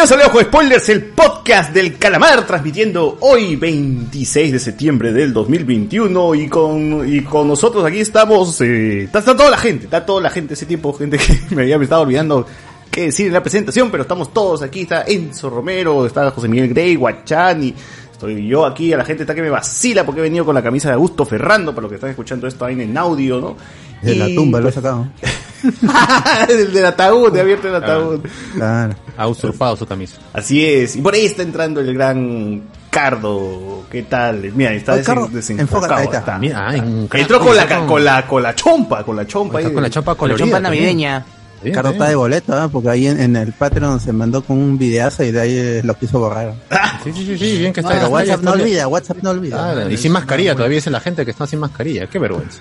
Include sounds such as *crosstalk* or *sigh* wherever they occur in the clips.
Bienvenidos Ojo Spoilers, el podcast del calamar, transmitiendo hoy 26 de septiembre del 2021 y con, y con nosotros aquí estamos, eh, está, está toda la gente, está toda la gente, ese tiempo, gente que *laughs* me había me estaba olvidando qué decir en la presentación, pero estamos todos aquí, está Enzo Romero, está José Miguel Grey, Guachani, estoy yo aquí, a la gente está que me vacila porque he venido con la camisa de Augusto Ferrando, para los que están escuchando esto ahí en audio, ¿no? De la tumba lo he pues, sacado. *laughs* *laughs* del, del ataúd, he abierto el ataúd. Claro. Ha usurpado su camisa. Así es, y por ahí está entrando el gran Cardo. ¿Qué tal? Mira, está Oye, Cardo, desen- desenfocado. enfócate, ahí está. está. Mira, ah, en- Entró con la, con- con la, con la chompa, con la chompa. Está con la la colorida. chompa también. navideña. Bien, Cardo bien. está de boleto, ¿ah? porque ahí en, en el Patreon se mandó con un videazo y de ahí eh, lo quiso borrar. *laughs* Sí, sí, sí, sí, bien que está. Pero WhatsApp no olvida, WhatsApp no olvida. Claro, y sin mascarilla, todavía dicen la gente que está sin mascarilla. Qué vergüenza.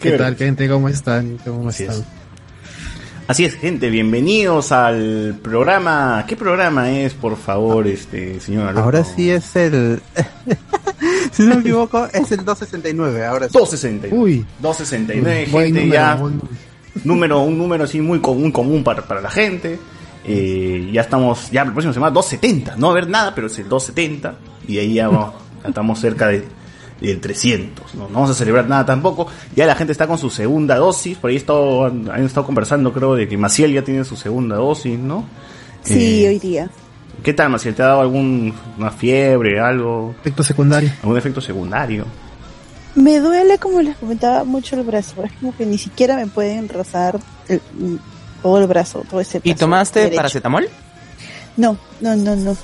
Qué ¿Qué tal, gente? ¿Cómo están? ¿Cómo Así están? Así es, gente, bienvenidos al programa. ¿Qué programa es, por favor, este señor Alonso? Ahora sí es el... *laughs* si no me equivoco, es el 269. Ahora sí. 269. Uy. 269, Buen gente, número, ya. buen- número, un número así muy común, común para, para la gente. Eh, ya estamos, ya la próxima semana 270, no va a haber nada, pero es el 270 y ahí ya vamos, estamos cerca de, del 300, ¿no? no vamos a celebrar nada tampoco, ya la gente está con su segunda dosis, por ahí estado, han, estado conversando creo de que Maciel ya tiene su segunda dosis, ¿no? Sí, Eh, hoy día. ¿Qué tal Maciel? ¿Te ha dado algún, una fiebre, algo, Efecto secundario. algún efecto secundario? Me duele, como les comentaba, mucho el brazo. Es como que ni siquiera me pueden rozar el- todo el brazo, todo ese ¿Y tomaste derecho. paracetamol? No, no, no, no.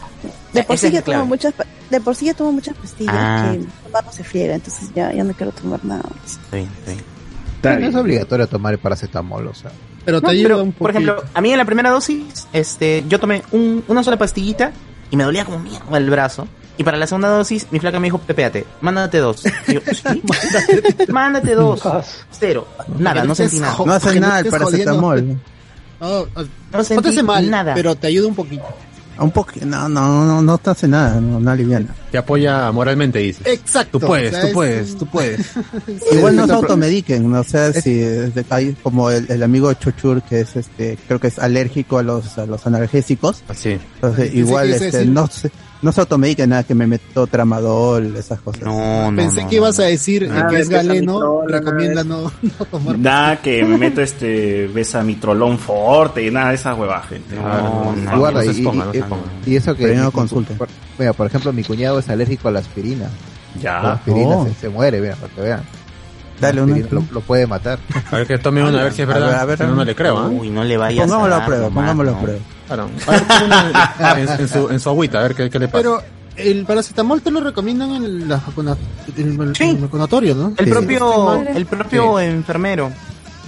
De por sí ya tomo muchas, de por sí ya tomo muchas pastillas Ah. que tomar no se friega, entonces ya, ya no quiero tomar nada más. Está bien, está bien. Está no es obligatorio tomar el paracetamol, o sea. Pero te No, ayuda pero, un por poquito. ejemplo, a mí en la primera dosis, este, yo tomé un- una sola pastillita y me dolía como mierda el brazo. Y para la segunda dosis, mi flaca me dijo, pepéate, mándate dos. Y yo, *laughs* ¿sí? mándate dos. Cero. Nada, no sentí nada. No hace nada el paracetamol. No, no, No no sentí te hace mal, nada. pero te ayuda un poquito. Un poco, no, no, no, no te hace nada, no, no aliviana. Te apoya moralmente, dices. Exacto. Tú puedes, o sea, tú es- puedes, tú puedes. *laughs* Igual no se automediquen, no sé si es de- hay como el, el amigo Chochur que es este, creo que es alérgico a los, a los analgésicos. Así. Entonces, Pensé igual ese este, no se, no se automediquen nada que me meto tramadol, esas cosas. No, no, Pensé no, que no. ibas a decir que es galeno, recomienda no, *laughs* no tomar. Nada que me meto este besa mitrolón forte y nada de esas huevas, gente. No, no, Guarda, no y, se exponga, no y- se exponga. y eso que. No por- Mira, por ejemplo, mi cuñado es alérgico a la aspirina. La Ya. aspirina Oh. se, se muere, mira, para que vean. Dale aspirina lo, lo puede matar. A ver que tome una, a ver si es A ver, verdad. a ver, Si no, no le creo, ¿ah? Uy, no le vayas Pongámoslo a dar prueba, nomás, pongámoslo a prueba. Claro. A ver, en, en su, en su agüita, a ver qué, qué le pasa. Pero el paracetamol te lo recomiendan en la vacuna, en el, Sí. en el vacunatorio, ¿no? El Sí. propio, el propio enfermero.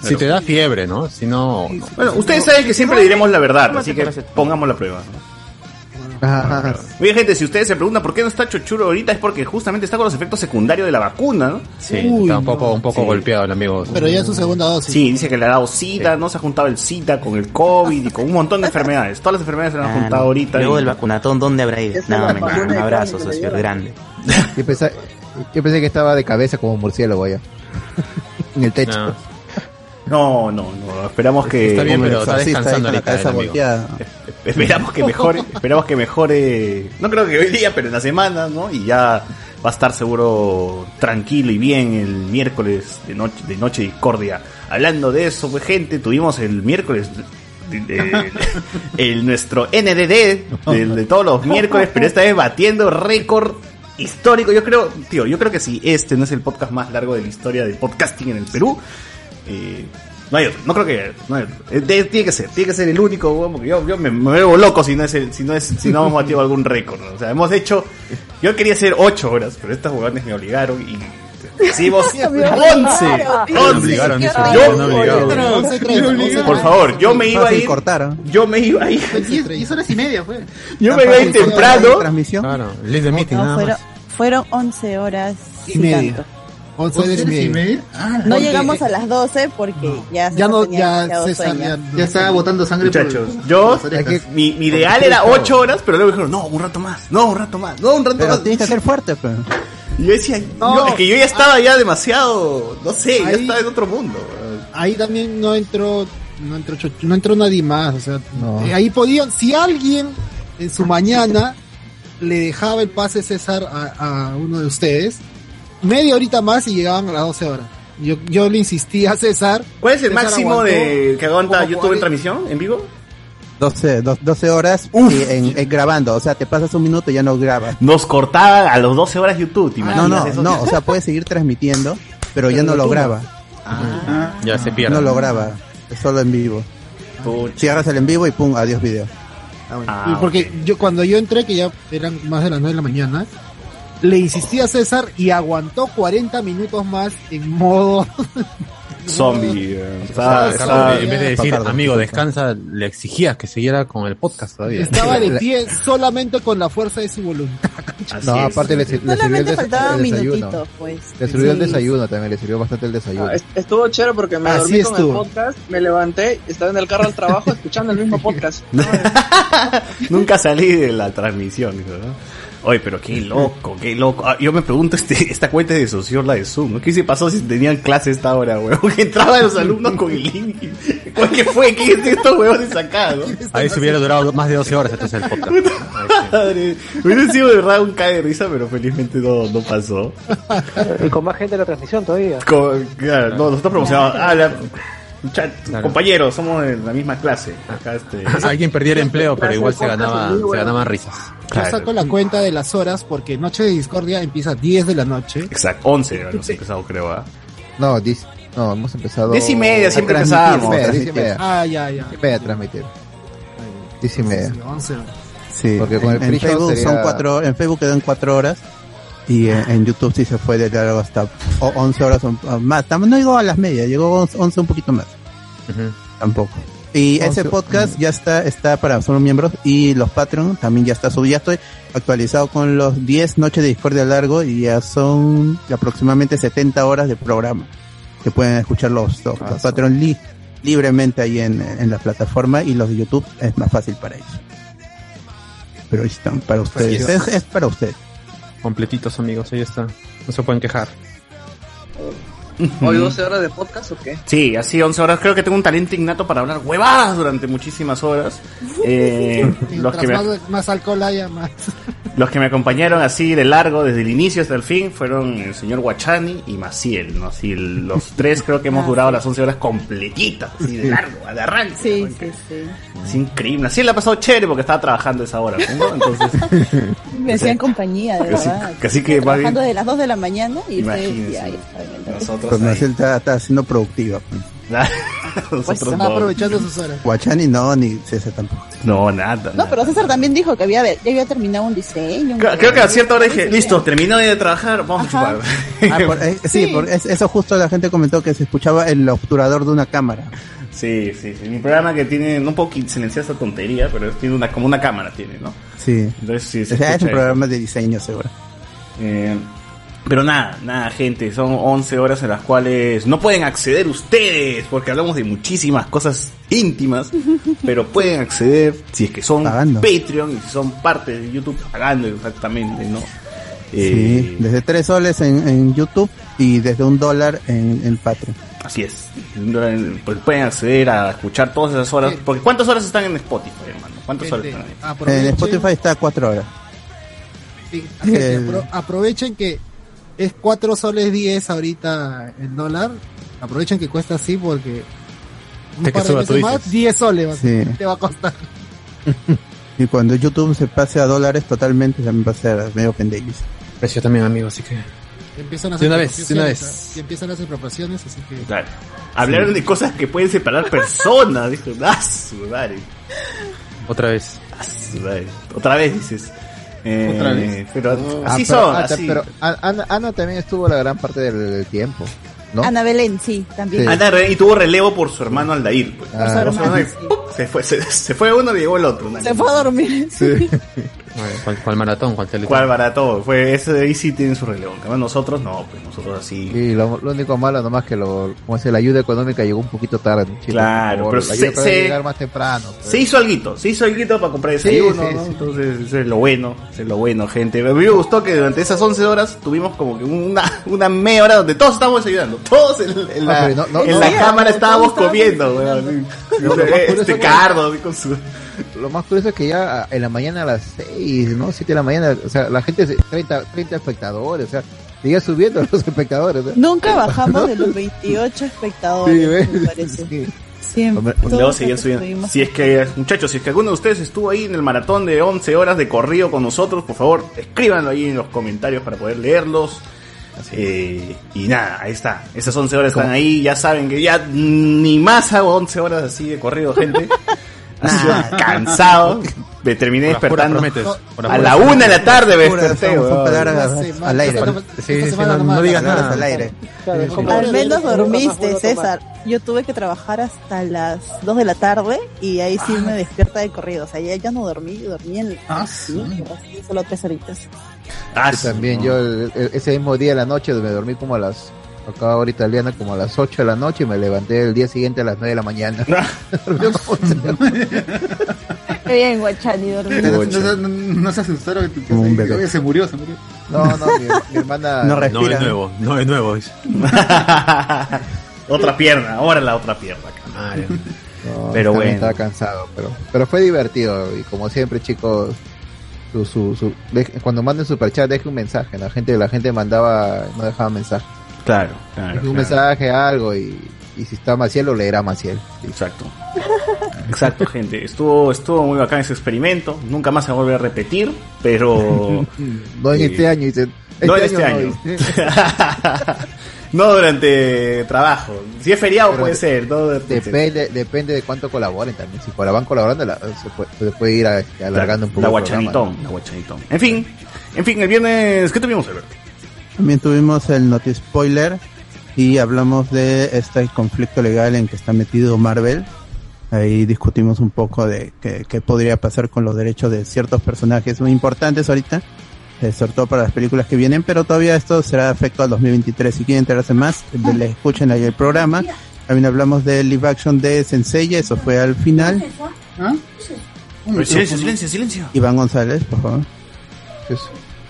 si te da fiebre, ¿no? Si no... no. Bueno, ustedes saben que siempre diremos la verdad, así que pongamos la prueba. ¿no? Ajá. *laughs* Oye, gente, si ustedes se preguntan por qué no está Chochuro ahorita, es porque justamente está con los efectos secundarios de la vacuna, ¿no? Sí, Uy, está un poco, un poco Sí. golpeado el amigo. Pero ya es su segunda dosis. Sí, dice que le ha dado SIDA, no se ha juntado el SIDA con el COVID y con un montón de enfermedades. Todas las enfermedades se le han Ah, juntado no. ahorita. Luego y- del vacunatón, ¿dónde habrá ido? Mentira. vacuna Un abrazo, socio, grande. *laughs* Yo, pensé, yo pensé que estaba de cabeza como murciélago allá. *laughs* en el techo. No. No, no, no. Esperamos que. Está bien, pero está descansando la cabeza amigo. volteada. *laughs* Esperamos que mejore, esperamos que mejore, no creo que hoy día, pero en la semana, ¿no? Y ya va a estar seguro tranquilo y bien el miércoles de noche, de noche discordia. Hablando de eso, pues gente, tuvimos el miércoles *laughs* el, nuestro NDD de, de todos los miércoles, pero esta vez batiendo récord histórico. Yo creo, tío, yo creo que si este no es el podcast más largo de la historia del podcasting en el Perú, eh, no hay otro, no creo que no hay otro. Eh, de- tiene que ser, tiene que ser el único, weón, porque yo, yo me, me vuelvo loco si no es el, si no es, si no hemos batido algún récord, ¿no? O sea, hemos hecho, yo quería hacer 8 horas, pero estas huevones me obligaron y Hicimos Cambió. 11. Claro, Me 11. obligaron, dice, Yo- me obligaron. Once treinta, once Por favor, yo me iba a Fácil ir. cortaron. Yo me iba a ir. Fue diez- diez horas y media fue. Yo me iba a ir temprano. Transmisión. Claro, list de meeting No, nada fueron, más. fueron 11 horas Y media. tanto. Once horas y media. No llegamos a las 12 porque ya Ya no, ya ya, Ya estaba botando sangre Muchachos, por, yo, por mi, mi ideal era 8 horas, pero luego dijeron, no, un rato más, no, un rato más, no, un rato Pero más. tienes que ser fuerte, pues. Y yo decía, No. yo- es que yo ya estaba ya demasiado, no sé, ya Ahí- estaba en otro mundo. ahí también no entró no entró no entró nadie más o sea No. eh, ahí podían si alguien en su mañana le dejaba el pase César a, a uno de ustedes media horita más y llegaban a las 12 horas yo, yo le insistí a César ¿Cuál es el César máximo aguantó de que aguanta YouTube en transmisión, en vivo? 12, do- 12 horas y en, en grabando. O sea, te pasas un minuto y ya no grabas. Nos cortaba a los 12 horas YouTube, ¿te No, imaginas no, eso? no. O sea, puedes seguir transmitiendo, pero ya no lo graba. Ya se pierde. No lo graba. Es solo en vivo. Pucha. Cierras el en vivo y pum, adiós video. Ah, bueno. Ah, y porque yo cuando yo entré que ya eran más de las 9 de la mañana le insistí a César y aguantó 40 minutos más en modo *laughs* Zombie. eh, está- Carlos, está- en vez de decir, amigo, descansa, le exigías que siguiera con el podcast todavía. estaba de *laughs* pie solamente con la fuerza de su voluntad *laughs* así No, es. aparte le, le sirvió el, des- desayuno. pues. Le sirvió el desayuno también, le sirvió bastante el desayuno. Ah, est- estuvo chévere porque me Así dormí con estuvo. el podcast, me levanté, estaba en el carro al trabajo escuchando el mismo podcast. Nunca salí de la transmisión, ¿no? Oye, pero qué loco, qué loco. Ah, yo me pregunto, este, *laughs* esta cuenta de Socior, la de Zoom, ¿no? ¿Qué se pasó si tenían clase esta hora, weón? *laughs* Que entraban los alumnos con el link. y- ¿Cuál que fue? ¿Qué es estos huevones acá, no? Ahí se hubiera durado más de 12 horas entonces el podcast. Madre, hubiera sido de verdad un cae de risa, pero felizmente no, no pasó. Y con más gente en la transmisión todavía. Con- claro, no, nosotros promocionamos, ah, la- Claro. compañeros, somos de la misma clase. Acá este. *laughs* Alguien perdiera el empleo, pero igual se ganaba, se ganaban risas. Yo saco la cuenta de las horas porque Noche de Discordia empieza a 10 de la noche. Exacto, 11 hemos empezado, creo, ¿ah? No, diez- no, hemos empezado. Diez y media siempre empezábamos, Diez y transmitir. media, Ah, ya, ya. diez y media transmitir. Diez y media. Sí, 11. Sí. Porque con el en, Facebook sería- son cuatro, en Facebook quedan 4 horas y en, en YouTube sí se fue de largo hasta o- 11 horas o más. No llegó a las medias, llegó 11, 11 un poquito más. Tampoco. Y ese 11, podcast ya está está para solo miembros y los Patreon también ya está subido. Ya estoy actualizado con los 10 noches de Discordia largo y ya son aproximadamente 70 horas de programa que pueden escuchar los, los, los Patreon li- libremente ahí en, en la plataforma y los de YouTube es más fácil para ellos. Pero ahí están para ustedes. es. Es, es para ustedes. Completitos amigos, ahí está. No se pueden quejar. Hoy 12 horas de podcast o qué? Sí, así 11 horas. Creo que tengo un talento innato para hablar huevadas durante muchísimas horas. *laughs* Eh, los, que me, más, más alcohol haya, más. *laughs* los que me acompañaron así de largo desde el inicio hasta el fin fueron el señor Guachani y Maciel, ¿no? Así el- los *laughs* tres creo que hemos Ah, durado sí. las 11 horas completitas, así de largo, de arranque. Sí, sí, sí. Es increíble. Maciel la ha pasado chévere porque estaba trabajando esa hora, ¿no? Entonces, Me hacían compañía, de Casi- verdad. casi que más Trabajando bien- desde las 2 de la mañana y ustedes Nosotros Pues. Marcel está, está siendo productiva. pues. *laughs* nosotros no. aprovechando sus horas. Guachani no, ni César tampoco. No, nada. No, pero César también dijo que había, ya había terminado un diseño. un- Creo que a cierta hora dije, listo, terminé de trabajar, vamos Ajá. a chupar. Ah, por- eh, sí, Sí. por- es- eso justo la gente comentó que se escuchaba el obturador de una cámara. Sí, sí, sí. Mi programa que tiene, no puedo silenciar esta tontería, pero tiene una, como una cámara tiene, ¿no? Sí. Entonces sí, O se sea, es un programa de diseño, seguro. Eh, pero nada, nada, gente, son 11 horas en las cuales no pueden acceder ustedes, porque hablamos de muchísimas cosas íntimas, *laughs* pero pueden acceder si es que son Pagando. Patreon y si son parte de YouTube pagando exactamente, ¿no? Sí, Eh, desde tres soles en, en YouTube y desde un dólar en, en Patreon. Así es. Pues pueden acceder a escuchar todas esas horas. Sí. Porque ¿cuántas horas están en Spotify, hermano? ¿Cuántas horas Gente, están ahí? En aprovechen- Spotify está a cuatro horas. sí, gente, El- apro- aprovechen que es 4 soles 10 ahorita el dólar. Aprovechen que cuesta así porque. Un De que par de suba, veces tú más, dices. 10 soles va a- Sí. te va a costar. *laughs* Y cuando YouTube se pase a dólares totalmente, también va a ser medio pendelis. Precio también, amigo, así que. Empiezan a De hacer una vez, de una proporciones, vez. Y empiezan a hacer proporciones, así que. Claro. Hablaron de cosas que pueden separar personas. Dijo, ah, su madre. Otra vez. Ah, su madre. Otra vez dices. Eh, Otra vez. Pero Ah, así pero- son, ah, así. Pero Ana, también estuvo la gran parte del, del tiempo, ¿no? Ana Belén, sí, también. Ana y tuvo relevo por su hermano Aldair. Pues. Ah, Su Por su hermano, hermano, y ¡pum! se, fue, se, se fue uno y llegó el otro. Se fue a dormir. Sí. *laughs* ¿Cuál, cuál maratón? ¿Cuál teletón? ¿Cuál barato? Fue ese de ahí sí tiene su relevo. Cambio, nosotros no, pues nosotros así. Y lo, lo único malo nomás que lo, como la ayuda económica llegó un poquito tarde. chicos, Claro, pero la se- se- llegar más temprano. pues. Se hizo alguito, se hizo alguito para comprar desayuno, Sí, sí, ¿no? sí. Entonces, eso es lo bueno, eso es lo bueno, gente. A mí me gustó que durante esas 11 horas tuvimos como que una, una media hora donde todos estábamos desayunando. Todos en, en la, Ah, pero no- no- en no, la sí, cámara estábamos comiendo, weón. Este cardo, con su... Lo más curioso es que ya en la mañana a las 6, ¿no? 7 de la mañana, o sea, la gente, se- 30, 30 espectadores, o sea, sigue subiendo *laughs* los espectadores. ¿no? Nunca *laughs* bajamos de los 28 espectadores, Sí, me parece. Siempre. Luego subiendo. Si es que, muchachos, si es que alguno de ustedes estuvo ahí en el maratón de 11 horas de corrido con nosotros, por favor, escríbanlo ahí en los comentarios para poder leerlos. Eh, y nada, ahí está. Esas 11 horas están ahí. Ya saben que ya ni más hago 11 horas así de corrido, gente. *laughs* Cansado. Me terminé despertando. A la una de la tarde me desperté. al aire. Sí, sí, no, no digas nada. al aire. Al menos dormiste, César. Yo tuve que trabajar hasta las 2 de la tarde y ahí sí me despierta de corrido. O sea, ya, ya no dormí, yo dormí en Ah, sí, así, solo tres horitas. Ah, también, yo el- el- ese mismo día de la noche me dormí como a las, acá ahora italiana, como a las 8 de la noche y me levanté el día siguiente a las 9 de la mañana. *laughs* Qué bien, Guachani, dormí. No, no, no, no se asustaron oye, se murió, se murió. No, no, mi, mi hermana. *laughs* No es nuevo, no es nuevo. otra pierna, ahora la otra pierna. No, Pero bueno. Estaba cansado, pero, pero fue divertido. Y como siempre, chicos, su, su, su- deje- cuando manden superchat, deje un mensaje. La gente, la gente mandaba, no dejaba mensaje. Claro, claro. Un claro. mensaje, algo, y, y si está Maciel, lo leerá Maciel. Exacto. Exacto, gente. Estuvo, estuvo muy bacán ese experimento. Nunca más se va a repetir, pero. *laughs* No en Sí. este año, dice. no en este año. *laughs* no durante trabajo. Si es feriado Pero puede de- ser. No Depende, depende de cuánto colaboren también. Si van colaborando, la- se, puede, se puede ir a- alargando un poco. La guachanitón. En fin, en fin, el viernes, ¿qué tuvimos, Alberto? También tuvimos el Noti Spoiler y hablamos de este conflicto legal en que está metido Marvel. Ahí discutimos un poco de qué, podría pasar con los derechos de ciertos personajes muy importantes ahorita, eh, sobre todo para las películas que vienen, pero todavía esto será efecto al 2023. Si quieren enterarse más, de- le escuchen ahí el programa. También hablamos de live action de Sensei, eso fue al final. ¿Ah? Silencio, silencio, silencio. Iván González, por favor.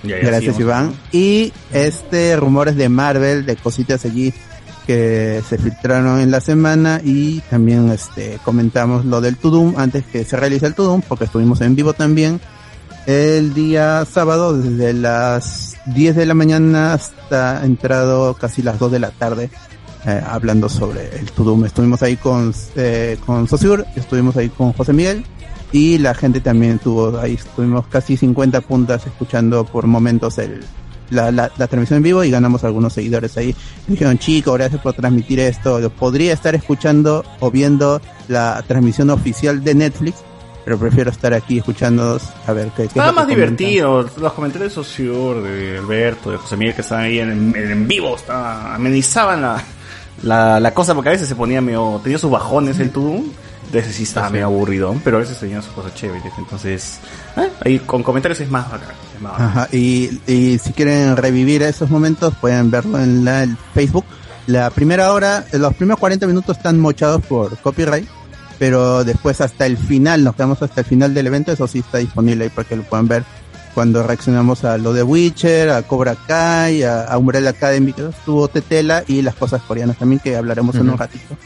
Ya, ya, Gracias. Iván. Y este rumores de Marvel, de cositas allí que se filtraron en la semana y también este comentamos lo del Tudum antes que se realice el Tudum porque estuvimos en vivo también el día sábado desde las 10 de la mañana hasta entrado casi las 2 de la tarde eh, hablando sobre el Tudum. Estuvimos ahí con, eh, con Sosur, estuvimos ahí con José Miguel y la gente también tuvo ahí, estuvimos casi 50 puntas escuchando por momentos el, la, la, la transmisión en vivo y ganamos algunos seguidores ahí. Me dijeron, chicos, gracias por transmitir esto. Podría estar escuchando o viendo la transmisión oficial de Netflix, pero prefiero estar aquí escuchando a ver qué, qué es Estaba más comentan. divertido. Los comentarios de Sociur, de Alberto, de José Miguel que estaban ahí en, en, en vivo, estaba, amenizaban la, la, la cosa porque a veces se ponía medio, tenía sus bajones el Tudum. Entonces sí estaba medio aburrido, pero a veces tenía sus cosas chéveres. Entonces, eh, ahí con comentarios es más bacán. Es más bacán. Ajá, y, y si quieren revivir esos momentos, pueden verlo en la, el Facebook. La primera hora, los primeros 40 minutos están mochados por copyright, pero después hasta el final, nos quedamos hasta el final del evento, eso sí está disponible ahí para que lo puedan ver cuando reaccionamos a lo de Witcher, a Cobra Kai, a, a Umbrella Academy, que estuvo Tetela y las cosas coreanas también que hablaremos en un ratito.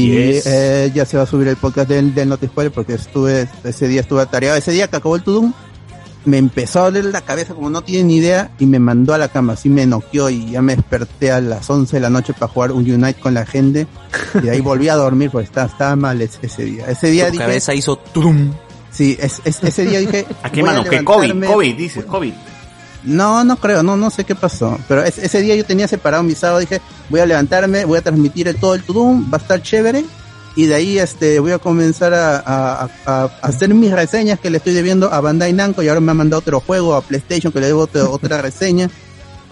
Así y es. eh, ya se va a subir el podcast del, del Not Spoiler porque estuve, ese día estuve atareado. Ese día que acabó el Tudum, me empezó a doler la cabeza como no tienen ni idea y me mandó a la cama, así me noqueó y ya me desperté a las 11 de la noche para jugar un Unite con la gente y de ahí volví a dormir porque estaba, estaba mal ese, ese día. Ese día Tu dije... cabeza hizo turum. Sí, es, es- ese día dije... ¿A qué voy mano? ¿Qué COVID? COVID, dices, COVID. No, no creo, no, no sé qué pasó. Pero es- ese día yo tenía separado mi sábado, dije, voy a levantarme, voy a transmitir el, todo el Tudum, va a estar chévere. y de ahí este voy a comenzar a, a- a- a hacer mis reseñas que le estoy debiendo a Bandai Namco y ahora me ha mandado otro juego a PlayStation que le debo otra, otra reseña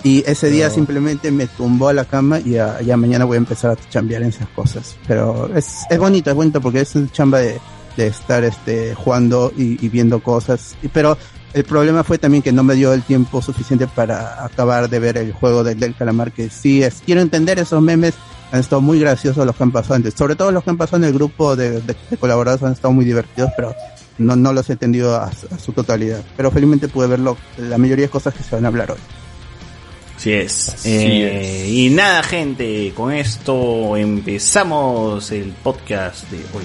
y ese día simplemente me tumbó a la cama y ya, ya mañana voy a empezar a chambear en esas cosas pero es, es bonito es bonito porque es un chamba de, de estar este jugando y, y viendo cosas pero el problema fue también que no me dio el tiempo suficiente para acabar de ver el juego del, del calamar que sí es quiero entender esos memes han estado muy graciosos los que han pasado antes sobre todo los que han pasado en el grupo de, de- de colaboradores han estado muy divertidos pero no, no los he entendido a, su- a su totalidad pero felizmente pude verlo la mayoría de cosas que se van a hablar hoy Así es. Eh, Y nada, gente, con esto empezamos el podcast de hoy.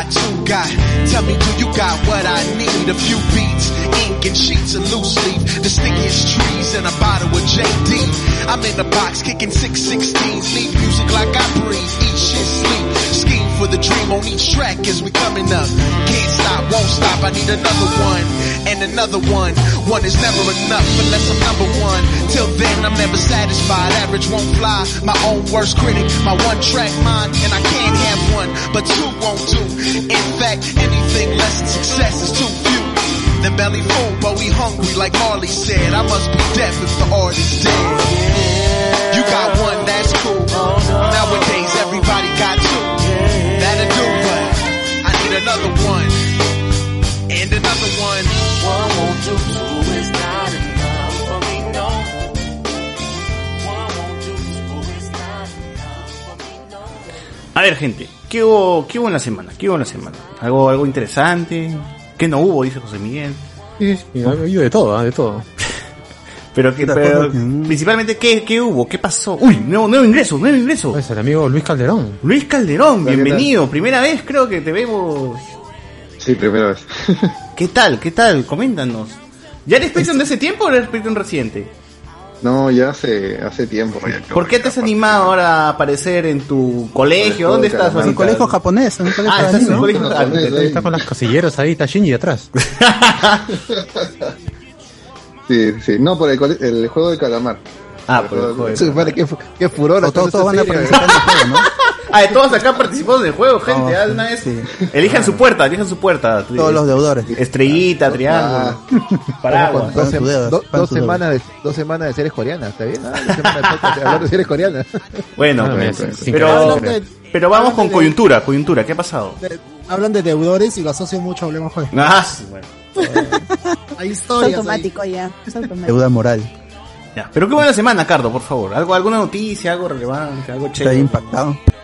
got two, got. Tell me, do you got what I need? A few beats, ink and sheets of loose leaf, the stickiest trees and a bottle of JD. I'm in the box kicking six sixteens, leave music like I breathe, eat shit, sleep. For the dream on each track as we coming up. Can't stop, won't stop. I need another one and another one. One is never enough unless I'm number one. Till then, I'm never satisfied. Average won't fly. My own worst critic, my one track mind, and I can't have one, but two won't do. In fact, anything less than success is too few. The belly full, but we hungry, like Marley said. I must be deaf if the artist's dead. You got one, that's cool. Nowadays, A ver, gente, ¿qué hubo, qué hubo en la semana? ¿Qué hubo en la semana? ¿Algo, algo interesante? ¿Qué no hubo? Dice José Miguel. Sí, sí, ha habido de todo, ¿ah? de todo. *laughs* Pero, que, pero principalmente, ¿qué, ¿qué hubo? ¿Qué pasó? Uy, nuevo, nuevo ingreso, nuevo ingreso. Es el amigo Luis Calderón. Luis Calderón, Hola, ¿qué bienvenido. Primera vez creo que te vemos. Sí, primera vez. ¿Qué tal? ¿Qué tal? Coméntanos. ¿Ya eres Patreon de ese tiempo o eres Patreon reciente? No, ya hace, hace tiempo. ya. ¿Por qué te has animado ahora a aparecer en tu colegio? ¿Dónde estás? en un colegio japonés en un colegio Ah, estás en un colegio japonés. Ahí está con las casilleros ahí, está Shinji atrás. *laughs* Sí, sí. No, por el, cole- el juego de calamar. Ah, por el juego. Sí, vale, qué, fu- qué furor. Todos, todos van a participar en el juego, ¿no? Ah, de todos acá participamos del juego, gente. ah, de una vez. Elijan su puerta, elijan su puerta. Todos los deudores. Estrellita, triángulo, paraguas. Dos, *laughs* do- dos semanas de, dos semanas de series coreanas, ¿está bien? Ah, dos semanas de de hablar de series coreanas. *laughs* Bueno, Ah, pues, mira, sin pero, pero vamos con de- coyuntura, coyuntura. ¿Qué ha pasado? De- hablan de deudores y lo asocian mucho a Hablemos. Ah, sí, bueno. Hay Es historias. ahí. automático ya. Es automático. Deuda moral. Ya, pero qué buena semana, Cardo, por favor. Algo, alguna noticia, algo relevante, algo Está chévere. impactado. Me ha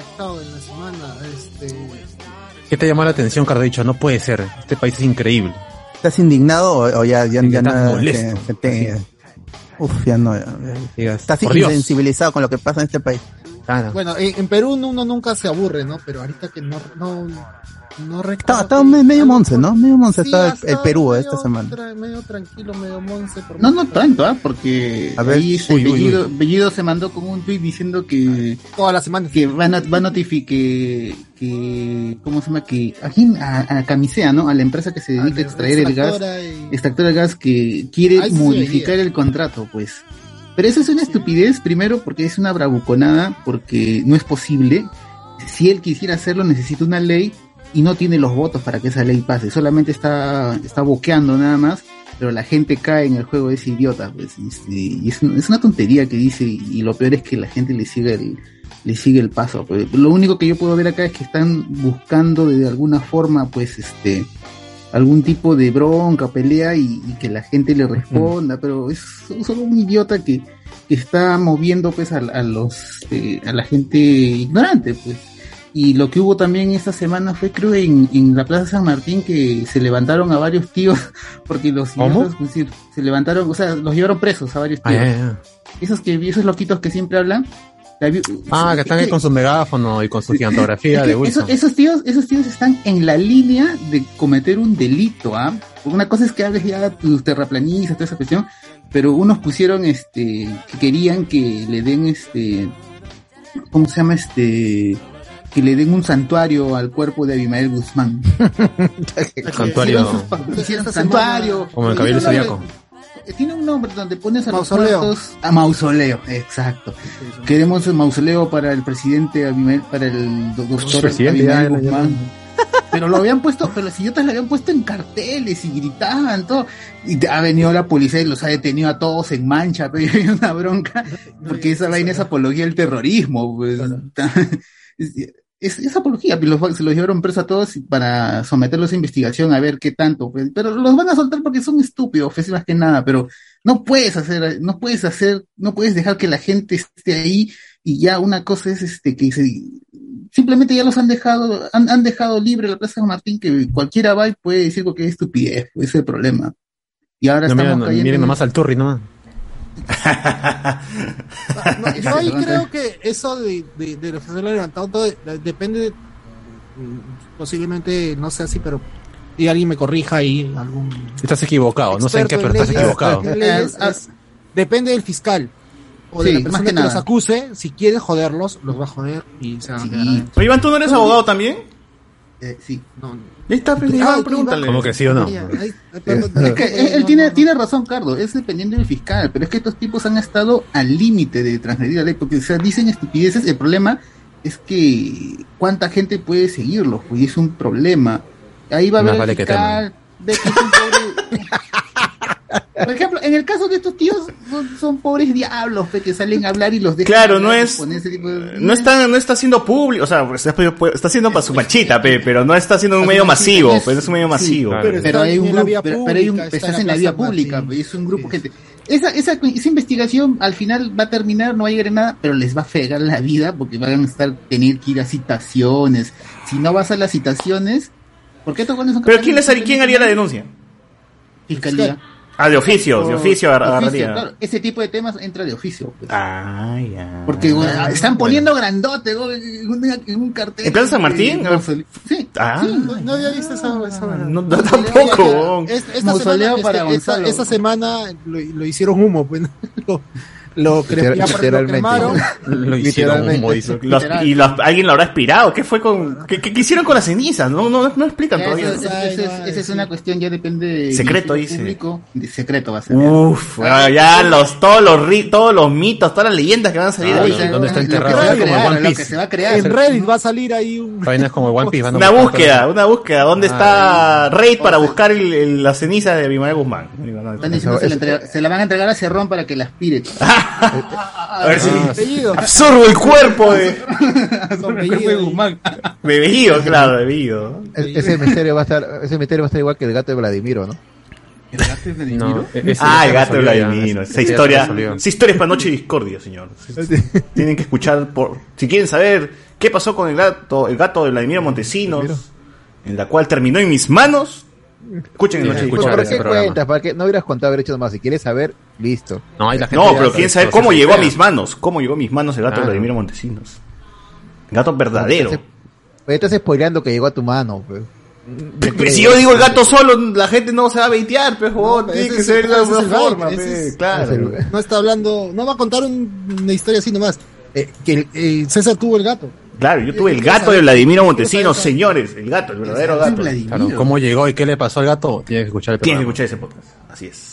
impactado en la semana. Este, ¿Qué te llamó la atención, Cardo? Dicho, no puede ser. Este país es increíble. ¿Estás indignado o, o ya, ya, ya nada molesto. se te- Uf, ya no. ya- Digas, Estás Dios. insensibilizado con lo que pasa en este país. Bueno, en, en Perú uno nunca se aburre, ¿no? Pero ahorita que no, no, no Estaba, estaba me- medio monce, ¿no? Medio monce Sí, estaba ha el, Perú medio esta semana. tra- medio tranquilo, medio monce. por No, no tanto, ¿ah? Porque A ver, ahí uy, uy, uy. Bellido, Bellido se mandó con un tweet diciendo que toda la semana que va a, va a notificar que, que ¿cómo se llama? que a, quién? a, a Camisea, ¿no? A la empresa que se dedica a extraer el gas, extractora y- extractora de gas que quiere modificar el contrato, pues. Pero eso es una estupidez, primero porque es una bravuconada, porque no es posible. Si él quisiera hacerlo, necesita una ley y no tiene los votos para que esa ley pase. Solamente está, está boqueando nada más, pero la gente cae en el juego de ese idiota. Pues, y, este, y es, es una tontería que dice, y lo peor es que la gente le sigue el, le sigue el paso. Pues. Lo único que yo puedo ver acá es que están buscando de alguna forma, pues, este, algún tipo de bronca, pelea y, y que la gente le responda, pero es solo un idiota que, que está moviendo pues a, a los eh, a la gente ignorante pues y lo que hubo también esta semana fue creo en, en la Plaza San Martín que se levantaron a varios tíos *laughs* porque los se levantaron o sea los llevaron presos a varios Ah, tíos esos que esos loquitos que siempre hablan la Ah, que están ahí con su megáfono y con su gigantografía de Wilson. esos, esos tíos, esos tíos están en la línea de cometer un delito, ¿ah? Una cosa es que hables ya tus terraplanistas, toda esa cuestión, pero unos pusieron este que querían que le den este ¿cómo se llama este? Que le den un santuario al cuerpo de Abimael Guzmán. *laughs* Santuario. Hicieron, santuario. Como el Cabildo Tiene un Zodíaco. nombre- Tiene un nombre donde pones a Mausoleo. los muertos a mausoleo, exacto. Queremos un mausoleo para el presidente Abimael, para el do- doctor Presidente, Abimael ya, ya, ya. Guzmán. Pero lo habían puesto, pero los idiotas lo habían puesto en carteles y gritaban todo. Y ha venido la policía y los ha detenido a todos en mancha, *laughs* pero hay una bronca, porque esa vaina es apología del terrorismo. Pues. *laughs* Es, es- es apología, los- se los llevaron presos a todos para someterlos a investigación a ver qué tanto. pues. Pero los van a soltar porque son estúpidos, pues, más que nada, pero no puedes hacer, no puedes hacer, no puedes dejar que la gente esté ahí y ya una cosa es este que se, simplemente ya los han dejado, han, han dejado libre la Plaza San Martín, que cualquiera va y puede decir cualquier estupidez, pues, ese es el problema. Y ahora No, estamos miren, cayendo miren en- nomás al Turri, nomás. *laughs* No, yo ahí creo que eso de, de, de lo que se ha levantado todo de- depende, de- mm, posiblemente no sea así, pero y alguien me corrija ahí, algún Estás equivocado, no sé en qué, pero estás leyes, equivocado. en leyes, es- depende del fiscal o de Sí, la más persona que que, los nada. acuse, si quiere joderlos, los va a joder y se van a quedar. Oye, Iván, ¿tú no eres abogado también? Eh, sí. Ahí está, Ah, pregúntale. ¿Cómo que sí o no? *laughs* Es que él, tiene, tiene razón, Carlos, es dependiendo del fiscal, pero es que estos tipos han estado al límite de transgredir la ley, porque o sea, dicen estupideces, el problema es que cuánta gente puede seguirlos, pues y es un problema. Ahí va a Más haber vale el que fiscal, ve que es un pobre- *laughs* Por ejemplo, en el caso de estos tíos, son, son pobres diablos pe, que salen a hablar y los dejan Claro, no es- poner ese tipo de- No está, no está haciendo público, o sea, está, está haciendo para su machita, pe, pero no está haciendo un medio masivo, es- pero es un medio sí, masivo. Pero, Pero hay un grupo, pero, pero hay un, estás en en la vía pública, pe, es un grupo gente. Esa, esa, esa investigación al final va a terminar, no va a llegar a nada, pero les va a fregar la vida porque van a estar tener que ir a citaciones. Si no vas a las citaciones, ¿por qué son Pero ¿quién, les haría- quién haría la denuncia? Fiscalía. Ah, de oficio, de oficio de agarraría. claro. Ese tipo de temas entra de oficio. pues. Ah, ya. Porque bueno, están poniendo grandote ¿no? en, un, en un cartel. ¿En Plaza San Martín? Eh, Sí. Ah, No, no había visto esa, esa no, no, tampoco. Mausoleo para este, esta, semana lo, lo hicieron humo, pues *laughs* lo, lo, cre- Literal- lo literalmente. cremaron. *laughs* Lo hicieron humo, dice. Los- y los- alguien lo habrá aspirado. ¿Qué fue con, qué, qué- qué hicieron con las cenizas? No, no, no explican Ya, todavía. eso- eso- eso es- Esa es una cuestión, ya depende de Secreto, dice. público. De secreto va a ser. Uf, ah, ya los, todos los, ri- todos los mitos, todas las leyendas que van a salir Ah, ahí. ¿dónde- ¿Dónde está enterrado? como lo que se va a crear. En Reddit va a salir ahí un... Como el One Piece. van a Una búsqueda, una búsqueda. ¿Dónde está Ah, Raid para buscar el- el- la ceniza de Abimael Guzmán? Están diciendo se, la entrega- se la van a entregar a Cerrón para que la aspire. *laughs* A ver si apellido. absorbo el cuerpo de, Con El cuerpo de Guzmán. de Bellido, claro. E- Ese misterio va a estar, ese misterio va a estar igual que el gato de Vladimiro, ¿no? No, ese Ah, el gato de Vladimiro. Esa historia, esa historia es para noche discordia, señor. Tienen que escuchar por, si quieren saber qué pasó con el gato, el gato de Vladimiro Montesinos, en la cual terminó en mis manos, Escuchen el Sí, de ¿Por qué cuentas? ¿Para qué? No hubieras contado haber hecho más. Si quieres saber, listo. No, hay la gente No, pero quién sabe cómo llegó a mis manos. ¿Cómo llegó a mis manos el gato de. Vladimiro Montesinos? Gato verdadero. Pues estás spoileando que llegó a tu mano, pues. Pero si yo digo el gato solo, la gente no se va a veitear, joder, Ese tiene que ser es vibe, forma, es- claro. No está hablando, no va a contar un- una historia así nomás. Eh, que eh, César tuvo el gato. Claro, yo tuve el gato de Vladimiro saber- señores, el gato, el verdadero gato. Claro, ¿cómo llegó y qué le pasó al gato? Tienes que escuchar el Tienes que escuchar ese podcast, así es.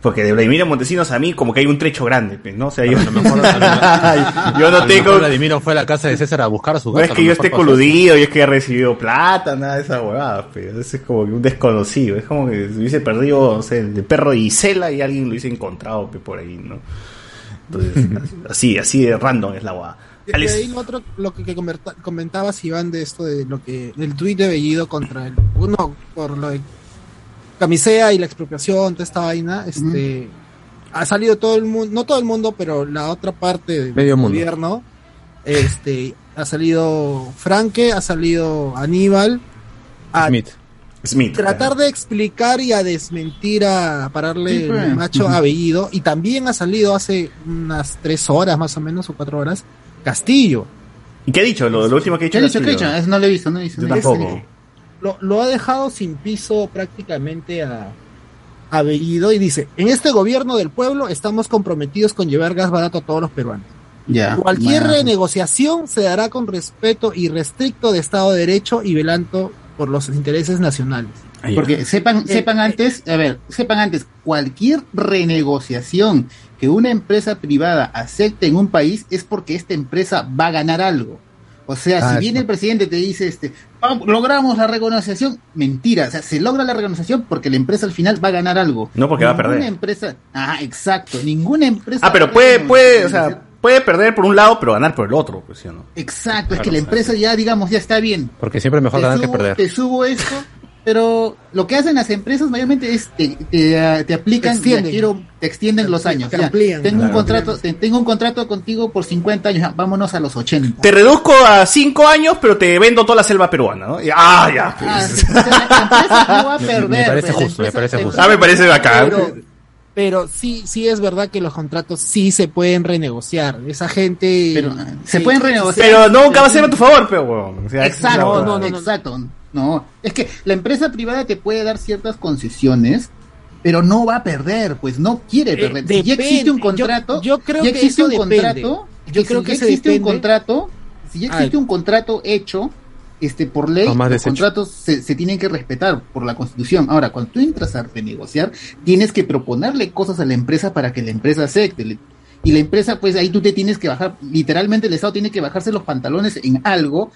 Porque de Vladimiro Montesinos a mí como que hay un trecho grande, pues, ¿no? O sea, yo, *laughs* yo no A lo tengo... mejor Vladimiro fue a la casa de César a buscar a su No gato. es a que lo yo mejor esté coludido y es que he recibido plata, nada de esa huevada, pero ese es como que un desconocido. Es como que se hubiese perdido, no sé, el perro de Isela y alguien lo hubiese encontrado pe, por ahí, ¿no? Entonces, *laughs* así, así de random es la huevada. Y de ahí lo otro, lo que, que comentabas, Iván, de esto de lo que, el tuit de Bellido contra el, uno, por lo de camisea y la expropiación, toda esta vaina, este, ha salido todo el mundo, no todo el mundo, pero la otra parte del Medio mundo. gobierno, este, ha salido Franke, ha salido Aníbal, a Smith. Smith. tratar de explicar y a desmentir a pararle Sí, pues. el macho a Bellido y también ha salido hace unas tres horas más o menos o cuatro horas Castillo ¿Y qué ha dicho? Lo, lo último que ha dicho ¿Qué no lo he visto, no he visto. Yo no he visto. tampoco. lo, lo ha dejado sin piso prácticamente a, a Bellido y dice en este gobierno del pueblo estamos comprometidos con llevar gas barato a todos los peruanos Ya. cualquier renegociación se dará con respeto irrestricto de Estado de Derecho y velando por los intereses nacionales Porque sepan, sepan antes, a ver, sepan antes, cualquier renegociación que una empresa privada acepte en un país es porque esta empresa va a ganar algo. O sea, Ah, si viene el presidente y te dice, este, "Vamos, logramos la renegociación, mentira, o sea, se logra la renegociación porque la empresa al final va a ganar algo. No porque va a Ninguna perder. empresa, ah, exacto, ninguna empresa. Ah, pero puede, puede, o sea, puede perder por un lado, pero ganar por el otro, pues, ¿sí o no? Exacto, es que la empresa ya, digamos, ya está bien. Porque siempre es mejor te ganar que perder. Te subo esto, pero lo que hacen las empresas mayormente es te, te, ah, te aplican, Te extienden. ya quiero, te extienden los años. te ya. amplían. tengo un Claro. contrato, te- tengo un contrato contigo por 50 años, ya, vámonos a los 80. Te reduzco a 5 años, pero te vendo toda la selva peruana, ¿no? Y- ah, ya, pues. Ah, o sea, la empresa no va a *laughs* Me- perder. me parece pues, justo, me parece justo. Ah, me parece bacán. pero, pero sí, sí es verdad que los contratos sí se pueden renegociar. Esa gente. Pero, sí, se pueden renegociar. Pero nunca va a ser a tu favor, pero. O sea, Exacto, no, no, no, no, exacto. No, es que la empresa privada te puede dar ciertas concesiones, pero no va a perder, pues no quiere Eh, perder. Si ya existe un contrato, yo creo ya que existe eso un depende. contrato, Yo que creo si que ya se existe un depende. contrato, si ya existe Ay. un contrato hecho, este por ley, No más los contratos se, se tienen que respetar por la constitución. Ahora, cuando tú entras a renegociar, tienes que proponerle cosas a la empresa para que la empresa acepte. Y la empresa, pues ahí tú te tienes que bajar, literalmente el Estado tiene que bajarse los pantalones en algo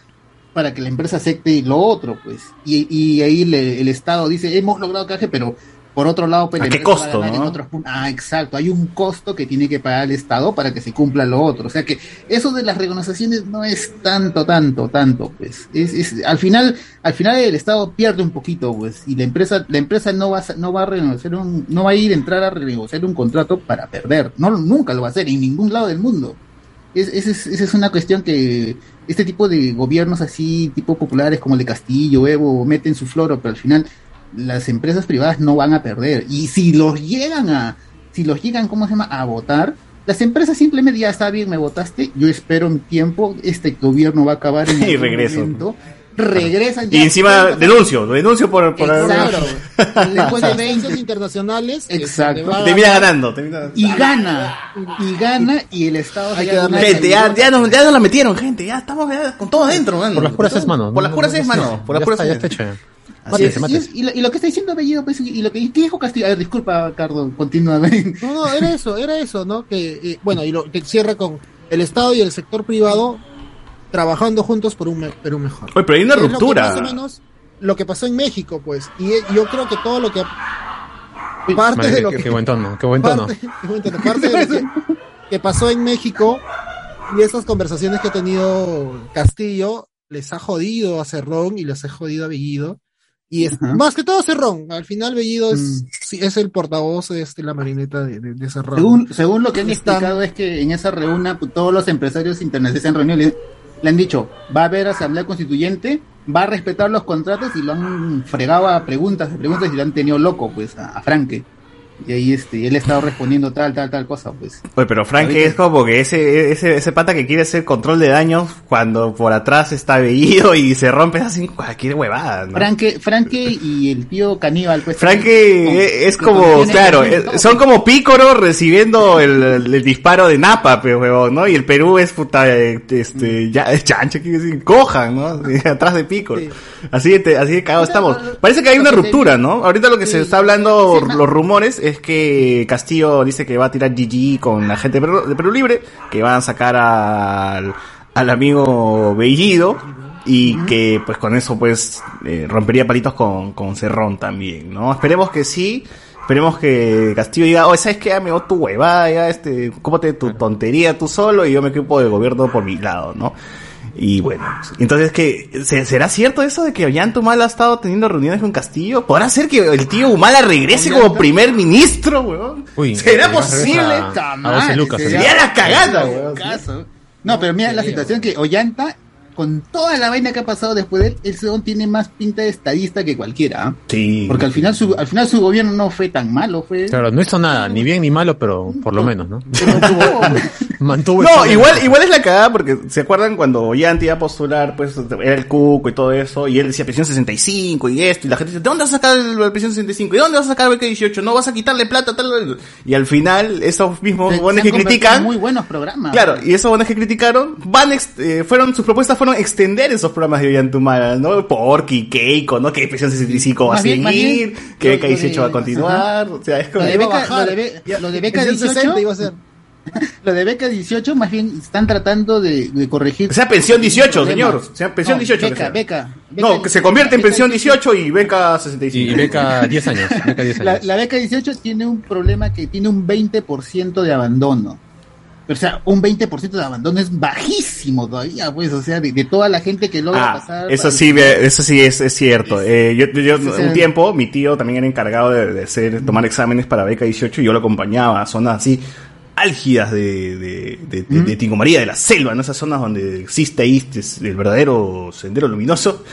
para que la empresa acepte lo otro, pues. Y, y ahí le- el Estado dice, hemos logrado caje, pero por otro lado, pues, ¿A qué costo, ganar en no? otros. Ah, exacto, hay un costo que tiene que pagar el Estado para que se cumpla lo otro. O sea que eso de las renegociaciones no es tanto, tanto, tanto, pues. Es, es, al final, al final el Estado pierde un poquito, pues, y la empresa, la empresa no va no va a renegociar un, no va a ir a entrar a renegociar un contrato para perder. No, nunca lo va a hacer en ningún lado del mundo. Es, esa es, esa es una cuestión que este tipo de gobiernos así, tipo populares como el de Castillo, Evo, meten su floro, pero al final las empresas privadas no van a perder. Y si los llegan a, si los llegan, ¿cómo se llama?, a votar, las empresas simplemente ya está bien, me votaste, yo espero un tiempo, este gobierno va a acabar en *laughs* Y algún regreso. momento, regresan Y encima denuncio, lo denuncio por... por Exacto. Después de Las 20 instancias internacionales. Exacto. este, va a Termina ganar- ganando. y gana, y gana, y el Estado Hay que darle- Gente, ya, ya, nos, ya nos la metieron, gente. Ya estamos ya con todo adentro, mano. Por las puras es mano. Por las puras es mano. Por las puras es. Así Y, es. es- y es- y lo, y lo que está diciendo Bellido, pues, y lo que ¿qué dijo Castillo, a ver, disculpa, Cardo, continúa. No, no, era eso, era eso, ¿no? Que, eh, bueno, y lo que cierra con el Estado y el sector privado trabajando juntos por un, Perú mejor. Oye, pero hay una Es lo que ruptura. más o menos lo que pasó en México, pues. Y eh, yo creo que todo lo que. Parte Madre, de lo que. qué buen tono, qué buen tono. parte, qué buen tono, parte de lo que, que pasó en México y esas conversaciones que ha tenido Castillo les ha jodido a Cerrón y les ha jodido a Bellido. Y es, Ajá. más que todo Cerrón. Al final Bellido es, Mm. sí, es el portavoz de este, la marioneta de, de, de Cerrón. Según, según lo que han Están- explicado es que en esa reunión pues, todos los empresarios internacionales se han reunido y le, le han dicho, va a haber asamblea constituyente, va a respetar los contratos y lo han fregado a preguntas, a preguntas y lo han tenido loco, pues, a, a Franke. Y ahí este, él ha estado respondiendo tal, tal, tal cosa, pues. Oye, pero Frank es como que ese, ese, ese pata que quiere hacer control de daños cuando por atrás está veído y se rompe así cualquier huevada, ¿no? Franke, Franke y el tío caníbal, pues. Franke es que como, claro, son como Pícoro recibiendo el, el- disparo de Napa, pero huevón, ¿no? Y el Perú es puta, eh, este, ya, es chancho, quiere decir, cojan, ¿no? *laughs* Atrás de Pícoro. Así de, te- así de cagado estamos. Parece que hay una ruptura, ¿no? Ahorita lo que se está hablando, los rumores, es que Castillo dice que va a tirar GG con la gente de Perú, de Perú Libre, que van a sacar al, al amigo Bellido, y que pues con eso pues eh, rompería palitos con, con Cerrón también, ¿no? Esperemos que sí. Esperemos que Castillo diga, oh, ¿sabes qué? Dio tu huevada, ya, este, cómate tu tontería tú solo y yo me ocupo del gobierno por mi lado, ¿no? Y bueno, entonces, ¿qué? ¿Se- ¿será cierto eso de que Ollanta Humala ha estado teniendo reuniones con Castillo? ¿Podrá ser que el tío Humala regrese como primer ministro, weón? Uy, ¿Será que posible? regresa a 12 lucas, Sería sería. la cagada, Sería weón. No, pero mira la situación que Ollanta, con toda la vaina que ha pasado después de él, el Sedón tiene más pinta de estadista que cualquiera. ¿ah? Sí. Porque al final su, al final su gobierno no fue tan malo, fue. Claro, no hizo nada, ni bien ni malo, pero por lo menos, ¿no? *laughs* Mantuvo No, igual, igual es la cagada porque se acuerdan cuando Ollanta iba a postular, pues era el cuco y todo eso, y él decía presión 65 y esto, y la gente dice, ¿de dónde vas a sacar el- la presión 65? ¿Y dónde vas a sacar el BK18? No vas a quitarle plata, tal. Y al final, esos mismos Se- buenos se que critican, Muy buenos programas. Claro, y esos buenos que criticaron, van, eh, fueron, sus propuestas fueron extender esos programas de Ollantumala, ¿no? Porky, Keiko, ¿no? Que Presión 65 va a seguir, bien, que lo- Beca lo 18 va a de- continuar, o sea, es Lo como... de Iba a beca, lo de, be- lo de beca En 18, 60 iba a ser. *laughs* lo de beca 18 más bien están tratando de, de corregir. O sea, pensión 18, problemas. señor. O sea, pensión No, 18. que Beca, sea. beca, No, que se convierte en pensión 18 y beca 65. Y beca 10 años, beca 10 La, años. la beca 18 tiene un problema que tiene un 20% de abandono. O sea, un 20% de abandono es bajísimo todavía, pues, o sea, de, de toda la gente que logra Ah, pasar. eso sí, eso sí es, es cierto. Eh, yo, yo- un tiempo, mi tío también era encargado de, de hacer, tomar exámenes para beca 18 y yo lo acompañaba a zonas así álgidas de, de, de, de- de Tingo María, de la selva, en esas zonas donde existe ahí el verdadero sendero luminoso.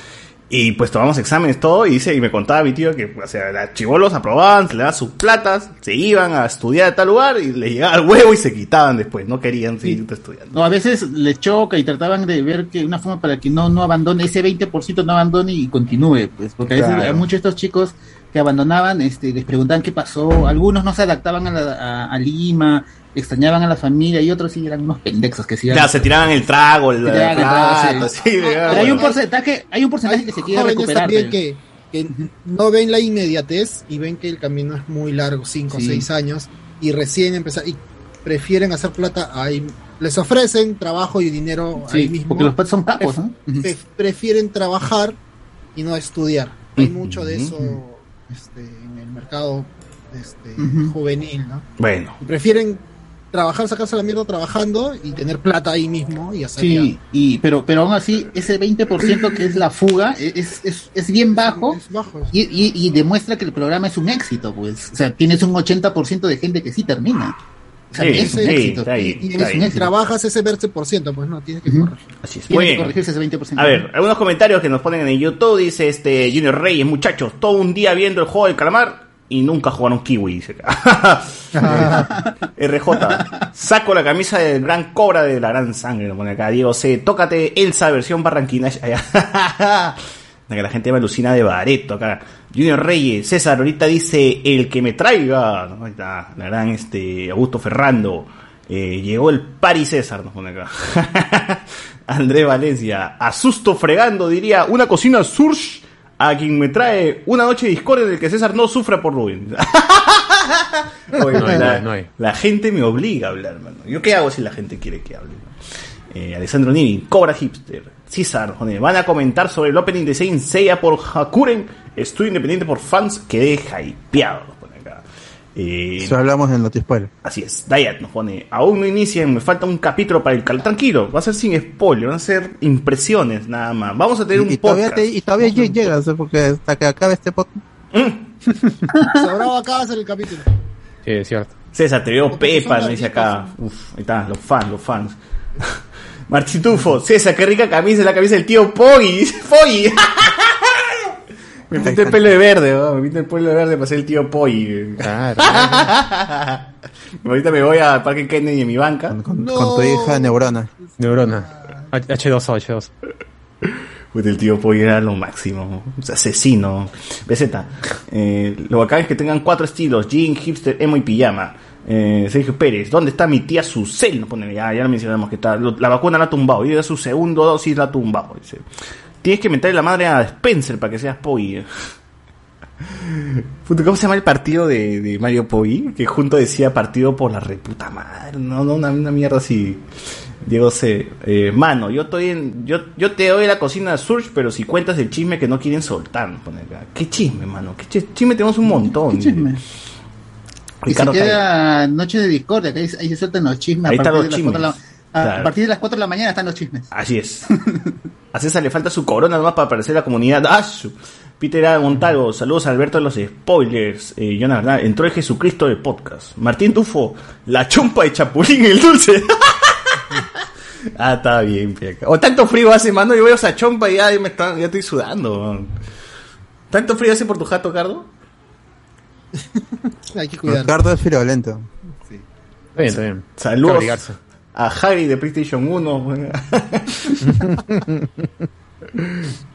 Y pues tomamos exámenes, todo, y dice, y me contaba mi tío que, o sea, los chivolos aprobaban, se le daban sus platas, se iban a estudiar a tal lugar, y les llegaba el huevo y se quitaban después, no querían seguir estudiando. No, a veces le choca y trataban de ver que una forma para que no, no abandone, ese 20% no abandone y continúe, pues, porque a veces Claro. hay muchos de estos chicos que abandonaban, este, les preguntaban qué pasó, algunos no se adaptaban a, la- a- a Lima, extrañaban a la familia y otros sí eran unos pendexos que sí Ya, se tiraban el trago, el, Se tiraban el trago, plato, sí. sí, Pero hay un porcentaje, hay un porcentaje que se quiere recuperar. también que, que no ven la inmediatez y ven que el camino es muy largo, 5 o Sí. 6 años, y recién empezar, y prefieren hacer plata ahí. Les ofrecen trabajo y dinero Sí, ahí mismo. porque los patos son capos, ¿no? Pref- prefieren trabajar y no estudiar. Hay mucho de eso. Este, en el mercado este, juvenil, ¿no? Bueno. Y prefieren trabajar, sacarse la mierda trabajando y tener plata ahí mismo y hacer Sí, y, pero, pero aún así, ese 20% que es la fuga e, es, es, es bien bajo, Y, y, y demuestra que el programa es un éxito, pues. O sea, tienes un 80% de gente que sí termina. O sea, Sí, es un sí, éxito. está ahí, y, está ahí. trabajas ese 20%, pues no, tienes que corregir. Así es. Tiene Muy que corregirse ese 20%. A ver, algunos comentarios que nos ponen en YouTube. Dice este Junior Reyes, muchachos, todo un día viendo el juego del calamar y nunca jugaron Kiwi. Dice acá. *laughs* RJ, saco la camisa del gran cobra de la gran sangre. Lo pone acá. Diego C, tócate Elsa versión barranquina. *laughs* Que la gente me alucina de Bareto acá. Junior Reyes, César, ahorita dice el que me traiga. ¿no? Ahí está, la gran este Augusto Ferrando. Eh, llegó el Pari César, nos pone acá. *laughs* André Valencia, asusto fregando, diría, una cocina surge a quien me trae una noche de discordia en el que César no sufra por Rubén. *laughs* Oye, No hay, la, no hay, no hay. la gente me obliga a hablar, mano. ¿Yo qué hago si la gente quiere que hable? Eh, Alessandro Nivi, Cobra Hipster, César, joder, van a comentar sobre el opening de Saint Seiya por Hakuren, estudio independiente por fans, quedé hypeado. nos pone acá. Eh, Eso hablamos en Notispoiler. Así es, Dayat nos pone, aún no inician, me falta un capítulo para el cal. Tranquilo, va a ser sin spoiler, van a ser impresiones nada más. Vamos a tener un Y todavía, podcast. te- y todavía lle- llegas, porque hasta que acabe este podcast. *laughs* Sobrado acá va a ser el capítulo. Sí, es cierto. César, te veo Pepa, dice acá. Uf, ahí está, los fans, los fans. Martín Tufo, César, qué rica camisa, la camisa del tío Poggy. Poggy. *laughs* me pinté el pelo de verde, ¿no? me pinté el pelo de verde para ser el tío Poggy. *laughs* Ahorita me voy al Parque Kennedy en mi banca. Con tu hija Neurona. Neurona. *laughs* H2O, H2. Puta, el tío Poggy era lo máximo. Sea, asesino. BZ. Eh, lo bacán es que tengan cuatro estilos: jean, hipster, emo y pijama. Eh, Sergio Pérez, ¿dónde está mi tía Susel? No pone, ya, ya lo mencionamos que está. La vacuna la ha tumbado. Y su segundo dosis la ha tumbado. Dice. Tienes que meterle la madre a Spencer para que seas. *laughs* Puta, ¿Cómo se llama el partido de, de Mario Poggi? Que junto decía partido por la reputa madre. No, no, una, una mierda así. Diego C. Eh, mano, yo estoy en. Yo, yo te doy la cocina de Surge, pero si cuentas el chisme que no quieren soltar. pone acá. ¿Qué chisme, mano? ¿Qué chi- chisme tenemos un montón? chisme? Y se queda Noche de Discordia, que ahí, ahí se sueltan los chismes. Ahí a están partir los la- chismes. a, Claro. a partir de las 4 de la mañana están los chismes. Así es. *laughs* A César le falta su corona nomás para aparecer la comunidad. ¡Ah! Peter A. Montalvo, saludos a Alberto de los spoilers. Eh, Jonah Bernal, entró el Jesucristo del podcast. Martín Tufo, la chompa de Chapulín el dulce. *laughs* ah, está bien, peca. O tanto frío hace, mano. Yo veo esa chompa y ya, me está- ya estoy sudando. man. ¿Tanto frío hace por tu jato, Cardo? *laughs* Hay que cuidar. Ricardo es friolento. Está bien, está bien. Saludos a Javi de PlayStation 1. *laughs*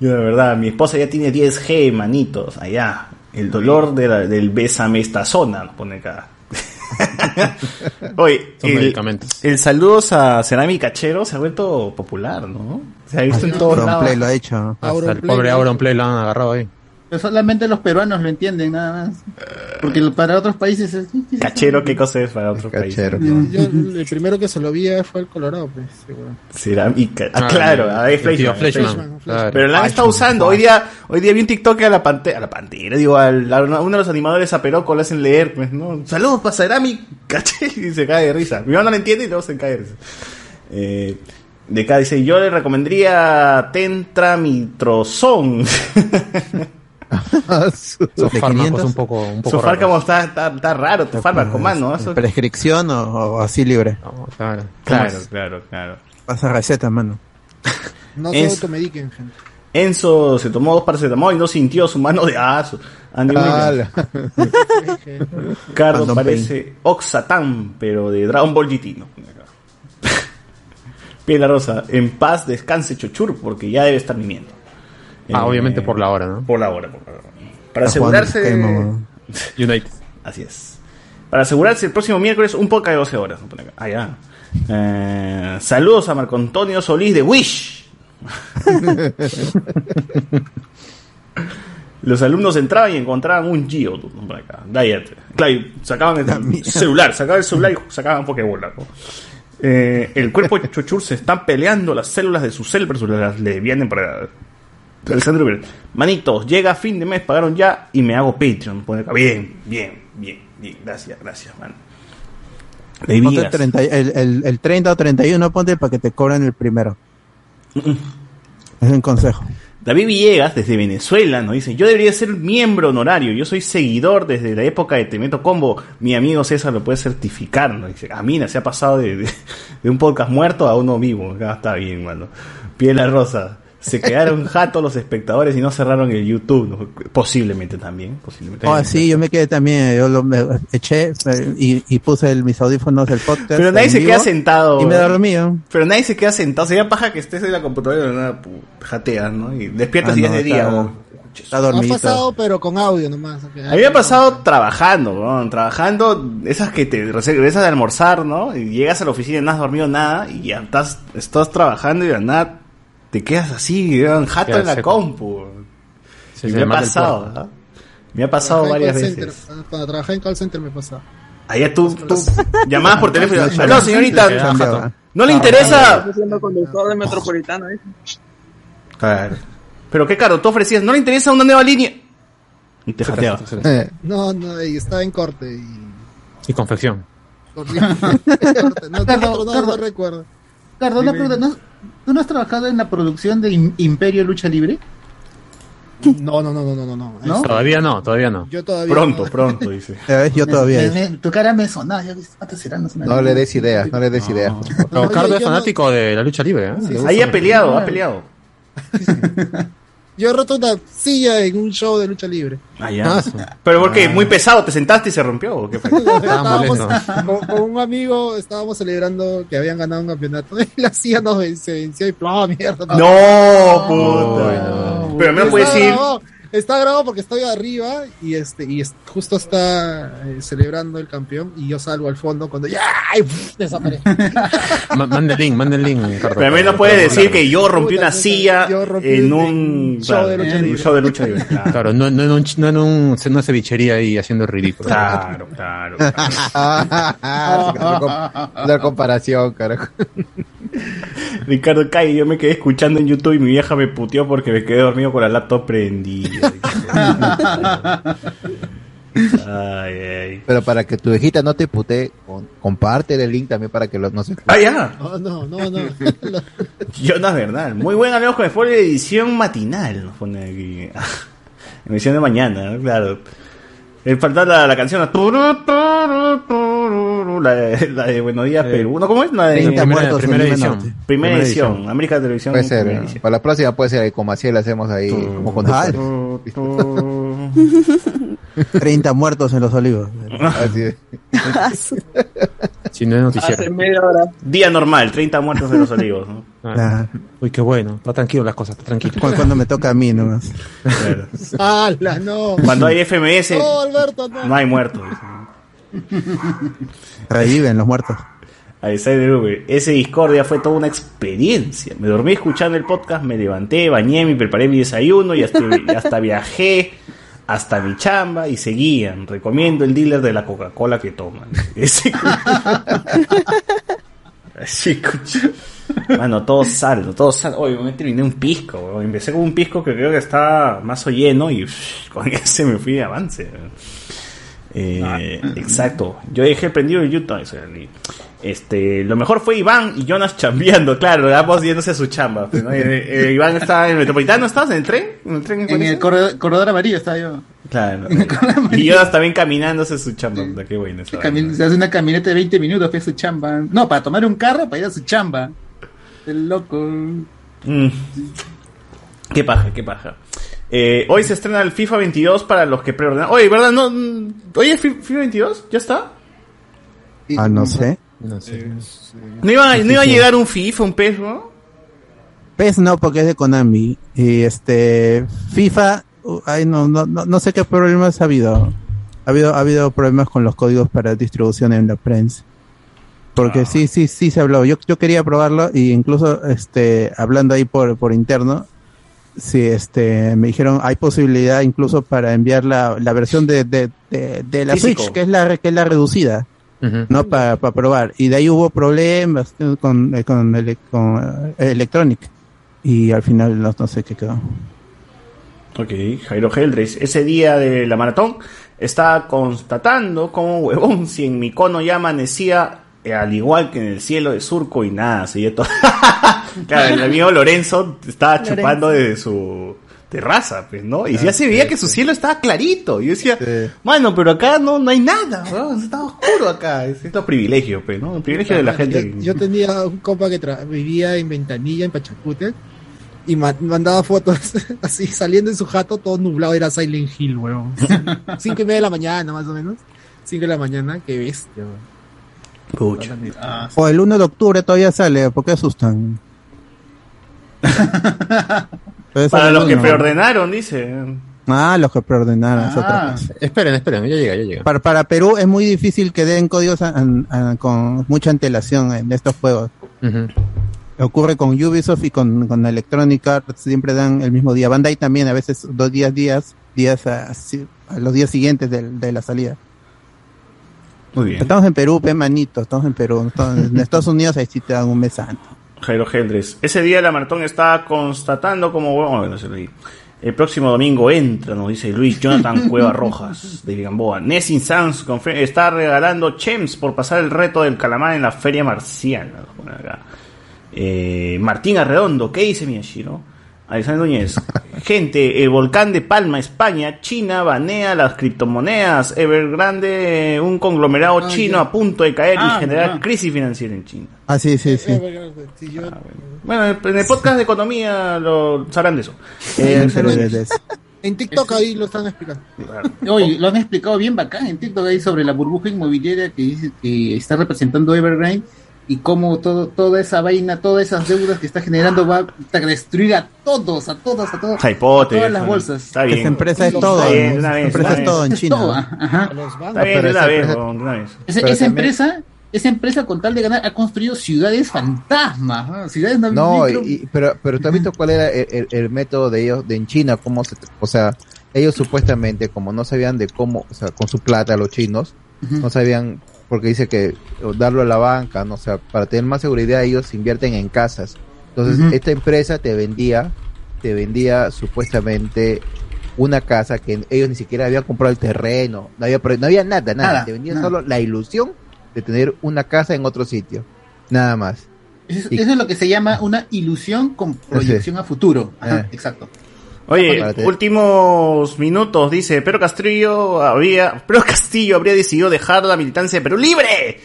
Yo de verdad, mi esposa ya tiene 10G, manitos, allá. El dolor de la- del bésame esta zona, nos pone acá. *laughs* Oye, Son el, medicamentos. el saludos a Cerámica Cachero se ha vuelto popular, ¿no? Se ha visto en todos lados. Auronplay lo ha hecho. Hasta el pobre Auronplay lo han agarrado ahí. Pero solamente los peruanos lo entienden, nada más. Porque lo- para otros países es... Cachero, ¿qué cosa es para otro país? Yo, el primero que se lo vi fue el Colorado, pues. seguro. Cerámica. Ah, Ah, claro, a ver, claro. Pero la han estado usando. Hoy día, hoy día vi un TikTok a la pantera, a la pantera, digo, a uno de los animadores a Peroco le hacen leer, pues, ¿no? Saludos para Cerámica, *laughs* caché, y se cae de risa. Mi mamá no lo entiende y luego se cae de risa. Eh, de acá dice, yo le recomendaría Tentramitrozón. *laughs* Su fármaco es un poco, un poco Su raro. fármaco está, está, está raro, tu fármaco, mano. Eso- ¿Prescripción o, o así libre? claro, Claro, claro, claro. Pasa receta, mano. No se automediquen, gente. Enzo se tomó dos paracetamol y no sintió su mano de aso. Random parece Oxatan, pero de Dragon Ball GT. ¿no? *laughs* Piel la Rosa, en paz descanse Chochur, porque ya debe estar viniendo. Ah, obviamente por la hora, ¿no? Por la hora, por la hora. Para asegurarse. Pokémon, *laughs* United. Así es. Para asegurarse el próximo miércoles un podcast de 12 horas. Ah, ya. Eh, saludos a Marco Antonio Solís de Wish. *laughs* Los alumnos entraban y encontraban un Gio. Por acá. Cállate. Claro, sacaban el celular, sacaban el celular y sacaban Pokébola. ¿no? Eh, el cuerpo de Chochur se están peleando las células de su cel versus las le Alexandre Uber. Manitos, llega fin de mes, pagaron ya y me hago Patreon. Pone acá. Bien, bien, bien, bien. Gracias, gracias, man. Ponte el, Gas. 30, el, el, el 30 o 31, ponte para que te cobren el primero. Es un consejo. David Villegas, desde Venezuela, nos dice, yo debería ser miembro honorario, yo soy seguidor desde la época de Temeto Combo, mi amigo César lo puede certificar, ¿no? Dice, ah, mira, se ha pasado de, de- de un podcast muerto a uno vivo, Ah, está bien, mano. Piela Rosa, se quedaron *laughs* jatos los espectadores y no cerraron el YouTube, ¿no? posiblemente también, posiblemente. Oh, sí, yo me quedé también, yo lo me eché eh, y, y puse el, mis audífonos del podcast. Pero nadie se vivo queda sentado. Y me dormí. Pero nadie se queda sentado. Sería paja que estés en la computadora y jateas, ¿no? Y despiertas Ah, y ya no, es de día. está- ¿no? Está Ha dormido. pasado, pero con audio nomás. ok. A mí me ha pasado trabajando, ¿no? Trabajando, esas que te regresas de almorzar, ¿no? Y llegas a la oficina y no has dormido nada y ya estás, estás trabajando y de nada te quedas así, ¿no? jato en la seco. compu. Sí, y sí, me ha pasado. ¿no? Me ha pasado Trabajé en varias veces. center. Cuando trabajé en call center me pasaba. Allá tú, tú llamabas por *laughs* teléfono sí, señorita. ¿no le interesa? Estoy siendo conductor de metropolitano, ¿eh? Claro. Pero qué caro, tú ofrecías, ¿no le interesa una nueva línea? Y te jateaba. No, no, y estaba en corte y... Y confección. *laughs* no, Cardo, no, no, Cardo. no recuerdo. Cardo, una pregunta, ¿no- ¿tú no has trabajado en la producción de Im- Imperio Lucha Libre? No, no, no, no, no, no. Todavía no, todavía no. Yo todavía Pronto, no. pronto, *laughs* dice. Yo todavía. Me- me- tu cara me. No, No le des ideas, no le des ideas. Pero No, Cardo yo- es fanático de la lucha libre, ¿eh? Ahí ha peleado, ha peleado. Yo he roto una silla en un show de lucha libre. Ah, ya. Pero porque muy pesado, te sentaste y se rompió. ¿o qué fue? *laughs* estábamos con, con un amigo, estábamos celebrando que habían ganado un campeonato *laughs* y la silla nos ven- se venció y ¡plá, mierda! No, puta. Pero al menos puedes ir. Está grabado porque estoy arriba y este y es- justo está eh, celebrando el campeón y yo salgo al fondo cuando ya desaparece. *laughs* Ma- Manda el link, manda el link. Pero al menos puedes decir que yo rompí una silla en un show de lucha libre. show de lucha libre. *laughs* Claro, Claro, no, no en un, no en un, en una cevichería ahí haciendo el ridículo. claro, claro. *laughs* La comparación, carajo. *laughs* Ricardo Calle, yo me quedé escuchando en YouTube y mi vieja me puteó porque me quedé dormido con la laptop prendida. ay, ay. Pero para que tu hijita no te putee, comparte el link también para que lo, no se Ah, ya. No, no, no, no. *laughs* Jonas Bernal. Muy buen Hablemos con Spoiler, edición matinal. Nos pone aquí. *laughs* edición de mañana, ¿no? claro. Eh, falta la, la canción. La, la de, la de Buenos Días Perú. ¿No, ¿Cómo es? La de 30 muertos en primera Lima edición. Primera primera edición. edición. América Televisión. Puede ser, primera ¿no? edición. para la próxima puede ser, como así lo hacemos ahí, como conductores. *laughs* 30 muertos en los olivos. Así es. *laughs* Si no es noticiero. Hace media hora. Día normal, 30 muertos de los olivos. ¿no? Ah. Uy, qué bueno. Está tranquilo las cosas, está tranquilo. Cu- Cuando me toca a mí nomás. Claro. ¡Hala, no! Cuando hay FMS, No, Alberto, no. no hay muertos. Reviven los muertos. Ese Discordia fue toda una experiencia. Me dormí escuchando el podcast, me levanté, bañé, me preparé mi desayuno y hasta, y hasta viajé hasta mi chamba y seguían. Recomiendo el dealer de la Coca-Cola que toman. *laughs* Ese Mano, todo sal, todo sal. Oye, me terminé un pisco. weón. Empecé con un pisco que creo que estaba más o lleno y con ese me fui de avance. Eh, exacto. Yo dejé prendido el YouTube. Este, lo mejor fue Iván y Jonas chambeando, claro, ambos yéndose a su chamba. pues, ¿no? Eh, eh, Iván estaba en el Metropolitano, ¿estabas en el tren? ¿En el tren? En el corredor, corredor amarillo estaba yo. Claro. Y Jonas también caminándose a su chamba. Qué bueno se hace una caminata de 20 minutos para su chamba. No, para tomar un carro para ir a su chamba. El loco. Mm. Qué paja, qué paja. Eh, hoy se estrena el FIFA 22 para los que preordenan. Oye, ¿verdad? No, mm, ¿Hoy es Fi- FIFA 22? ¿Ya está? Ah, no sé. No sé. ¿No iba, no iba a llegar un FIFA, un PES, no? PES no, porque es de Konami. Y este, FIFA, uh, ay, no, no, no, no sé qué problemas ha habido. Ha habido, ha habido problemas con los códigos para distribución en la prensa. Porque sí, sí, sí se habló. Yo, yo quería probarlo y incluso, este, hablando ahí por, por interno, sí, este, me dijeron, hay posibilidad incluso para enviar la, la versión de, de, de, de la Físico. Switch, que es la, que es la reducida. no para probar y de ahí hubo problemas con eh, con, ele- con, eh, Electronic y al final no, no sé qué quedó Ok, Jairo Heldres. Ese día de la maratón estaba constatando como huevón si en mi cono ya amanecía al igual que en el cielo de surco y nada, seguía todo. *laughs* claro, el amigo Lorenzo estaba Lorenzo. chupando desde su terraza, pues, ¿no? Y ya se veía que su cielo estaba clarito. Y yo decía, mano, pero acá no, no hay nada, weón, *laughs* está oscuro acá. Es estos privilegios, pues, ¿no? El privilegio de la gente. Yo, yo tenía un compa que vivía en Ventanilla, en Pachacute, y ma- mandaba fotos *laughs* así, saliendo en su jato, todo nublado, era Silent Hill, weón. Cinco y media de la mañana, más o menos. Cinco de la mañana, qué bestia, weón. Pucha. o el 1 de octubre todavía sale ¿por qué asustan? *laughs* Para los que preordenaron, dice. ah los que preordenaron es otra Ah, cosa. esperen, esperen, ya llega, ya llega. para, para Perú es muy difícil que den códigos a- a- a- con mucha antelación en estos juegos ocurre con Ubisoft y con, con Electronic Arts, siempre dan el mismo día. Bandai también, a veces dos días, días, días a, a los días siguientes del- de, la salida. Muy bien. Estamos en Perú, pe manito, estamos en Perú. Estamos- en Estados Unidos ahí sí te dan un mes antes. Jairo Heldres. Ese día la maratón estaba constatando como bueno, se. El próximo domingo entra, nos dice Luis Jonathan *laughs* Cueva Rojas de Gamboa. Nessin Sans está regalando chems por pasar el reto del calamar en la feria acá. Eh, Martín Arredondo, ¿qué dice Miyashiro? Alexander Núñez. *laughs* Gente, el volcán de Palma, España, China, banea las criptomonedas. Evergrande, un conglomerado chino a punto de caer Ah, y generar ah. crisis financiera en China. Ah, sí, sí, sí. Yo- Bueno, en el podcast de economía lo sabrán de eso. Eh. En TikTok ahí lo están explicando. Oye, lo han explicado bien bacán en TikTok ahí sobre la burbuja inmobiliaria que dice que está representando Evergrande y cómo todo, toda esa vaina, todas esas deudas que está generando va a destruir a todos, a todos, a a todas las bolsas. está bien. Esa empresa es todo. Está bien, de una Esa vez, empresa es todo en. China. Todo, ajá. Está bien, de una vez, esa- weón, de una vez. Esa, Pero esa también- empresa, esa empresa con tal de ganar ha construido ciudades fantasmas, ¿no? ciudades no, No, micro- y- pero, pero tú has visto cuál era el, el- el método de ellos de en China, cómo se, o sea, ellos supuestamente como no sabían de cómo, o sea, con su plata los chinos, no sabían porque dice que darlo a la banca, no, o sea, para tener más seguridad ellos invierten en casas. Entonces, esta empresa te vendía te vendía supuestamente una casa que ellos ni siquiera habían comprado el terreno, no había no había nada, nada, Nada, te vendían nada. solo la ilusión de tener una casa en otro sitio. Nada más. Eso, y- eso es lo que se llama una ilusión con proyección a futuro. Ajá, Eh. exacto. Oye, últimos minutos, dice, Pedro Castillo había, Pedro Castillo habría decidido dejar la militancia de Perú libre.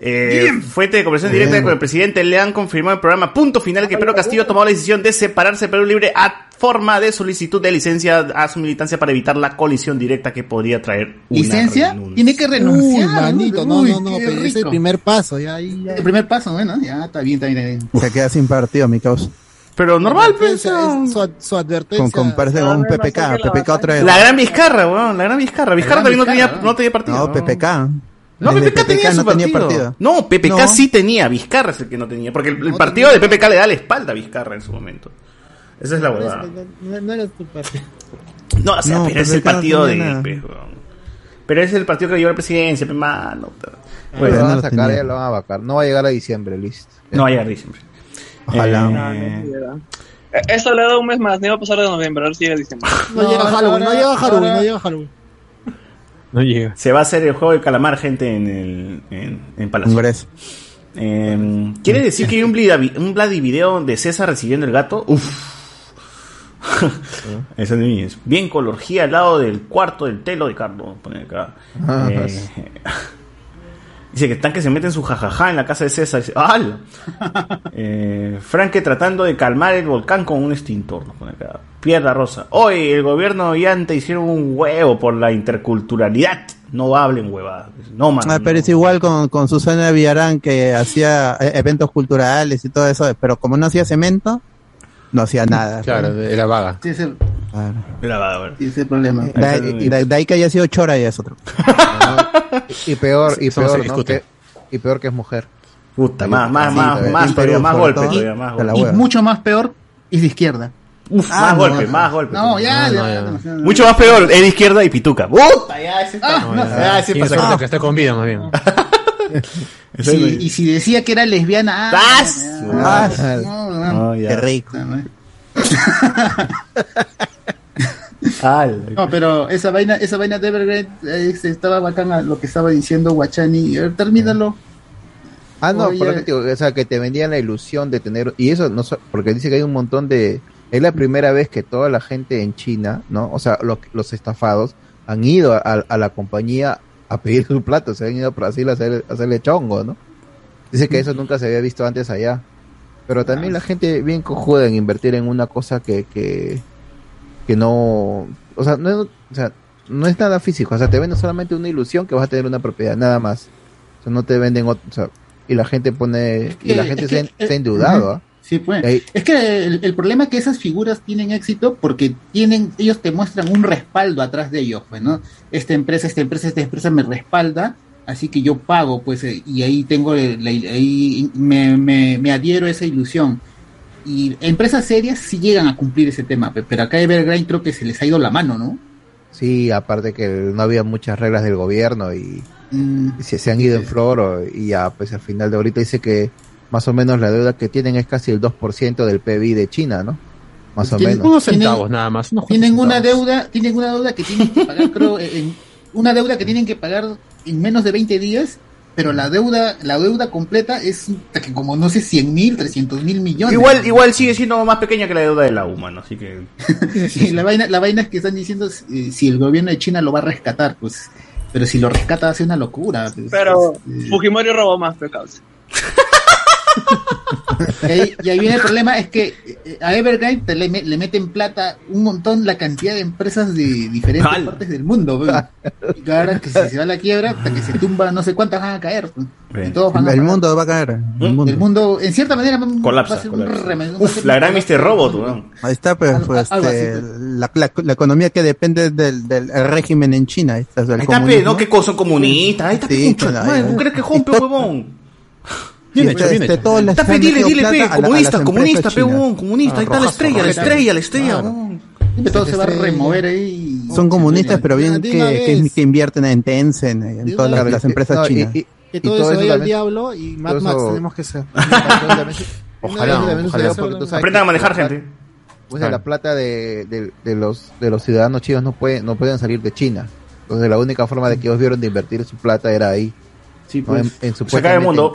Eh, fuente de conversación directa Bien. con el presidente le han confirmado el programa Punto Final que Pedro Castillo ha tomado la decisión de separarse de Perú Libre a forma de solicitud de licencia a su militancia para evitar la colisión directa que podría traer una ¿Licencia? renuncia. Tiene que renunciar. Uy, manito, no, Uy, no, no, pero es el primer paso, ya ahí. ya. El primer paso, bueno, ya está bien, está bien. Está bien. Se queda sin partido, mi causa. Pero normal, pues. Su, su advertencia. Con, con, parece con un PPK, PPK otra vez. La gran Vizcarra, weón, la gran Vizcarra. Vizcarra también no tenía, ¿no? no tenía partido. No, PPK. No, PPK, tenía su no tenía partido. partido. No, PPK No. sí tenía, Vizcarra es el que no tenía. Porque el, el partido de PPK le da la espalda a Vizcarra en su momento. Esa es la verdad. No, no era tu partido. No, o sea, No, pero es el partido de pe, weón. Pero es el partido que le llevó a la presidencia, pe, mano. pe. Bueno, lo van no a sacar, ya lo van a vacar. No va a llegar a diciembre, listo. no va a llegar diciembre. Ojalá. Eh, Eh, Esto le da un mes más, no iba a pasar de noviembre, a ver si llega diciembre. No, No, llega ahora- Halloween, no llega Halloween, ahora- no llega Halloween. No llega. se va a hacer el juego de calamar, gente, en el en, en Palacio. Eh, ¿Quiere decir que hay un, un Vladi video de César recibiendo el gato? Uf. *laughs* Eso es bien con la orgía al lado del cuarto del telo de Carlos. Pone acá. Ah, Eh. *laughs* dice que están que se meten su jajaja en la casa de César. Dice, ¡Al! *laughs* Eh, Franke tratando de calmar el volcán con un extintor. nos pone acá. Pierda Rosa. Hoy el gobierno y ante hicieron un huevo por la interculturalidad. No hablen huevadas. No, man. Ah, pero no. es igual con, con Susana Villarán que hacía eh, eventos culturales y todo eso, pero como no hacía cemento, no hacía nada. Claro, era vaga. Sí, Claro. Mira, va, a ver. sí, ese es el problema. De, ahí- de- de ahí que haya sido chora ya es otro. Y peor, y Eso peor, ¿no? Que- y peor que es mujer. Puta, más, más, Sí, más, todavía. más, todavía, Perú, más todavía, la Y mucho más peor es de izquierda. Uf, Ah, más no, golpes, no. más golpes. No, ya, No, ya, no, ya. demasiado. Mucho más peor, es de izquierda y pituca. ¡Puta! Ya, ese Ah, está- no, Ah, ese que está con vida, más bien. *laughs* *laughs* Y si, y si decía que era lesbiana, ah, ¡Ah! ya, Ah, no, no, No, ya. Qué rico. *laughs* No, pero esa vaina, esa vaina de Evergrande eh, estaba bacana lo que estaba diciendo Guachani. Termínalo. Ah, no, Oye. por eso te digo, o sea, que te vendían la ilusión de tener, y eso no, porque dice que hay un montón de, es la primera vez que toda la gente en China, ¿no? O sea, los, los estafados han ido a, a la compañía a pedir su plato, se han ido a Brasil a, hacer, a hacerle chongo, ¿no? Dice que eso nunca se había visto antes allá. Pero también la gente bien cojuda en invertir en una cosa que, que, que no, o sea, no, o sea, no es nada físico, o sea, te venden solamente una ilusión que vas a tener una propiedad, nada más. O sea, no te venden, ot- o sea, y la gente pone, y la gente se, que- se ha endeudado, ¿ah? Sí, pues. Es que el, el problema es que esas figuras tienen éxito porque tienen, ellos te muestran un respaldo atrás de ellos, pues, ¿no? Esta empresa, esta empresa, esta empresa me respalda, así que yo pago, pues, eh, y ahí tengo, el- la- ahí me, me, me adhiero a esa ilusión. Y empresas serias sí llegan a cumplir ese tema, pe- pero acá Evergrande creo que se les ha ido la mano, ¿no? Sí, aparte que no había muchas reglas del gobierno y, Mm, se, se han ido en flor y ya, pues al final de ahorita dice que más o menos la deuda que tienen es casi el 2% del PBI de China, ¿no? Más o Tienen- menos. Unos Tienen- centavos nada más. unos tienen una deuda, tienen una deuda que tienen que pagar, creo, en, una deuda que tienen que pagar en menos de 20 días, pero la deuda, la deuda completa es que como no sé, 100 mil, 300 mil millones. Igual, igual sigue siendo más pequeña que la deuda de la UMA, ¿no? Así que. *laughs* Sí, la vaina, la vaina es que están diciendo eh, si el gobierno de China lo va a rescatar, pues, pero si lo rescata ser una locura. pues. Pero Fujimori robó más, pero causa. *laughs* *laughs* Y ahí, y ahí viene el problema, es que eh, a Evergrande te le, le meten plata un montón la cantidad de empresas de diferentes partes del mundo. pues. Y ahora que si se va a la quiebra, hasta que se tumba, no sé cuántas van a caer. pues. Y todos van a El mundo va a caer. El mundo. El mundo, en cierta manera, va Colapsa, a ser un colapsa. remedio. va a Uf, ser la gran. Mr. Robot. Ahí está, pues, Algo- pues, así, este, pues. la, la- la economía que depende del, del régimen en China. Ahí está, el Ahí está, pe. ¿no? Que co- son comunistas. Ahí está, Sí, ahí- ¿Tú crees que rompe, huevón? Bien Este, hecho, bien hecho. todos les Está, pe, han dile, dile, pe, comunista, las comunista, pe, comunista. Ah, Ahí está la estrella, la estrella, la estrella, todo se va a remover ahí. Son comunistas, pero bien que, que, invierten en Tencent, en todas las, las empresas chinas. y- Que y todo, eso vaya al diablo y Mad Max eso- tenemos que ser. Ojalá, Aprendan a manejar, gente. Pues la plata de, de, de los de los ciudadanos chinos no pueden no pueden salir de China. Entonces la única forma de que ellos vieron de invertir su plata era ahí. Sí, ¿no? pues. en, en Se cae el mundo.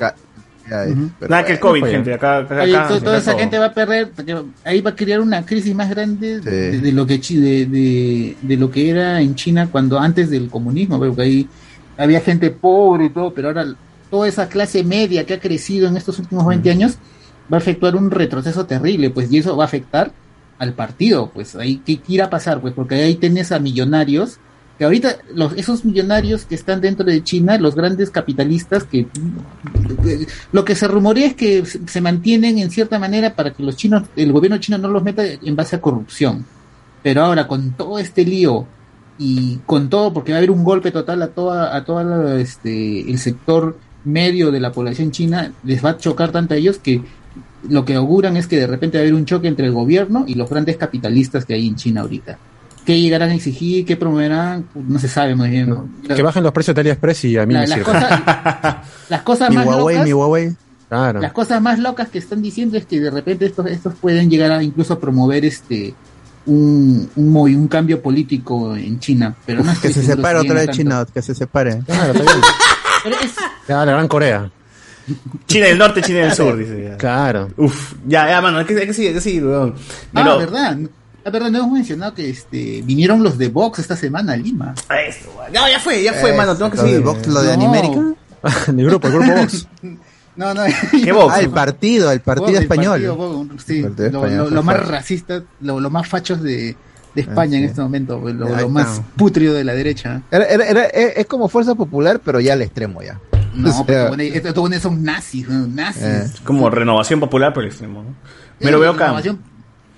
Nada que el COVID, gente. Acá, acá, Oye, acá, to- toda esa todo. gente va a perder, porque ahí va a crear una crisis más grande Sí. de, de lo que chi- de, de, de lo que era en China cuando antes del comunismo, porque ahí había gente pobre y todo, pero ahora toda esa clase media que ha crecido en estos últimos 20 años va a efectuar un retroceso terrible, pues y eso va a afectar al partido, pues ahí qué qué irá a pasar, pues porque ahí tienes a millonarios que ahorita los esos millonarios que están dentro de China, los grandes capitalistas que lo que se rumorea es que se mantienen en cierta manera para que los chinos, el gobierno chino no los meta en base a corrupción. Pero ahora con todo este lío y con todo, porque va a haber un golpe total a toda, a toda la, este, el sector medio de la población china, les va a chocar tanto a ellos que lo que auguran es que de repente va a haber un choque entre el gobierno y los grandes capitalistas que hay en China ahorita. ¿Qué llegarán a exigir? ¿Qué promoverán? No se sabe muy bien. Que bajen los precios de AliExpress y a mí La- me las sirve. cosas, *laughs* las cosas Mi más Huawei, locas, mi Huawei. Claro. las cosas más locas que están diciendo es que de repente estos, estos pueden llegar a incluso promover este un, un, un cambio político en China, pero no que se separe otra vez China, que se separe. Claro, está bien. Pero es- Ya, la Gran Corea. China del norte, China del sur, dice. ya. Claro. Uf, ya, ya, mano, hay que, hay que seguir, hay que seguir, weón. Ah, verdad. La verdad, no hemos mencionado que este vinieron los de Vox esta semana a Lima. Eso. No, ya fue, ya fue, Eso, mano, tengo que seguir. Vox, lo de No. Animérica. *laughs* el grupo, el grupo Vox. *laughs* No, no. ¿Qué Vox? Ah, el partido, el partido Vox, el español. partido Vox, sí, Partido lo, español, lo- lo sí, más racista, lo, lo más fachos de, de España Ah, en sí. este momento, pues, lo, más putrido de la derecha. Era, era- era- es, es como fuerza popular, pero ya al extremo ya. No, O sea, pero bueno, estos son nazis, nazis. Eh. Como renovación popular por el extremo, ¿no? Me Eh, lo veo acá. Renovación,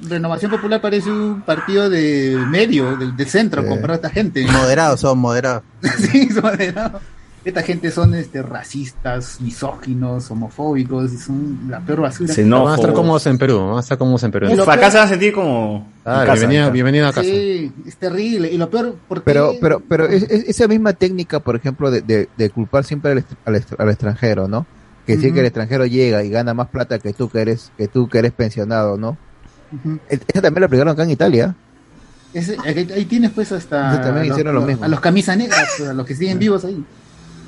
Renovación Popular parece un partido de medio, del de centro, Eh. comparado a esta gente. Moderados son, moderados. *laughs* sí, son moderados. Esta gente son este, racistas, misóginos, homofóbicos, y son la peor basura. Vamos a estar cómodos en Perú. Vamos a estar cómodos en Perú. Uf, acá se van a sentir como. Ah, casa, bienvenido, a casa. Sí, es terrible. Y lo peor, porque Pero, pero, pero es- es- esa misma técnica, por ejemplo, de, de- de culpar siempre al, est- al est- al extranjero, ¿no? Que si Ujú. que el extranjero llega y gana más plata que tú que eres, que tú que eres pensionado, ¿no? E- Esa también la aplicaron acá en Italia. Ese- ahí, tienes pues hasta Eso también a los- hicieron lo mismo. a los camisas negras, a los que siguen vivos ahí.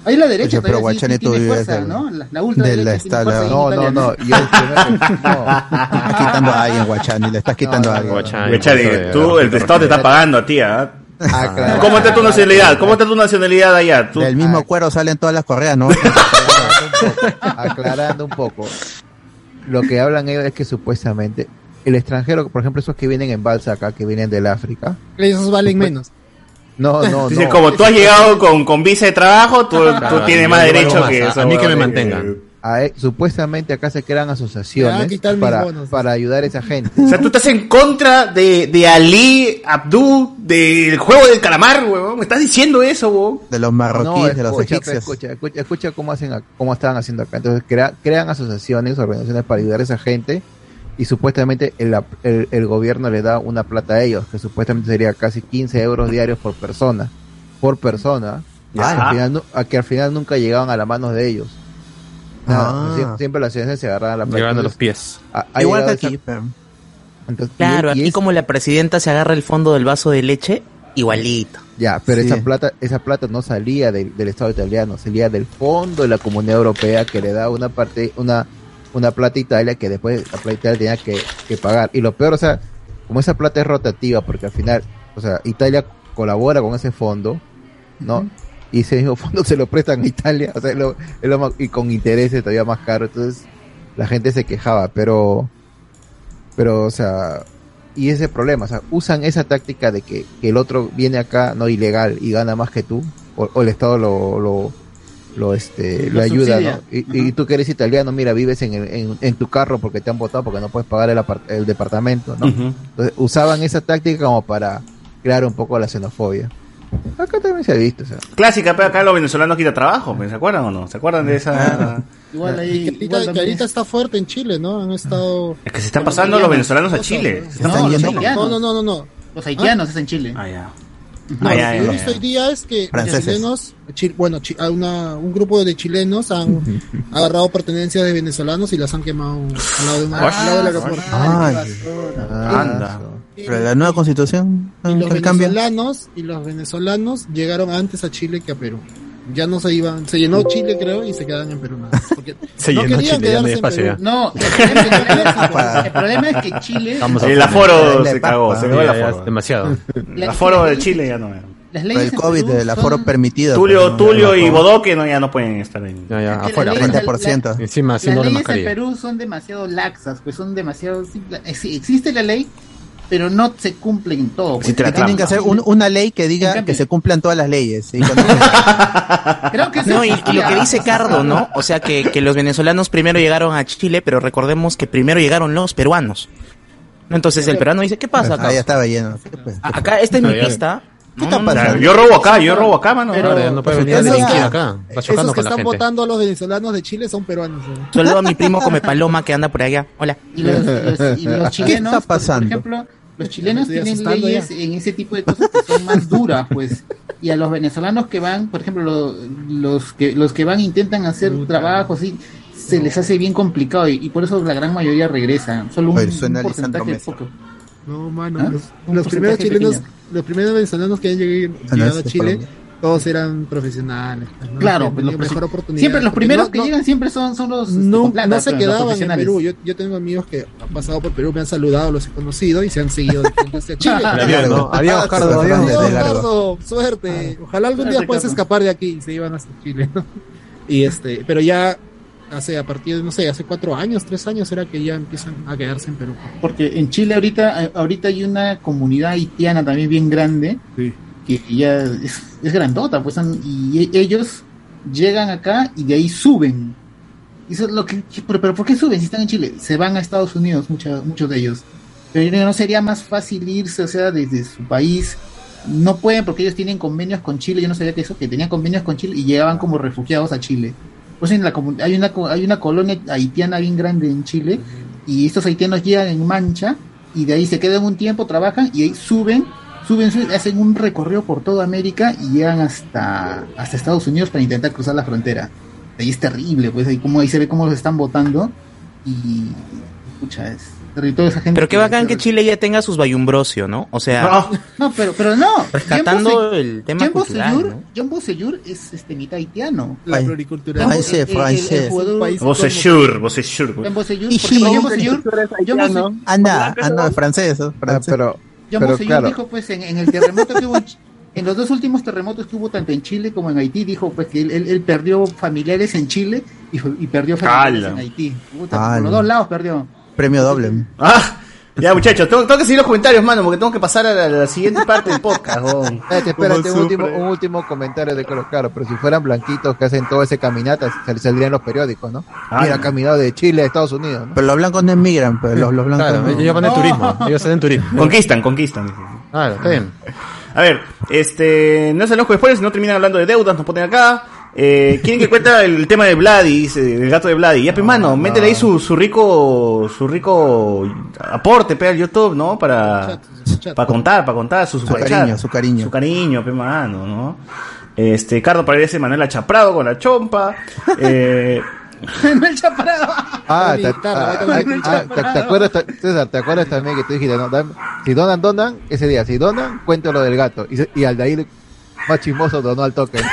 Ahí la derecha pero todavía sí- fuerza, del- ¿no? La, la ultra de No, no, no. Yo el primero- *laughs* no. Estás quitando a alguien, Guachani, le estás quitando a alguien. Tú, el Estado te está pagando a ti, ¿ah? Ah, claro. ¿Cómo está tu nacionalidad? ¿Cómo está tu nacionalidad allá? Tú- Del mismo cuero salen todas las correas, ¿no? *laughs* aclarando un poco, lo que hablan ellos es que supuestamente el extranjero, por ejemplo, esos que vienen en balsa acá, que vienen del África, Esos valen menos. no, no, *laughs* Dice, no. como tú has llegado con, con visa de trabajo, tú, tú tienes más derecho más, que a- eso. a mí que me mantengan. A- e, supuestamente acá se crean a asociaciones mis para, para ayudar a esa gente. O sea, tú estás en contra de, de Ali Abdul, del juego del calamar, weón. Me estás diciendo eso, weón. De los marroquíes, de los egipcios. escucha, escucha, escucha cómo hacen, ac- cómo estaban haciendo acá. Entonces crea- crean asociaciones, organizaciones para ayudar a esa gente y supuestamente el, el, el gobierno le da una plata a ellos, que supuestamente sería casi 15 euros diarios por persona, por persona, y Ya. al final, nu- a que al final nunca llegaban a las manos de ellos. Nada, Ah. sie- siempre las asociaciones se agarraban a la plata. Llegando a los pies. Igual que esa- aquí, y- Claro, y aquí es- como la presidenta se agarra el fondo del vaso de leche Igualito. Ya, pero Sí. esa plata, esa plata no salía del, del Estado italiano, salía del fondo de la Comunidad Europea que le da una parte, una, una plata Italia que después la plata Italia tenía que, que pagar. Y lo peor, o sea, como esa plata es rotativa, porque al final, o sea, Italia colabora con ese fondo, ¿no? Y ese mismo *laughs* fondo se lo prestan a Italia, o sea, es lo- es lo más- y con intereses todavía más caro, entonces la gente se quejaba, pero, pero, o sea, y ese problema, o sea, usan esa táctica de que, que el otro viene acá, no ilegal, y gana más que tú, o, o el Estado lo, lo, lo, este, Lo lo ayuda. ¿no? Y, y tú que eres italiano, mira, vives en, el- en, en tu carro porque te han votado porque no puedes pagar el, apart- el departamento, ¿no? Entonces, usaban esa táctica como para crear un poco la xenofobia. Acá también se ha visto, o sea. Clásica, pero acá los venezolanos quitan trabajo, ¿se acuerdan o no? ¿Se acuerdan de esa? Igual ahí. Que ahorita, igual que también ahorita es- está fuerte en Chile, ¿no? Han estado. Es que se están pasando los venezolanos a Chile. Se No, están yendo. No, no, no. Los haitianos es en Chile. Ah, ya. No, Ah, lo ya, que he visto hoy día es que Franceses. chilenos, chi- bueno, chi- a una, un grupo de chilenos han *laughs* agarrado pertenencias de venezolanos y las han quemado al lado, de una, al lado del aeropuerto. Ay. Anda. Pero la nueva constitución, Y los el cambio. venezolanos y los venezolanos llegaron antes a Chile que a Perú. Ya no se iban, se llenó Chile creo y se quedaban en Perú. nada más, porque *laughs* Se no llenó Chile, ya no hay espacio ya. No, el problema, el *laughs* problema- el problema es que Chile. Vamos El aforo La se cagó, se cagó el aforo. demasiado. *laughs* El aforo de Chile ya no. Las Por leyes el COVID, Perú el aforo son- permitido. Tulio, pues, ¿no? Tulio y. Bodoque no, ya no pueden estar en. Ya, ya, afuera, la ley- afuera. 30%. Encima Las la leyes en. Perú son demasiado laxas, pues son demasiado Existe la ley, pero no se cumplen en todo. pues. Que tienen que hacer un- una ley que diga cambio- que se cumplan todas las leyes. ¿sí? *laughs* Creo que No, y, y lo que dice Cardo, ¿no? O sea, que, que los venezolanos primero llegaron a Chile, pero recordemos que primero llegaron los peruanos. ¿No? Entonces el peruano dice, ¿qué pasa acá? Ah, ya estaba lleno. pues. Acá, esta es mi pista. ¿Qué está pasando? Yo robo acá, yo robo acá, mano. Pero- no puede venir a delinquir que- acá. Va Esos que con están votando a los venezolanos de Chile son peruanos. ¿no? Saludo a mi primo *laughs* Come Paloma que anda por allá. Hola. Y los, y los- y los chilenos, está pasando? por ejemplo, los chilenos tienen leyes en ese tipo de cosas que son más duras, pues. Y a los venezolanos que van, por ejemplo, lo- los que los que van intentan hacer trabajo así, se les hace bien complicado y, y por eso la gran mayoría regresan. Solo un, Oye, suena un porcentaje poco. No, mano. ¿Ah? Los, primeros chilenos, pequeño. los primeros venezolanos que han llegado, Ah, llegado a Chile, todos eran profesionales. pues, ¿no? Claro, pues, los tenido mejor oportunidad. siempre los primeros no- que no- llegan siempre son, son los No, plata, no se pues, quedaban en. Perú. Yo, yo tengo amigos que han pasado por Perú, me han saludado, los he conocido y se han seguido de frente hacia Chile. *laughs* Adiós, ¿no? Adiós, Cardo, adiós. Cardo, suerte. Ojalá algún día puedas escapar de aquí y se iban hasta Chile. ¿no? Y este, pero ya hace a partir de, no sé, hace cuatro años, tres años era que ya empiezan a quedarse en Perú. Porque en Chile ahorita, eh, ahorita hay una comunidad haitiana también bien grande, que ya es, es grandota, pues, y e- ellos llegan acá y de ahí suben. Y eso es lo que, pero, pero ¿por qué suben si están en Chile? Se van a Estados Unidos, mucha- muchos de ellos. Pero no sería más fácil irse, o sea, desde su país. No pueden porque ellos tienen convenios con Chile. Yo no sabía que eso, que tenían convenios con Chile y llegaban como refugiados a Chile. Pues en la hay una hay una colonia haitiana bien grande en Chile y estos haitianos llegan en mancha y de ahí se quedan un tiempo, trabajan y ahí suben, suben, suben, hacen un recorrido por toda América y llegan hasta, hasta Estados Unidos para intentar cruzar la frontera. Ahí es terrible, pues ahí, como, ahí se ve cómo los están votando y escucha, es terrible. Toda esa gente Pero qué bacán que Chile ya tenga sus Bayumbrosio, ¿no? O sea, No, pero, pero no. Rescatando el tema Jean cultural, Bosellur- ¿no? Jean Bosellur es este, mitad haitiano. La pluricultural. Vocesur. Jean Bosellur, Bosellur- Jean Bosellur- Anda, anda, francés, ¿no? Francés. pero, Jean pero claro, dijo pues en, en el terremoto que hubo en, en los dos últimos terremotos que hubo tanto en Chile como en Haití, dijo pues que él, él- él perdió familiares en Chile y, perdió familiares en Haití. Puta, por los dos lados perdió. Premio doble. Ah, ya muchachos, tengo, tengo que seguir los comentarios, mano, porque tengo que pasar a la, a la siguiente parte del podcast. *laughs* weón. espérate, espérate, un último, un último comentario de Carlos Caro, pero si fueran blanquitos que hacen todo ese caminata, sal- saldrían los periódicos, ¿no? Ah, Mira, caminado de Chile a Estados Unidos, ¿no? Pero los blancos no emigran, pero los, los blancos Claro, no. ellos van en turismo. Ellos hacen turismo. Conquistan, conquistan. Claro, está bien. A ver, este, no se enojo después, no terminan hablando de deudas, nos ponen acá. Eh, *laughs* quieren que cuenta el tema de Vladi, dice, el gato de Vladi. Ya, pues, mano, métele ahí su, su rico, su rico aporte, pe, al YouTube, ¿no? Para, para contar, para contar su, cariño, su cariño. Su cariño, pe, mano, ¿no? Este, Cardo parece Manuela Chaprado con la chompa. *laughs* Eh, el chaparado. Ah, te, ah, ah, ah, te- acuerdas, ¿te acuerdas también que tú dijiste, no, dame- si donan, donan, ese día, si donan, cuento lo del gato. Y, y al de ahí, más chismoso, donó al toque. *laughs*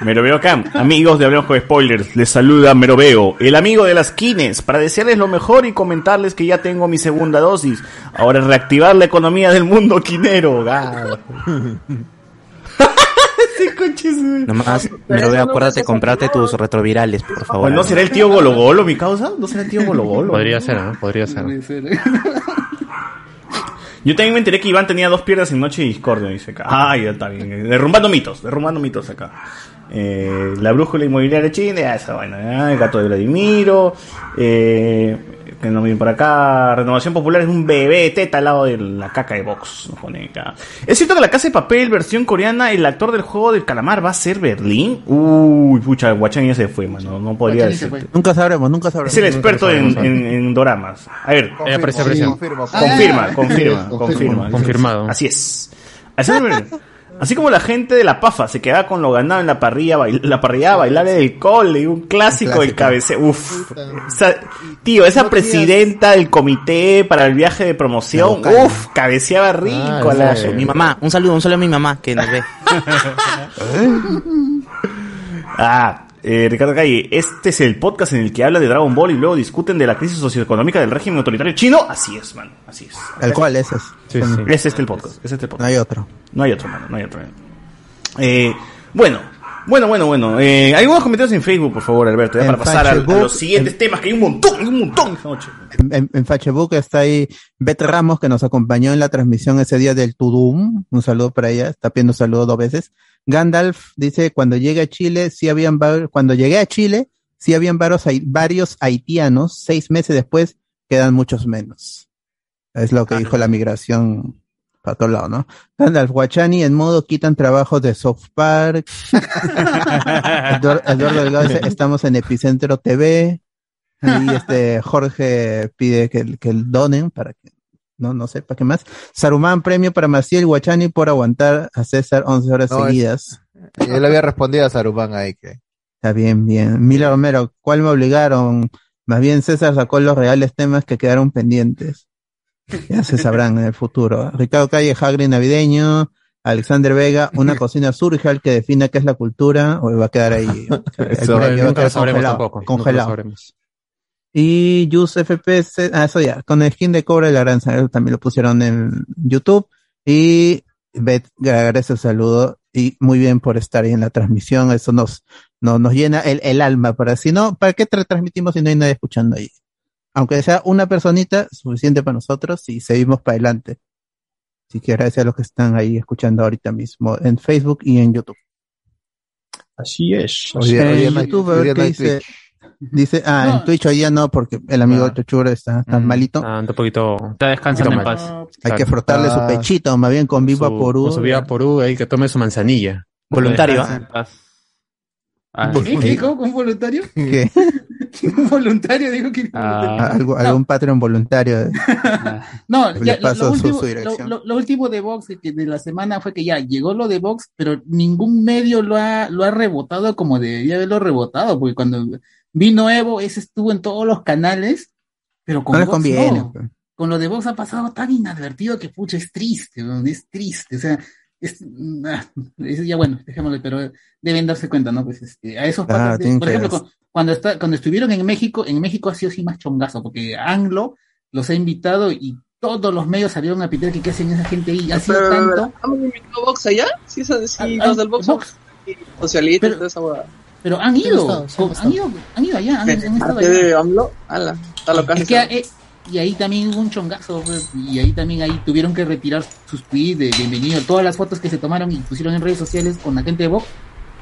Meroveo Cam, amigos de Hablemos con Spoilers, les saluda Meroveo, el amigo de las kines, para desearles lo mejor y comentarles que ya tengo mi segunda dosis. Ahora reactivar la economía del mundo quinero. *laughs* Nomás, me lo veo, acuérdate, comprarte tus retrovirales, por favor. ¿O no será el tío Golo Golo, mi causa? ¿No será el tío Golo Golo? Podría ser, ¿no? Podría ser. *laughs* Yo también me enteré que Iván tenía dos piernas en Noche de Discordia, dice acá. Ah, ya está bien. Derrumbando mitos, derrumbando mitos acá. Eh, la brújula inmobiliaria china, esa vaina. ¿eh? El gato de Vladimiro. Eh, que no viene por acá. Renovación Popular es un bebé teta al lado de la caca de Vox. nos pone acá. ¿Es cierto que la casa de papel, versión coreana, el actor del juego del calamar va a ser Berlín? Uy, pucha, Guachán ya se fue, mano. No podría Guachani decir. Nunca sabremos, nunca sabremos. Es el experto en, en, en doramas. A ver. Eh, aparece, aparece. Confirma, Confirmo, confirma, confirmo. confirma, Confirmo. Confirmado. Así es. Así, así como la gente de la PAFA se quedaba con lo ganado en la parrilla, bail- la parrilla bailable del cole, un clásico del cabeceo. Uf. Esa- tío, esa presidenta del comité para el viaje de promoción, uf, cabeceaba rico. a la- Mi mamá, un saludo, un saludo a mi mamá que nos ve. *laughs* Ah, eh, Ricardo Calle, este es el podcast en el que habla de Dragon Ball y luego discuten de la crisis socioeconómica del régimen autoritario chino. Así es, man, así es. El cual ese es. Es este el podcast, es este el podcast. No hay otro. No hay otro, mano, no hay otro. Eh, bueno, bueno, bueno, bueno. Eh, algunos comentarios en Facebook, por favor, Alberto, ya En para pasar a, los siguientes temas, que hay un montón, hay un montón esta noche. En, en, Facebook está ahí Bet Ramos, que nos acompañó en la transmisión ese día del Tudum. Un saludo para ella, está pidiendo saludo dos veces. Gandalf dice, cuando llegue a Chile, sí habían, cuando llegué a Chile, sí habían varios, varios haitianos, seis meses después quedan muchos menos. Es lo que dijo la migración para todos lados, ¿no? Gandalf Guachani en modo quitan trabajos de South Park. *laughs* Eduardo, Eduardo Delgado dice, estamos en Epicentro TV. Ahí este Jorge pide que, que donen para que no no sé para qué más. Saruman premio para Maciel Guachani por aguantar a César 11 horas No, es- seguidas. Yo le había respondido a Saruman ahí que. Está bien, bien. Mila Romero, ¿cuál me obligaron? Más bien César sacó los reales temas que quedaron pendientes. Ya se sabrán en el futuro. Ricardo Calle, Hagrid navideño. Alexander Vega, una *laughs* cocina surreal que defina qué es la cultura, o va a quedar ahí. *laughs* A nunca lo sabremos congelado, tampoco. Nunca lo congelado. sabremos. Y Jus FPS, ah, eso ya, con el skin de Cobra y la Gran Sangre también lo pusieron en YouTube. Y Bet, agradece el saludo y muy bien por estar ahí en la transmisión. Eso nos, nos, nos llena el, el alma. Para si no, ¿para qué transmitimos si no hay nadie escuchando ahí? Aunque sea una personita, suficiente para nosotros y seguimos para adelante. Así que gracias a los que están ahí escuchando ahorita mismo en Facebook y en YouTube. Así es. Hoy día- hoy día no hay- YouTube, a ver qué dice. Twitch. Dice, ah, No. en Twitch hoy día no, porque el amigo Ah. Chochura está tan malito. Ah, un poquito. Está descansando un en poquito paz. Hay que frotarle su Ah. pechito, más bien con Viva Su- Porú. Con su Viva Porú, ahí que tome su manzanilla. Voluntario. En paz. Ah, ¿Qué? ¿Qué? ¿Cómo? ¿Un voluntario? ¿Qué? *laughs* ¿Un voluntario? Dijo que. Ah. Algo, algún Patreon voluntario. *laughs* No, Le ya, lo- paso lo, último, su dirección. lo- lo- lo último de Vox que de la semana fue que ya llegó lo de Vox, pero ningún medio lo ha, lo ha rebotado como debería haberlo rebotado, porque cuando vino Evo, ese estuvo en todos los canales, pero con No les Vox conviene. no. pues. Con lo de Vox ha pasado tan inadvertido que pucha, es triste, es triste, o sea, es, ah, es- ya bueno, dejémosle, pero deben darse cuenta, ¿no? Pues este, a esos patas tienen por ejemplo, cu- cuando está, cuando estuvieron en México, en México ha sido así más chongazo, porque Anglo los ha invitado y todos los medios salieron a pitar que qué hacen esa gente ahí, ha sido Pero, tanto, ¿Han invitado Vox allá? Sí, sí, sí, Ah, los del Vox. Vox. Socialistas, toda esa hueá. Pero han ido, sí, han han ido, han ido allá, han, han estado ¿Parte allá. de AMLO? Ala, está loca. Es que, eh, y ahí también hubo un chongazo, pues, y ahí también ahí tuvieron que retirar sus tweets de bienvenido. Todas las fotos que se tomaron y pusieron en redes sociales con la gente de Vox,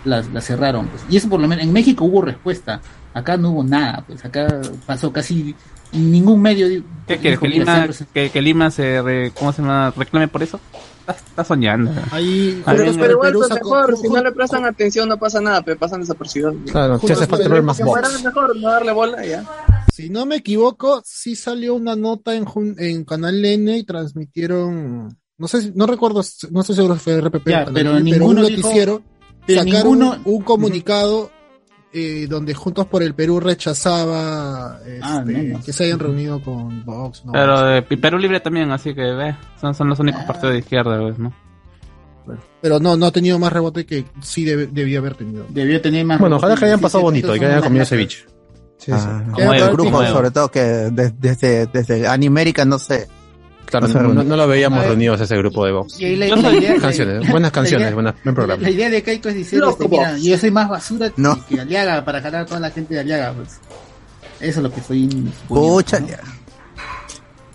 las, las cerraron. Pues. Y eso por lo menos, en México hubo respuesta, acá no hubo nada, pues acá pasó casi ningún medio. di- ¿Qué quieres? ¿Que "Mira, Lima, que, que Lima se re- ¿cómo se llama? reclame por eso? Está, soñando. Ahí, Ah, igual, Perú pues, mejor, si no le prestan atención no pasa nada, pero pasan desapercibidos. Claro, te hace falta ver más fueran mejor no darle bola ya. Si no me equivoco, sí salió una nota en, en Canal N y transmitieron, no sé, si- no recuerdo, no estoy seguro si fue RPP, Ya, pero N, ninguno un dijo- noticiero, sacaron ninguno- un comunicado eh, donde Juntos por el Perú rechazaba este, Ah, menos. que se hayan reunido con Vox. ¿no? Pero eh, Perú Libre también, así que ve, son, son los únicos partidos de izquierda, pues, ¿no? Pero no, no ha tenido más rebote que sí debe- debía haber tenido. Debió tener más. Bueno, ojalá que hayan pasado bonito y que hayan comido ceviche. Sí, Ah, sí. Como el grupo, sobre todo, que de- desde, desde Animérica, no sé. Claro, No no, no lo veíamos ver. reunidos ese grupo de Vox. Y la- soy- idea- canciones, buenas canciones, idea- buenas, buen programa. La, idea de Keiko es decir, este, mira, yo soy más basura que- No. que Aliaga para jalar a toda la gente de Aliaga. Pues. Eso es lo que estoy. Pucha,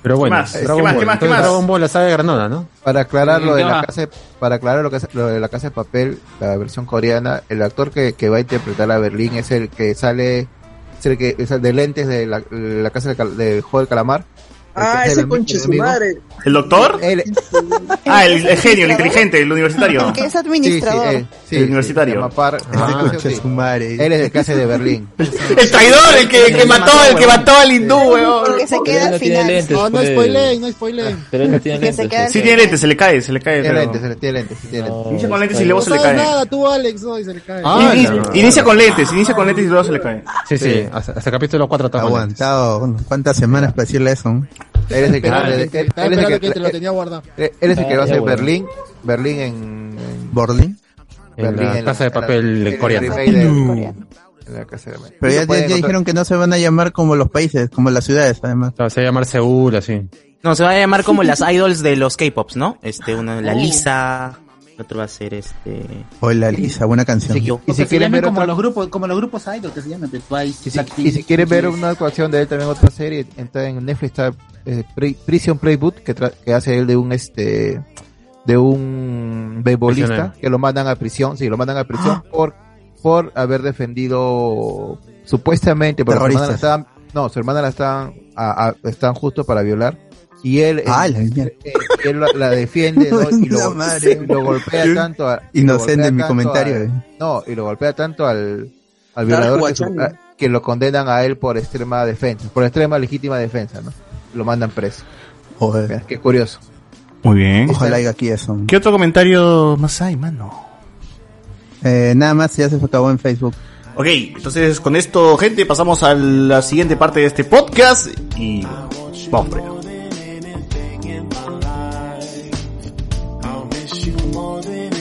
Pero bueno, ¿Qué más? Dragon ¿Qué más? Ball. ¿Qué más? ¿Qué Entonces, más? Dragon Ball, la saga de Granada, ¿no? Para aclarar lo ¿Qué de la casa, de- para aclarar lo que es- lo de la casa de papel, la versión coreana, el actor que, que va a interpretar a Berlín es el que sale, es el que es el de lentes de la, la casa del, del juego del calamar. Ah, es ese conche su madre. ¿El doctor? Ah, el, el genio, el inteligente, el universitario. Que es administrador. Sí, sí, sí, El universitario. se llama Par- *laughs* Ah. Él es el que hace de Berlín. *laughs* El traidor, el que, el que mató, el que mató al hindú, weón. El que se queda al final. no, no spoileen, no spoileen. Pero él no tiene Que se lentes. pues. Sí tiene lentes, se le cae, se le cae. Tiene pero- lentes, se le- tiene lentes, tiene lentes. Inicia con lentes y No luego No se le cae. nada, tú Alex, no, y se le cae. Ah, claro. Inicia con lentes, inicia con lentes y luego se le cae. Sí, sí, hasta, hasta el capítulo 4 estaba con lentes. Aguantado. ¿Cuántas semanas para decirle eso? Él es el que, Esperando que- que te lo tenía guardado. él es el que va a hacer bueno. Berlín, Berlín en, en ¿Borlin? En Berlín, la en casa de papel Coreano. en la casa de- Pero ya, ya- ya dijeron que no se van a llamar como los países, como las ciudades, además. Claro, Se va a llamar Seúl, así. No, se va a llamar como las idols de los K-pops, ¿no? Este, una, la Lisa, el otro va a ser este... O la Lisa, buena canción. Sí, yo. Y Y si quieren ver como otra- los grupos, como los grupos idol que se llaman, pues, Twice, Y si, Blackpink, y si quieren ver una actuación de él también otra serie, entra en Netflix está eh, Pri- Prison Playbook que, tra- que hace él de un este de un beisbolista que lo mandan a prisión, sí, lo mandan a prisión por por haber defendido supuestamente, porque su hermana la estaban, no, su hermana la estaban a- a- están justo para violar y él Ah, eh, la mierda. eh, él la, la defiende ¿no? *laughs* y, lo, madre. y lo golpea tanto a, Inocente en mi comentario, al- eh. no, y lo golpea tanto al, al violador que, su- guachani. a- que lo condenan a él por extrema defensa, por extrema legítima defensa, ¿no? Lo mandan preso. Joder. Qué curioso. Muy bien. Ojalá haya aquí eso. ¿Qué otro comentario más hay, mano? Eh, nada más, ya se acabó en Facebook. Ok, entonces con esto, gente, pasamos a la siguiente parte de este podcast y vamos por 我对你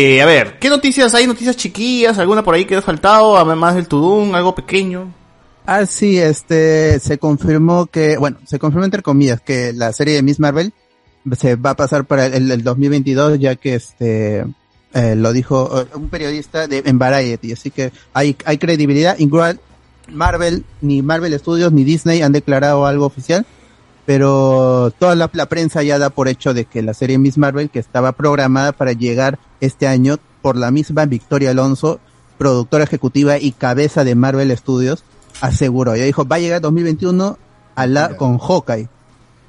Eh, a ver, ¿qué noticias hay? ¿Noticias chiquillas? ¿Alguna por ahí que ha faltado? Además del Tudum, algo pequeño. Ah, sí, este, se confirmó que, bueno, se confirmó entre comillas que la serie de Miss Marvel se va a pasar para el, el 2022 ya que este, eh, lo dijo eh, un periodista de, en Variety, así que hay, hay credibilidad. Igual Marvel, ni Marvel Studios ni Disney han declarado algo oficial, pero toda la, la prensa ya da por hecho de que la serie Miss Marvel, que estaba programada para llegar este año por la misma Victoria Alonso, productora ejecutiva y cabeza de Marvel Studios, aseguró. Ella dijo, va a llegar 2021 a la, con Hawkeye.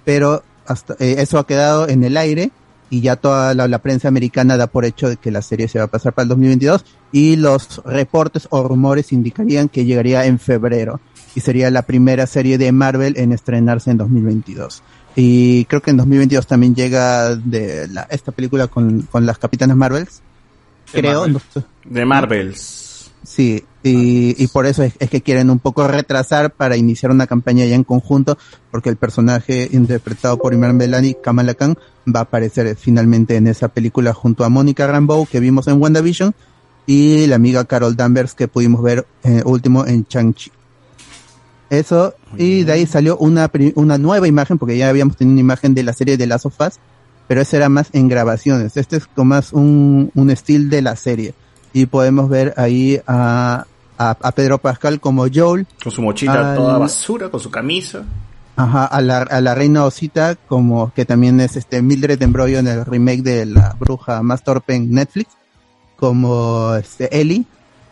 Pero hasta, eh, eso ha quedado en el aire y ya toda la, la prensa americana da por hecho de que la serie se va a pasar para el 2022 y los reportes o rumores indicarían que llegaría en febrero y sería la primera serie de Marvel en estrenarse en 2022. Y creo que en 2022 también llega de la, esta película con, con las Capitanas Marvels. De Creo. Marvel. no sé. De Marvels. Sí, y, y por eso es, es que quieren un poco retrasar para iniciar una campaña ya en conjunto, porque el personaje interpretado por Iman Belani, Kamala Khan, va a aparecer finalmente en esa película junto a Mónica Rambeau que vimos en WandaVision y la amiga Carol Danvers que pudimos ver eh, último en Chang-Chi. Eso, y de ahí salió una, una nueva imagen, porque ya habíamos tenido una imagen de la serie de Last of Us, pero esa era más en grabaciones. Este es como más un, un estilo de la serie. Y podemos ver ahí a, a, a Pedro Pascal como Joel. Con su mochila al- toda basura, con su camisa. Ajá, a la, a la reina Osita, como que también es este Mildred Embroyo en el remake de la bruja más torpe en Netflix, como este Ellie.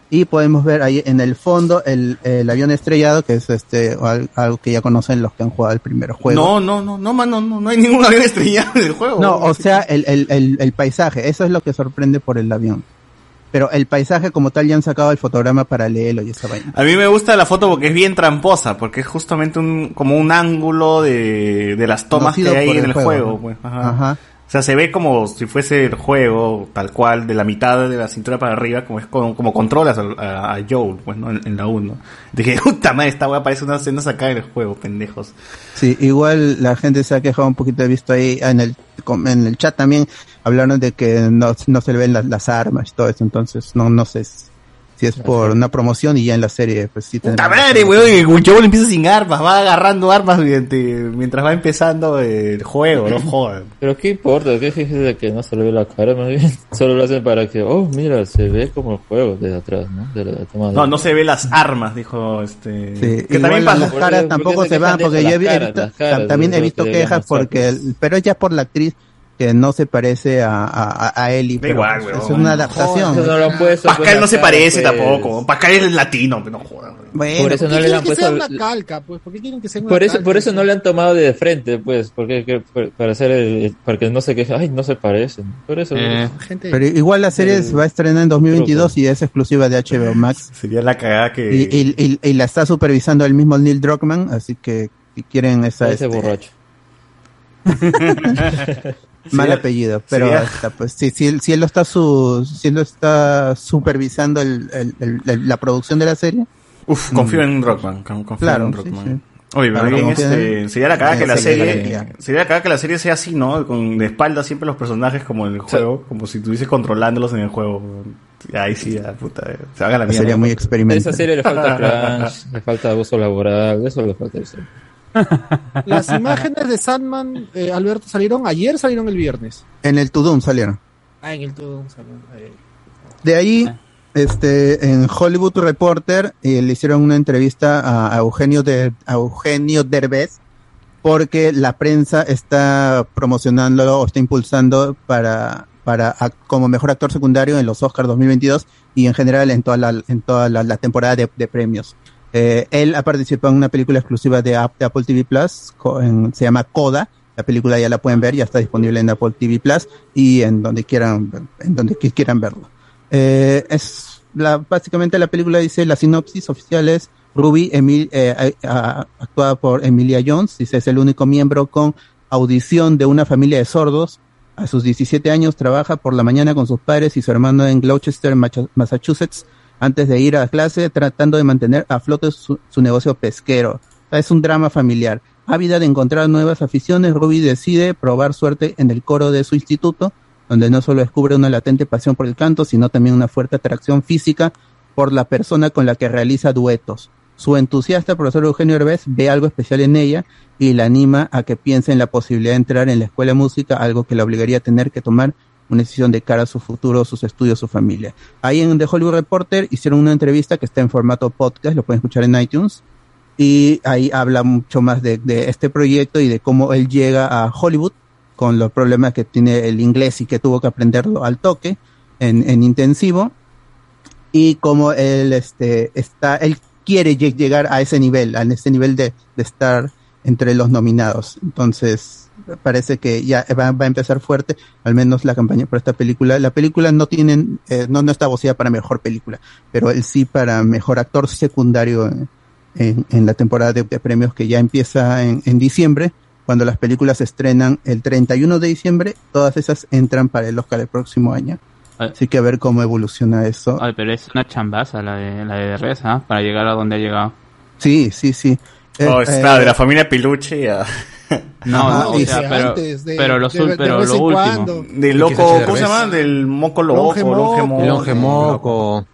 Y podemos ver ahí en el fondo el, el avión estrellado, que es este al- algo que ya conocen los que han jugado el primer juego. No, no, no, no, mano, no, no hay *laughs* ningún avión estrellado en el juego. No, o sea, el, el, el, el paisaje, eso es lo que sorprende por el avión. Pero el paisaje como tal ya han sacado el fotograma paralelo y esa vaina. A mí me gusta la foto porque es bien tramposa, porque es justamente un, como un ángulo de, de las tomas Conocido que hay en el el juego, juego. ¿no? pues, ajá. Ajá. O sea, se ve como si fuese el juego, tal cual, de la mitad de la cintura para arriba, como es como, como controlas a, a, a Joel, pues, ¿no? En, la 1. Dije, *laughs* puta madre, esta weá parece una escena sacada en el juego, pendejos. Sí, igual la gente se ha quejado un poquito, he visto ahí en el, en el chat también, hablaron de que no, no se le ven las, las armas y todo eso, entonces no, no sé. Es por una promoción y ya en la serie, pues sí ¡Puta tendrá- madre, weón! y El chaval empieza sin armas, va agarrando armas mientras va empezando el juego, no jodan. Pero qué importa, qué fíjese de que no se le ve la cara, más bien. *laughs* Solo lo hacen para que, oh, mira, se ve como el juego desde atrás, ¿no? De la toma de- No, no se ve las armas, dijo este. Sí, que también las pasa. caras tampoco se van porque yo he, he visto- tam- también he visto quejas porque el- pero es ya por la actriz que no se parece a, a, a Ellie pero igual, pues, weón. es una adaptación Joder, no lo puesto, Pascal pues, no se parece pues. tampoco. Pascal es latino, pero no jodan. Bueno, Por eso ¿Por no qué le han que puesto sea una calca? Pues, ¿por qué quieren que sea una Por eso, calca? por eso no le han tomado de frente, pues, porque que- para hacer el, para que no se queje, ay, no se parecen. Por eso. Eh, pero igual la serie se va a estrenar en 2022 y es exclusiva de HBO Max Sería la cagada que. y, y, y- y la está supervisando el mismo Neil Druckmann así que si quieren esa Ese este, borracho. *laughs* mal apellido pero esta, pues si, si, si él lo está su, si él lo está supervisando el, el- el- el- la producción de la serie Uf, confío en Rockman. Confío Claro, en sí, Rockman. sí. Oye, pero bien, este, sería la cagada que la la serie. Sería la cagada que la serie sea así, ¿no? Con de espalda siempre los personajes como en el juego, como si estuviese controlándolos en el juego. Ahí sí, ya, puta, eh, se haga la mierda. sería muy A experimental esa serie le falta *laughs* crunch, le falta abuso laboral, eso le falta eso. *laughs* Las imágenes de Sandman, eh, Alberto, salieron ayer, salieron el viernes. en el Tudum salieron Ah, en el todo. salieron. De ahí, este, en Hollywood Reporter eh, le hicieron una entrevista a, a Eugenio de, a Eugenio Derbez porque la prensa está promocionándolo o está impulsando para, para como mejor actor secundario en los Oscars 2022 y en general en toda la, en toda la, la temporada de, de premios. Eh, él ha participado en una película exclusiva de, App- de Apple TV Plus, se llama Coda. La película ya la pueden ver, ya está disponible en Apple TV Plus y en donde quieran, en donde qui- quieran verlo. Eh, es la, básicamente la película dice la sinopsis oficial es Ruby Emil, eh, actuada por Emilia Jones, dice es el único miembro con audición de una familia de sordos. A sus 17 años trabaja por la mañana con sus padres y su hermano en Gloucester, Massachusetts, antes de ir a clase tratando de mantener a flote su, negocio pesquero. Es un drama familiar. Ávida de encontrar nuevas aficiones, Ruby decide probar suerte en el coro de su instituto, donde no solo descubre una latente pasión por el canto, sino también una fuerte atracción física por la persona con la que realiza duetos. Su entusiasta profesor Eugenio Herbés ve algo especial en ella y la anima a que piense en la posibilidad de entrar en la escuela de música, algo que la obligaría a tener que tomar una decisión de cara a su futuro, sus estudios, su familia. Ahí en The Hollywood Reporter hicieron una entrevista que está en formato podcast, lo pueden escuchar en iTunes, y ahí habla mucho más de, de este proyecto y de cómo él llega a Hollywood con los problemas que tiene el inglés y que tuvo que aprenderlo al toque en, en intensivo y cómo él este está él quiere lle- llegar a ese nivel a ese nivel de, de estar entre los nominados entonces parece que ya va, va a empezar fuerte al menos la campaña por esta película la película no tienen eh, no no está voceada para mejor película pero él sí para mejor actor secundario en, en, en la temporada de, de premios que ya empieza en, en diciembre cuando las películas se estrenan el 31 de diciembre todas esas entran para el Oscar del próximo año Así que a ver cómo evoluciona eso. Ay, pero es una chambaza la de, la de Reza, para llegar a donde ha llegado. Sí, sí, sí. Oh, Eh, está, eh, de la familia Peluche a... *laughs* No, no, o sea, pero, antes de- pero, lo, de- de último. cuando. Del loco, ¿cómo se llama? Del moco loco, longe moco. Longe moco.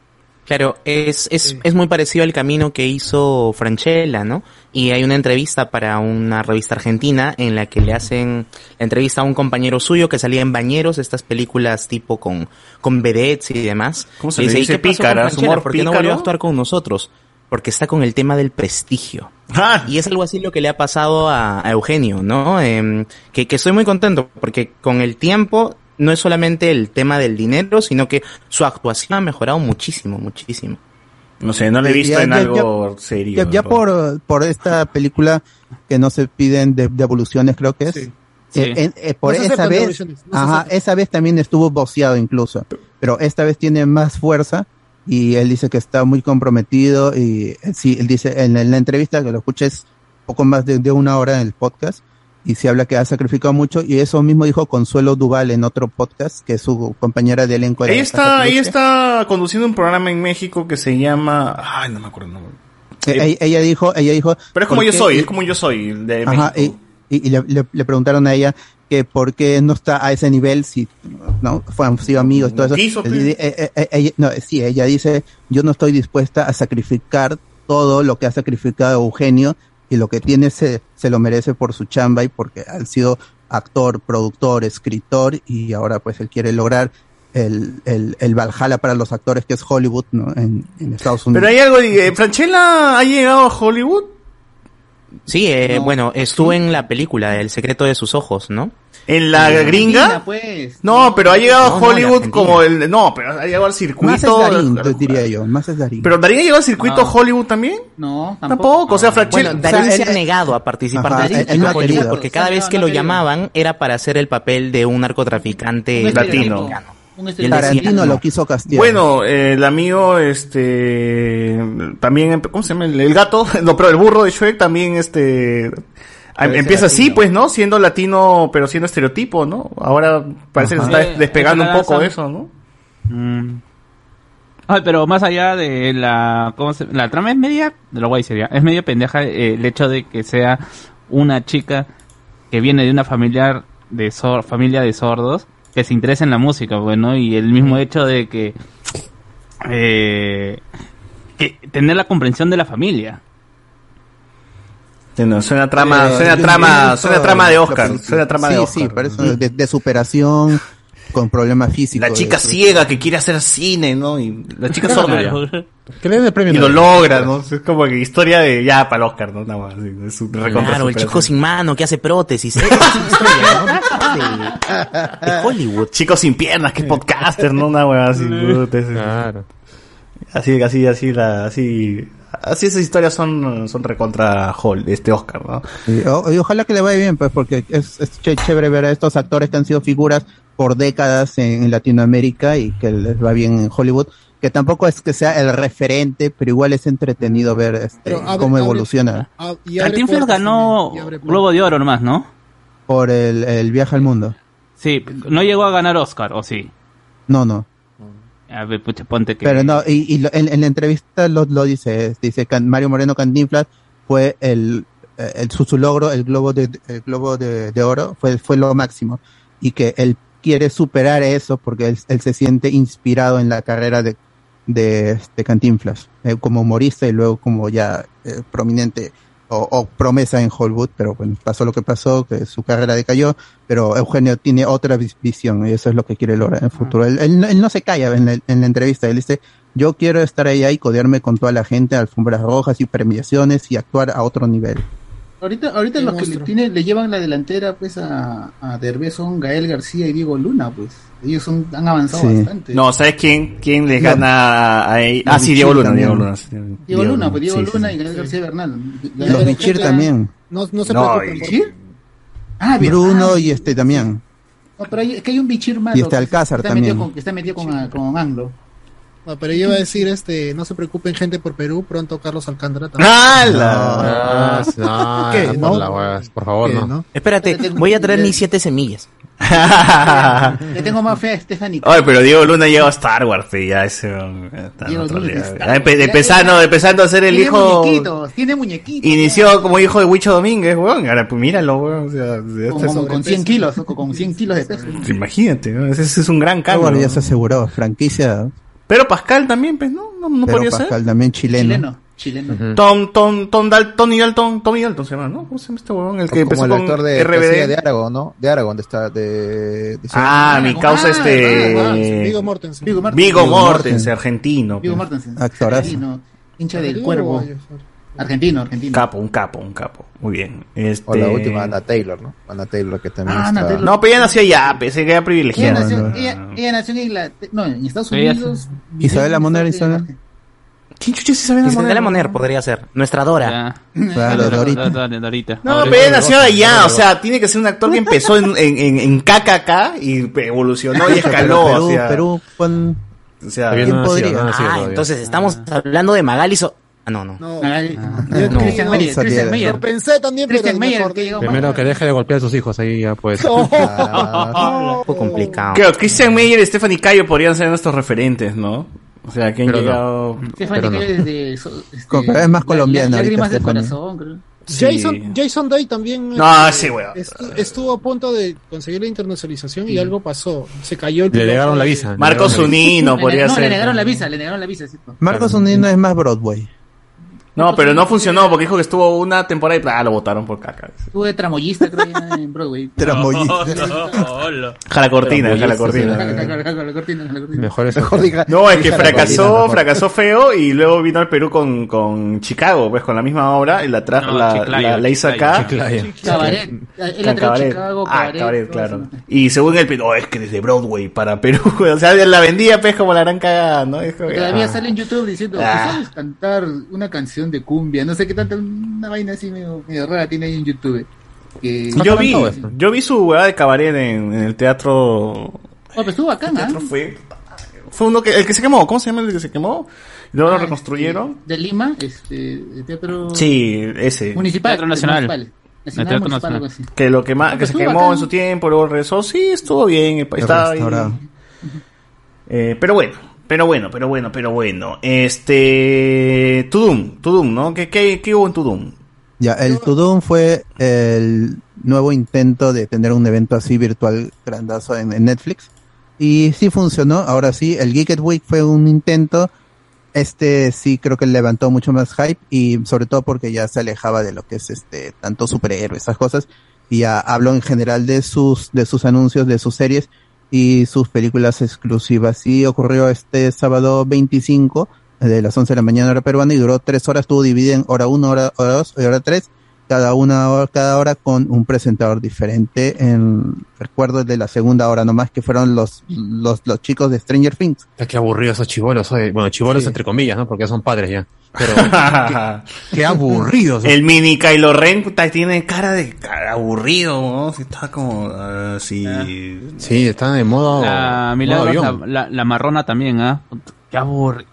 Claro, es, es, es muy parecido al camino que hizo Franchella, ¿no? Y hay una entrevista para una revista argentina en la que le hacen la entrevista a un compañero suyo que salía en Bañeros, estas películas tipo con, con vedettes y demás. ¿Cómo se Y le dice? "¿Y qué pasó con Pícara, humor ¿Por qué no pícaro?" volvió a actuar con nosotros? Porque está con el tema del prestigio. Ah. Y es algo así lo que le ha pasado a, a Eugenio, ¿no? Em, que, que estoy muy contento porque con el tiempo no es solamente el tema del dinero, sino que su actuación ha mejorado muchísimo, muchísimo. No sé, no le he visto Ya- en ya- algo serio. Ya, ya ¿no? por, por esta película que no se piden de- devoluciones, creo que es. Sí. Eh, en- eh, por No esa vez, no ajá, esa vez también estuvo boceado incluso, pero esta vez tiene más fuerza y él dice que está muy comprometido y eh, sí, él dice en, la- en la entrevista que lo escuches poco más de, de una hora en el podcast y se habla que ha sacrificado mucho y eso mismo dijo Consuelo Duval en otro podcast que es su compañera de elenco. de Ella está, Peluche. está conduciendo un programa en México que se llama... Ay, no me acuerdo nombre. Eh, ella, dijo, ella dijo. Pero es como ¿por yo qué? soy, es como yo soy, de Ajá, México. y, y- y le, le- le preguntaron a ella que por qué no está a ese nivel si no fue, han sido amigos y todo eso. Quiso, pues. eh, eh, eh, ella- no, sí, ella dice, yo no estoy dispuesta a sacrificar todo lo que ha sacrificado Eugenio y lo que tiene se, se lo merece por su chamba y porque han sido actor, productor, escritor y ahora pues él quiere lograr el, el, el Valhalla para los actores que es Hollywood ¿no? en, en Estados Unidos. Pero hay algo, de- eh, Franchella ha llegado a Hollywood. Sí, eh, No. bueno, estuvo en la película El secreto de sus ojos, ¿no? ¿En la gringa? pues. No, pero ha llegado No, a no, Hollywood como el... No, pero ha llegado al Más es circuito... Darín, diría yo, más es Darín. Pero Darín ha llegado al circuito No. Hollywood también. No, Tampoco, o sea, Franchella... Bueno, o sea, Darín él- se ha negado a participar Ajá, de él- él no ha Hollywood querido. porque cada vez que no lo llamaban era para hacer el papel de un narcotraficante Un latino. Tarantino no. lo quiso castigar. Bueno, eh, el amigo, este, también, ¿cómo se llama? El, el gato, *laughs* no, pero el burro de Shrek también, este, empieza así, pues, ¿no? Siendo latino, pero siendo estereotipo, ¿no? Ahora parece Ajá. que se está Eh, despegando un poco de eso, ¿no? Mm. Ay, pero más allá de la ¿cómo se- la trama es media de lo guay sería es medio pendeja eh, el hecho de que sea una chica que viene de una familiar de sor- familia de sordos que se interesa en la música bueno y el mismo hecho de que eh, que tener la comprensión de la familia No, suena trama, Eh, suena trama, suena trama de la Oscar, suena trama *laughs* sí, de Oscar. Sí, por eso, de, de superación con problemas físicos. La chica ciega que quiere hacer cine, ¿no? Y la chica *laughs* sorda. *laughs* Que le den el premio. Y lo logra, ¿no? Es como que historia de ya para el Oscar, ¿no? Nada más. sí, es un Claro, el chico sin mano que hace prótesis. ¿eh? Esa historia, ¿no? de, Hollywood. Chico sin piernas, que es podcaster, ¿no? Una hueá así. Claro. Así, así, así, la, así, así esas historias son, son recontra Hall, este Oscar, ¿no? Y, o- y ojalá que le vaya bien, pues, porque es, es ch- chévere ver a estos actores que han sido figuras por décadas en, en Latinoamérica y que les va bien en Hollywood. Que tampoco es que sea el referente, pero igual es entretenido ver este, abre- cómo abre- evoluciona y abre Cantinflas ganó. Globo de Oro nomás ¿no? por el, el viaje al mundo. sí no llegó a ganar Oscar o sí No, no. A ver pucha, ponte que Pero no, y, y en, la entrevista lo, dice, dice que Mario Moreno Cantinflas fue el, eh, su, logro, el globo de el globo de, oro fue fue lo máximo. Y que él quiere superar eso porque él, se siente inspirado en la carrera de de, de Cantinflas eh, como humorista y luego como ya eh, prominente o, o promesa en Hollywood, pero bueno, pasó lo que pasó, que su carrera decayó, pero Eugenio tiene otra vis- visión y eso es lo que quiere lograr en el futuro. Él, él no- él no se calla en la, en la entrevista, él dice, yo quiero estar allá y codearme con toda la gente, alfombras rojas y premiaciones y actuar a otro nivel. Ahorita, ahorita Qué los que le, monstruo. tiene, le llevan la delantera pues a, a Derbez son Gael García y Diego Luna, pues. Ellos son, han avanzado Sí. bastante. No, ¿sabes quién, quién les No. gana a ahí? Los Ah, sí, Diego Luna. Diego Luna. Diego Luna, pues Diego Luna sí. y Gael García Bernal. Los Bichir también, No, no se No, preocupen. ¿y por- ¿Bichir? Ah, bien. Bruno Ah, y este también. No, pero hay, es que hay un Bichir malo. Y este que Alcázar está también. Metido con, que está metido con, con Anglo. No, pero yo iba a decir, este, no se preocupen gente por Perú, pronto Carlos Alcántara también. ¡Hala! Ah, no, ¿Qué? por ¿No? la por favor, ¿Qué, no. Espérate, voy a traer mis siete semillas. Le tengo más fe a Stephanie. Ay, pero Diego Luna llegó a Star Wars, pe, ya ese ya- empezando, empezando a ser el tiene hijo. muñequitos, tiene muñequitos. Inició como hijo de Huicho Domínguez, weón. Ahora, pues míralo, weón. O sea, este- con- con 100 kilos, con, con 100 kilos de peso. Imagínate, ¿no? ese, ese es un gran cambio. bueno, ya se aseguró, franquicia, Pero Pascal también, pues, ¿no? No, no pero podría Pascal ser. también chileno. Chileno, chileno. Tom, Tom, Tom Dal, Tony Dalton, Tommy Dalton se llama, ¿no? ¿Cómo se llama este huevón? El que empezó como el con actor de, que RBD. de Aragón, ¿no? De Aragón, de esta, de, de- Ah, mi causa Ah, este. ah, Vigo Mortensen. Vigo Mortensen. Vigo Mortensen, argentino. Vigo pues. Mortensen. Actorazo. Argentino, hincha del ¿Argentino cuervo. Argentino, argentino. Capo, un capo, un capo. Muy bien. Este... O la última, Ana Taylor, ¿no? Ana Taylor, que también Ah, está... Taylor. No, pero ella nació allá, pensé que era Ella privilegiada. nació, no. ella, ella nació en Inglaterra, no, en Estados Ella- Unidos. Isabel vivió en Moner, Estados- Isabel. ¿Quién chucha sí sabe Isabela Moner podría ser. Nuestra Dora. *laughs* Claro, Dorita. No, pero ella nació allá, o sea, tiene que ser un actor que empezó en, en, en, en KKK y evolucionó y escaló, Perú, o sea, Perú, ¿quién podría? no ha nacido Ah, entonces estamos hablando de Magali So- Ah, no, no. No, Ay, no. Christian Meyer, No, Christian Meyer. lo pensé también, Christian Meyer, que Primero que deje de golpear a sus hijos, ahí ya pues. Ah, Un poco complicado. Claro, Christian Meyer y Stephanie Cayo podrían ser nuestros referentes, ¿no? O sea, que han Pero no. llegado... Stephanie no. Cayo desde, so- este, es más colombiana Lágrimas del corazón, creo. Jason, Jason Day también No, este, sí, estuvo a punto de conseguir la internacionalización y algo pasó. Se cayó el Le negaron la de- visa. Marco Zunino Le- podría no, ser. le negaron la visa, le negaron la visa. Marcos Unino es más Broadway. No, pero no funcionó porque dijo que estuvo una temporada y ah, lo votaron por caca. Estuvo de tramoyista, creo, en Broadway. *laughs* Tramoyista. *laughs* Jala cortina, jala cortina. jala, jala, jala, cortina, jala, cortina. Mejor eso. Mejor diga- No, es que fracasó, fracasó feo y luego vino al Perú con, con Chicago, pues con la misma obra y la trajo, No, la, la, la hizo acá. Cabaret. Él Con la trajo Cabaret. Chicago, Ah, Cabaret. Claro. Y según el Perú, oh, es que desde Broadway para Perú, *laughs* o sea, la vendía pues como la gran cagada, ¿no? Todavía ah. sale en YouTube diciendo, Ah. ¿sabes cantar una canción de cumbia? No sé qué tanta, una vaina así medio, medio rara tiene ahí en YouTube. Que... Yo vi, yo vi su hueá de cabaret en, en el teatro. Oh, pero estuvo bacán, ¿ah? fue, fue uno que, el que se quemó, ¿cómo se llama el que se quemó? Luego lo Ah, reconstruyeron. De Lima, este, el teatro... Sí, ese. Municipal. Teatro Nacional. Municipal, El Nacional, Teatro municipal, Nacional. algo así. Que lo que, más, que se quemó bacán. en su tiempo, luego regresó. Sí, estuvo bien. Estaba ahí. restaurado. Eh, pero bueno, pero bueno, pero bueno, pero bueno. Este. Tudum, Tudum, ¿no? ¿Qué, qué, qué hubo en Tudum? Ya, el Tudum fue el nuevo intento de tener un evento así virtual grandazo en, Netflix. Y sí funcionó, ahora sí, el Geeked Week fue un intento. Este sí creo que levantó mucho más hype y sobre todo porque ya se alejaba de lo que es este tanto superhéroes, esas cosas. Y ya habló en general de sus, de sus anuncios, de sus series y sus películas exclusivas. Y ocurrió este sábado 25 de las 11 de la mañana hora peruana y duró tres horas, estuvo dividido en hora 1, hora 2 y hora 3, cada una hora, cada hora con un presentador diferente. En, recuerdo de la segunda hora nomás que fueron los, los, los chicos de Stranger Things. Está Qué aburridos esos chivolos. oye. Bueno, chivolos entre comillas, ¿no? Porque ya son padres ya. Pero *laughs* qué, qué aburridos. El mini Kylo Ren puta, tiene cara de cara aburrido, ¿no? Sí, Está como así. Sí, están de modo. La, modo la, la, la marrona también, ¿ah? Qué aburrido.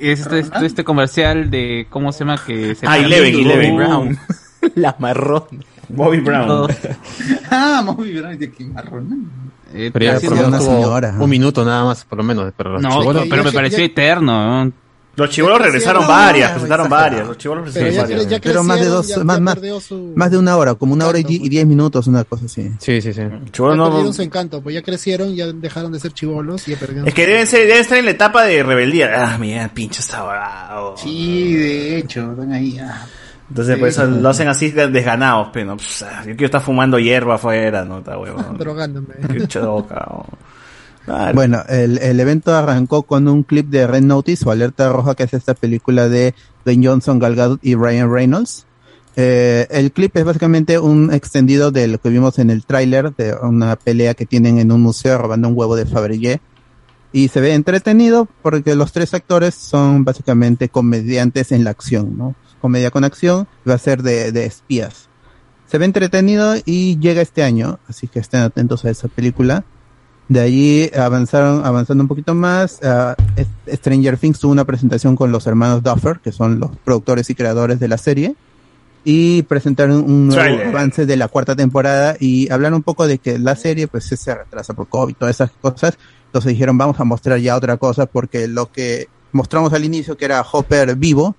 Este, este, este comercial de, ¿cómo se llama? Que se Ah, Eleven, Uh, Eleven Brown. *laughs* La marrón. Bobby Brown. *laughs* ah, muy bien, de qué marrón. Eh, Pero ya por una señora. un minuto nada más, por lo menos. Pero No, chibolos- pero me pareció eterno. ¿no? Los chivolos regresaron varias, no, presentaron varias. Los chivolos presentaron ya, varias. ya Pero más de dos, ya- más, ya más, su- más de una hora, como una hora y, y diez minutos, una cosa así. Sí, sí, sí. Chibolos ya no- perdieron su encanto, pues ya crecieron, ya dejaron de ser chivolos y ya perdieron Es que deben, ser, deben estar en la etapa de rebeldía. Ah, mira, pinche está bravo. Sí, de hecho, están ahí. ah. Entonces, Sí, por eso sí. lo hacen así desganados, pero no, pues, yo quiero estar fumando hierba afuera, ¿no? Está huevón. *laughs* drogándome. Qué choca. Claro. Bueno, el, el evento arrancó con un clip de Red Notice o Alerta Roja, que es esta película de Dwayne Johnson, Gal Gadot y Ryan Reynolds. Eh, el clip es básicamente un extendido de lo que vimos en el tráiler de una pelea que tienen en un museo robando un huevo de Fabergé. Y se ve entretenido porque los tres actores son básicamente comediantes en la acción, ¿no? Comedia con acción, va a ser de, de espías. Se ve entretenido y llega este año, así que estén atentos a esa película. De allí avanzaron, avanzando un poquito más. Stranger Things tuvo una presentación con los hermanos Duffer, que son los productores y creadores de la serie. Y presentaron un nuevo Trailer. avance de la cuarta temporada y hablaron un poco de que la serie pues se retrasa por COVID, todas esas cosas. Entonces dijeron, vamos a mostrar ya otra cosa porque lo que mostramos al inicio, que era Hopper vivo,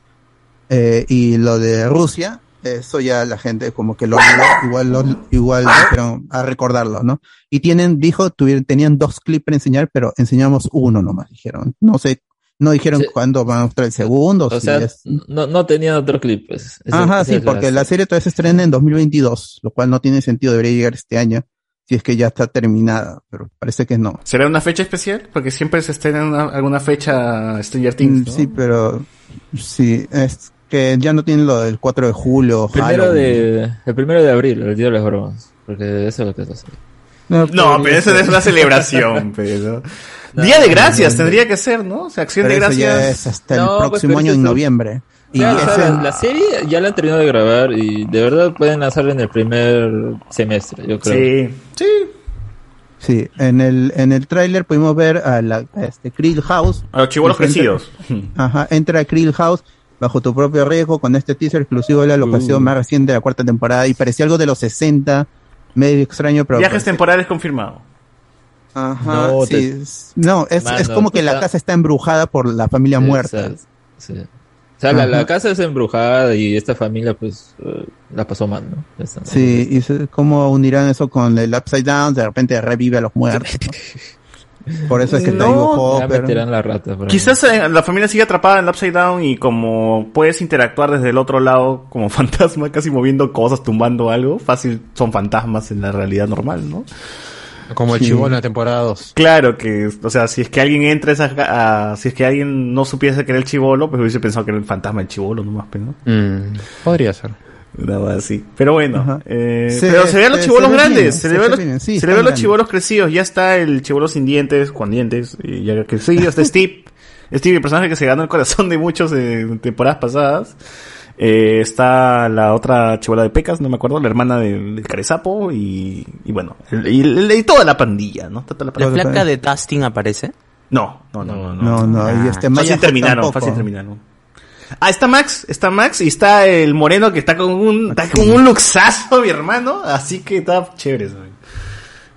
eh, y lo de Rusia, eso ya la gente como que lo igual lo- igual dijeron a recordarlo, ¿no? Y tienen, dijo, tuvieron, tenían dos clips para enseñar, pero enseñamos uno nomás, dijeron. No sé, no dijeron Sí. cuándo van a mostrar el segundo. O si sea, es- no, no tenían otro clip, pues. Ese- Ajá, esa sí, es porque la serie todavía se estrena en 2022, lo cual no tiene sentido, debería llegar este año, si es que ya está terminada, pero parece que no. ¿Será una fecha especial? Porque siempre se estrena una- alguna fecha Stranger Things. Mm, ¿no? Sí, pero sí, es que ya no tienen lo del 4 de julio. Primero de, el primero de abril, el día de las bromas. Porque eso es lo que se hace. No, No, pero eso es una celebración, *laughs* pero. Día de gracias tendría que ser, ¿no? O sea, acción Pero de eso ya gracias. es hasta No, el pues, próximo pero año en noviembre. Y Claro, o sea, la serie ya la han terminado de grabar y de verdad pueden lanzarla en el primer semestre, yo creo. Sí, sí. sí, en el en el tráiler pudimos ver a la a este Krill House. A los chibolos Entra- crecidos. Ajá, entra a Krill House bajo tu propio riesgo con este teaser exclusivo de la locación Uh. más reciente de la cuarta temporada y parecía algo de los 60, medio extraño, pero Viajes temporales confirmado. Ajá, No, sí, te- no, es, Mano, es como que la casa está embrujada por la familia muerta. Exacto, sí. O sea, la, casa es embrujada y esta familia, pues, eh, la pasó mal, ¿no? Esta- Sí, y cómo unirán eso con el Upside Down, de repente revive a los muertos. ¿no? *laughs* Por eso es que No, Hopper. meterán la rata. Quizás eh, la familia sigue atrapada en el Upside Down y como puedes interactuar desde el otro lado como *laughs* fantasma, casi moviendo cosas, tumbando algo, fácil son fantasmas en la realidad normal, ¿no? Como el Sí. chivolo en la temporada 2. Claro que, o sea, si es que alguien entra a si es que alguien no supiese que era el chivolo, pues hubiese pensado que era el fantasma del chivolo nomás, pero no. Mm, podría ser. Nada más así. Pero bueno, eh, Se- pero se ve a los chivolos grandes, se, le ve a los, chivolos crecidos, ya está el chivolo sin dientes, con dientes, y ya crecido, está Steve, *laughs* Steve, el personaje que se ganó el corazón de muchos en temporadas pasadas. Eh, está la otra chivola de Pecas, no me acuerdo, la hermana del, del Carezapo y, y bueno, y, toda la pandilla, ¿no? Toda la ¿La pandilla. flaca de Dustin aparece? No, no, no, no. No, no, y este Maya fácil terminaron, tampoco. fácil terminaron. Ah, está Max, está Max y está el moreno que está con un, está con un luxazo, mi hermano, así que está chévere. eso.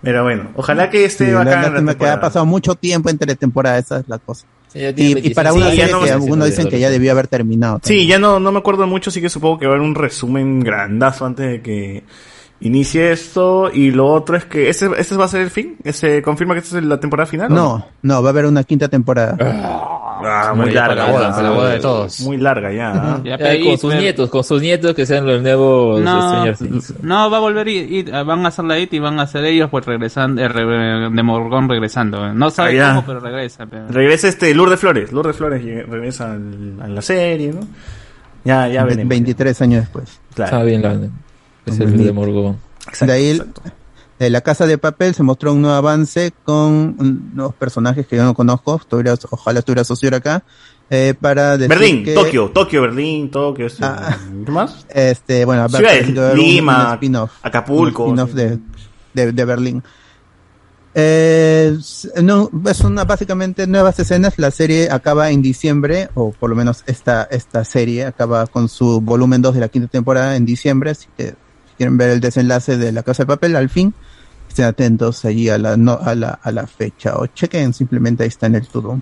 Pero bueno, ojalá que esté Sí, bacán la que ha pasado mucho tiempo entre temporadas, esa es la cosa. Sí, Y, y para 26 una Sí, ya serie no que algunos dicen que ya debió haber terminado. Sí, ya no, no me acuerdo mucho, así que supongo que va a haber un resumen grandazo antes de que inicie esto. Y lo otro es que, ¿este, este va a ser el fin? ¿Se confirma que esta es la temporada final? No, no, va a haber una quinta temporada. Ah, muy Muy larga. para la boda, ya. para la boda de todos. Muy larga ya. ¿ah? Ya, pero con sus pero- nietos, con sus nietos que sean los nuevos No, no, va a volver y, y van a hacer la IT y van a hacer ellos pues regresando, eh, re- de Morgón regresando. No sabe Ah, cómo, pero regresa. pero- Regresa este Lourdes Flores. Lourdes Flores regresa al- a la serie, ¿no? Ya, ya Ve- veremos. 23 años después. Claro. Está bien la Es el de Morgón. Exacto, de ahí, exacto. de la Casa de Papel se mostró un nuevo avance con nuevos personajes que yo no conozco. Estuviera- ojalá estuviera socio acá. eh, para decir Berlín, que- Tokio, Tokio, Berlín, Tokio. Este, Ah. ¿Qué más? Este, bueno, un- Lima, un spin-off, Acapulco, un spin-off sí. de, de, de Berlín. Eh, no, es una básicamente nuevas escenas. La serie acaba en diciembre, o por lo menos esta, esta serie acaba con su volumen 2 de la quinta temporada en diciembre. Así que quieren ver el desenlace de la Casa de Papel al fin, estén atentos allí a la, no, a la, a la fecha o chequen simplemente ahí está en el todo.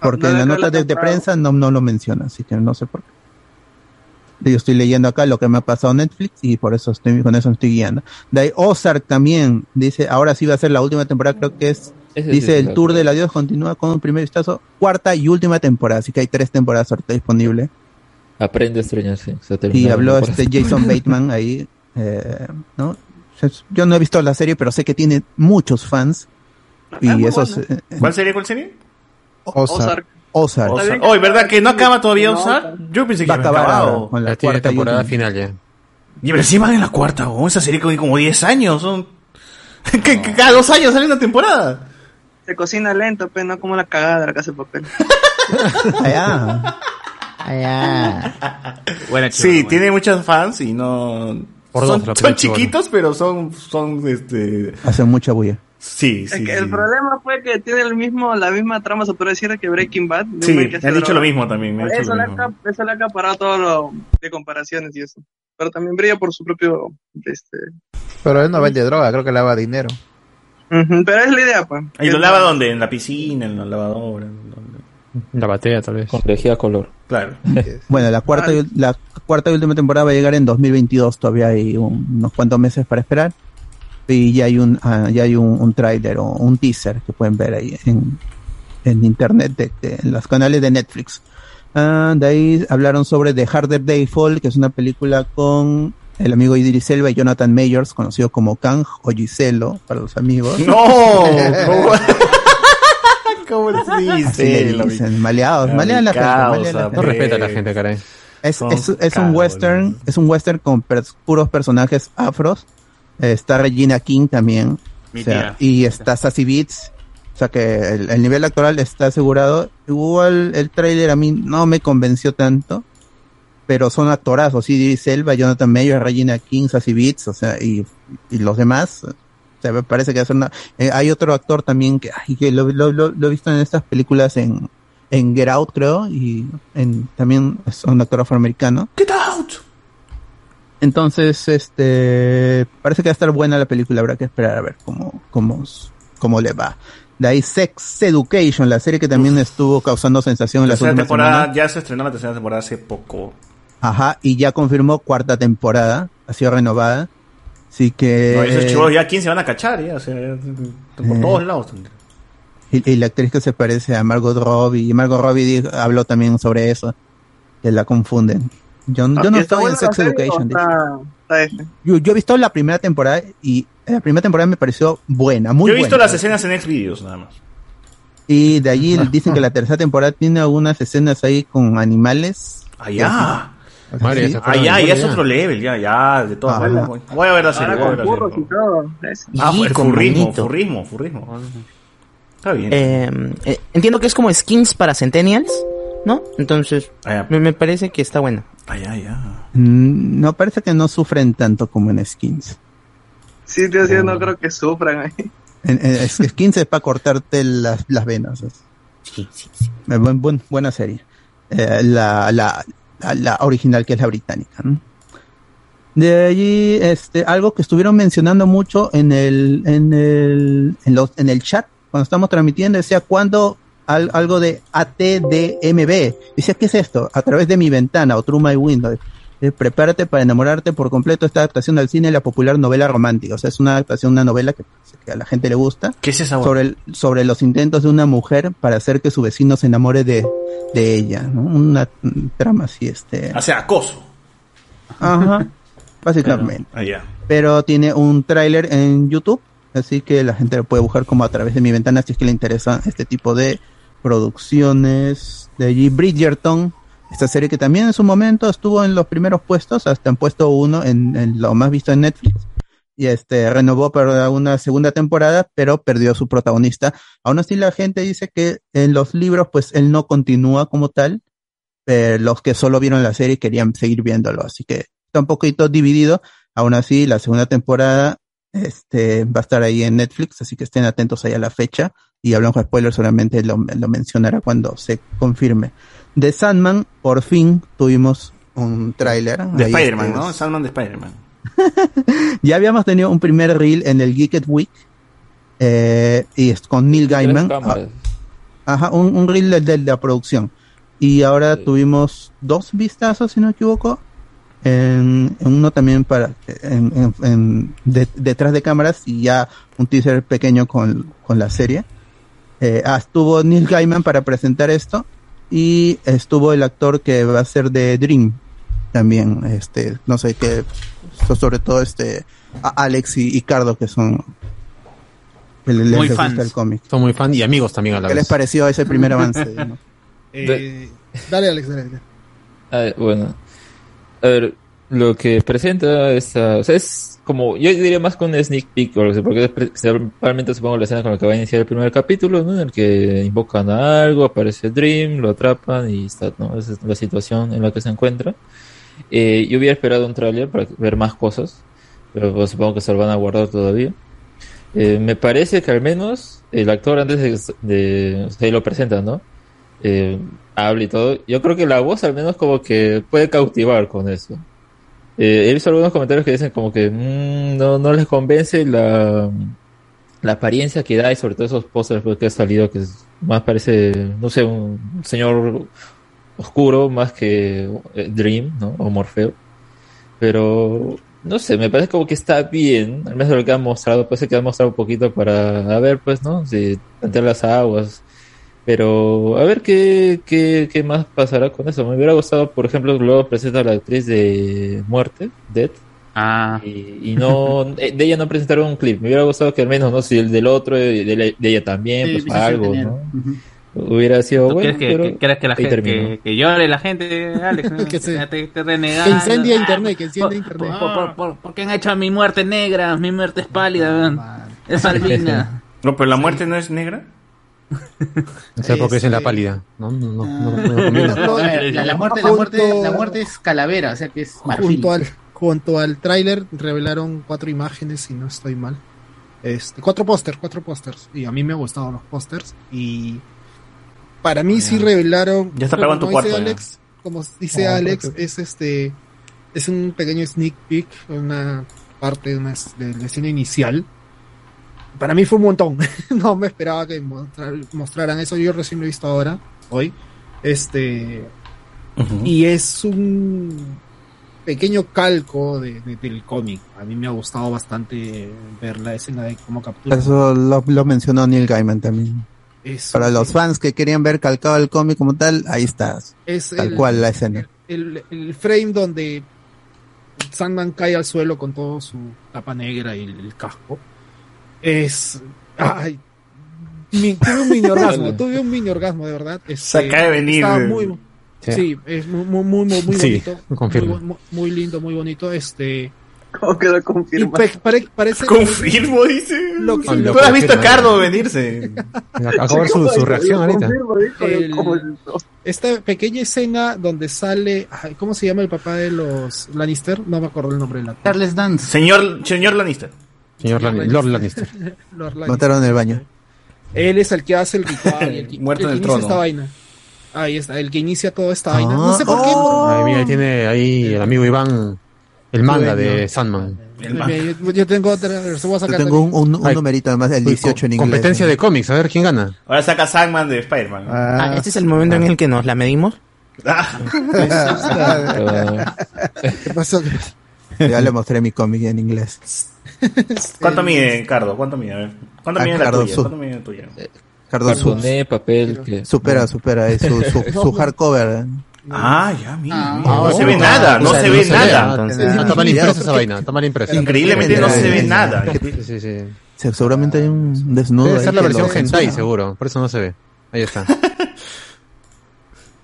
Porque no en la nota de, prensa no, no lo menciona, así que no sé por qué. Yo estoy leyendo acá lo que me ha pasado Netflix y por eso estoy, con eso me estoy guiando. De ahí Ozark también dice, ahora sí va a ser la última temporada, creo que es, Ese dice sí, el tour del adiós continúa con un primer vistazo, cuarta y última temporada, así que hay tres temporadas ahorita disponibles. Aprende Stranger Things. se Y habló este. Jason *laughs* Bateman ahí, eh, ¿no? Yo no he visto la serie, pero sé que tiene muchos fans. Y Ah, muy eso buena. es, eh, ¿Cuál serie? ¿Cuál serie? Ozark. Ozark. Ozark. Hoy, ¿verdad que no sí, acaba todavía no, Ozark? Yo pensé que había acabar acabado. con la tiene cuarta temporada final ya. Y pero sí van en la cuarta, oh, esa serie con como 10 años. Son... *laughs* que, que cada dos años sale una temporada. Se cocina lento, pero no como la cagada de la casa de papel. *laughs* Allá. Buena Sí, chivola, buena. tiene muchos fans y no... Por son dos, chiquitos, pero son, son, este... Hace mucha bulla. Sí, Es sí, que sí. el problema fue que tiene el mismo, la misma trama, se puede decir, que Breaking Bad. Sí, me han dicho lo mismo también, me Eso lo le, ha, mismo. acap- eso le ha acaparado todo lo de comparaciones y eso. Pero también brilla por su propio... Este... Pero él no vende droga, creo que lava dinero. Pero es la idea, pues. ¿Y lo lava dónde? ¿En la piscina? ¿En la lavadora? ¿En dónde? La batea, tal vez. Con lejía color. Claro. Bueno, la cuarta, y, la cuarta y última temporada va a llegar en 2022, todavía hay un- unos cuantos meses para esperar. Y ya hay un, ah, ya hay un, un tráiler o un teaser que pueden ver ahí en, en internet, de, de- en los canales de Netflix. Ah, de ahí hablaron sobre The Harder Day Fall, que es una película con el amigo Idris Elba y Jonathan Mayors, conocido como Kang o Giselo para los amigos. ¡No! *laughs* ¿Cómo, ¿Cómo se dice? Le Lo- dicen, maleados, malean la gente, causa, malean la gente. No respeta a la gente, caray. Es, Son es, es un western, es un western con pers- puros personajes afros. Eh, está Regina King también. O sea, y está Sassy Beats. O sea que el, el nivel actoral está asegurado. Igual el tráiler a mí no me convenció tanto. Pero son actorazos. Idris Elba, Jonathan Mayer, Regina King, Sassy Beats. O sea, y, y los demás. O sea, me parece que una... eh, hay otro actor también que, ay, que lo, lo- lo- lo he visto en estas películas en, en Get Out, creo. Y en, también es un actor afroamericano. ¡Get out! Entonces, este, parece que va a estar buena la película, habrá que esperar a ver cómo, cómo, cómo le va. De ahí Sex Education, la serie que también estuvo causando sensación en las Tercera temporada, semanas. ya se estrenó la tercera temporada hace poco. Ajá, y ya confirmó cuarta temporada, ha sido renovada. Así que... No, esos chivos ya 15 van a cachar, ya, o sea, por Eh. todos lados. Y, y la actriz que se parece a Margot Robbie, y Margot Robbie habló también sobre eso, que la confunden. Yo, Ah, yo no ¿y está estoy en Sex Education. Yo, yo he visto la primera temporada y la primera temporada me pareció buena, muy Yo he visto buena. las escenas en Xvideos, nada más. Y de allí *laughs* dicen que la tercera temporada tiene algunas escenas ahí con animales. Ah, Mario, Sí. Ah, ya, ya es otro level, ya, ya, de todas Ah, maneras. Voy, voy a ver la serie, voy a ver la serie. y todo. Ah, Y el con furrismo, furrismo, furrismo. Está bien. Eh, eh, entiendo que es como skins para Centennials, ¿no? Entonces, me, me parece que está bueno. Ah, ya, ya. Mm, No, parece que no sufren tanto como en skins. Sí, tío, sí, no creo que sufran ahí. En, skins es para cortarte las, las venas. Sí, sí, sí. Eh, buen- buen- buena serie. Eh, la, la, la, original que es la británica. ¿no? De allí, este, algo que estuvieron mencionando mucho en el, en el, en los, en el chat, cuando estamos transmitiendo, decía cuando al- algo de ATDMB. Decía, ¿qué es esto? A través de mi ventana o Through My Window. Eh, prepárate para enamorarte por completo esta adaptación al cine de la popular novela romántica. O sea, es una adaptación, una novela que, que a la gente le gusta. ¿Qué es esa? Sobre, el- sobre los intentos de una mujer para hacer que su vecino se enamore de, de ella. ¿no? Una trama así, este. O sea, acoso. Ajá. *laughs* Básicamente. Ah, ya. Pero tiene un tráiler en YouTube, así que la gente lo puede buscar como a través de mi ventana si es que le interesa este tipo de producciones. De allí Bridgerton, esta serie que también en su momento estuvo en los primeros puestos, hasta en puesto uno en, lo más visto en Netflix. Y este renovó para una segunda temporada, pero perdió su protagonista. Aún así la gente dice que en los libros pues él no continúa como tal, los que solo vieron la serie querían seguir viéndolo, así que está un poquito dividido. Aún así, la segunda temporada este, va a estar ahí en Netflix, así que estén atentos ahí a la fecha. Y hablamos con spoilers, solamente lo, lo mencionará cuando se confirme. De Sandman, por fin tuvimos un tráiler. De Spider-Man, ¿no? Sandman de Spider-Man. *laughs* Ya habíamos tenido un primer reel en el Geeked Week. eh, y es con Neil Gaiman. Ah, Ajá, un, un reel de, de la producción. Y ahora tuvimos dos vistazos, si no me equivoco. En, en uno también para en, en- en- de- detrás de cámaras y ya un teaser pequeño con, con la serie. Eh, ah, estuvo Neil Gaiman para presentar esto y estuvo el actor que va a ser de Dream también, este, no sé qué, so- sobre todo este a- Alex y, y Cardo que son Muy fans. el cómic. Son muy fan y amigos también a la ¿Qué vez. les pareció ese primer avance? no? Eh, dale, Alex, dale. dale. Ah, bueno, a ver, lo que presenta esta, o sea, es como, yo diría más con sneak peek, porque principalmente supongo la escena con la que va a iniciar el primer capítulo, ¿no? En el que invocan a algo, aparece Dream, lo atrapan y está, ¿no? Esa es la situación en la que se encuentra. Eh, yo hubiera esperado un tráiler para ver más cosas, pero pues, supongo que se lo van a guardar todavía. Eh, me parece que al menos el actor antes de, de o sea, lo presenta, ¿no? Eh, habla y todo. Yo creo que la voz al menos como que puede cautivar con eso. Eh, he visto algunos comentarios que dicen como que mm, no, no les convence la, la apariencia que da y sobre todo esos pósters pues, que ha salido que más parece, no sé, un señor oscuro más que eh, Dream, ¿no? O Morfeo. Pero no sé, me parece como que está bien, al menos lo que han mostrado, parece que han mostrado un poquito para a ver, pues, ¿no? Si tantear las aguas. Pero a ver qué, qué, qué más pasará con eso. Me hubiera gustado, por ejemplo, luego presenta a la actriz de Muerte, Dead. Ah. Y, y no, de *laughs* de ella no presentaron un clip. Me hubiera gustado que al menos, no sé, el del otro, de, de la- de ella también, Sí, pues algo. ¿no? Hubiera sido ¿Tú bueno, quieres que, pero que- que la gente que, que llore la gente, Alex? ¿no? *laughs* Que se- te, te Que renegando. incendia Ah, internet, que encienda por- internet. Por, por, por- ¿por qué han hecho a mi muerte negra? Mi muerte es pálida, weón. es albina. *laughs* No, pero la muerte no es negra. O sea, porque dicen la pálida. No, no, no, no, no. No, la, la muerte, la, muerte, la muerte es calavera, o sea que es marfil. Junto al, junto al tráiler revelaron cuatro imágenes, si no estoy mal. Este, cuatro pósters, cuatro pósters. Y a mí me gustaron los pósters. Y para mí sí revelaron. Ya está en tu como dice cuarto, ya. Alex, como dice Ah, Alex, es este. Es un pequeño sneak peek, una parte de, una, de la escena inicial. Para mí fue un montón. *laughs* no me esperaba que mostrar- mostraran eso. Yo recién lo he visto ahora, hoy. Este. Y es un pequeño calco de- de- del cómic. A mí me ha gustado bastante ver la escena de cómo captura. Eso lo, lo mencionó Neil Gaiman también. Es- Para los fans que querían ver calcado el cómic como tal, ahí está. Es tal el- cual la escena. el, el frame donde Sandman cae al suelo con todo su capa negra y el, el casco es ay, mi- tuve un mini *laughs* orgasmo tuve un mini orgasmo de verdad Este, Se acaba de venir. estaba muy Sí. sí, es muy muy muy, muy, Sí, bonito confirmo. muy, lindo muy bonito este ¿Cómo quedó confirmado? pare- parece Confirmo, dice. lo que- Tú has visto a Cardo venirse. *laughs* Acabo de ver su, su reacción ahorita. el- esta pequeña escena donde sale ay, ¿cómo se llama el papá de los Lannister? no me acuerdo el nombre del actor Charles Dance. Señor, señor Lannister. Señor Lan- Lord Lannister. *laughs* Lord Lannister. Mataron en el baño. Él es el que hace el ritual, *laughs* el que, Muerto el en que el inicia trono. esta vaina. Ahí está, el que inicia toda esta vaina. No sé por qué. Ay, mira, ahí tiene ahí el amigo Iván el manga Dueño. de Sandman. Yo, yo tengo otra, se voy a Yo tengo un, un, un numerito además, el Uy, 18 en inglés. Competencia de cómics, a ver quién gana. Ahora saca Sandman de Spider-Man. Ah, este es el momento en el que nos la medimos. ¿Qué *laughs* pasó? ¿Qué pasó? Ya le mostré mi cómic en inglés. *laughs* ¿Cuánto mide, Cardo? ¿Cuánto mide? A ver. ¿Cuánto Ah, mide la Cardo, tuya? su- ¿Cuánto mide la tuya? Cardo su- Cartoné, papel, que... supera, supera, es su, su, *laughs* su hardcover. Ah, ya, mira. Ah, no Ah, se ve oh, nada, no se ve nada. entonces. Está mal impresa esa vaina, está mal impresa. Increíblemente no se ve nada. Sí, sí, sí. Se- Seguramente hay un desnudo. Debe ahí ser la versión hentai, seguro. Por eso no se ve. Ahí está. *laughs*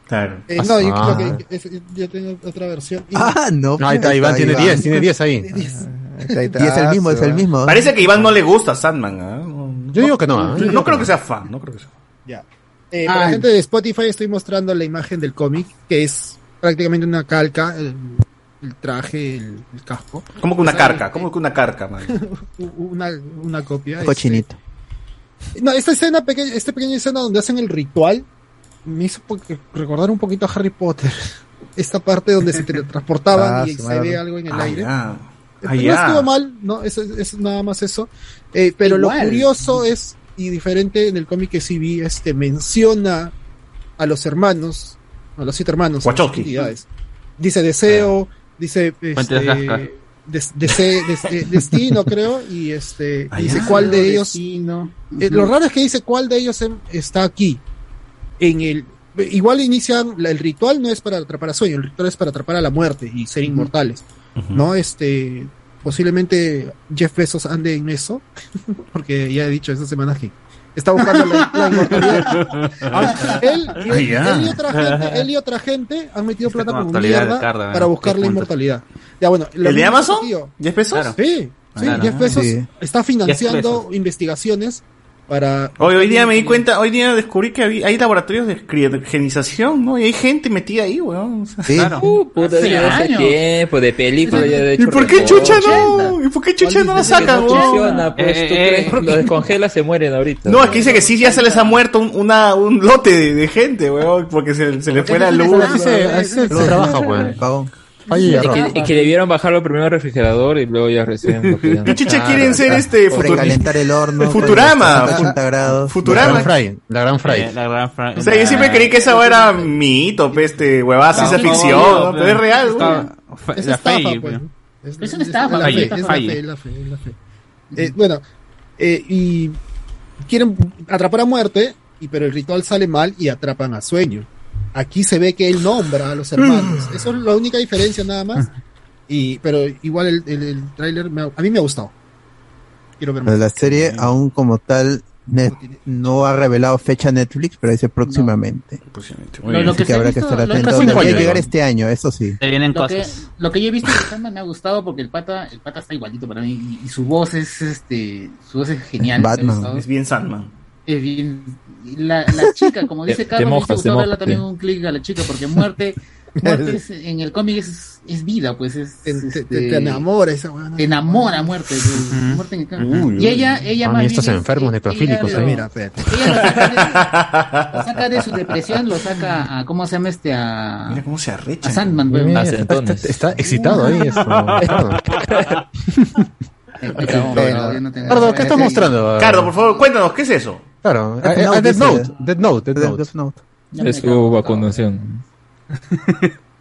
Claro. Eh, no, yo, Ah. creo que es- yo tengo otra versión. Ah, no. No, ahí está, Iván tiene 10, tiene 10 ahí. Y es el mismo, es el mismo. Parece que a Iván no le gusta Sandman. ¿ah? No, Yo digo que no. ¿eh? no creo que sea fan, no creo que sea. Ya. Eh, para la gente de Spotify estoy mostrando la imagen del cómic, que es prácticamente una calca, el, el traje, el, el casco. Como que una O sea, carca, como que una carca, man. *laughs* Una, una copia. este. Cochinito. No, esta escena pequeña, esta pequeña escena donde hacen el ritual me hizo recordar un poquito a Harry Potter. *laughs* Esta parte donde se teletransportaban Ah, y se madre. ve algo en el Ah, aire. ya. Ah, no estuvo mal, no, es, es- nada más eso. Eh, pero Igual. lo curioso es, y diferente en el cómic que sí vi, este menciona a los hermanos, a los siete hermanos, Wachowski. Dice deseo, dice Fuente de este, Jascar. des- dese- des- destino, *laughs* creo, y este Ah, dice cuál de ellos Destino. eh, lo raro es que dice cuál de ellos em- está aquí. En el igual inician el ritual no es para atrapar a sueño, el ritual es para atrapar a la muerte y ser inmortales. ¿No? Este posiblemente Jeff Bezos ande en eso, *laughs* porque ya he dicho estas semanas que está buscando la, la inmortalidad. *laughs* Ah, él, y, Ah, ya. él y otra gente, él y otra gente han metido plata como mierda Carda, para buscar la inmortalidad. Ya bueno, ¿El de Amazon? tío. ¿10 pesos? Claro. Sí, sí, Claro. Jeff Bezos Sí. está financiando Jeff investigaciones para... Hoy, hoy día me di cuenta, hoy día descubrí que había- hay laboratorios de criogenización, ¿no? Y hay gente metida ahí, weón. O sea, Sí. *laughs* Uh, puta, Hace ya de hace años. tiempo, de película ya de hecho. ¿Y por qué chucha no? ¿Y por qué chucha no la que sacan, no weón? funciona, pues Eh, tú eh, crees eh. que los descongela se mueren ahorita. No, aquí dice que sí ya se les ha muerto un, una, un lote de, de gente, weón, porque se, se le fue la luz. Así se, trabaja, pues. Y error. que, y que debieron bajarlo primero al refrigerador y luego ya recién. *laughs* ¿Qué chucha Claro. quieren ser este futur- el horno. *laughs* Futurama. 80 grados. La Futurama? gran fry. La gran fry. Eh, la gran fra- O sea, yo siempre creí que esa era mito, este, huevada ciencia No, ficción, no, pero es real, está- weón. fa- Es la pues. weón. Es, Es una estafa, la fe, es la fe, es la fe, es la fe. Eh, bueno, eh, y quieren atrapar a muerte, y pero el ritual sale mal y atrapan a sueño. Aquí se ve que él nombra a los hermanos. Eso es la única diferencia nada más. Y, pero igual el, el, el tráiler me ha- a mí me ha gustado. Quiero ver más. La serie aún como tal net- no ha revelado fecha Netflix, pero dice próximamente. Lo- lo Así que que se ha habrá que visto- estar lo que atento. se ha Debería visto- llegar este año, eso sí. Te vienen Lo que, cosas. lo que yo he visto de Sandman me ha gustado porque el pata, el pata está igualito para mí y, y su voz es este, su voz es genial. Batman. Es bien Sandman. Es bien. La, la chica, como *laughs* dice Carlos, me gustado darle también sí. un clic a la chica porque muerte, *laughs* muerte es- en el cómic es, es vida, pues es. Te, te- este, te enamora esa weá. te enamora muerte. pues, muerte en el cómic. Uy, y ella, ella más estos bien enfermos ella necrofílicos lo- ahí. Mira. Ella lo saca, de, lo saca de su *laughs* depresión, lo saca a, ¿cómo se llama este? A, Mira cómo se arrecha. a Sandman, Mira, weón. está, está- está excitado ahí. Cardo, ¿qué estás mostrando? Cardo, por favor, cuéntanos, ¿qué es eso? Claro, Death eh, Note, Death dice. Note, Death Note, Death Note. Es su vacunación.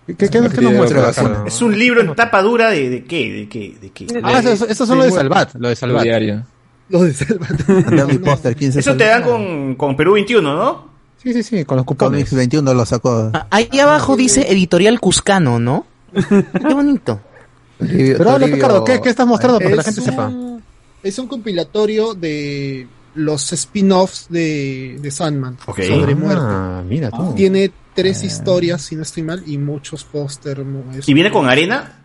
¿Qué, qué, qué nos muestra? Es un, es un libro en tapa dura de, de qué, de qué, de qué. Ah, eso, eso, eso son lo de Salvat, lo de Salvat. diario. Lo de Salvat. Mi *laughs* póster, 15 Eso te dan con, con Perú 21, ¿no? Sí, sí, sí, con los Comics 21 lo sacó. Ahí abajo dice editorial Cuscano, ¿no? *laughs* Qué bonito. Pero habla, Ricardo, ¿qué, qué estás mostrando para que la Es gente sepa? un- Es un compilatorio de los spin-offs de, de Sandman Ok. sobre Ah, muerte. mira tú. Tiene tres historias, si no estoy mal, y muchos póster. es- ¿Y viene con arena?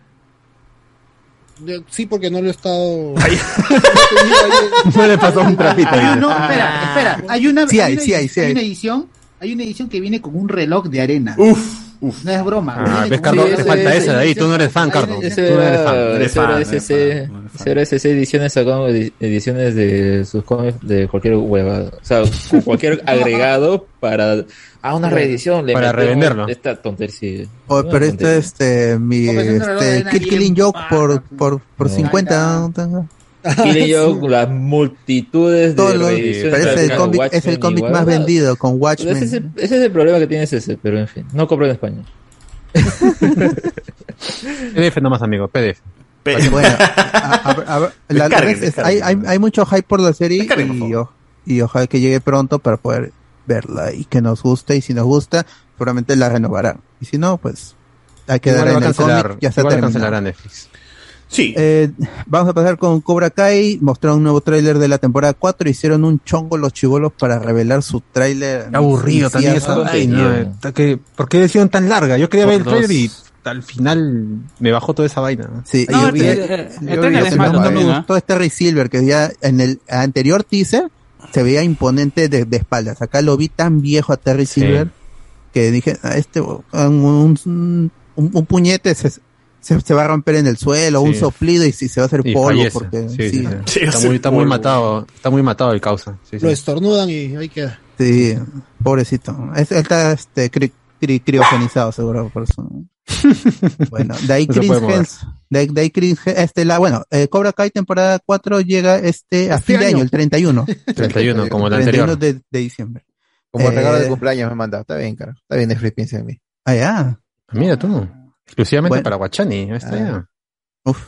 Sí, porque no lo he estado. *laughs* No le pasó un trapito. Ah, no, espera, espera. Hay una, Sí hay, una sí hay, sí hay. una edición, hay una edición que viene con un reloj de arena. Uf, uf. No es broma. Ah, ves, te reloj falta ese de ahí. Tú no eres fan, Cardo. una Tú no eres fan. Ese eres era fan, eres SC, fan, eres ese era SC ediciones sacando edi- ediciones de sus cómics de cualquier hueva. O sea, cualquier *laughs* agregado para. Ah, una reedición. Le Para revenderlo. Esta tontería. sí. Oh, pero tontería. este, este, mi, este, bien Killing Joke por, por, por No. 50. Killing *laughs* Joke, las multitudes Todo de lo- reediciones. pero es el cómic, es el cómic más vendido con Ese Watchmen. es, el, ese es el problema que tienes ese, pero en fin, no compro en español. *laughs* PDF nomás, amigo, PDF. Bueno, a- a- a- la- es- hay, hay, hay mucho hype por la serie y, y ojalá que llegue pronto para poder verla y que nos guste y si nos gusta seguramente la renovarán y si no pues hay que dar en a el cancelar, cómic ya terminado. cancelará Netflix. Sí. Eh, vamos a pasar con Cobra Kai. Mostraron un nuevo tráiler de la temporada 4. Hicieron un chongo los chivolos para revelar su tráiler. Aburrido también eso. Ay, no, está que- ¿Por qué decisión tan larga? Yo quería ver el dos. y al final me bajó toda esa vaina. Sí, No, y- el- y- el- el- yo- el yo- trailer lo es que malo no me ¿ah? gustó es Terry Silver, que ya en el anterior teaser se veía imponente de, de espaldas. Acá lo vi tan viejo a Terry Silver que dije, a este un, un, un- un puñete se, se, se va a romper en el suelo, un Sí. soplido y si se va a hacer Y polvo fallece. porque Sí, sí, sí, sí. Sí, Está muy, está muy matado, está muy matado el causa. Sí, sí. Lo estornudan y ahí queda. Sí, pobrecito. Es- él está este, cri- cri- criogenizado seguro por eso. *laughs* bueno, de ahí No Chris. Hens- de, de ahí Chris este la bueno, eh, Cobra Kai temporada 4 llega este a Este fin de año. año, el 31. 31, *laughs* como el 31 anterior. de, de diciembre. Como Eh, regalo de cumpleaños me manda. Está bien, cara. Está bien, Netflix piensa en mí. Ah, ya. Mira tú. Exclusivamente Bueno. para Guachani. Ah. Uf.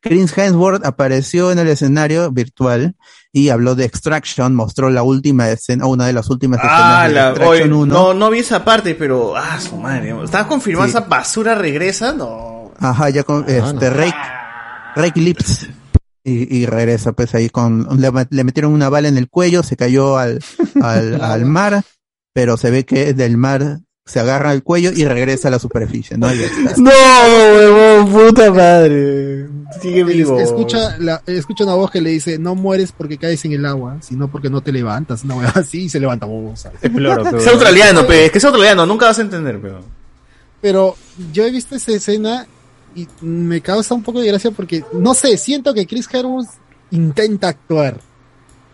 Chris Hemsworth apareció en el escenario virtual y habló de Extraction, mostró la última escena, una de las últimas Ah, escenas de la, Extraction oye, 1. no, no vi esa parte, pero, ah, su madre. ¿Estás confirmando Sí. esa basura regresa? No. Ajá, ya con este Rake, Rake Lips. Y, y regresa pues ahí con, le, le metieron una bala en el cuello, se cayó al, al, *laughs* al mar, pero se ve que del mar se agarra el cuello y regresa a la superficie, ¿no? *laughs* No, huevón, puta madre. Sigue vivo. Escucha, la, escucha una voz que le dice, no mueres porque caes en el agua, sino porque no te levantas. Una así y se levanta. o sea. *laughs* Es australiano, pe, es que es australiano, nunca vas a entender, pero. Pero yo he visto esa escena y me causa un poco de gracia porque, no sé, siento que Chris Hemsworth intenta actuar.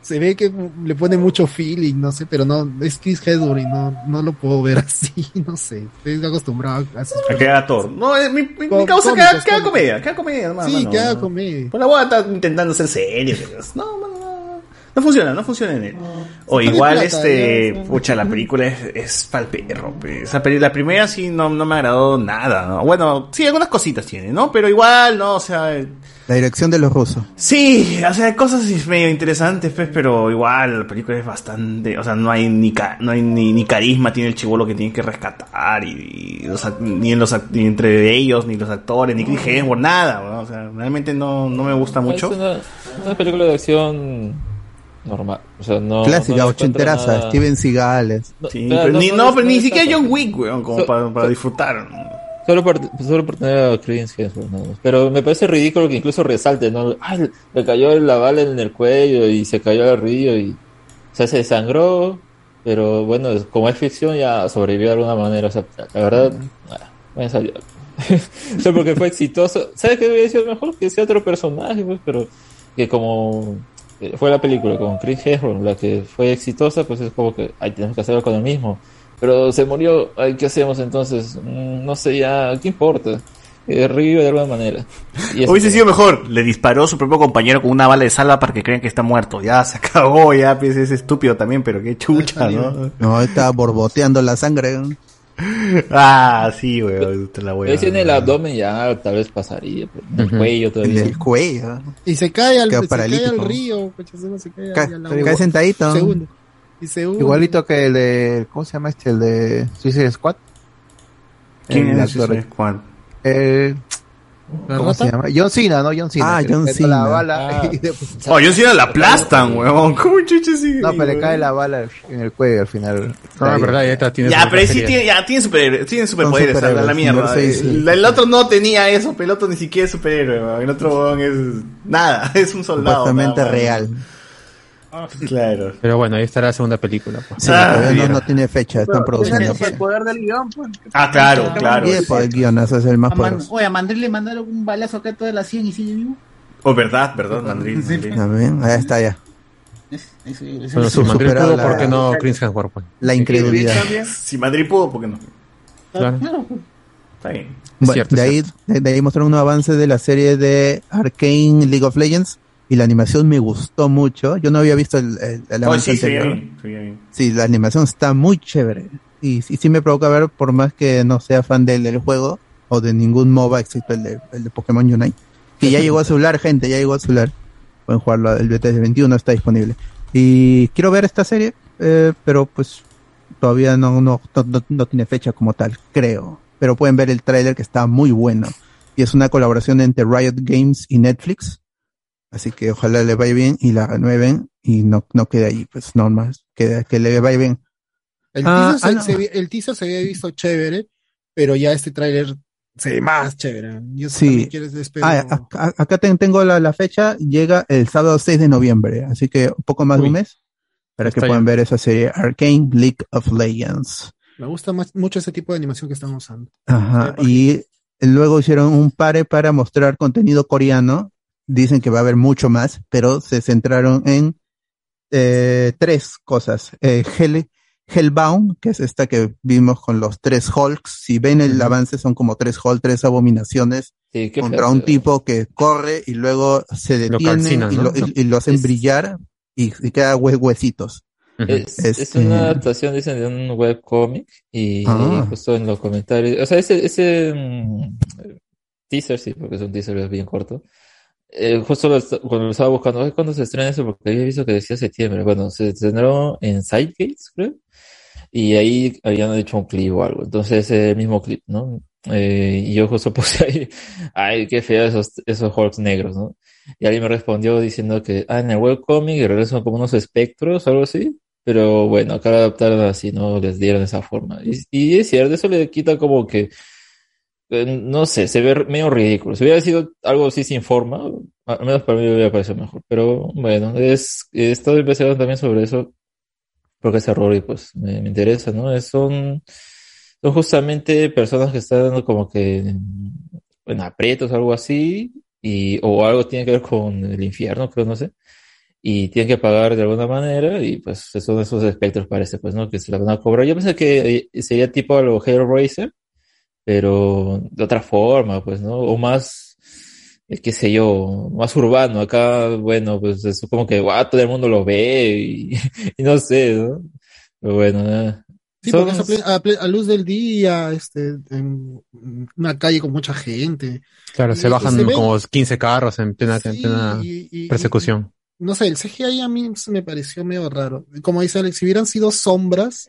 Se ve que le pone mucho feeling, no sé, pero no, es Chris Hemsworth no, no lo puedo ver *laughs* así, no sé. Estoy acostumbrado a sus A que haga Thor. No, eh, mi, mi, causa cómicos, queda, queda comedia, queda comedia, nomás, Sí, mano. queda comedia. Pues la boda está intentando ser serio, no, no, no. Funciona, no funciona en él. O igual, plata, este, pucha, la película es, es pa'l perro, pe. Esa peli- la primera sí no, no me agradó nada, ¿no? Bueno, sí, algunas cositas tiene, ¿no? Pero igual, no, o sea, La dirección de los rusos. Sí, o sea, hay cosas medio interesantes, pues, pero igual la película es bastante, o sea, no hay ni ca- no hay ni, ni carisma tiene el chivolo que tiene que rescatar y, y los act- ni en los ni entre ellos ni los actores ni Chris Hemsworth nada, ¿no? o sea, realmente no, no me gusta mucho. Es una, una película de acción normal. O sea, no. Clásica, no ochenteraza, nada- Steven Seagal. No, Sí, pero no, ni, no pero ni siquiera. John Wick, weón, como So- para, para so- disfrutar. Solo por, solo por tener a más. Pero me parece ridículo que incluso resalte, ¿no? Ay, le cayó la bala en el cuello y se cayó al río y... O sea, se desangró, pero bueno, como es ficción ya sobrevivió de alguna manera. O sea, la verdad, me salió. *laughs* Solo porque fue exitoso. ¿Sabes qué hubiera sido mejor? Que sea otro personaje, pues, pero que como fue la película con Chris Hemsworth, la que fue exitosa, pues es como que, ay, tenemos que hacerlo con el mismo. Pero se murió, ay, ¿qué hacemos entonces? Mm, No sé ya, ¿qué importa? eh, revive de alguna manera. Y Hubiese sido mejor. Le disparó a su propio compañero con una bala de salva para que crean que está muerto. Ya se acabó, ya pues, es estúpido también, pero qué chucha, *laughs* ¿no? No, está borboteando la sangre. Ah, sí, weón. te la voy a- Ese en el abdomen ya tal vez pasaría, pero en el cuello todavía. En el cuello. Y se cae al, se cae al río, se cae, Ca- ahí al cae sentadito. Se hunde. Y se hunde. Igualito que el de. ¿Cómo se llama este? El de Suicide Squad. ¿Quién El es Suicide Squad? Eh, ¿La ¿Cómo se llama? John Cena, ¿no? John Cena. Ah, John toda La Cena. bala Ah. *laughs* Oh, yo sí la aplastan, weón. ¿Cómo chucha sigue No, ahí, pero le cae la bala en el cuello al final. Ah, verdad, ya está, tiene Ya, pero sí tiene, ya, tiene, super, tiene superpoderes, superhéroes, a la mierda. sí, sí. El, el otro no tenía eso, pero el otro ni siquiera es superhéroe, weón. El otro weón es nada, *laughs* es un soldado. Supuestamente nada más. *laughs* Claro. Pero bueno, ahí estará la segunda película. pues. Sí, Ah, no, no tiene fecha, están produciendo. Ese es el poder del guion, pues. Ah, claro, claro. Y el guionazo es el más A Man- poderoso. Oye, a Mandril le mandaron un balazo acá toda la 100 y sigue vivo. Oh, verdad, verdad, Mandril. Mandril. También, ahí está ya. Es- eso- eso- Bueno, si Madrid superado pudo, la- ¿por qué no Chris Hemsworth? pues? La incredulidad. Si Madrid pudo, ¿por qué no? Claro. Está bien. Bueno, cierto, de, ahí, de, de ahí mostraron un avance de la serie de Arcane League of Legends y la animación me gustó mucho. Yo no había visto el, el, el Oh, sí, anterior. la animación está muy chévere. Y, sí me provoca ver, por más que no sea fan del, del juego o de ningún MOBA excepto el de, el de Pokémon Unite. Que ya llegó a celular, gente, ya llegó a celular. Pueden jugarlo, el BTS 21 está disponible. Y quiero ver esta serie, eh, pero pues todavía no, no, no, no- no tiene fecha como tal, creo. Pero pueden ver el tráiler que está muy bueno. Y es una colaboración entre Riot Games y Netflix. Así que ojalá le vaya bien y la renueven y no, no quede ahí, pues normal, que, que le vaya bien. El, Ah, teaser se, ah, no. se el teaser se había visto chévere, pero ya este tráiler se ve más chévere. Yo Sí. Ah, acá, acá ten- tengo la, la fecha, llega el sábado 6 de noviembre, así que un poco más de un mes para que puedan bien. ver esa serie Arcane League of Legends. Me gusta más- mucho ese tipo de animación que están usando. Ajá, y luego hicieron un pare para mostrar contenido coreano. Dicen que va a haber mucho más, pero se centraron en eh, tres cosas. Eh, Hell, Hellbound, que es esta que vimos con los tres Hulks. Si ven el avance, son como tres Hulks, tres abominaciones Sí, qué contra feo, un tipo que corre y luego se Lo detiene calcinan, y, ¿no? lo, y- y lo hacen brillar y, y queda hue- huesitos. Es, es Este- una adaptación, dicen, de un webcómic y Ah. justo en los comentarios, o sea, ese, ese mm, teaser, sí, porque es un teaser bien corto, eh, justo lo cuando lo estaba buscando, "Ay, ¿cuándo se estrena eso? Porque había visto que decía septiembre, bueno, se estrenó en Sidegates, creo, y ahí habían hecho un clip o algo, entonces ese mismo clip, ¿no? Eh, y yo justo *laughs* puse ahí, ay, qué feo esos, esos Hulks negros, ¿no? Y alguien me respondió diciendo que, ah, en el webcomic son como unos espectros algo así. Pero bueno, acá adaptaron así, ¿no? Les dieron esa forma. Y, y es cierto, eso le quita como que, no sé, se ve medio ridículo. Si hubiera sido algo así sin forma, al menos para mí me hubiera parecido mejor. Pero bueno, es, he estado investigando también sobre eso, porque ese error y pues me, interesa, ¿no? Son, son justamente personas que están como que en, en aprietos algo así, y, o algo tiene que ver con el infierno, creo, no sé y tienen que pagar de alguna manera y pues son esos espectros parece pues no que se la van a cobrar yo pensé que eh, sería tipo a lo Hellraiser pero de otra forma pues no o más eh, qué sé yo más urbano acá bueno pues es como que guau, todo el mundo lo ve y, *laughs* y no sé ¿no? pero bueno eh, Sí, porque es a, a luz del día, este, en una calle con mucha gente. Claro, Y- se bajan se como 15 carros en plena, en plena y- y- persecución. No sé, el CGI a mí me pareció medio raro. Como dice Alex, si hubieran sido sombras,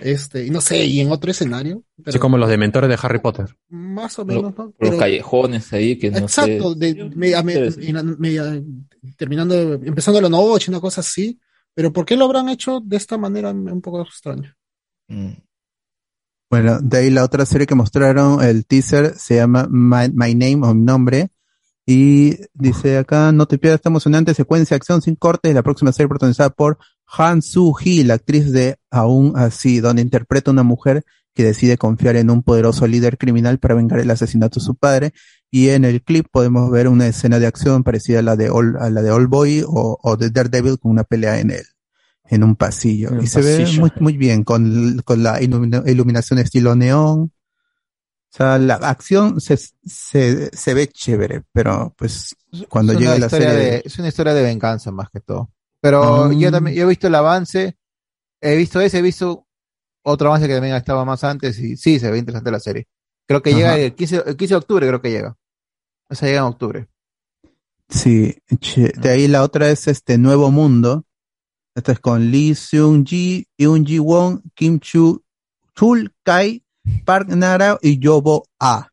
este, y no sé, y en otro escenario, pero Así como los dementores de Harry Potter. más o menos, ¿no? los Pero- callejones ahí que no sé Exacto, de, media- terminando, empezando la noche, una cosa así. Pero ¿por qué lo habrán hecho de esta manera un poco extraño? Mm. Bueno, de ahí la otra serie que mostraron, el teaser, se llama My, My Name o Mi Nombre. Y dice acá, no te pierdas esta emocionante secuencia de acción sin cortes, la próxima serie protagonizada por Han Soo-hee, la actriz de Aún Así, donde interpreta a una mujer que decide confiar en un poderoso líder criminal para vengar el asesinato de su padre. Y en el clip podemos ver una escena de acción parecida a la de All, a la de All Boy o, o de Daredevil con una pelea en el, en un pasillo. En y se ve muy, muy bien con, con la ilumina- iluminación estilo neón. O sea, la acción se, se, se ve chévere, pero pues cuando una la serie... de- es una historia de venganza más que todo. Pero yo también yo he visto el avance, he visto ese, he visto otro avance que también estaba más antes y sí, se ve interesante la serie. Creo que llega el 15, el 15 de octubre, creo que llega. O sea, llega en octubre. Sí, che- de ahí la otra es este Nuevo Mundo. Esta es con Lee Seung Ji, Yoon Ji Won, Kim Chu, Chul Kai, Park Nara y Yobo A.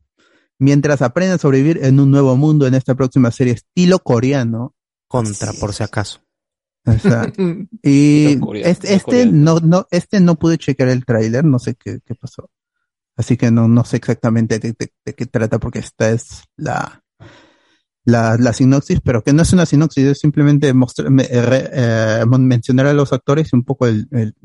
Mientras aprenden a sobrevivir en un nuevo mundo en esta próxima serie estilo coreano. Contra, por si acaso. O sea, *laughs* y este, este no, no, este no pude checar el tráiler, no sé qué, qué pasó. Así que no, no sé exactamente de, de- de qué trata, porque esta es la, la, la sinopsis, pero que no es una sinopsis, es simplemente mostrar, me- eh, re- eh, mencionar a los actores y un poco el, el,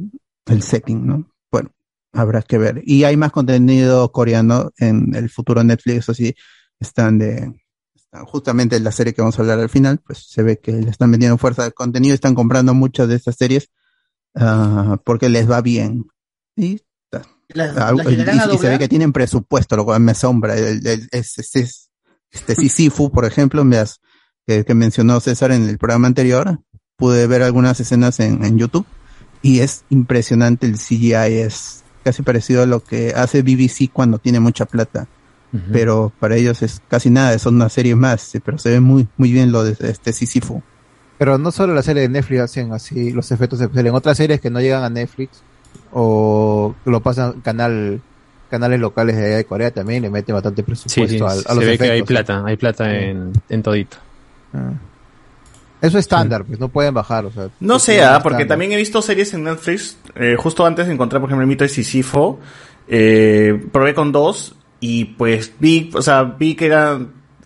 el setting, ¿no? Bueno, habrá que ver. Y hay más contenido coreano en el futuro Netflix, así están de, justamente en la serie que vamos a hablar al final, pues se ve que le están metiendo fuerza de contenido, están comprando muchas de estas series ah, porque les va bien. Y, Las- ah, las y- llegarán a y se ve que tienen presupuesto, lo cual me asombra. El, el- es- es- es- este Sisyphus, por ejemplo, me has- que, que mencionó César en el programa anterior, pude ver algunas escenas en, en YouTube y es impresionante el CGI, es casi parecido a lo que hace BBC cuando tiene mucha plata pero para ellos es casi nada, son una serie más, sí, pero se ve muy muy bien lo de este Sisyphus. Pero no solo la serie de Netflix hacen así los efectos especiales, en otras series que no llegan a Netflix o lo pasan canal canales locales de allá de Corea también le meten bastante presupuesto sí, al- a, se los ve que hay plata, hay plata en, en todito. Ah. Eso es estándar, pues no pueden bajar, o sea. No ah, porque estándar. también he visto series en Netflix. eh, justo antes de encontrar, por ejemplo, el mito de Sisifo. Eh, probé con dos y pues vi, o sea, vi que era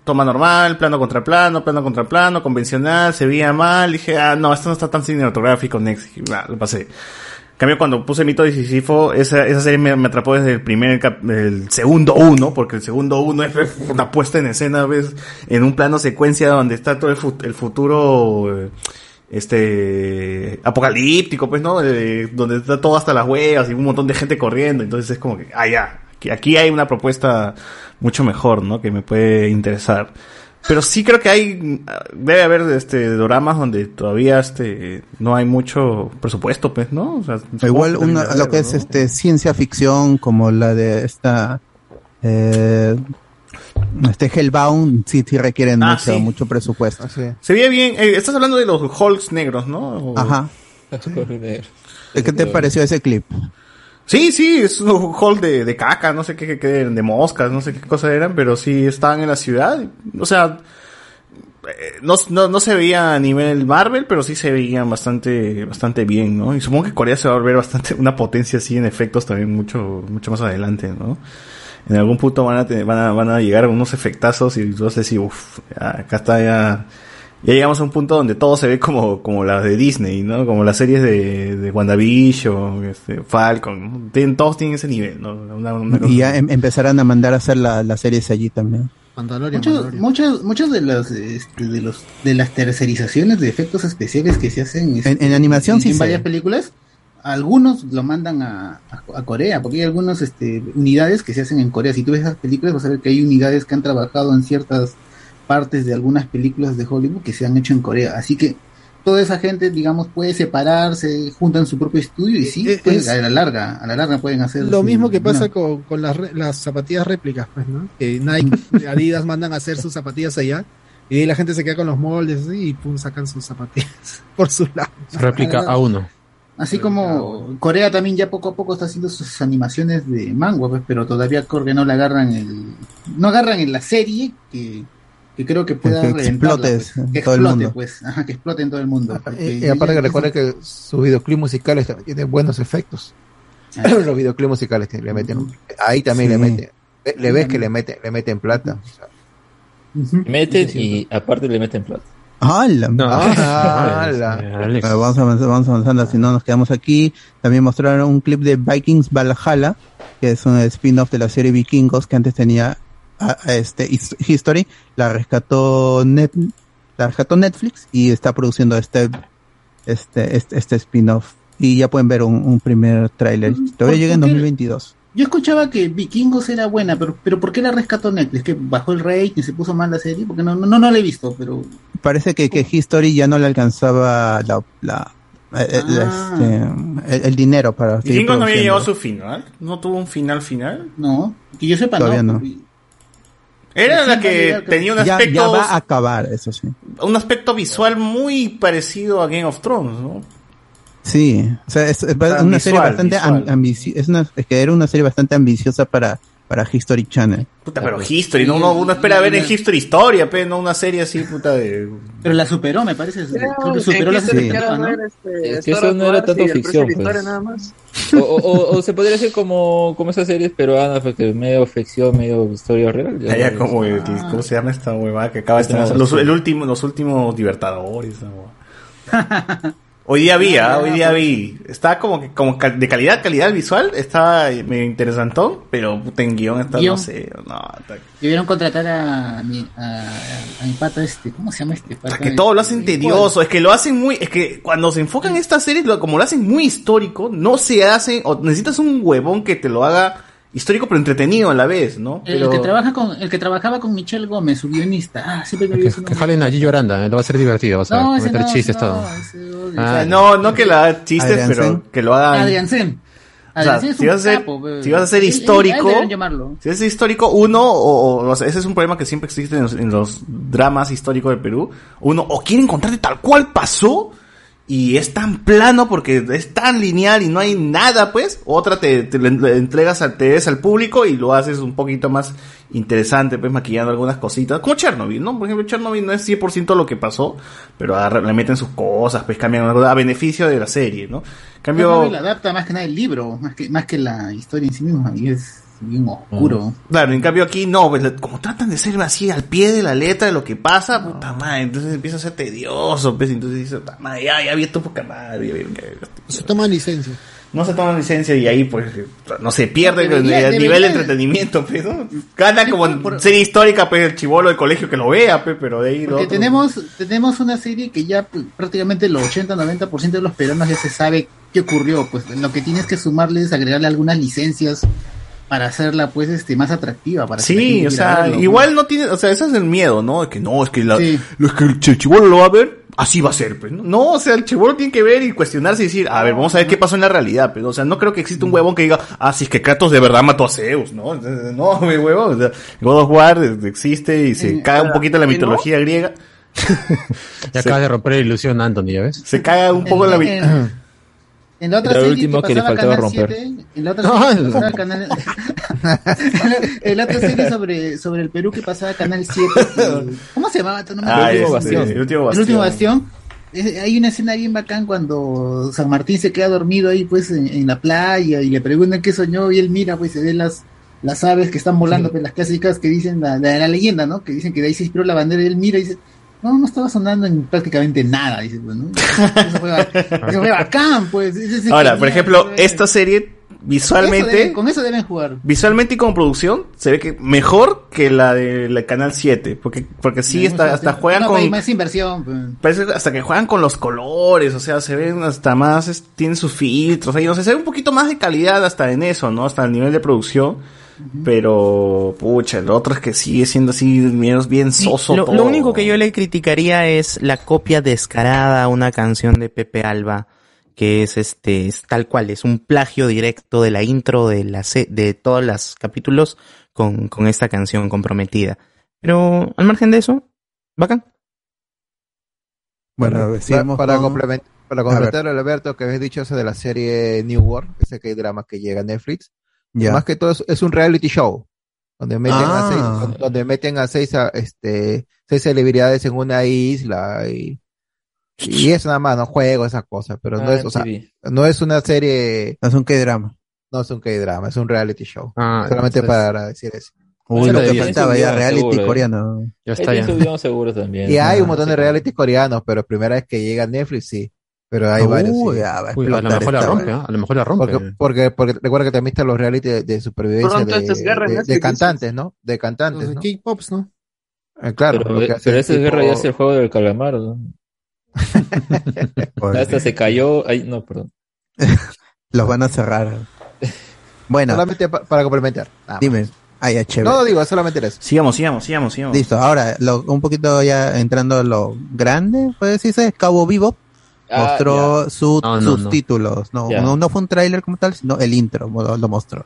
toma normal, plano contra plano, plano contra plano, convencional, se veía mal. Dije, ah, no, esto no está tan cinematográfico, next. Y, ah, lo pasé. En cambio, cuando puse Mito de esa, esa serie me, me atrapó desde el primer, el segundo uno, porque el segundo uno es *laughs* una puesta en escena, ves, en un plano secuencia donde está todo el, fut- el futuro, eh, este, apocalíptico, pues, ¿no? Eh, donde está todo hasta las huevas y un montón de gente corriendo, entonces es como que, ah, ya, aquí, aquí hay una propuesta mucho mejor, ¿no? Que me puede interesar. Pero sí creo que hay, debe haber este doramas donde todavía este no hay mucho presupuesto, pues, ¿no? O sea, supongo Igual una, lo que es este ciencia ficción como la de esta eh, este Hellbound sí, sí requieren Ah, mucho, sí. mucho presupuesto. Se veía bien. eh, estás hablando de los Hulks negros, ¿no? O- Ajá. ¿Qué te pareció ese clip? Sí, sí, es un Hulk de, de caca, no sé qué, qué, de moscas, no sé qué cosas eran, pero sí estaban en la ciudad. O sea, eh, no, no, no se veía a nivel Marvel, pero sí se veían bastante, bastante bien, ¿no? Y supongo que Corea se va a volver bastante una potencia así en efectos también mucho, mucho más adelante, ¿no? En algún punto van a, tener- van a, van a llegar unos efectazos y no sé si, uff, acá está ya, ya llegamos a un punto donde todo se ve como, como las de Disney, ¿no? Como las series de, de WandaVision, este, Falcon, ¿no? Tienen- todos tienen ese nivel, ¿no? Una- una cosa Y ya em- empezarán a mandar a hacer la- las series allí también. Mandalorian, Muchos, Mandalorian. muchos, muchos de los, este, de los, de las tercerizaciones de efectos especiales que se hacen este, En- en animación sí en sé. varias películas, algunos lo mandan a, a- a Corea, porque hay algunas este, unidades que se hacen en Corea. Si tú ves esas películas, vas a ver que hay unidades que han trabajado en ciertas partes de algunas películas de Hollywood que se han hecho en Corea. Así que toda esa gente, digamos, puede separarse, juntan su propio estudio y sí, Eh, pues, es- a la larga, a la larga pueden hacer Lo su- mismo que pasa con, con las, re- las zapatillas réplicas, pues, ¿no? Que Nike, *laughs* Adidas mandan a hacer sus zapatillas allá y ahí la gente se queda con los moldes ¿sí? y pum, sacan sus zapatillas *laughs* por su lado. *laughs* Réplica a uno. Así como Corea también ya poco a poco está haciendo sus animaciones de manga, pues, pero todavía creo que no le agarran el, no agarran en la serie que, que creo que pueda *laughs* Que reventarla, explote pues, que en todo el mundo. pues, ajá, que explote en todo el mundo. Y, y aparte que recuerden que sus videoclips musicales también tienen buenos efectos. *clears throat* Los videoclips musicales que le meten. Ahí también Sí. le meten. Le ves que le meten, le meten plata. O sea, Meten y aparte le meten plata. ¡Hala! Ah, ¡Hala! *laughs* *laughs* ala. Bueno, vamos, avanzando, vamos avanzando, si no nos quedamos aquí. También mostraron un clip de Vikings Valhalla, que es un spin-off de la serie Vikingos que antes tenía a- a este His- History. La rescató, Net, la rescató Netflix y está produciendo este, este, este, este spin-off. Y ya pueden ver un, un primer tráiler. Todavía llega en por qué? 2022. Yo escuchaba que Vikingos era buena, pero, pero ¿por qué la rescató Netflix? ¿Que bajó el rating, se puso mal la serie? Porque no, no, no, no la he visto, pero... Parece que, que History ya no le alcanzaba la, la- el, el- Ah. este, el- el dinero para Vikingos no había llegado a su final. ¿No tuvo un final final? No, que yo sepa, Todavía no. Era la que ya- tenía un ya- aspecto. ya va a acabar, eso sí. Un aspecto visual muy parecido a Game of Thrones, ¿no? Sí, o sea, es, es una serie visual, bastante visual. ambiciosa, es, una- es que era una serie bastante ambiciosa para, para History Channel. Puta, pero History, no, uno, uno espera ver en History Historia, pero no una serie así, puta de. Pero la superó, me parece. Creo que superó la ¿no? este, Es que eso no era tanto ficción, pues. nada más. O, o- o se podría decir como, como esas series peruanas, porque medio ficción, medio historia real. Ya, ya, como el- ¿Cómo se llama esta huevada que acaba de No, estrenar? Los, el último, los últimos Libertadores. *laughs* Hoy día vi, ah, hoy día vi. Está como que como de calidad, calidad visual, está medio interesantón, pero en guion está, no sé, no, está- Debieron contratar a mi, a, a mi pata este, ¿cómo se llama este pata? que todo lo hacen tedioso, es que lo hacen muy, es que cuando se enfocan en estas series, como lo hacen muy histórico, no se hacen, o necesitas un huevón que te lo haga histórico pero entretenido a la vez, ¿no? El Pero- que trabaja con, el que trabajaba con Michelle Gómez, su guionista. Ah, siempre me Que nombre. jalen a Gillo Aranda, eh, lo va a ser divertido, vas No, va a meter no, chistes no, todo. ese odio. O sea, Ah, Ah, no, no que lo haga chistes, Adrián pero Sen. que lo hagan. Adrián Sen. O sea, si vas a ser, capo, si vas a ser él- él histórico, si vas a ser histórico, uno, o, o- o sea, ese es un problema que siempre existe en los, en los dramas históricos de Perú. Uno, o quiere encontrarte tal cual pasó, y es tan plano porque es tan lineal y no hay nada, pues. Otra te, te entregas al, te des al público y lo haces un poquito más interesante, pues maquillando algunas cositas. Como Chernobyl, ¿no? Por ejemplo, Chernobyl no es 100% lo que pasó, pero agarra- le meten sus cosas, pues cambian a beneficio de la serie, ¿no? Cambio, Chernobyl adapta más que nada el libro, más que, más que la historia en sí misma, y es bien oscuro. Claro, en cambio aquí no, pues, como tratan de ser así al pie de la letra de lo que pasa, puta madre, entonces empieza a ser tedioso, pues, entonces dice, puta madre, ya, ya vi esto poca madre, ya Se toma licencia. no se toman licencia y ahí pues no se pierde No, el, debería- nivel debería- de entretenimiento, pues, ¿no? Gana como en serie histórica, pues el chivolo del colegio que lo vea, pues, pero de ahí lo otro- tenemos, tenemos una serie que ya pues, prácticamente el 80-90% de los peruanos ya se sabe qué ocurrió. Pues lo que tienes que sumarle es agregarle algunas licencias para hacerla pues este más atractiva. Para Sí, o sea, verlo, igual no tiene, o sea, ese es el miedo, ¿no? De que no, es que la, Sí. lo- es que el chivolo lo va a ver, así va a ser, pues. No, o sea, el chivolo tiene que ver y cuestionarse y decir, a ver, vamos a ver qué pasó en la realidad, pero, o sea, no creo que exista un huevón que diga, ah, si es que Kratos de verdad mató a Zeus, ¿no? No, *laughs* mi huevón, o sea, God of War existe y se Eh, caga un poquito en la mitología griega. *laughs* Ya acabas de romper la ilusión, Anthony, ¿ya ves? Se caga un poco en la En- la otra Era serie último que que le pasaba faltaba Canal romper. 7, en la otra No, serie *laughs* no. pasaba Canal *laughs* en la otra serie sobre, sobre el Perú que pasaba Canal 7. que- ¿Cómo se llamaba? No me Ah, acuerdo. este, el último El último bastión. bastión. Eh, Hay una escena bien bacán cuando San Martín se queda dormido ahí pues en, en la playa y le preguntan qué soñó y él mira pues se ve las las aves que están volando, pues las clásicas que dicen la, la, la leyenda, ¿no? Que dicen que de ahí se inspiró la bandera y él mira y dice, no, no estaba sonando en prácticamente nada, dice, pues, ¿no? *laughs* Eso fue, eso fue bacán, pues. ese Ahora, por ejemplo, pues. esta serie Eso visualmente deben- con eso deben jugar. visualmente y como producción se ve que mejor que la de la Canal 7, porque porque sí hasta hasta juegan No, con más inversión, pues. parece hasta que juegan con los colores, o sea, se ven hasta más es- tienen sus filtros, ahí no sé, se ve un poquito más de calidad hasta en eso, ¿no? Hasta el nivel de producción. Pero, pucha, el otro es que sigue siendo así, menos bien soso. Lo, todo. lo único que yo le criticaría es la copia descarada a una canción de Pepe Alba, que es este, es tal cual, es un plagio directo de la intro de la se- de todos los capítulos con, con esta canción comprometida. Pero al margen de eso, bacán. Bueno, Pa- sigamos para, con- complement- para A completar, Alberto, que habías dicho eso de la serie New World, ese que hay drama que llega a Netflix. Ya. Más que todo es, es un reality show. Donde meten a Ah. seis, donde meten a seis, a, este, seis celebridades en una isla y, y eso nada más, no juego esas cosas, pero no Ah, es, o sea, no es una serie, No es un K-drama. no es un K-drama, es un reality show. Ah, Solamente entonces- para decir eso. Uy, Ya lo que faltaba ya, reality seguro, coreano. Ya está, ya. seguro también. Y hay Ah, un montón de sí, reality coreanos, pero primera vez que llega a Netflix, sí. Pero hay Uy, varios. sí. ya va a Uy, a lo mejor la rompe. ¿ah? A lo mejor la rompe. Porque, porque, porque recuerda que también están los reality de, de supervivencia de, cantantes, ¿no? De cantantes, de ¿no? K-Pops, ¿no? Eh, claro, Pero, eh, pero esa tipo- guerra ya es el juego del calamar, ¿no? *laughs* Hasta se cayó. Ay, no, perdón. *laughs* Los van a cerrar. *laughs* Bueno. Solamente pa- para complementar. Dime. Ah, ya, chévere. No, digo, solamente eso. Sigamos, sigamos, sigamos, sigamos. Listo, ahora lo- un poquito ya entrando a lo grande, puede decirse, Cabo Vivo Ah, mostró ya. su- No, no, sus no. títulos, no, Ya. no, no fue un tráiler como tal, sino el intro lo, lo mostró.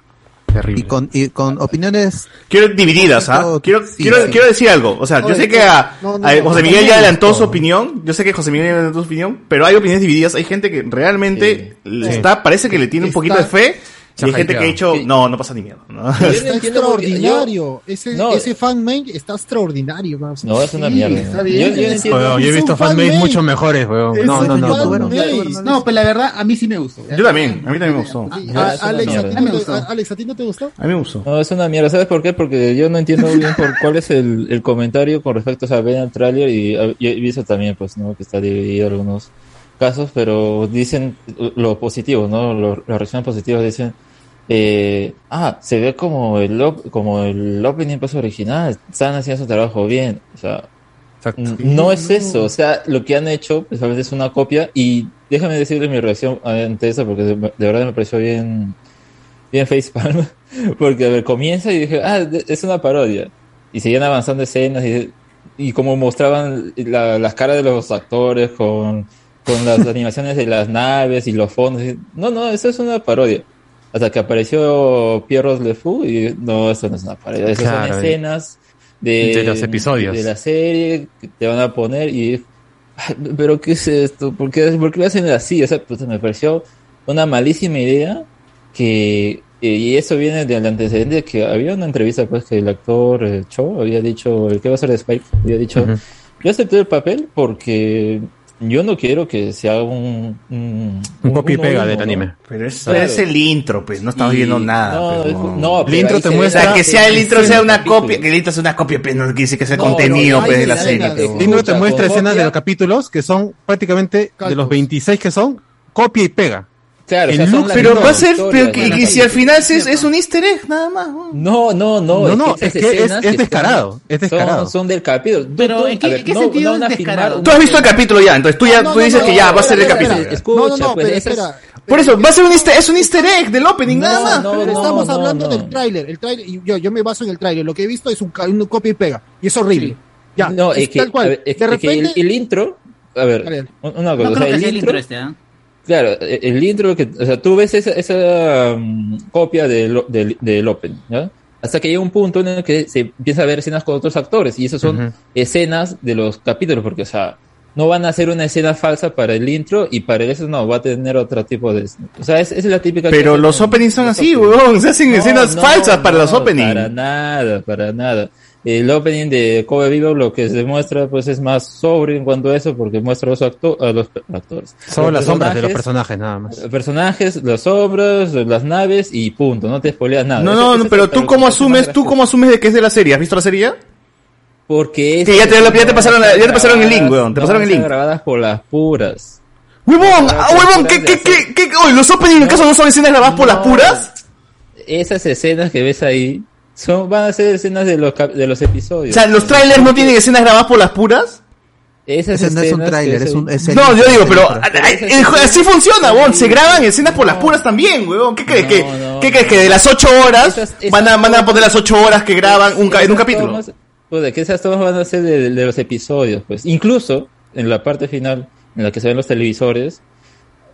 Terrible. Y con, y con opiniones Quiero divididas, ¿ah? Quiero, Sí, quiero, sí. quiero decir algo. O sea, yo sé que a, no, no, a José Miguel no ya adelantó su opinión. Yo sé que José Miguel ya adelantó su opinión, pero hay opiniones divididas. Hay gente que realmente le Sí. está, parece que le tiene un poquito de fe. Y hay gente que ha dicho, no, no pasa ni miedo. ¿no? Está extraordinario. Ese, No. ese fanmade está extraordinario. ¿no? No, es una mierda. está Yo- bien. he visto fanmade. mucho mejores, weón. No, no, no. No, pero la verdad, a mí sí me gustó. Yo también, a mí también me gustó. Alex, ¿a ti no te- gustó. a- Alex, ¿a ti no te gustó? A mí me gustó. No, es una mierda. ¿Sabes por qué? Porque yo no entiendo bien por cuál es el, el comentario con respecto a ver el tráiler y yo he visto también, pues, ¿no? Que está dividido en algunos casos, pero dicen lo positivo, ¿no? Lo- Las reacciones positivas dicen, eh, ah, se ve como el, op- como el opening pues original, están haciendo su trabajo bien, o sea, no es eso, o sea, lo que han hecho precisamente es una copia. Y déjame decirles mi reacción ante eso porque de, de verdad me pareció bien, bien facepalm, *laughs* porque a ver, comienza y dije, ah, es una parodia, y seguían avanzando escenas y, y como mostraban la- las caras de los actores con, con las *laughs* animaciones de las naves y los fondos, no, no, eso es una parodia. Hasta que apareció Pierrot Le Fou y no, eso no es una parodia, esas Claro, son escenas de, de los episodios. de la serie que te van a poner y "Ay, *laughs* pero qué es esto ¿por qué, por qué lo hacen así? O sea, pues, me pareció una malísima idea que eh, y eso viene del antecedente de que había una entrevista pues que el actor eh, Cho había dicho el que va a ser de Spike había dicho yo acepté el papel porque yo no quiero que sea un un, Un copia y uno pega uno, del ¿no? anime. Pero es, Claro. es el intro, pues, no estamos Y- viendo nada. no, pues, es- no. no, El pero intro te O muestra- ve sea, que sea el intro sea una capítulo. copia, que el intro sea una copia, pero no quiere decir que sea No, contenido no, pues, de la serie. pues. Dino te con muestra escenas de los capítulos que son prácticamente de los 26 que son copia y pega. Claro, o sea, look, Pero va a ser, pero que, y si al final es, es un easter egg, nada más. ¿no? No, no, no. Es que es- es descarado, es descarado. Son, son del capítulo. Pero, ¿en qué- a ver, qué no- sentido no es descarado? Tú has visto el capítulo ya, entonces tú ya No, tú dices no, que ya no, va a ser el capítulo. Escucha, no, no, no, pues, espera. Por eso, va a ser un easter, es un easter egg del opening, nada más. no, Pero no, estamos no, hablando no. del tráiler. El tráiler, yo, yo me baso en el tráiler. Lo que he visto es un, un copia y pega. Y es horrible. Ya, no, es es que, tal cual. a ver, es- de es que el, intro, a ver, Dale, dale. un- una cosa, No o creo sea, que el sea el intro, este, ¿ah? Claro, el, el intro que, o sea, tú ves esa, esa mm, copia del, del, del Open, ¿ya? Hasta que llega un punto en el que se empieza a ver escenas con otros actores y esas son escenas de los capítulos, porque, o sea, no van a hacer una escena falsa para el intro y para eso no, va a tener otro tipo de... O sea, es, es la típica... Pero los en- openings son así, weón. *laughs* Se hacen No, escenas no, falsas para no, los openings. Para nada, para nada. El opening de Kobe Vivo lo que se muestra pues es más sobre en cuanto a eso porque muestra a los, acto- a los actores. Son las sombras de los personajes, nada más. personajes, las sombras, las naves y punto, no te spoileas nada. No, no, ese no, pero tú cómo asumes, tú cómo asumes de que es de la serie. ¿Has visto la serie? Porque Que ya te, ya te pasaron, la- ya te pasaron el link, weón. Te no, pasaron el link. grabadas por las puras. ¡Huevón! ¡Ah, huevón! ¿Qué, qué, qué, qué? ¿Los openings en caso no son escenas grabadas por las puras? Esas escenas que ves ahí son van a ser escenas de los cap- de los O episodios. sea, ¿los trailers no tienen escenas grabadas por las puras? Esas Ese no es un escenas tráiler, que es un... es el- No, yo digo, pero así funciona, weón. Se graban escenas por las puras también, weón. ¿Qué crees? No, que, no, ¿Qué crees? no. Que de las ocho horas Esas- esas van, a, van a poner las ocho horas que graban un, ca- en un Esas capítulo. tomas, pues, de que esas tomas van a ser de, de los episodios, pues. Incluso en la parte final, en la que se ven los televisores,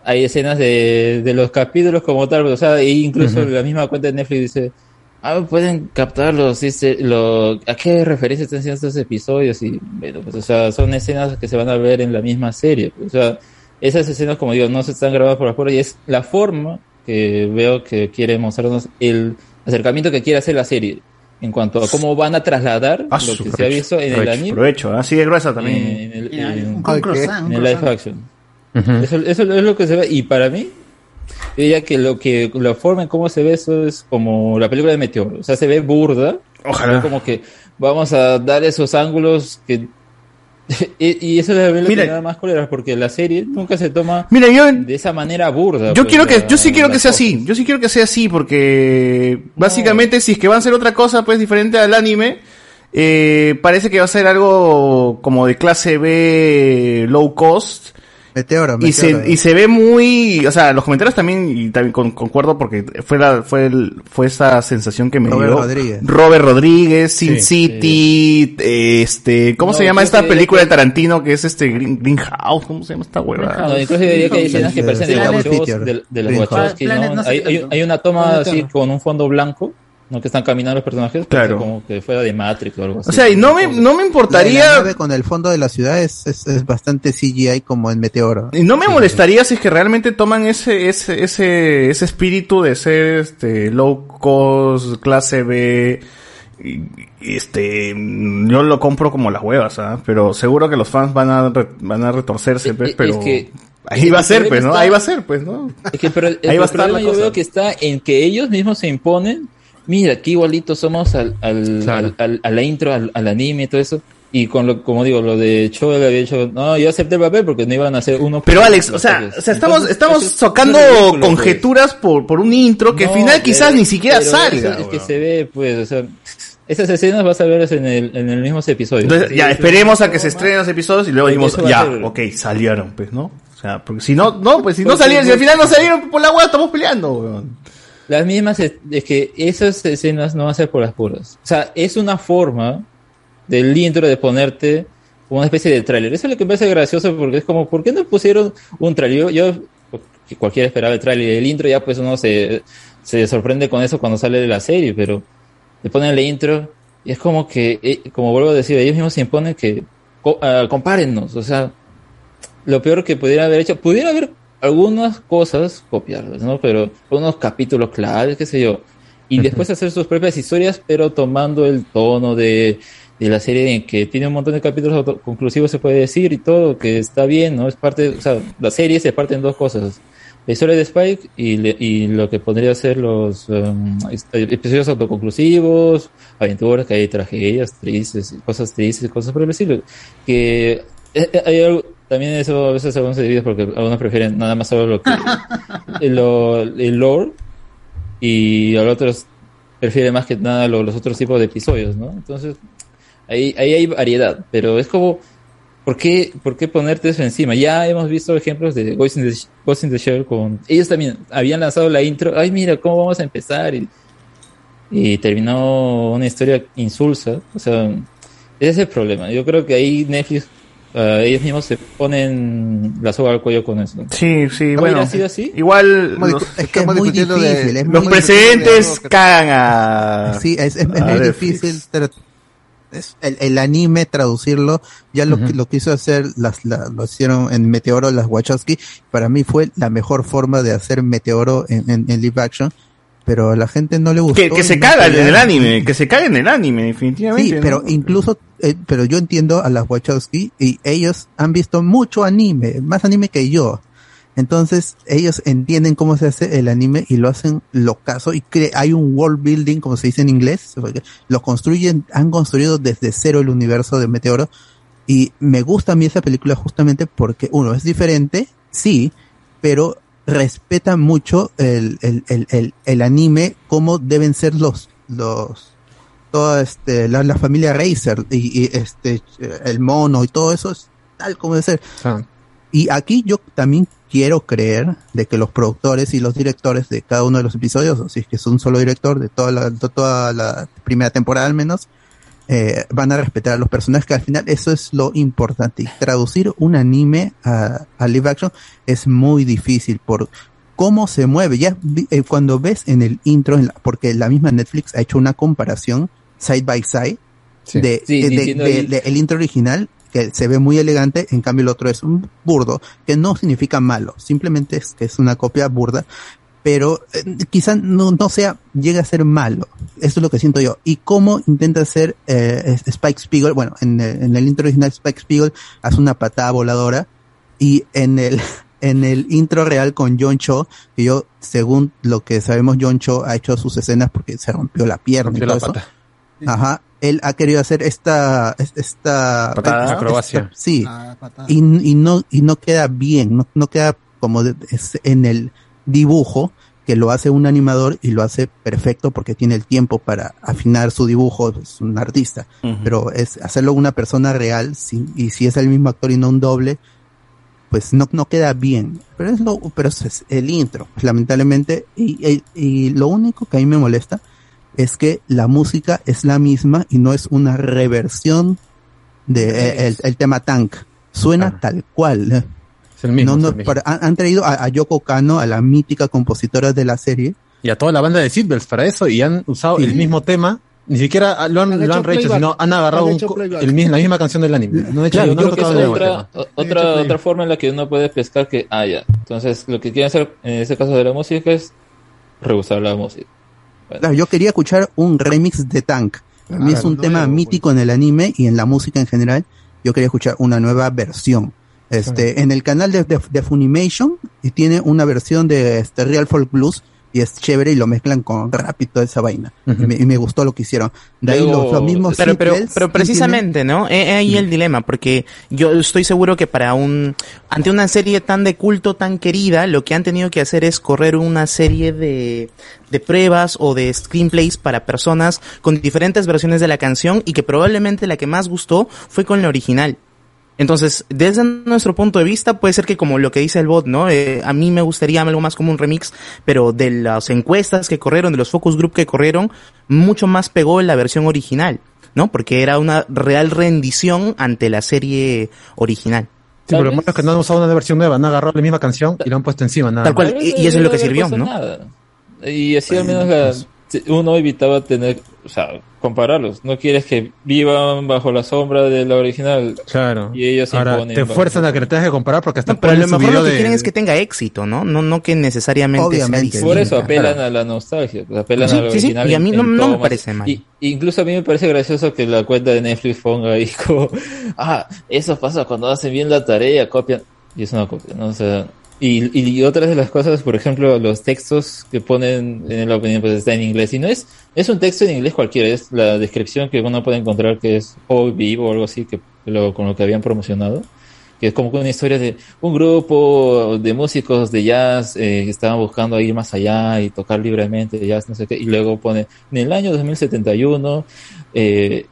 hay escenas de, de los capítulos como tal, o sea, e incluso la misma cuenta de Netflix dice, ah, pueden captar los, este, lo, a qué referencia están haciendo estos episodios y, bueno, pues, o sea, son escenas que se van a ver en la misma serie, pues, o sea, esas escenas, como digo, no se están grabadas por afuera y es la forma que veo que quiere mostrarnos el acercamiento que quiere hacer la serie en cuanto a cómo van a trasladar Ah, lo que se ha visto en el anime Provecho, así de gruesa también. en el, en- un croissant, un en el live action. Eso, eso es lo que se ve. Y para mí, yo diría que lo que la forma en cómo se ve eso es como la película de Meteoro. O sea, se ve burda. Ojalá. Como que vamos a dar esos ángulos que. *laughs* y, y eso es lo Mira. que me da más cólera porque la serie nunca se toma Mira, yo, de esa manera burda. yo pues, quiero que, yo sí quiero que sea cosas. así. Yo sí quiero que sea así porque básicamente si es que van a hacer otra cosa pues diferente al anime, eh, parece que va a ser algo como de clase B low cost Meteoro, Y se, Meteoro. y se ve muy, o sea, los comentarios también, y también con- concuerdo porque fue la, fue el, fue esa sensación que me Robert dio. Rodríguez. Robert Rodríguez, Sin Sí, City, este, ¿cómo No, se llama esta que- película de Tarantino que es este Green, Greenhouse? ¿Cómo se llama esta hueva? No, incluso diría que hay escenas que parecen de de, de los Wachowski, ¿no? Hay, una toma así con un fondo blanco, ¿no? Que están caminando los personajes, Claro. parece como que fuera de Matrix o algo así. O sea, y no me, no me la importaría, nave con el fondo de la ciudad es, es, es bastante CGI como en Meteoro. y no me molestaría si es que realmente toman ese, ese, ese, ese espíritu de ser, este, low cost, clase B, este, yo lo compro como las huevas, ¿ah? Pero seguro que los fans van a, re- van a retorcerse, pues, Es- es pero... que- Ahí va a ser, pues, ¿no? está- Ahí va a ser, pues, ¿no? Es que pero el, Ahí el va a estar problema la yo cosa. veo que está en que ellos mismos se imponen, mira, aquí igualito somos al, al, al, al- a la intro, al, al anime y todo eso. Y con lo, como digo, lo de Choel había dicho, no, yo acepté el papel porque no iban a hacer uno. Pero Alex, o sea, o sea, estamos, Entonces, estamos es- es pues. conjeturas por, por un intro que al final quizás pero- ni siquiera salga. eso Es que se ve, pues, o sea, esas escenas vas a verlas en el, en el mismo episodio. Entonces, ya, esperemos a que se estrenen los episodios y luego a ya, ok, salieron, pues, ¿no? O sea, porque si no, no, pues si no salieron, si al final no salieron por la hueá, estamos peleando, weón. Las mismas, es, es que esas escenas no van a ser por las puras. O sea, es una forma del intro de ponerte una especie de tráiler. Eso es lo que me parece gracioso porque es como, ¿por qué no pusieron un tráiler? Yo, que cualquiera esperaba el tráiler el intro, ya pues uno se, se sorprende con eso cuando sale de la serie, pero le ponen el intro y es como que, eh, como vuelvo a decir, ellos mismos se imponen que ah, compárennos, o sea, lo peor que pudiera haber hecho, pudiera haber algunas cosas copiarlas, ¿no? Pero unos capítulos claves, qué sé yo. Y después hacer sus propias historias, pero tomando el tono de, de la serie en que tiene un montón de capítulos autoconclusivos, se puede decir, y todo, que está bien, ¿no? Es parte, o sea, la serie se parte en dos cosas. La historia de Spike y, le- y lo que podría ser los um, episodios autoconclusivos, aventuras, que hay tragedias tristes, cosas tristes, cosas por el estilo. Que eh, eh, hay algo, también eso a veces algunos se porque algunos prefieren nada más solo lo que *laughs* lo, el lore y los otros prefieren más que nada lo- los otros tipos de episodios, ¿no? Entonces, ahí, ahí hay variedad, pero es como, ¿por qué, ¿por qué ponerte eso encima? Ya hemos visto ejemplos de Ghost in the, Ghost in the Shell con... Ellos también habían lanzado la intro, ay mira, ¿cómo vamos a empezar? Y, y terminó una historia insulsa, o sea, ese es el problema. Yo creo que ahí Netflix, ah, ellos mismos se ponen la soga al cuello con eso. Sí, sí, ¿No bueno. hubiera sido así? Igual los, es que es muy difícil. es los muy precedentes difícil. cagan a. Sí, es, es- es a muy difícil. es el, el anime traducirlo, ya lo, que lo quiso hacer, las, la- lo hicieron en Meteoro las Wachowski. Para mí fue la mejor forma de hacer Meteoro en, en, en live action, pero a la gente no le gustó. Que, se caga en el anime, que se caga en el anime, definitivamente. Sí, ¿no? pero incluso, eh, pero yo entiendo a las Wachowski y ellos han visto mucho anime, más anime que yo. Entonces, ellos entienden cómo se hace el anime y lo hacen locazo y cre- hay un world building, como se dice en inglés, lo construyen, han construido desde cero el universo de Meteoro y me gusta a mí esa película justamente porque uno es diferente, sí, pero respeta mucho el, el, el, el, el anime, cómo deben ser los, los, toda este, la, la familia Racer y, y, este, el mono y todo eso es tal como debe ser. Y aquí yo también quiero creer de que los productores y los directores de cada uno de los episodios, o si es que es un solo director de toda la, de toda la primera temporada al menos, eh, van a respetar a los personajes, que al final eso es lo importante. Y traducir un anime a, a live action es muy difícil por cómo se mueve. Ya eh, cuando ves en el intro, en la- porque la misma Netflix ha hecho una comparación side by side Sí. de, Sí, de- de- diciendo de- ahí- de el intro original que se ve muy elegante, en cambio el otro es un burdo, que no significa malo, simplemente es que es una copia burda, pero eh, quizá no, no sea, llega a ser malo, eso es lo que siento yo. Y cómo intenta hacer eh, Spike Spiegel, bueno, en el, en el intro original Spike Spiegel hace una patada voladora y en el *laughs* en el intro real con John Cho, que yo, según lo que sabemos, John Cho ha hecho sus escenas porque se rompió la pierna Rompió y todo la eso. Ajá. Él ha querido hacer esta, es- esta, Patada. esta- Acrobacia. sí. Patada. Y, y no, y no queda bien, no, no queda como de- es en el dibujo que lo hace un animador y lo hace perfecto porque tiene el tiempo para afinar su dibujo, es un artista. Pero es hacerlo una persona real, y si es el mismo actor y no un doble, pues no, no queda bien. Pero es lo, pero es el intro, pues, lamentablemente. Y, y- y lo único que a mí me molesta es que la música es la misma y no es una reversión de eh, el, el tema Tank. Suena tal cual. El mismo, No, no, es el mismo. para- han, han traído a, a Yoko Kano, a la mítica compositora de la serie. Y a toda la banda de Seatbelts para eso y han usado el mismo tema. Ni siquiera lo han, Han lo hecho han rehecho, playback. sino han agarrado Han un el la misma canción del anime. No hecho Claro, no creo que es otra, o- otra, otra forma en la que uno puede pescar que, ah, ya. Entonces, lo que quieren hacer en ese caso de la música es rehusar la música. Claro, yo quería escuchar un remix de Tank. A mí es un no tema mítico en el anime y en la música en general. Yo quería escuchar una nueva versión. Este, en el canal de, de- de Funimation y tiene una versión de este Real Folk Blues y es chévere y lo mezclan con rap y toda esa vaina. y, me, y me gustó lo que hicieron. De ahí los, los mismos pero, pero, pero precisamente, ¿no? Es ahí el dilema, porque yo estoy seguro que para un, ante una serie tan de culto, tan querida, lo que han tenido que hacer es correr una serie de, de pruebas o de screenplays para personas con diferentes versiones de la canción y que probablemente la que más gustó fue con la original. Entonces, desde nuestro punto de vista, puede ser que como lo que dice el bot, ¿no? Eh, a mí me gustaría algo más como un remix, pero de las encuestas que corrieron, de los focus group que corrieron, mucho más pegó la versión original, ¿no? Porque era una real rendición ante la serie original. Sí, pero lo malo es que no han usado una versión nueva, han agarrado la misma canción y lo han puesto encima. Nada Tal cual, y- y eso es lo que sirvió, ¿no? nada. Y así al menos la- uno evitaba tener, o sea, compararlos. No quieres que vivan bajo la sombra de la original. Claro. Y ellos se Ahora, imponen te fuerzan a que te tengas que comparar porque hasta Pero a lo mejor lo que de- quieren es que tenga éxito, ¿no? No, no que necesariamente sea distinta. Por eso apelan a la nostalgia, apelan Sí, a la sí, sí, original. y a mí no- no me parece mal. Y, incluso a mí me parece gracioso que la cuenta de Netflix ponga ahí como, *laughs* ah, eso pasa cuando hacen bien la tarea, copian. Y es una copia, ¿no? O sea, y, y otras de las cosas, por ejemplo, los textos que ponen en la opinión, pues está en inglés. Y no es, es un texto en inglés cualquiera, es la descripción que uno puede encontrar que es Hoy Vivo o algo así, que lo, con lo que habían promocionado que es como una historia de un grupo de músicos de jazz eh, que estaban buscando ir más allá y tocar libremente jazz, no sé qué, y luego pone en el año 2071 eh,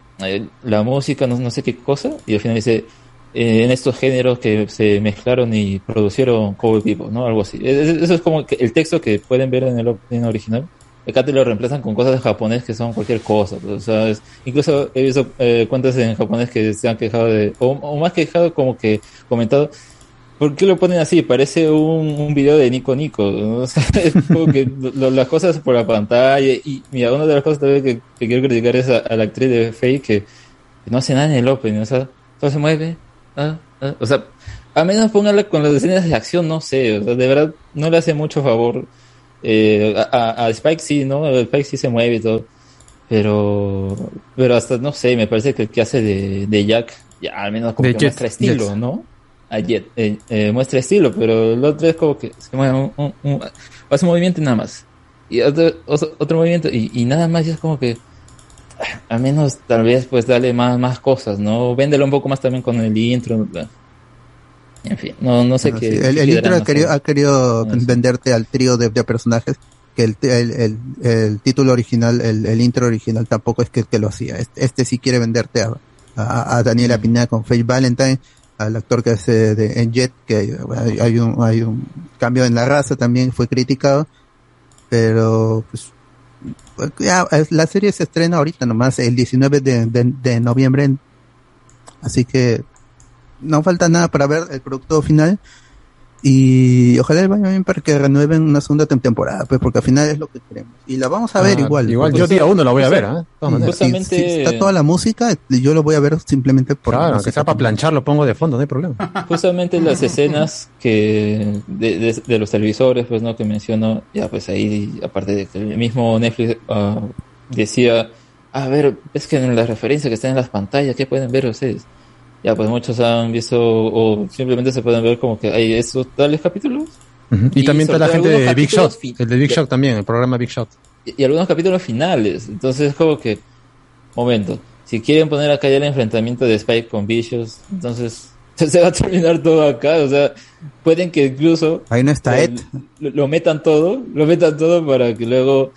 la música, no, no sé qué cosa, y al final dice en estos géneros que se mezclaron y produjeron Cowboy People, ¿no? Algo así. Es- es- Eso es como el texto que pueden ver en el opening original. Acá te lo reemplazan con cosas de japonés que son cualquier cosa. pues, o sea, es- incluso he visto eh, cuentas en japonés que se han quejado de, o, o más quejado como que comentado, ¿por qué lo ponen así? Parece un, un video de Nico Nico. ¿no? *laughs* O sea, es como que lo- las cosas por la pantalla. Y mira, una de las cosas también que, que quiero criticar es a, a la actriz de Faye que, que no hace nada en el opening. O sea, solo se mueve. Ah, ah, o sea, a menos póngala con las escenas de acción, no sé. O sea, de verdad no le hace mucho favor. Eh, a, Spike sí, ¿no? Spike sí se mueve y todo. Pero, pero hasta, no sé, me parece que el que hace de, de Jack, ya al menos como De que Jet, muestra estilo, Jet. ¿no? A Jet, eh, eh, muestra estilo, pero el otro es como que se mueve un, un- un- hace un movimiento y nada más. Y otro, otro, otro movimiento y, y nada más y es como que, al menos tal vez pues dale más, más cosas, ¿no? Véndelo un poco más también con el intro. En fin, no, no sé qué. sí. qué El, intro ha querido, ha querido venderte al trío de, de personajes que el, el, el- título original, el, el intro original tampoco es que, que lo hacía. Este, este sí quiere venderte a, a, a Daniela Pineda con Faye Valentine, al actor que hace de en Jet, que hay, hay un, hay un cambio en la raza también, fue criticado, pero pues, ya, la serie se estrena ahorita nomás, el 19 de, de, de noviembre, así que no falta nada para ver el producto final y ojalá le vaya bien para que renueven una segunda tem- temporada, pues porque al final es lo que queremos. Y la vamos a ver Ah, igual. igual porque- yo día uno la voy a ver, Sí, maneras. si- si está toda la música, yo lo voy a ver simplemente por Claro, la aunque sea para planchar, lo pongo de fondo, no hay problema. *laughs* Justamente las escenas que de, de- de los televisores, pues no que menciono, ya pues ahí, aparte de que el mismo Netflix ah, decía, a ver, es que en la referencia que está en las pantallas, ¿qué pueden ver ustedes? Ya pues muchos han visto o simplemente se pueden ver como que hay esos tales capítulos Ujú. Y, Y también está la gente de Big Shot, el de Big. Shot también, el programa Big Shot. y, y algunos capítulos finales. Entonces, como que, momento, si quieren poner acá ya el enfrentamiento de Spike con Vicious, entonces *laughs* se va a terminar todo acá. O sea, pueden que incluso Ahí no está Ed. lo, lo metan todo, lo metan todo para que luego,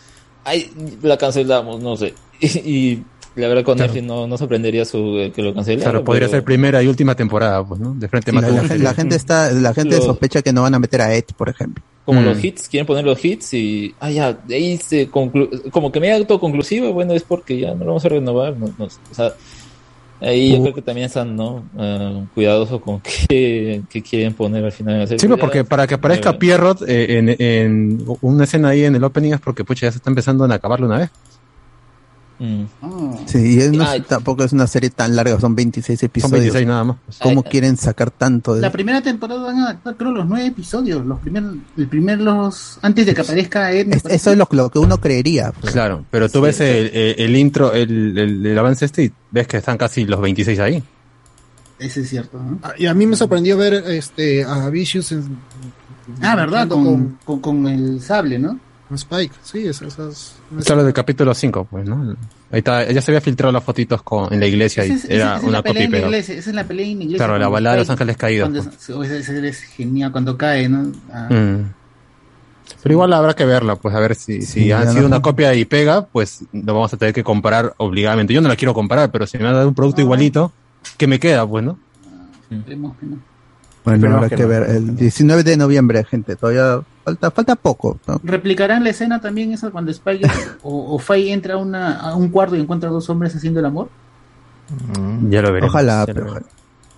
ay, la cancelamos, no sé. *laughs* Y, y La verdad con Netflix no, no sorprendería su, eh, que lo cancelaran. Claro, podría pero- ser primera y última temporada, pues, ¿no? De frente Sí, más la, la- la gente está, la gente Lo- sospecha que no van a meter a Edge, por ejemplo. como Mm. los hits, quieren poner los hits y, ah, ya, de ahí se conclu- como que me autoconclusivo, bueno, es porque ya no lo vamos a renovar, no, no, o sea, ahí yo Uh. creo que también están, ¿no? Ah, cuidadosos con *laughs* qué, qué quieren poner al final. Sí, porque para que aparezca Pierrot eh, en, en una escena ahí en el opening es porque pucha, ya se está empezando a acabarlo una vez. Mm. Sí, y es- no es- Ay. tampoco es una serie tan larga, son 26 episodios. 26 nada más. ¿Cómo Ay, quieren sacar tanto de La primera temporada van a adaptar, creo, los nueve episodios. Los primeros, el primer, los, antes de que aparezca Ed. Es- eso es lo, lo que uno creería. pues. Claro, pero tú ves el, el- el intro, el, el- el avance este y ves que están casi los 26 ahí. Ese es cierto, ¿no? Ah, Y a mí me sorprendió ver este a Vicious en, Ah, ¿verdad? con, con el sable, ¿no? Spike. Sí, esas. esas Claro, del capítulo 5, pues, ¿no? Ahí está, ya se había filtrado las fotitos con, en la iglesia y Esa es, era esa es una la pelea copia iglesia, esa es la pelea en la iglesia. Claro, la balada de los ángeles caídos, cuando- pues. ese- ese es genial cuando cae, ¿no? Ah, Mm. Pero igual habrá que verla, pues a ver si, si Sí, ha sido no- una copia y pega, pues lo vamos a tener que comparar obligadamente. Yo no la quiero comparar, pero si me ha dado un producto igualito, ¿qué me queda? Pues, ¿no? esperemos que no. Bueno, Esperemos habrá que que no. ver. El 19 de noviembre, gente, todavía falta, falta poco. ¿no? ¿Replicarán la escena también esa cuando Spike *laughs* o, o Faye entra a, una, a un cuarto y encuentra a dos hombres haciendo el amor? Ya lo veremos. Ojalá, Ya pero veremos.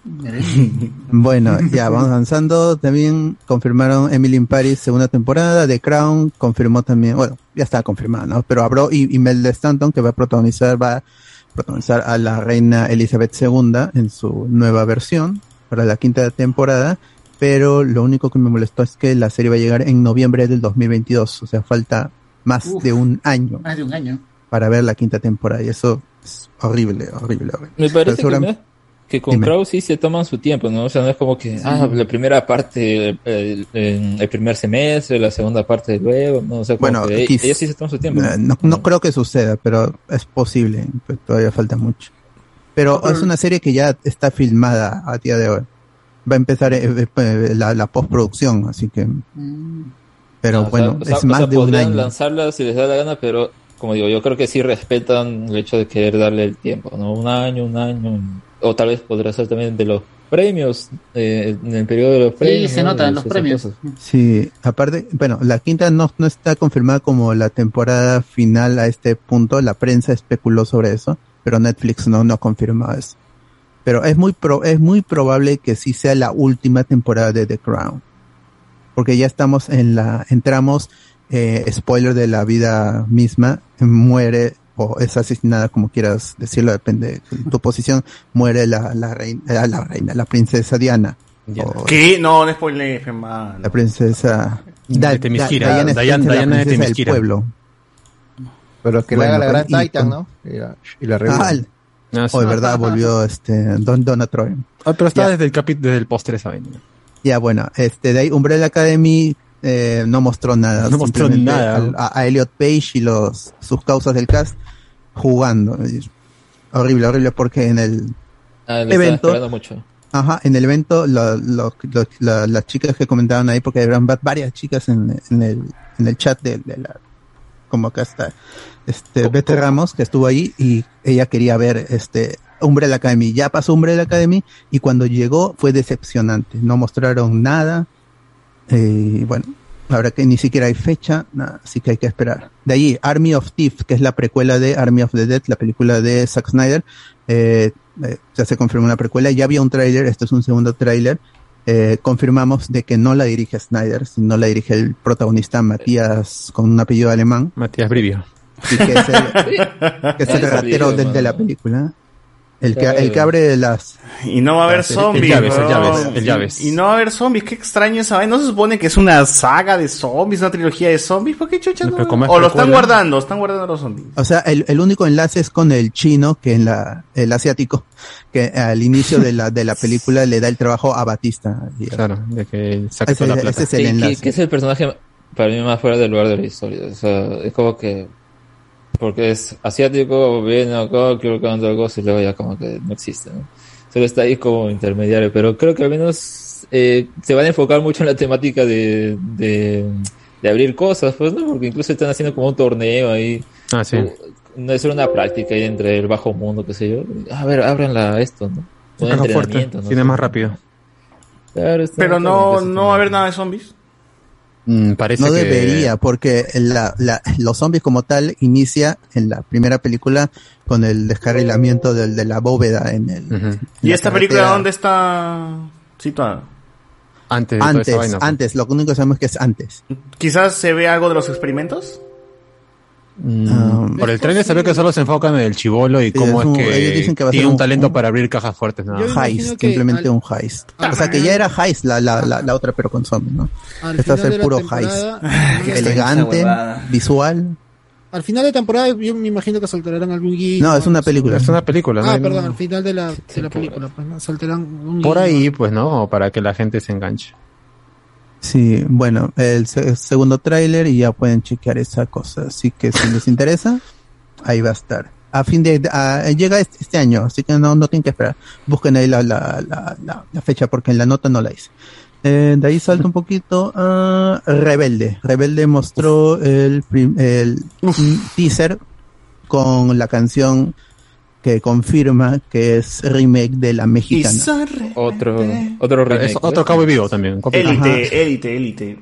*laughs* Bueno, ya vamos avanzando. También confirmaron Emily in Paris segunda temporada. The Crown confirmó también, bueno, ya está confirmado, ¿no? Pero habló y Imelda Stanton que va a protagonizar, va a protagonizar a la reina Elizabeth II en su nueva versión para la quinta temporada. Pero lo único que me molestó es que la serie va a llegar en noviembre del 2022. O sea, falta más Uf. de un año Más de un año. para ver la quinta temporada. Y eso es horrible, horrible, horrible. Me parece que, que con. Crow sí se toman su tiempo, ¿no? O sea, no es como que, ah, la primera parte el, el- el primer semestre, la segunda parte luego, no o sea, como Bueno, que ellos sí se toman su tiempo. No, no creo que suceda, pero es posible. pues, todavía falta mucho. Pero es una serie que ya está filmada a día de hoy. Va a empezar eh, eh, la, la postproducción, así que. Pero o sea, bueno, o sea, es o más sea, de un podrían año. lanzarla si les da la gana, pero como digo, yo creo que sí respetan el hecho de querer darle el tiempo, ¿no? Un año, un año, o tal vez podrá ser también de los premios, eh, en el periodo de los premios. se ¿no? nota en De los premios. cosas. Sí, aparte, bueno, la quinta no, no está confirmada como la temporada final a este punto. La prensa especuló sobre eso, pero Netflix no, no ha confirmado eso. Pero es muy pro, es muy probable que sí sea la última temporada de The Crown. Porque ya estamos en la, entramos, eh, spoiler de la vida misma, muere o es asesinada, como quieras decirlo, depende de tu *laughs* posición, muere la, la reina, la reina, la princesa Diana. O- ¿Qué? No, no spoiler, hermano. la princesa De Temisquira, Diana Diana- la Diana de princesa del Temisquira. pueblo. Pero que Bueno, le haga la gran y Titan, ¿no? Y la, y la. Ah, el- Ah, sí. oh, de verdad volvió este Don Donna Troy. Ah, pero está desde el capítulo, desde el póster esa vaina. Ya bueno, este de ahí Umbrella Academy eh, no mostró nada. No mostró nada, ¿no? A, a Elliot Page y los sus causas del cast jugando. Horrible, horrible porque en el Ah, evento mucho. Ajá, en el evento lo- lo- lo- la- las chicas que comentaban ahí, porque eran va- varias chicas en, en el, en el chat de, de la, como acá está, este, Bete Ramos, que estuvo ahí y ella quería ver este Umbrella Academy. Ya pasó Umbrella Academy y cuando llegó fue decepcionante. No mostraron nada. Eh, bueno, ahora que ni siquiera hay fecha, nada, así que hay que esperar. De ahí, Army of Thieves, que es la precuela de Army of the Dead, la película de Zack Snyder. Eh, eh, ya se confirmó una precuela, ya había un tráiler, esto es un segundo tráiler. Eh, confirmamos de que no la dirige Snyder, sino la dirige el protagonista Matías con un apellido alemán. Matías Brivio. Y que es el, *laughs* que es el Ese ratero de, de la película. El que, el que abre las... Y no va a haber zombies. el llaves, el llaves, el llaves. Y no va a haber zombies. Qué extraño esa vaina. ¿No se supone que es una saga de zombies, una trilogía de zombies? ¿Por qué chucha no? O lo están guardando, están guardando los zombies. O sea, el, el único enlace es con el chino, que en la, el asiático, que al inicio de la, de la película le da el trabajo a Batista. Y- Claro, de que saque Ese- toda la plata. ese es el enlace. es el personaje para mí más fuera del lugar de la historia. O sea, es como que porque es asiático, viene acá, quiero que cosa y luego ya como que no existe. ¿no? Solo está ahí como intermediario, pero creo que al menos eh, se van a enfocar mucho en la temática de, de, de abrir cosas, pues, ¿no? Porque incluso están haciendo como un torneo ahí. Ah, sí. no es una práctica ahí entre el bajo mundo, qué sé yo. A ver, ábranla esto, ¿no? Un fuerte, entrenamiento, no tiene sé. más rápido. Claro, está- Pero no, no va a haber nada de zombies. Mm, parece no que- debería, porque la, la- los zombies como tal inicia en la primera película con el descarrilamiento del, de la bóveda en el. en ¿Y esta película dónde está situada? Antes, de toda Antes, esa vaina, pues. antes, lo único que sabemos es que es antes. Quizás se ve algo de los experimentos. Mm, por el trailer se ve que solo se enfocan en el chivolo y Sí, cómo es que, ellos dicen que va a tiene ser un, un- talento un- para abrir cajas fuertes. ¿no? Heist, simplemente un heist. O sea que ya era heist la, la, la, la otra, pero con zombies, ¿no? Esta va a ser puro heist. *laughs* Elegante, visual. Al final de temporada yo me imagino que soltarán algún guiño. No, es una película. Es una película, ¿no? Ah, perdón, al final de la, de la película, pues, ¿no? soltarán un Por guiño. ahí, pues, ¿no? Para que la gente se enganche. Sí, bueno, el se- segundo tráiler y ya pueden chequear esa cosa. Así que si les *laughs* interesa, ahí va a estar. A fin de, a- llega este, este año, así que no, no tienen que esperar. Busquen ahí la, la, la, la- fecha porque en la nota no la hice. Eh, de ahí salta un poquito a Rebelde. Rebelde mostró el, el teaser con la canción que confirma que es remake de la mexicana. Otro, otro remake. Es otro Cowboy Vivo también. Élite, élite, élite.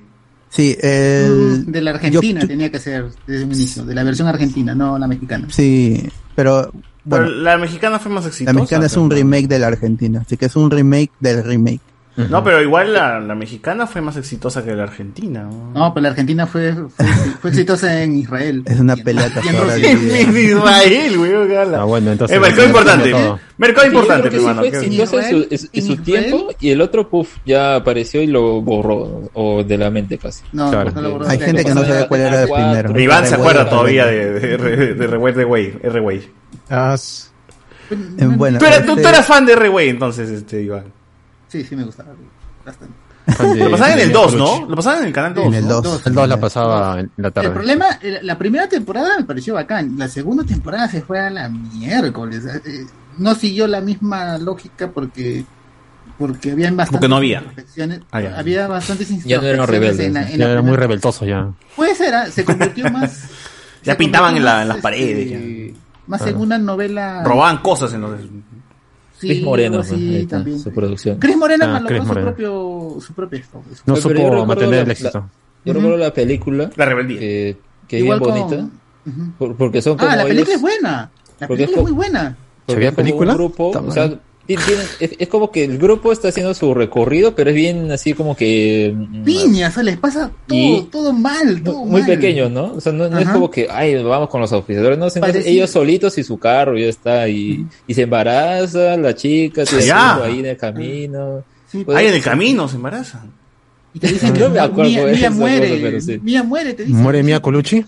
Sí, el, De la Argentina tenía que ser desde un inicio, de la versión argentina, no la mexicana. Sí, pero Pero bueno, la mexicana fue más la exitosa. mexicana es un remake de la argentina, así que es un remake del remake. No, pero igual la, la mexicana fue más exitosa que la argentina. ¿no? No, pero la Argentina fue, fue, fue exitosa en Israel. Es una pelea en Israel, güey. Ah, bueno, entonces. Eh, mercado importante. Mercado Sí, importante, sí hermano. fue exitoso en su, en tiempo y el otro, puff, ya apareció y lo borró, o de la mente casi. No, Claro. no lo borró. Hay gente que no sabe cuál era el Cuatro. primero. Iván se acuerda todavía de, de, de Revuelta de Way, R-Way. Eh, bueno, Tú eras, tú, este- tú eras fan de R-Way entonces, este, Iván. Sí, sí me gustaba. Bastante. Lo pasaban en el 2, ¿no? Lo pasaban en el canal 2. En el ¿no? 2. El 2 la pasaba en la El tarde. problema, eh, la primera temporada me pareció bacán, la segunda temporada se fue a la miércoles. eh, No siguió la misma lógica porque porque había bastantes Porque no había. Ah, ya. había bastantes Ya no eran rebeldes. en la- en Ya la era muy revoltoso ya. Puede ser, ah, se convirtió *laughs* más Ya pintaban en, la- en las este, paredes. ya. Más Claro. en una novela. Robaban cosas en los... Sí, Chris Moreno, está, también. su producción. Chris Moreno Ah, malogró Chris su Moreno. propio su propio esto. su- No supo mantener el éxito. la- Yo recuerdo la película. La rebeldía. Que, que Igual bien con- bonita. Ujú. por- porque son como Ah, la película ellos- es buena. La película es es muy buena. porque ¿Había es como película? Un grupo, o sea, es, es como que el grupo está haciendo su recorrido, pero es bien así como que. mm, Piña, o sea, les pasa todo, Y- todo mal, todo muy mal. pequeño, ¿no? O sea, no, no es como que, ay, vamos con los auspiciadores, no, Parecía- ellos solitos y su carro ya está, y, y se embaraza la chica, hijo ahí en el camino. Sí, Pues, Ahí en el camino se embarazan. Y te dicen que *laughs* No me acuerdo Mía, Mía muere, cosa, pero sí. Mía muere, te dicen. ¿Muere Mia Colucci?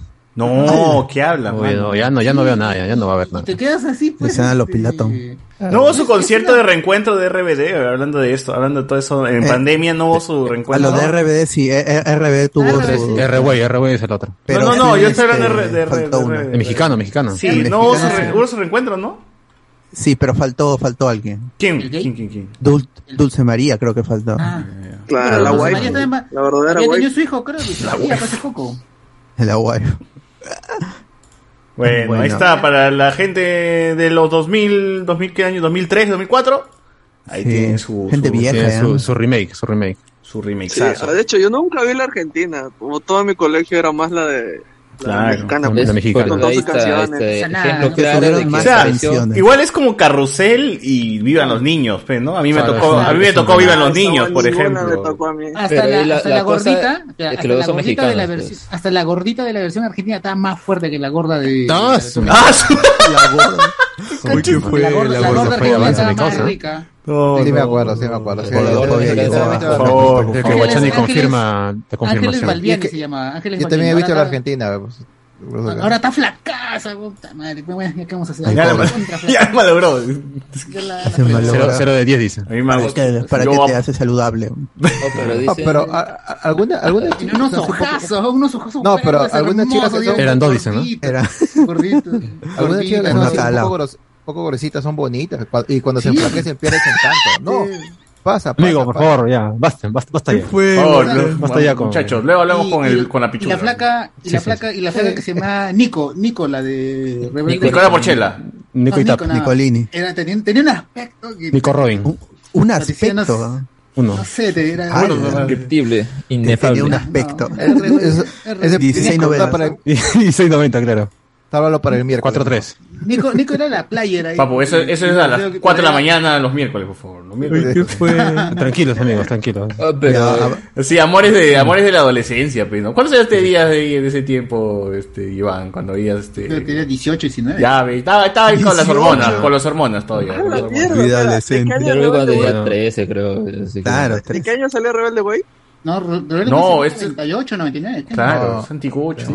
No, ¿qué habla? No, ya no, ya no veo nada, ya, ya no va a haber nada. Te quedas así, pues. A este, Pilato. No hubo su concierto de reencuentro de RBD, hablando de esto, hablando de todo eso. En Eh, pandemia no hubo su A reencuentro. lo de RBD sí, eh, eh, RBD tuvo RBD su... R-Way, R-Way es el otro. pero no, no, no, yo estoy hablando de, este, El mexicano, mexicano. Sí, no hubo su, mexicano. re- hubo su reencuentro, ¿no? Sí, pero faltó, faltó alguien. ¿Quién? ¿Quién, quién, quién? Dul- Dulce María creo que faltó. Ah, Claro, pero la guay. María también va- La verdadera tenido su hijo, creo que hace poco. El aguayo. Bueno, Bueno. ahí está, para la gente de los 2000, 2000 ¿qué año? 2003, 2004. Ahí Sí, tiene su, gente su, vieja. Su, su remake, su remake. su remake. Sí, de hecho, yo nunca vi la Argentina. Como todo mi colegio era más la de Claro. mexicana. Pues, mexicana. Con canciones. este. Igual es como Carrusel y Vivan los Niños, pues, ¿no? A mí me Claro, tocó, claro, a mí me tocó Vivan los Niños, por ejemplo. tocó a mí. Hasta Pero la, gordita, hasta la de la versión, pues. hasta la gordita de la versión argentina está más fuerte que la gorda de. Ah, Ah, La gorda. *laughs* Uy, ¿quién fue? la gorda, La fue más rica. No, Sí me acuerdo, sí me acuerdo. sí. Por favor, que. Guachani confirma la Ángeles confirmación. Balbiani que- se llama. Yo también he visto la Argentina. Que- Ahora está flacaza, puta madre. ¿qué vamos a hacer? Ya, *laughs* la- malogró. Cero, de 10 dice. A mí me ¿Para qué, para qué te hace saludable? Oh, pero dicen- pero a- a- alguna, alguna Tiene unos ojazos, unos ojazos. No, pero que Dios, son- Eran dos, dicen, ¿no? Era. *laughs* Algunas chicas que son un poco, gruesitas son bonitas y cuando se enflaquecen pierden encanto. No, pasa, Amigo, por favor, ya, basta, basta, basta ya. Por favor, basta ya con... muchachos, luego hablamos Y- con, y- el, con la Y pichula. la flaca, y la Sí, flaca, y la flaca que se llama Nico, Nico, la de Rebelde. Nicola Porchela. Nico No, nada. Nicolini. Era, tenía, tenía un aspecto que. Nico Robin. Un no sé, aspecto. Uno. No sé, te era. Ah, Indescriptible, Tenía inefable. un aspecto. Eso- ese 16 Nico, novelas. está para el- Y 6.90, claro. Háblalo para el miércoles. 4-3. Nico, Nico era la player ahí. Papu, eso, eso es a las Creo que 4 de la mañana los miércoles, por favor. Los miércoles. ¿Qué fue? *laughs* Tranquilos, amigos, tranquilos. Ah, pero, Sí, amores de, amores de la adolescencia, pues, ¿no? ¿Cuántos años tenías de, de ese tiempo, este, Iván, cuando Creo que este... tenía 18, 19. Ya, ve, estaba, estaba ahí con las 18. hormonas, con las hormonas todavía. con las hormonas. Vida adolescente. yo lo vi cuando tenía Bueno. 13, creo. así que- Claro, ¿De qué año salió Rebelde Way? No, No, este- 98, 99. ¿qué? Claro, No. es anticucho.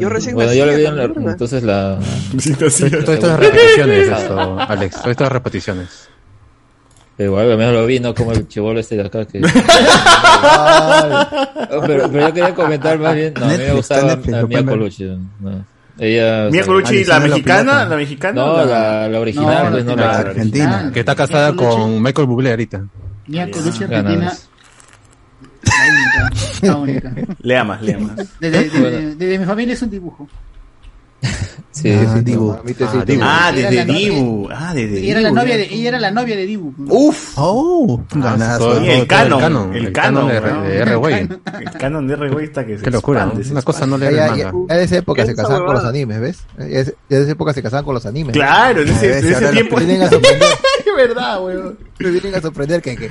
Yo recién Bueno, yo lo vi en la, entonces la... Todo esto es repeticiones, esto, Alex. Todo esto es repeticiones. Igual, al menos lo vi, no como el chivolo este de acá que... *laughs* pero, pero yo quería comentar más bien, no, a mí me gustaba a Mia. Colucci. No. Ella... Mia Colucci, la mexicana, la mexicana. No, la, la original, No, pues, no la la... Argentina. Que está casada con Michael Bublé ahorita. Mia Colucci. Argentina. La única. La única. Lea más, lea más. Desde, desde- desde mi familia es un dibujo. *laughs* Sí, Ah, sí. Dibu. A mí te Ah. Dibu. Ah, desde Dibu. Ah, desde Ella era la Dibu, novia de, ella era la novia de Dibu. Uf. Oh, ganazo. el canon, canon, el canon, de, R-Way. El canon de R-Way está que se Qué locura, expande, se Una cosa no le da ya, manga. de esa época ¿Qué se casaban con los animes, ¿ves? Ya de ya de esa época se casaban con los animes. Claro, en ese, en tiempo. Me vienen a sorprender. *laughs* Es verdad, weón. Me vienen a sorprender que, que,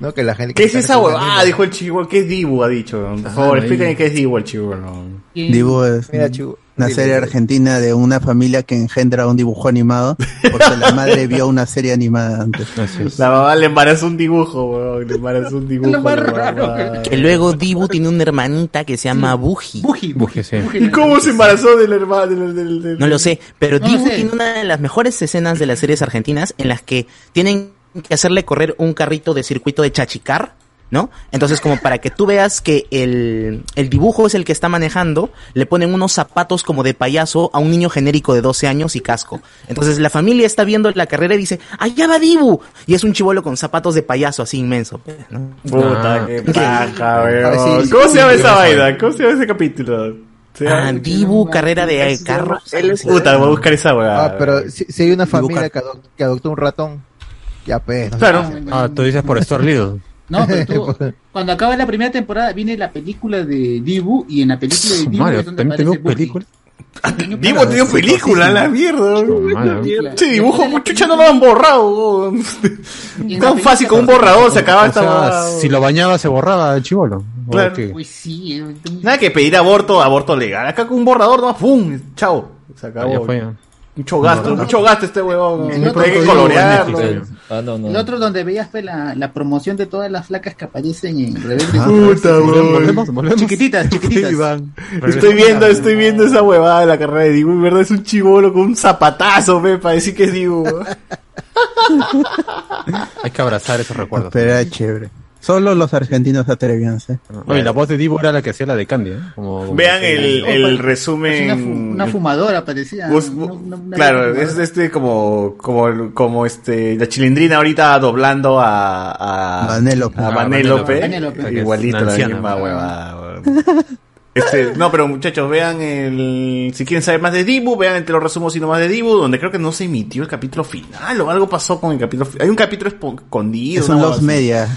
¿no? que la gente. ¿Qué es esa huevada? animes. dijo el chivo. ¿Qué es Dibu? Ha dicho. Por favor, explíquenme qué es Dibu el chivo. No. Dibu es Mira, chivo. una serie argentina de una familia que engendra un dibujo animado porque la madre vio una serie animada antes. *laughs* La mamá le embarazó un dibujo, weón. Le embarazó un dibujo. Lo más raro. Que luego Dibu tiene una hermanita que se llama Buji. Buji. Buje, sí. ¿Y cómo se embarazó del hermano? Del, del, del- No lo sé, pero No Dibu sé. tiene una de las mejores escenas de las series argentinas en las que tienen que hacerle correr un carrito de circuito de chachicar, ¿no? Entonces, como para que tú veas que el, el dibujo es el que está manejando, le ponen unos zapatos como de payaso a un niño genérico de 12 años y casco. Entonces, la familia está viendo la carrera y dice, ¡allá va Dibu! Y es un chivolo con zapatos de payaso así inmenso. ¿no? Puta, Ah. qué paja, A ver, weón. sí, ¿Cómo sí, se llama sí, esa sí. vaina? ¿Cómo se llama ese capítulo? Llama- Ah, Dibu, carrera de carros. Puta, voy a buscar esa weá. Ah, pero si, si hay una familia que, adop- que adoptó un ratón, ya pues. no Claro. Ah, tú dices por Stuart Little. No, pero *laughs* tú, cuando acaba la primera temporada viene la película de Dibu y en la película de Dibu Mario, es donde también aparece películas. *laughs* Dibu ha tenido película, la mierda. Ese dibujo, muchacha, no lo han borrado. *laughs* Tan fácil con un película- borrador se acaba O esta si lo bañaba se borraba el chivolo. Pues sí, eh, Nada que pedir aborto, aborto legal. Acá con un borrador, no, ¡pum! Chao. Se Ah, acabó. fue. Mucho gasto, mucho gasto este huevón. Hay que colorearlo. Ah, no, no. El otro donde veías pues, la, la promoción de todas las flacas que aparecen en Rebelde. Puta, weón. Volvemos, volvemos. Chiquititas, chiquititas. Estoy viendo, estoy viendo esa huevada de la carrera de Dibu. En verdad es un chivolo con un zapatazo, me para decir que es Dibu. *laughs* Hay que abrazar esos recuerdos. Pero era chévere. Solo los argentinos se atrevían, ¿sí? Oye, la voz de Dibu era la que hacía la de Candy, ¿eh? Como, como- Vean el, el Una, fu- resumen. una fumadora parecía. Bus- Una- una- una claro, fumadora. es este como, como, como este, la chilindrina ahorita doblando a, a Vanélope. a Ah, Vanélope. Igualito la misma huevada, weón. Este, no, pero muchachos, vean el, si quieren saber más de Dibu, vean te lo resumo sino más de Dibu, donde creo que no se emitió el capítulo final o algo pasó con el capítulo fi- Hay un capítulo escondido. Es un Los así. Media.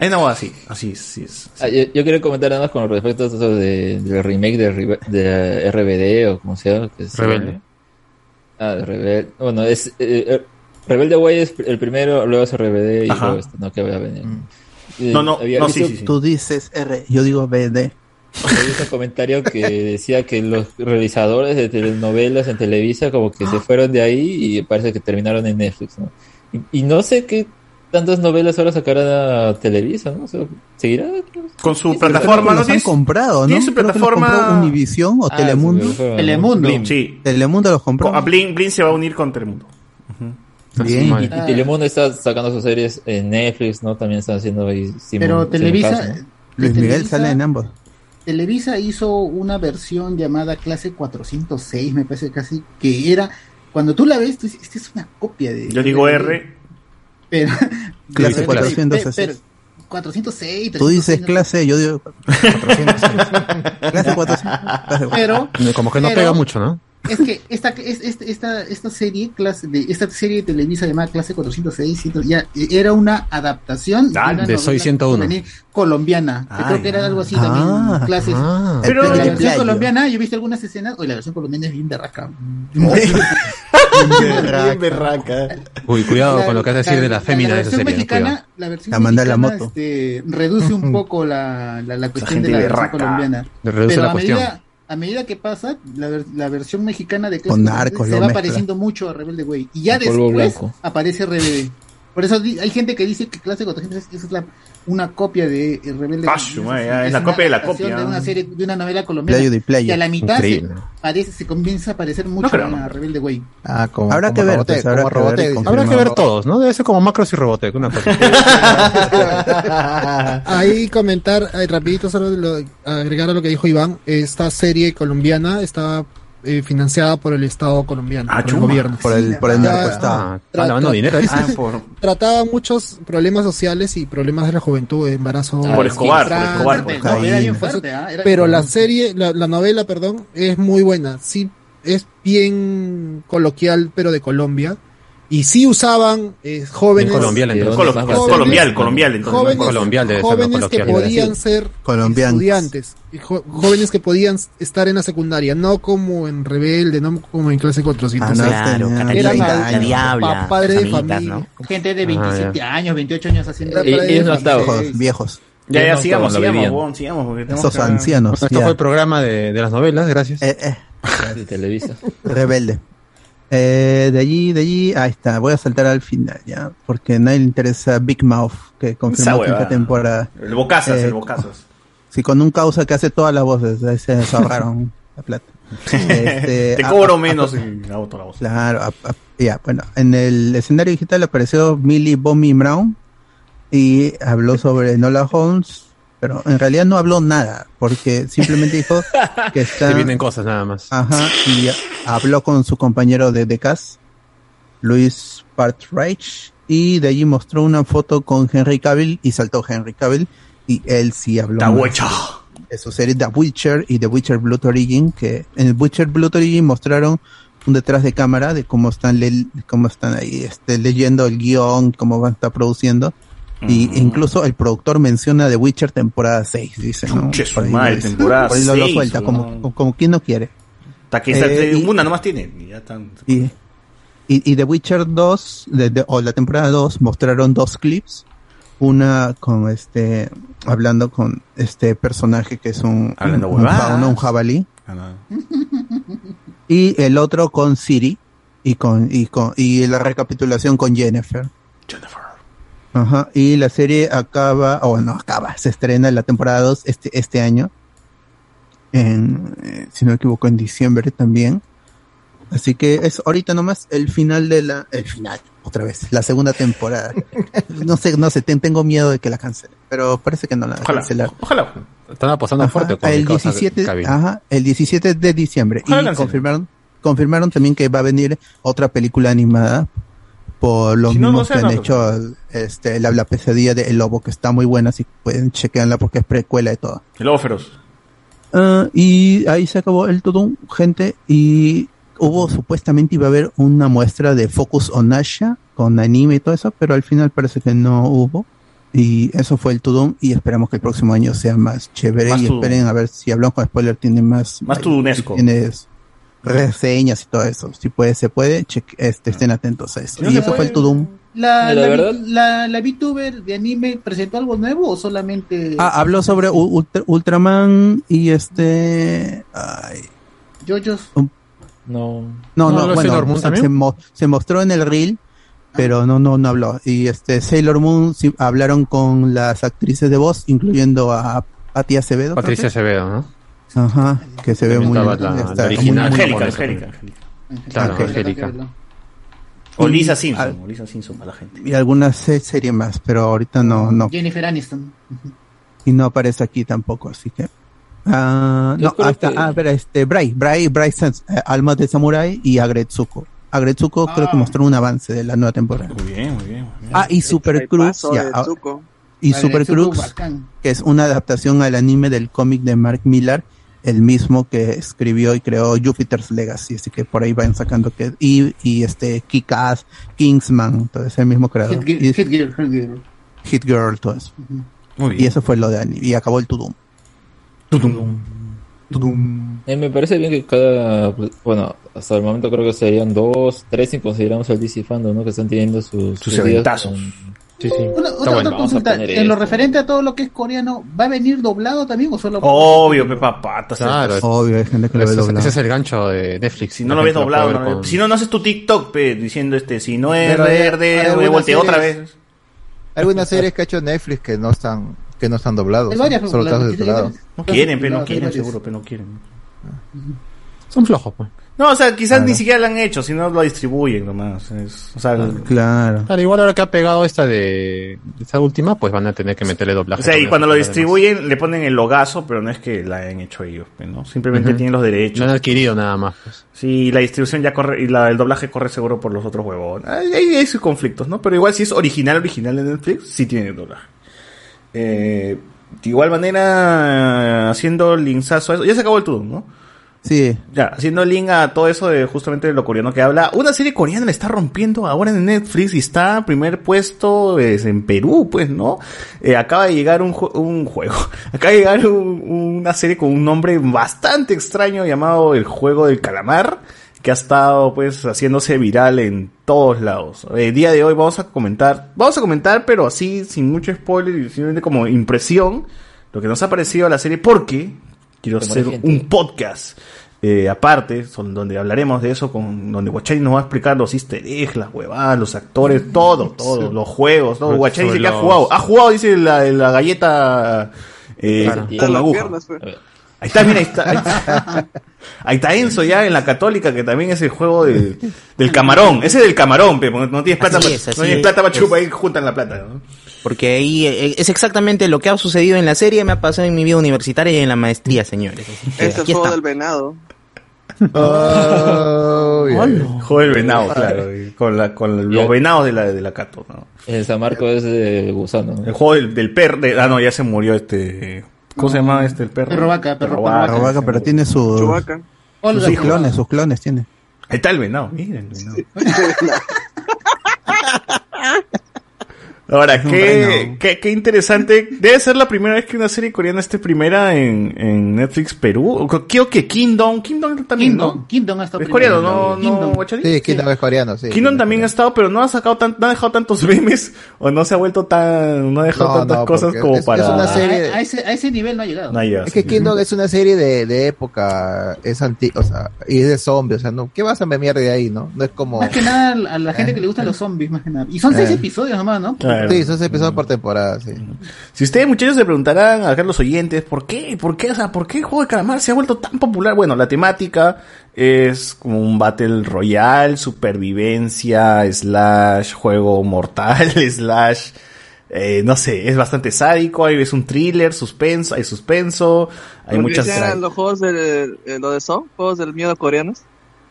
Hay una huevada así, así, sí es. Ah, yo, yo quería comentar nada más con respecto a eso de, del remake de, RBD o como sea. Que es, Rebelde. Ah, de Rebelde. Bueno, es. eh, eh, Rebelde Way es el primero, luego es RBD y Ajá. luego este, no, que voy a venir. Eh, No, no, había no, visto- sí, sí, sí. Tú dices R, yo digo BD. *laughs* Había visto un comentario que decía que los realizadores de telenovelas en Televisa como que se fueron de ahí y parece que terminaron en Netflix, ¿no? Y, y no sé qué tantas novelas ahora sacará Televisa, ¿no? O sea, ¿Seguirá? Con su plataforma, ¿no? han comprado, ¿no? tiene su plataforma- Univisión o Ah, Telemundo. sí, pero fue- Telemundo. Sí. Telemundo los compró. A Blin, Blin se va a unir con Telemundo. Bien. Y, Madre. y Telemundo está sacando sus series en Netflix, ¿no? También están haciendo ahí simul- Pero Televisa. Luis Miguel Televisa- sale en ambos. Televisa hizo una versión llamada Clase 406, me parece casi, que era, cuando tú la ves, tú dices, esta es una copia de... Yo digo R. Pero, *laughs* Clase Pero- 406. pero- 406. Tú dices 306, clase, yo digo 406. clase 406. Pero, Como que no pero- pega mucho, ¿no? Es que esta, es- es- esta, esta serie clase de esta serie de Televisa llamada Clase 406 ciento- ya era una adaptación Ah, una de Soy novela 101. juvenil colombiana. que Ah, creo que era algo así Ah, también. Clases. ah. pero la playo. versión colombiana, yo he visto algunas escenas. Oye, la versión colombiana es bien berraca. *laughs* *laughs* Bien berraca. Uy, cuidado La- con lo que has de decir de la fémina de esa versión serie. mexicana, la versión La la moto. este, reduce un *laughs* poco la, la, la cuestión de la versión berraca. colombiana. Le reduce Pero la a cuestión. medida, a medida que pasa, la, la versión mexicana de Con 406 narcos se va mezcla. pareciendo mucho a Rebelde Way. Y ya después blanco. aparece RBD. Por eso hay gente que dice que Clase 406 es la, una copia de eh, Rebelde Ah, ya, es la copia de la copia. De una serie, de una novela colombiana. Playo de playo. Que a la mitad se, parece, se comienza a parecer mucho creo, a no. Rebelde Way. Ah, como, Habrá como que ver, Robotech, pues, habrá como que ver. Habrá que todos, ¿no? Debe ser como Macros y Robotech, una cosa. *laughs* Ahí comentar, eh, rapidito, solo lo- agregar a lo que dijo Iván, esta serie colombiana está eh, financiada por el Estado colombiano, Ah, por el gobierno. Por el, por el narcoestado. Ah, están lavando dinero. ¿eh? Ah, por, Trataba muchos problemas sociales y problemas de la juventud, embarazo. por Escobar, por Escobar. Por- no, era bien Cocaína. fuerte, ¿ah? Era- Pero la serie, la, la novela, perdón, es muy buena. Sí, es bien coloquial, pero de Colombia. Y sí usaban eh, jóvenes, colombial, entonces. Colo- Más es colombial, colombial, entonces. jóvenes, Colombial debe ser, no jóvenes que podían ser Colombianos. estudiantes, jo- jóvenes que podían estar en la secundaria, no como en Rebelde, no como en clase 400. Ah, no, Claro, Catalina, 30 la años. diabla, Pa- padre de familia. ¿no? gente de 27 años, 28 años haciendo. Y es no. Viejos, viejos. Ya, ya, sigamos, sigamos, huevón, sigamos. porque Esos que- ancianos. Bueno, esto ya. fue el programa de, de las novelas, gracias. Eh, eh, De *laughs* Televisa. rebelde. Eh, de allí, de allí, ahí está. Voy a saltar al final, ya. Porque a nadie le interesa Big Mouth, que confirmó quinta temporada. El bocazas, Eh, el bocazas. Sí, con un causa que hace todas las voces. Ahí se ahorraron *laughs* la plata. Este, *laughs* Te cobro a- menos a- y hago toda la voz. Claro, a- ya, bueno, en el escenario digital apareció Millie Bobby Brown y habló sobre Nola Holmes, pero en realidad no habló nada, porque simplemente dijo *laughs* que está... Te vienen cosas nada más. Ajá, y habló con su compañero de The Cast, Luis Partridge, y de allí mostró una foto con Henry Cavill y saltó Henry Cavill, y él sí habló. The Witcher. de su serie The Witcher y The Witcher Blood Origin, que en el Witcher Blood Origin mostraron un detrás de cámara de cómo están le- cómo están ahí este, leyendo el guion, cómo van a estar produciendo. Y incluso el productor menciona The Witcher temporada 6, dice, ¿no? Chuche, su Por ahí madre, lo dice. temporada Por ahí lo, lo 6, suelta, como, weón. como, como quien no quiere. Hasta que Eh, y- una nomás tiene. Y ya están. Y, y, y The Witcher 2, de- de- o la temporada 2, mostraron dos clips. Una con este, hablando con este personaje que es un, un, fauno, un jabalí. Ah, no. *laughs* Y el otro con Siri. Y con, y con, y la recapitulación con Jennifer. Jennifer. Ajá. Y la serie acaba, o no acaba, se estrena en la temporada 2 este, este año. En, eh, si no me equivoco, en diciembre también. Así que es ahorita nomás el final de la, el final, otra vez, la segunda temporada. *laughs* no sé, no sé, ten- tengo miedo de que la cancelen, pero parece que no la van a Ojalá. cancelar. Ojalá. Están apostando Ajá, fuerte con el mi causa 17, Cavill. ajá, el 17 de diciembre. Ojalá y cancelen. confirmaron, confirmaron también que va a venir otra película animada por los Si no, no mismos sé, que han no, hecho este, la, la pesadilla de El Lobo, que está muy buena, si pueden chequearla porque es precuela de todo. El lobo feroz. Ah, y ahí se acabó el todo, gente, y hubo supuestamente iba a haber una muestra de Focus on Asha con anime y todo eso, pero al final parece que no hubo. Y eso fue el Tudum y esperamos que el próximo año sea más chévere Más y esperen a ver si hablamos con spoiler tiene más Más tudunesco. tienes reseñas y todo eso. Si puede, se puede, cheque- este, estén atentos a eso. No y eso fue el Tudum. La, La la, la, la VTuber de anime presentó algo nuevo o solamente Ah, habló sobre U- Ultra- Ultraman y este ay, JoJo's? No. No, No, no, ¿no es bueno, Sailor Moon se, mo- se mostró en el reel, pero no, no, no habló. Y este Sailor Moon sí, hablaron con las actrices de voz, incluyendo a Patti Acevedo. Patricia Acevedo, ¿no? Que. Ajá, que se ve muy, la- está la muy- original. muy Angélica. Angélica, Angélica. Claro, Ok. Angélica. O Lisa ah, Simpson. O Lisa Simpson para la gente. Y alguna se- serie más, pero ahorita no, no. Jennifer Aniston. Y no aparece aquí tampoco, así que. Ah, Yo no, está. que- Ah, espera, este, Bray, Bray, Bray Sans- eh, Almas de Samurai y Agretsuko. Agretsuko creo que Ah. mostró un avance de la nueva temporada. Muy bien, muy bien. Muy bien. Ah, y Super Cruz. ya, ah, y Super Cruz, que es una adaptación al anime del cómic de Mark Millar, el mismo que escribió y creó Jupiter's Legacy, así que por ahí van sacando que y, y este Kick-Ass, Kingsman, todo ese mismo creador. Hit, y, Hit Girl, Hit Girl. Hit Girl, todo eso. Muy Y eso fue lo de anime, y acabó el Tudum. Eh, me parece bien que cada. Bueno, hasta el momento creo que serían dos, tres si consideramos el DC Fandom, ¿no? Que están teniendo sus, Sus eventazos. con- Sí, sí. Una, Está otra, bueno, consulta, en lo referente a todo lo que es coreano, ¿va a venir doblado también o solo? Obvio, Pepa Patas. Claro. Obvio, hay gente que lo ve Ese, doblado. ese es el gancho de Netflix. Si no lo ves doblado, no con- si no, no haces tu TikTok, pe, diciendo este, si no es verde, volteo otra vez. Hay algunas series que ha hecho Netflix que no están, que no están doblados. Hay varias, ¿no? Solo. No quieren, pero no quieren, seguro, pero no quieren. Son flojos, pues. No, o sea, quizás Claro. ni siquiera lo han hecho, sino lo distribuyen nomás. Es- o sea, el- Claro. Claro, igual ahora que ha pegado esta de esta última, pues van a tener que meterle doblaje. o sea, y cuando lo distribuyen le ponen el logazo, pero no es que la hayan hecho ellos, pe, ¿no? Simplemente Ujú. tienen los derechos. Lo han adquirido nada más. Pues. Sí, la distribución ya corre, y la, el doblaje corre seguro por los otros huevos. Hay, hay, hay sus conflictos, ¿no? Pero igual si es original, original de Netflix, sí tiene doblaje. Eh, de igual manera, haciendo linkazo a eso, ya se acabó el todo, ¿no? Sí. Ya, haciendo link a todo eso de justamente lo coreano que habla. Una serie coreana le está rompiendo ahora en Netflix y está primer puesto es en Perú, pues, ¿no? Eh, acaba de llegar un, un juego. *laughs* Acaba de llegar un- una serie con un nombre bastante extraño llamado El Juego del Calamar, que ha estado, pues, haciéndose viral en todos lados. El día de hoy vamos a comentar, vamos a comentar, pero así, sin mucho spoiler y simplemente como impresión, lo que nos ha parecido la serie, porque quiero hacer gente. un podcast eh, aparte, son donde hablaremos de eso, con donde Guachani nos va a explicar los easter eggs, las huevadas, los actores, todo, todo, los juegos. Sobre- Guachani dice que ha jugado, ha jugado, dice la, la galleta eh, Claro. con Las aguja. piernas, pues. Ahí está, mira, ahí está, ahí está. Ahí está Enzo ya en la católica, que también es el juego del, del camarón. Ese es del camarón, pe, porque no tienes plata, pa- no tienes es. plata para chupar ahí juntan la plata, ¿no? Porque ahí eh, es exactamente lo que ha sucedido en la serie, me ha pasado en mi vida universitaria y en la maestría, señores. Así que Es el aquí juego está. del venado. *laughs* Oh, yeah. Juego del venado, claro, y con, la, con los venados de la, de la Cato, ¿no? El San Marco es de gusano. ¿no? El juego del, del perro, de- ah no, ya se murió este, ¿cómo se llama este el perro? Perro vaca, perro vaca. vaca. Robaca, pero tiene sus, Chubaca. Olga, sus clones, sus clones tiene. Ahí está el venado, mira el venado. *laughs* *laughs* Ahora, *laughs* qué, qué, qué interesante. Debe ser la primera vez que una serie coreana esté primera en, en Netflix Perú. Creo que Kingdom, Kingdom también, Kingdom, ¿no? Kingdom ha estado Es coreano, ¿no? no Kingdom. Guachani? Sí, Kingdom es coreano, sí. Kingdom también ha estado, pero no ha sacado tan, no ha dejado tantos *laughs* memes o no se ha vuelto tan, no ha dejado No, tantas no, cosas como es- para. es una A, serie- a ese, a ese nivel no ha llegado. No, Es que. Kingdom es una serie de, de época, es anti, o sea, y es de zombies, o sea, no, ¿qué vas a memear de ahí, no? No es como... Más que nada a la gente que le gustan los zombies, más que nada. Y son seis Eh. episodios nomás, ¿no? Claro. Sí, seis episodios por temporada, sí. Si ustedes muchachos se preguntarán, acá los oyentes, ¿por qué? ¿Por qué? O sea, ¿por qué el juego de calamar se ha vuelto tan popular? Bueno, la temática es como un Battle Royale, supervivencia, slash juego mortal, *laughs* slash, eh, no sé, es bastante sádico, hay es un thriller, suspenso, hay suspenso, hay muchas... los juegos de eh, lo de Son, juegos del miedo coreanos.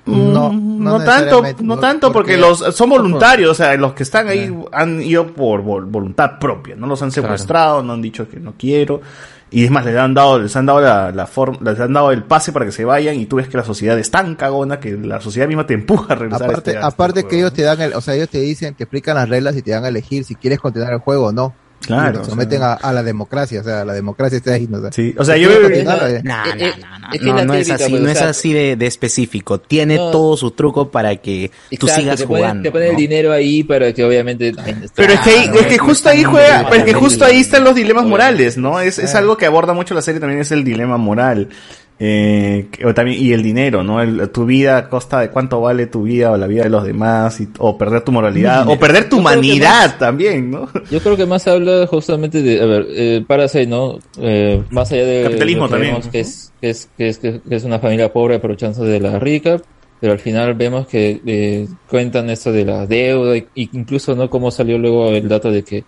No, Mm, no no, tanto, no tanto porque, porque- los son voluntarios, o sea, los que están ahí han ido por vol- voluntad propia, no los han secuestrado, no han dicho que no quiero y es más les han dado les han dado la, la forma les han dado el pase para que se vayan y tú ves que la sociedad es tan cagona que la sociedad misma te empuja a regresar a Aparte, este- a este aparte juego, que ellos te dan, el, o sea, ellos te dicen, te explican las reglas y te dan a elegir si quieres continuar el juego o no. Claro, o someten sea. a, a la democracia, o sea, la democracia está ahí, ¿no? Sí, o sea, yo eh, No, no, Eh, no, no, es que no, no es así, pues, no es sea- así de, de específico. Tiene No. todo su truco para que tú Exacto, sigas te pone, jugando. Te pone el dinero ahí para que obviamente... Pero es que, ahí- es que justo ahí juega, pero es que justo ahí están los dilemas morales, ¿no? Es, es algo que aborda mucho la serie también, es el dilema moral. Eh, o también, y el dinero, ¿no? El- tu vida a costa de cuánto vale tu vida o la vida de los demás, y- o perder tu moralidad, o perder tu humanidad más- también, ¿no? Yo creo que más habla justamente de, a ver, eh, Parasite, ¿no? Eh, más allá de Capitalismo también. vemos que es, que es, que es, que es una familia pobre aprovechándose de la rica, pero al final vemos que eh, cuentan esto de la deuda, y, y incluso, ¿no? Cómo salió luego el dato de que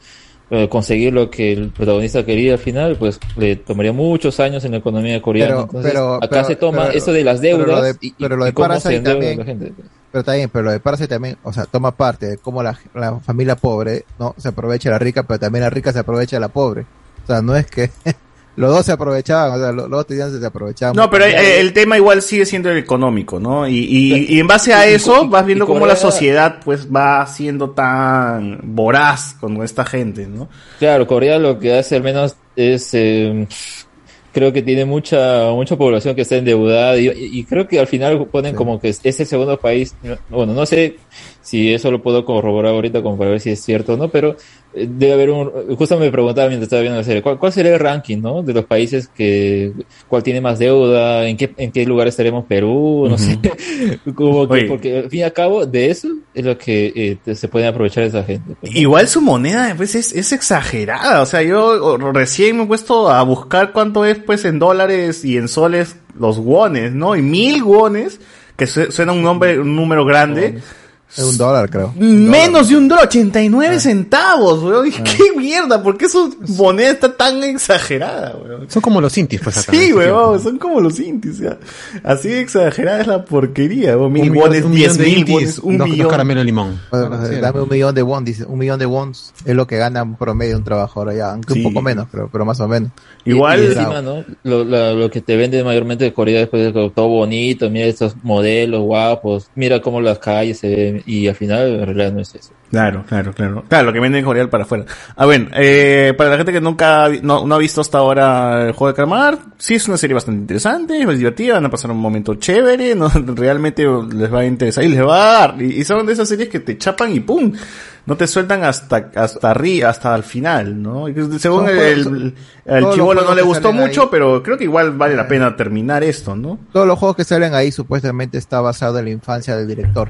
conseguir lo que el protagonista quería al final, pues le tomaría muchos años en la economía coreana. Pero- Entonces, pero- acá pero- se toma pero- eso de las pero deudas lo de- y, y- pero lo de y Parasite se endeuda también- gente. Pero también, pero lo de Parasite también, o sea, toma parte de cómo la, la familia pobre, ¿no? Se aprovecha de la rica, pero también la rica se aprovecha de la pobre. O sea, no es que *laughs* los dos se aprovechaban, o sea, los, los dos estudiantes se aprovechaban. No, pero eh, el tema igual sigue siendo el económico, ¿no? Y, y, y en base a eso vas viendo cómo la sociedad pues va siendo tan voraz con esta gente, ¿no? Claro, Corea lo que hace al menos es, eh, creo que tiene mucha mucha población que está endeudada y, y creo que al final ponen como que es el segundo país, bueno, no sé si eso lo puedo corroborar ahorita como para ver si es cierto o no, pero eh, debe haber un, justo me preguntaba mientras estaba viendo la serie, ¿cuál, cuál sería el ranking, no? De los países que, cuál tiene más deuda, en qué, en qué lugar estaremos Perú, no Ujú. sé, *laughs* como que, Oye. porque al fin y al cabo de eso es lo que eh, se puede aprovechar esa gente. pues. Igual su moneda pues es, es exagerada, o sea, yo recién me he puesto a buscar cuánto es pues en dólares y en soles los wones, ¿no? Y mil wones, que su- suena un nombre, un número grande. Es un dólar, creo. Menos de un dólar, 89 centavos, weón. ¿Y ¿Qué mierda? ¿Por qué su moneda está tan exagerada, weón? Son como los intis, pues acá. Sí, weón, tiempo. son como los intis, ya. Así de exagerada es la porquería, weón. Mil Un millón- wones, un diez millón de mil intis, wones, un dos- dos millón. caramelo limón. Bueno, Ah, sí. dame un millón de won, dice, un millón de wons es lo que gana un promedio un trabajador allá, aunque Sí. un poco menos, creo, pero más o menos. Igual- Y encima, ¿no? Lo, la- lo que te vende mayormente de Corea después todo bonito, mira estos modelos guapos, mira cómo las calles se ven, y al final en realidad no es eso. Claro, claro, claro. Claro, lo que venden en Corea para afuera. A ver, eh, para la gente que nunca no, no ha visto hasta ahora el juego de calamar, sí es una serie bastante interesante, es divertida, van a pasar un momento chévere, no *laughs* realmente les va a interesar y les va a dar. Y, y son de esas series que te chapan y pum, no te sueltan hasta hasta arriba, hasta el final, ¿no? Según el, el, chivolo no le gustó mucho, ahí. pero creo que igual vale la pena terminar esto, ¿no? Todos los juegos que salen ahí supuestamente está basado en la infancia del director.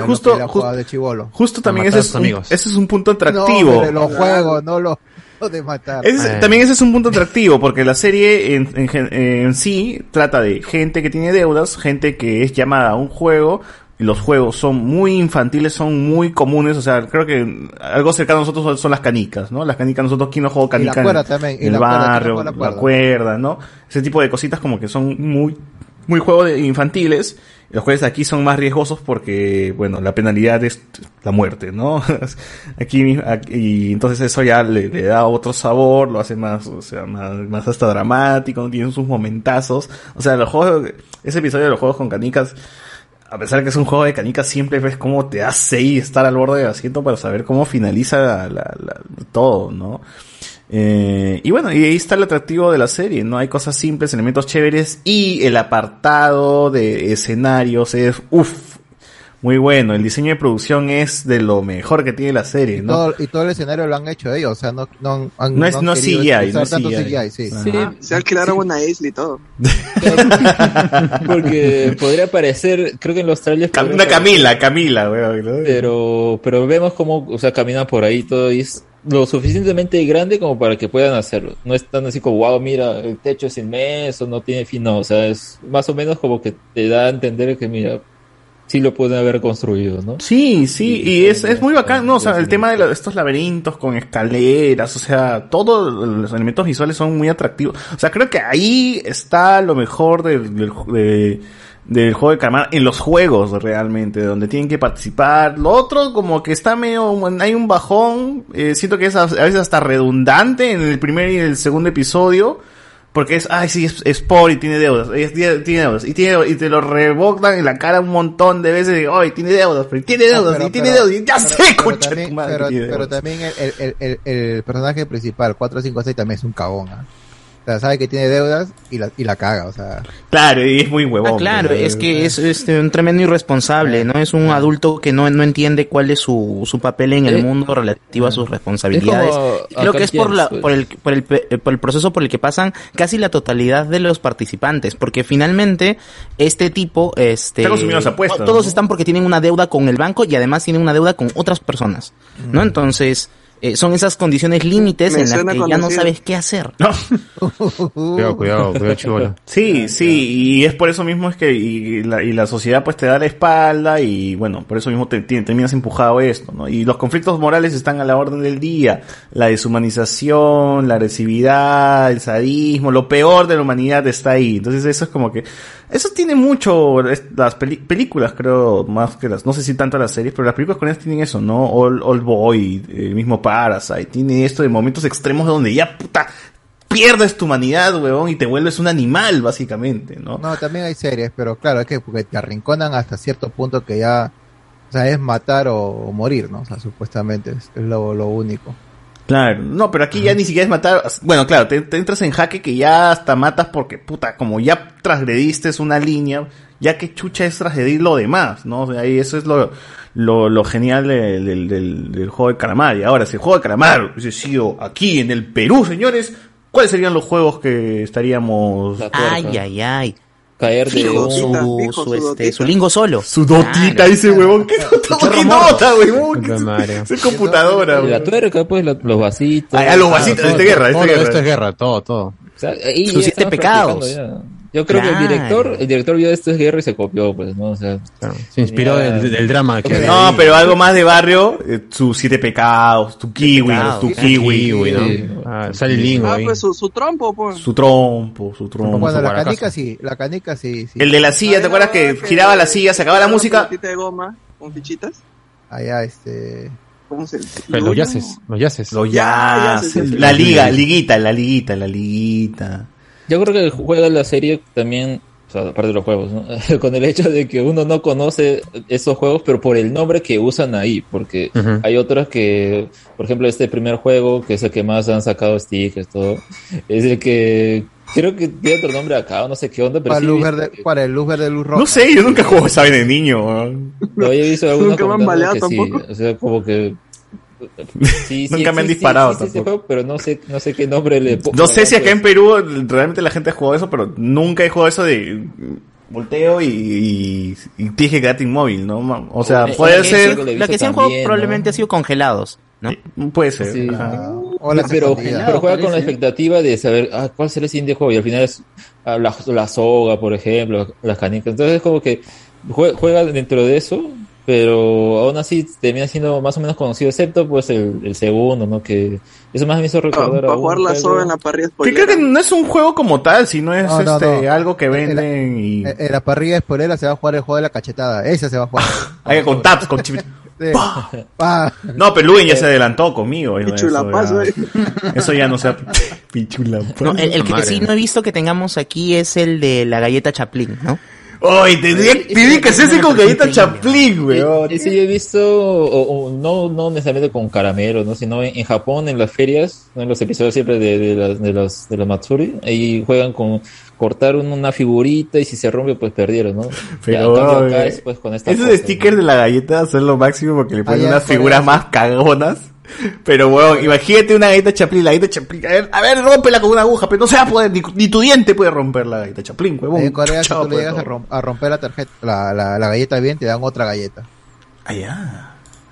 Justo- de chivolo. Justo también ese es, un, ese es un punto atractivo. No, pero los juegos, no los no de matar. Ese- También ese es un punto atractivo, porque la serie en, en gen- en sí trata de gente que tiene deudas, gente que es llamada a un juego, y los juegos son muy infantiles, son muy comunes, o sea, creo que algo cercano a nosotros son, son las canicas, ¿no? Las canicas, nosotros, ¿quién no juega Y la canica? en- también, el la cuerda, ¿quién no barrio, la la cuerda? cuerda, ¿no? Ese tipo de cositas como que son muy, muy juegos de- infantiles. Los de aquí son más riesgosos porque, bueno, la penalidad es la muerte, ¿no? *laughs* aquí, aquí- y entonces eso ya le, da otro sabor, lo hace más, o sea, más, más hasta dramático, tiene sus momentazos. O sea, los juegos, ese episodio de los juegos con canicas, a pesar de que es un juego de canicas, siempre ves cómo te hace ahí estar al borde del asiento para saber cómo finaliza la- todo, ¿no? Eh, y bueno, y ahí está el atractivo de la serie, ¿no? Hay cosas simples, elementos chéveres y el apartado de escenarios es, uff, muy bueno. El diseño de producción es de lo mejor que tiene la serie, Y ¿no? todo, y todo el escenario lo han hecho ellos, o sea, no, no, han, No es- no CGI, no CGI. CGI, sí. Sí, Se alquilaron una isla y todo. *laughs* Porque podría parecer, creo que en los trailers... Una Camila, Camila, weón. ¿no? Pero, pero vemos cómo, o sea, camina por ahí todo y es lo suficientemente grande como para que puedan hacerlo. No es tan así como, wow, mira, el techo es inmenso, no tiene fin, no, o sea, es más o menos como que te da a entender que, mira, sí lo pueden haber construido, ¿no? Sí, sí, y es, es muy bacán, ¿no? O sea, el tema de la- estos laberintos con escaleras, o sea, todos los elementos visuales son muy atractivos. O sea, creo que ahí está lo mejor del, del, de- del juego de calamar en los juegos realmente, donde tienen que participar. Lo otro, como que está medio, hay un bajón, eh, siento que es a, a veces hasta redundante en el primer y el segundo episodio. Porque es, ay, sí, es, es pobre y tiene deudas. es- tiene, deudas. Y, tiene, y te lo rebotan en la cara un montón de veces. Y, ay, tiene deudas, pero tiene Ah, deudas, pero- y tiene pero- deudas. Y ya pero- sé, concha también- tu madre. Pero, también el, el, el, el personaje principal, 456, también es un cagón. ¿ah? O sea, sabe que tiene deudas y la, y la caga, o sea. Claro, y es muy huevón. Ah, claro, pero- es que es este, un tremendo irresponsable, ¿no? Es un adulto que no, no entiende cuál es su, su papel en el Eh, mundo relativo a sus responsabilidades. es Y creo que es por, la, por, el, por, el, pe- por el proceso por el que pasan casi la totalidad de los participantes, porque finalmente este tipo... Este, Está consumiendo las apuestas, to- Todos ¿no? están porque tienen una deuda con el banco y además tienen una deuda con otras personas, Mm. ¿no? Entonces... eh, son esas condiciones límites en las que ya no sabes qué hacer. *laughs* Cuidado, cuidado, cuidado, chivola. Sí, sí, y es por eso mismo es que y la, y la sociedad pues te da la espalda y bueno, por eso mismo te, te- terminas empujado esto, ¿no? Y los conflictos morales están a la orden del día, la deshumanización, la agresividad, el sadismo, lo peor de la humanidad está ahí, entonces eso es como que Eso tiene mucho, las películas creo, más que las, no sé si tanto las series, pero las películas coreanas tienen eso, ¿no? All, Boy, el mismo Parasite, tiene esto de momentos extremos donde ya, puta, pierdes tu humanidad, weón, y te vuelves un animal, básicamente, ¿no? No, también hay series, pero claro, es que porque te arrinconan hasta cierto punto que ya, o sea, es matar o, morir, ¿no? O sea, supuestamente es, es lo, lo único. Claro, no, pero aquí ya ni siquiera es matar. Bueno, claro, te, te entras en jaque que ya hasta matas porque, puta, como ya transgrediste una línea, ya que chucha es transgredir lo demás, ¿no? O sea, ahí eso es lo, lo, lo genial del, del, del- del juego de calamar. Y ahora, si el juego de calamar hubiese sido aquí en el Perú, señores, ¿cuáles serían los juegos que estaríamos. Ay, ay, ay. Caer de Fijo, un- su, Fijo, su, su este, dotita. su lingo solo. Su dotita, ese huevón. ¿Qué nota? ¿Qué nota, huevón? Es computadora, La tuerca, pues, los vasitos. Ah, los vasitos, todo, este guerra, este todo, guerra. esto es guerra, todo, todo. O sea, Sus siete pecados. Yo creo que el director, el director vio esto es guerra y se copió, pues, ¿no? O sea, se inspiró del, del drama que había No, pero algo más de barrio, eh, sus siete pecados, tu kiwi, pecados. tu kiwi, kiwi, ¿no? Ah, sale el lingo Ah, ahí. pues su, su trompo, pues. Su trompo, su trompo. Bueno, su la guaracazo. canica sí, la canica sí, sí. El de la silla, ¿te acuerdas que giraba la silla, se acababa la música? Pelotita de goma con fichitas. Allá, este... ¿Cómo se Pero los yaces, los yaces. Los Ya, ya, sí, sí, sí. La liga, liguita, la liguita, la liguita. Yo creo que juega la serie también, o sea, aparte de los juegos, ¿no? *laughs* con el hecho de que uno no conoce esos juegos, pero por el nombre que usan ahí, porque hay otros que, por ejemplo, este primer juego, que es el que más han sacado stickers, todo, es el que creo que tiene otro nombre acá, o no sé qué onda, pero Para, sí luz he verde, para el luz verde, luz roja. No sé, yo nunca jugué esa de niño. Lo había visto algunos Nunca me han baleado que sí, tampoco. o sea, como que sí, sí Nunca me han disparado ese tampoco. juego, pero no sé, no sé qué nombre le pongo. No sé si acá en Perú realmente la gente ha jugado eso, pero nunca he jugado eso de volteo y, y, y tienes que quedarte inmóvil, ¿no? O sea, Eh, puede lo que ser... Lo que sí han jugado probablemente ha sido congelados, ¿no? Puede ser. Sí. ajá. pero, pero juega con la expectativa de saber ah, cuál será el siguiente juego y al final es ah, la, la soga, por ejemplo, las canicas. Entonces es como que jue- juega dentro de eso, pero aún así termina siendo más o menos conocido, excepto pues el, el segundo, ¿no? Que eso más me hizo recordar Para a jugar la soga en la parrilla Que creo que no es un juego como tal, sino es No, no, este no. algo que En la- venden y... En en la parrilla spoilera se va a jugar el juego de la cachetada. Esa se va a jugar. *laughs* Ahí con taps, con chip- Sí. Pa. *laughs* No, pero Luen ya se adelantó conmigo. eso Pichulapazo, ya- eh. *laughs* Eso ya no sea pichulapazo. No, el, el que Madre. sí no he visto que tengamos aquí es el de la galleta Chaplin, ¿no? Oye, tendría, tendría que hacerse con galleta chaplin, weón. Eh, Sí, he visto, o, o no, no necesariamente con caramelo, ¿no? sino en, en Japón, en las ferias, ¿no? en los episodios siempre de, de, las, de, los, de los Matsuri, ahí juegan con cortar un- una figurita y si se rompe, pues perdieron, ¿no? Pero, Ya, cambio, acá es, pues, con esta Esos cosa, stickers de la galleta son lo máximo porque le ponen unas figuras sí. más cagonas. Pero, weón, imagínate una galleta chaplin, la galleta chaplin. A ver, a ver, rómpela con una aguja, pero no se va a poder, ni, ni tu diente puede romper la galleta chaplin, huevón. Ahí en Corea, si tú le pues, llegas a, romper la tarjeta, la, la, la galleta bien, te dan otra galleta. Allá.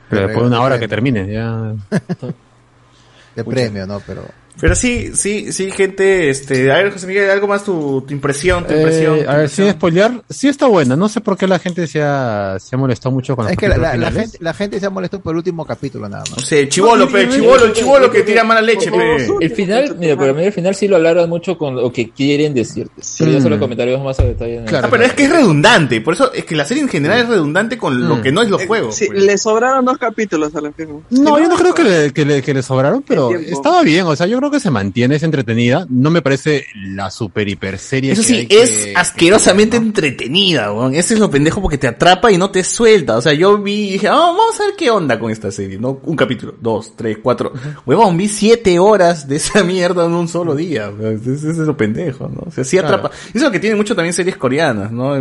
Pero después de una hora que termine, ya. *laughs* De premio, ¿no? Pero. Pero sí, sí, sí, gente, este, a ver, José Miguel, algo más tu, tu impresión, tu impresión. Eh, tu a ver, impresión. sin spoilear, sí está buena. No sé por qué la gente se ha, se ha molestado mucho con los Es que la, la- la gente, la gente se ha molestado por el último capítulo nada más. O sea, el chivolo, pe, el chivolo, el chivolo que tira mala leche, pe. El final, mira, para mí el final sí lo alargan mucho con lo que quieren decirte. Pero ya solo comentarios más a detalle. en el- Ah, pero es que es redundante, por eso es que la serie en general es redundante con Mm. lo que no es los juegos. Sí, pues. le sobraron dos capítulos a la firma. No, yo no creo que le, que le, que le sobraron, pero estaba bien. O sea, yo creo que se mantiene, es entretenida. No me parece la super hiper serie. Eso que sí, hay que- es asquerosamente entretenida, weón. Ese es lo pendejo porque te atrapa y no te suelta. O sea, yo vi y dije, ah, vamos a ver qué onda con esta serie, ¿no? Un capítulo, dos, tres, cuatro. Huevón, vi siete horas de esa *laughs* mierda en un solo día. Ese es lo pendejo, ¿no? O sea, sí Claro. atrapa. Eso es lo que tiene mucho también series coreanas, ¿no?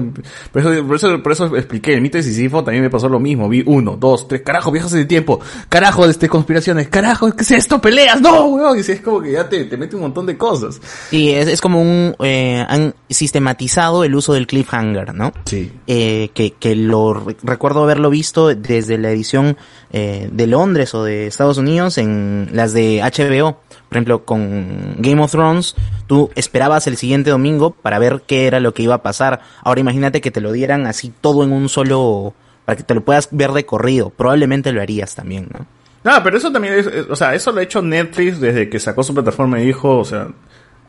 Por eso, por eso, por eso expliqué, el mito de Sísifo también me pasó lo mismo. Vi uno, dos, tres, carajo, viajes el tiempo, carajo, este, conspiraciones, carajo, ¿qué es esto? Peleas, no, weón. Y es como que ya te, te mete un montón de cosas. Y es, es como un... eh, han sistematizado el uso del cliffhanger, ¿no? Sí. Eh, que, que lo re- recuerdo haberlo visto desde la edición eh, de Londres o de Estados Unidos en las de HBO. Por ejemplo, con Game of Thrones, tú esperabas el siguiente domingo para ver qué era lo que iba a pasar. Ahora imagínate que te lo dieran así todo en un solo... para que te lo puedas ver de corrido. Probablemente lo harías también, ¿no? No, pero eso también es- o sea, eso lo ha hecho Netflix desde que sacó su plataforma y dijo, o sea,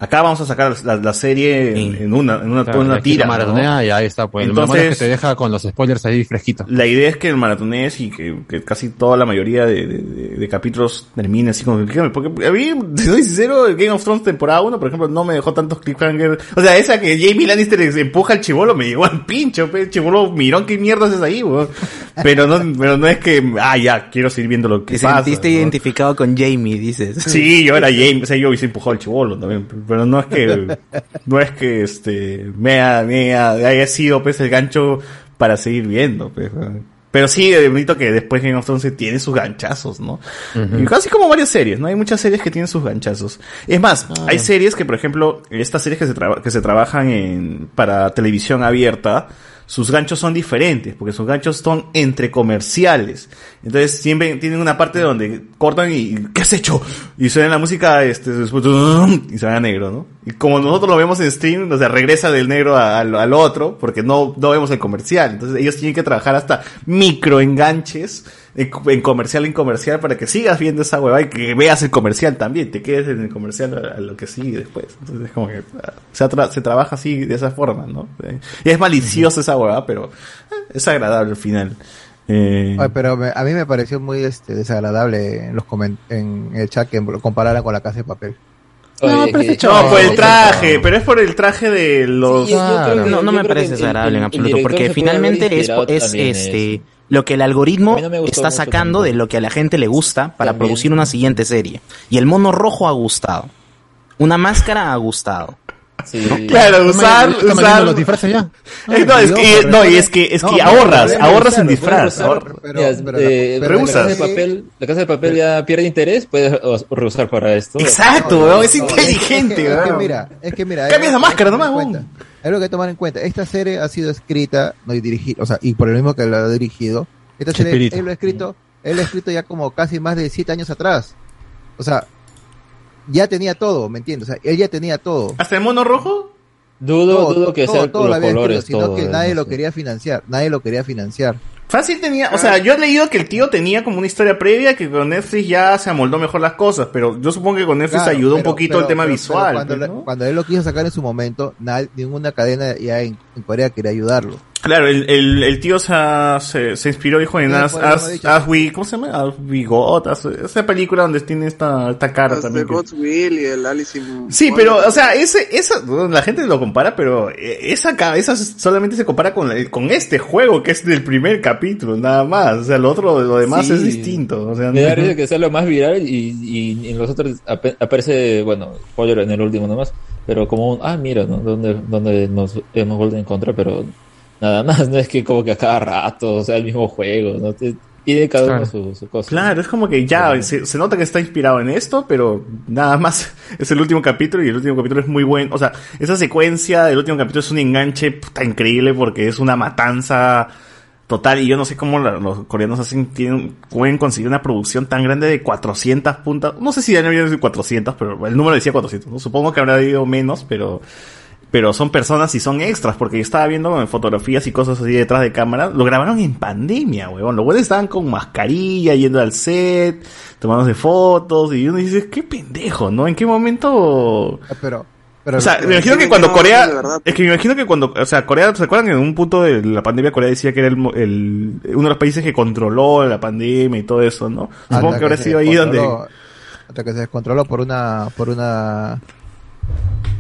Acá vamos a sacar la, la serie en, en una, en una, Claro, una tira. lo ¿no? maratonea y ahí está, pues. lo malo es que te deja con los spoilers ahí fresquitos. La idea es que el maratones y que, que casi toda la mayoría de, de- de- de capítulos termine así como que- porque a mí, si soy sincero, el Game of Thrones temporada 1, por ejemplo, no me dejó tantos cliffhangers. O sea, esa que Jamie Lannister empuja al chivolo me llegó al pincho, pe, chivolo, mirón, qué mierda haces ahí, weón? Pero no, pero no es que, ah, ya, quiero seguir viendo lo que Te pasa. sentiste ¿no? identificado con Jamie, dices. Sí, yo era *laughs* James, o sea, yo hubiese empujado al chivolo también, pero no es que, no es que este, me, ha- me ha- haya sido pues el gancho para seguir viendo, pues. Pero sí, bonito que después Game of Thrones tiene sus ganchazos, ¿no? Y casi como varias series, ¿no? Hay muchas series que tienen sus ganchazos. Es más, hay series que, por ejemplo, estas series que se, que se trabajan en, para televisión abierta, sus ganchos son diferentes, porque sus ganchos son entre comerciales. Entonces siempre tienen una parte donde cortan y ¿qué has hecho? Y suena la música, este, y se va a negro, ¿no? Y como nosotros lo vemos en stream, o sea, regresa del negro al otro, porque no, no vemos el comercial. Entonces ellos tienen que trabajar hasta micro enganches en, en comercial en comercial para que sigas viendo esa hueva y que veas el comercial también, te quedes en el comercial a, a lo que sigue después. Entonces es como que ah, se, tra- se trabaja así de esa forma, ¿no? Eh, Y es maliciosa esa hueva, pero eh, es agradable al final. Eh, Ay, pero me- a mí me pareció muy este, desagradable en los comen- en el chat que comparara con la casa de papel. No, pero es hecho- No, por el traje, pero es por el traje de los. Sí, que- no, no me parece desagradable en absoluto, porque finalmente es, es este lo que el algoritmo está sacando de lo que a la gente le gusta para producir una siguiente serie. Y el mono rojo ha gustado. Una máscara ha gustado. Claro, usar, usar. mandando los disfraces ya. Eh, *laughs* no, es que, no, y es que, es que ahorras, ahorras en disfraz. Mira, eh, la casa de papel, la casa de papel ya pierde interés, puedes reusar para esto. Exacto, es inteligente, es que, es que weón. mira, es que mira. Cambias la máscara nomás. Hay algo que tomar en cuenta. Esta serie ha sido escrita, no y dirigida, o sea, y por el mismo que lo ha dirigido. Esta serie, él lo ha escrito, él lo ha escrito ya como casi más de siete años atrás. O sea, ya tenía todo, ¿me entiendes? O sea, él ya tenía todo. ¿Hasta el mono rojo? Dudo, Todo, dudo que todo, sean todo lo los había escrito, colores, sino todo. que nadie no lo quería financiar, nadie lo quería financiar. Fácil tenía, o sea, yo he leído que el tío tenía como una historia previa que con Netflix ya se amoldó mejor las cosas, pero yo supongo que con Netflix Claro, ayudó un poquito pero- el tema pero- visual. cuando, pues, cuando él lo quiso sacar en su momento, ninguna cadena ya en, en Corea quería ayudarlo. Claro, el, el, el tío se, ha- se, se inspiró, dijo en Sí, As, As. As We, ¿cómo se llama? As We Got, As- esa película donde tiene esta, esta cara de también. que- God's Will y el Alice in Sí, pero, o sea, ese, esa, la gente lo compara, pero eh, esa, ca- esa solamente se compara con, el- con este juego que es del primer capítulo, nada más. O sea, lo otro, lo demás Sí. es distinto. O sea, Me da no- risa que sea lo más viral y, y en los otros ape- aparece, bueno, spoiler en el último nomás, pero como un, ah, mira, ¿no? Donde, donde nos hemos vuelto en contra, pero nada más, no es que como que a cada rato, o sea, el mismo juego, ¿no? Te- Tiene cada uno Claro. su, su cosa. Claro, es como que ya se, se nota que está inspirado en esto, pero nada más *laughs* es el último capítulo y el último capítulo es muy bueno. O sea, esa secuencia del último capítulo es un enganche puta, increíble porque es una matanza total y yo no sé cómo la- los coreanos hacen, tienen, pueden conseguir una producción tan grande de 400 puntas. No sé si ya no había 400, pero el número decía 400. ¿no? Supongo que habrá habido menos, pero pero son personas y son extras, porque yo estaba viendo en fotografías y cosas así detrás de cámara, lo grabaron en pandemia, huevón. Los buenos estaban con mascarilla, yendo al set, tomándose fotos, y uno dice, qué pendejo, ¿no? ¿En qué momento? Pero, pero o sea, me imagino que cuando Corea, es que me imagino que cuando, o sea, Corea, ¿se acuerdan que en un punto de la pandemia Corea decía que era el, el- uno de los países que controló la pandemia y todo eso, ¿no? Supongo que habrá sido ahí donde... Hasta que se descontroló por una, por una,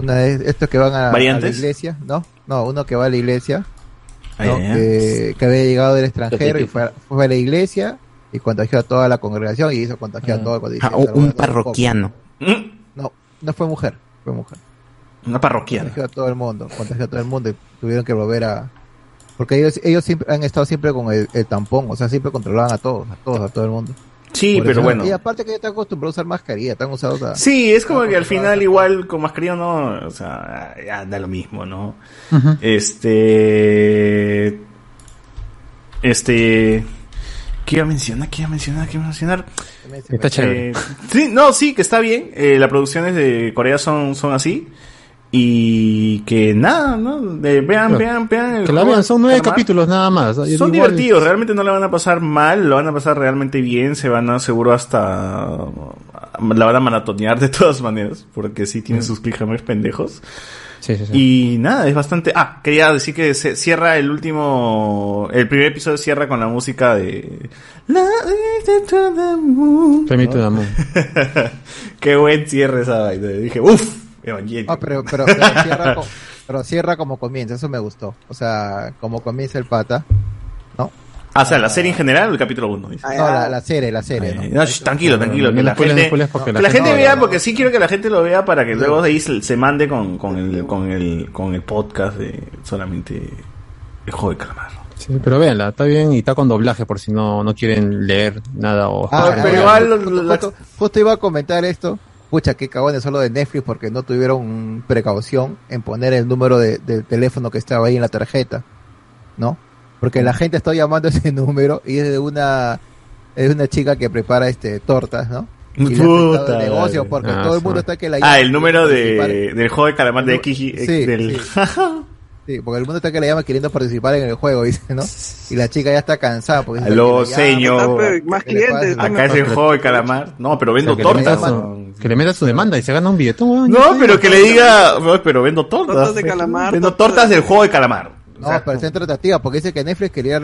una de estos que van a, a la iglesia, ¿no? No, uno que va a la iglesia, Ah, que, que había llegado del extranjero y fue, a- fue a la iglesia y contagió a toda la congregación y hizo contagiar a todo cuando Ah, un- "Pero un bueno, parroquiano. No, no fue mujer, fue mujer. Una parroquiana. Contagió a todo el mundo, contagió a todo el mundo y tuvieron que volver a... Porque ellos, ellos siempre han estado siempre con el, el tampón, o sea, siempre controlaban a todos, a todos, a todo el mundo. Sí, Por pero eso- bueno. Y aparte que ya están acostumbrados a usar mascarilla, están usados a... Sí, es como que al final igual con mascarilla no, o sea, ya da lo mismo, ¿no? Este, este, ¿qué iba a mencionar? ¿Qué iba a mencionar? ¿Qué iba a mencionar? Está chévere. Eh, sí, no, sí, que está bien. Eh, las producciones de Corea son, son así. Y que nada, ¿no? De- vean, Claro. vean, vean. Que la vean, son nueve capítulos nada más. Son Igual- divertidos, realmente no la van a pasar mal, lo van a pasar realmente bien, se van a seguro hasta la van a maratonear de *laughs* todas maneras, porque sí tienen sus cliffhangers pendejos. Sí, sí, sí. Y nada, es bastante... Ah, quería decir que se cierra el último... El primer episodio cierra con la música de... To the moon. To the moon. Qué buen cierre esa vaina. Dije, uff, Evangelion. Ah, pero, pero, pero *laughs* cierra co- pero cierra como comienza, eso me gustó. O sea, como comienza el pata, ¿no? Ah, o sea, la serie en general o el capítulo 1. No, la, la serie, la serie, ¿no? No, sh, tranquilo, tranquilo. Que la gente, porque la la gente gente- vea, porque sí quiero que la gente lo vea para que luego de ahí se, se mande con, con, el, con, el, con el podcast de solamente el juego de calamar. Sí, pero véanla, está bien y está con doblaje por si no, no quieren leer nada o... Ah, pero igual justo, justo iba a comentar esto. Pucha, qué cagones solo de Netflix porque no tuvieron precaución en poner el número de, del teléfono que estaba ahí en la tarjeta, ¿no? Porque la gente está llamando *laughs* ese número y es de una es una chica que prepara este tortas, ¿no? Y Puta negocio porque Ah, todo el mundo está que la Ah, el número de, del juego de calamar de X. Sí, del... sí. *laughs* *laughs* Sí, porque el mundo está que la llama queriendo participar en el juego, dice, ¿no? Y la chica ya está cansada porque dice Aló, señor. le Acá es el juego de calamar. No, pero vendo O sea, que le tortas. su- que le meta su demanda y se gana un billetón. No, pero que le diga, "No, pero vendo tortas. Tortas de calamar, Vendo tortas del juego de calamar. No, pero está en tratativa, porque dice que Netflix quería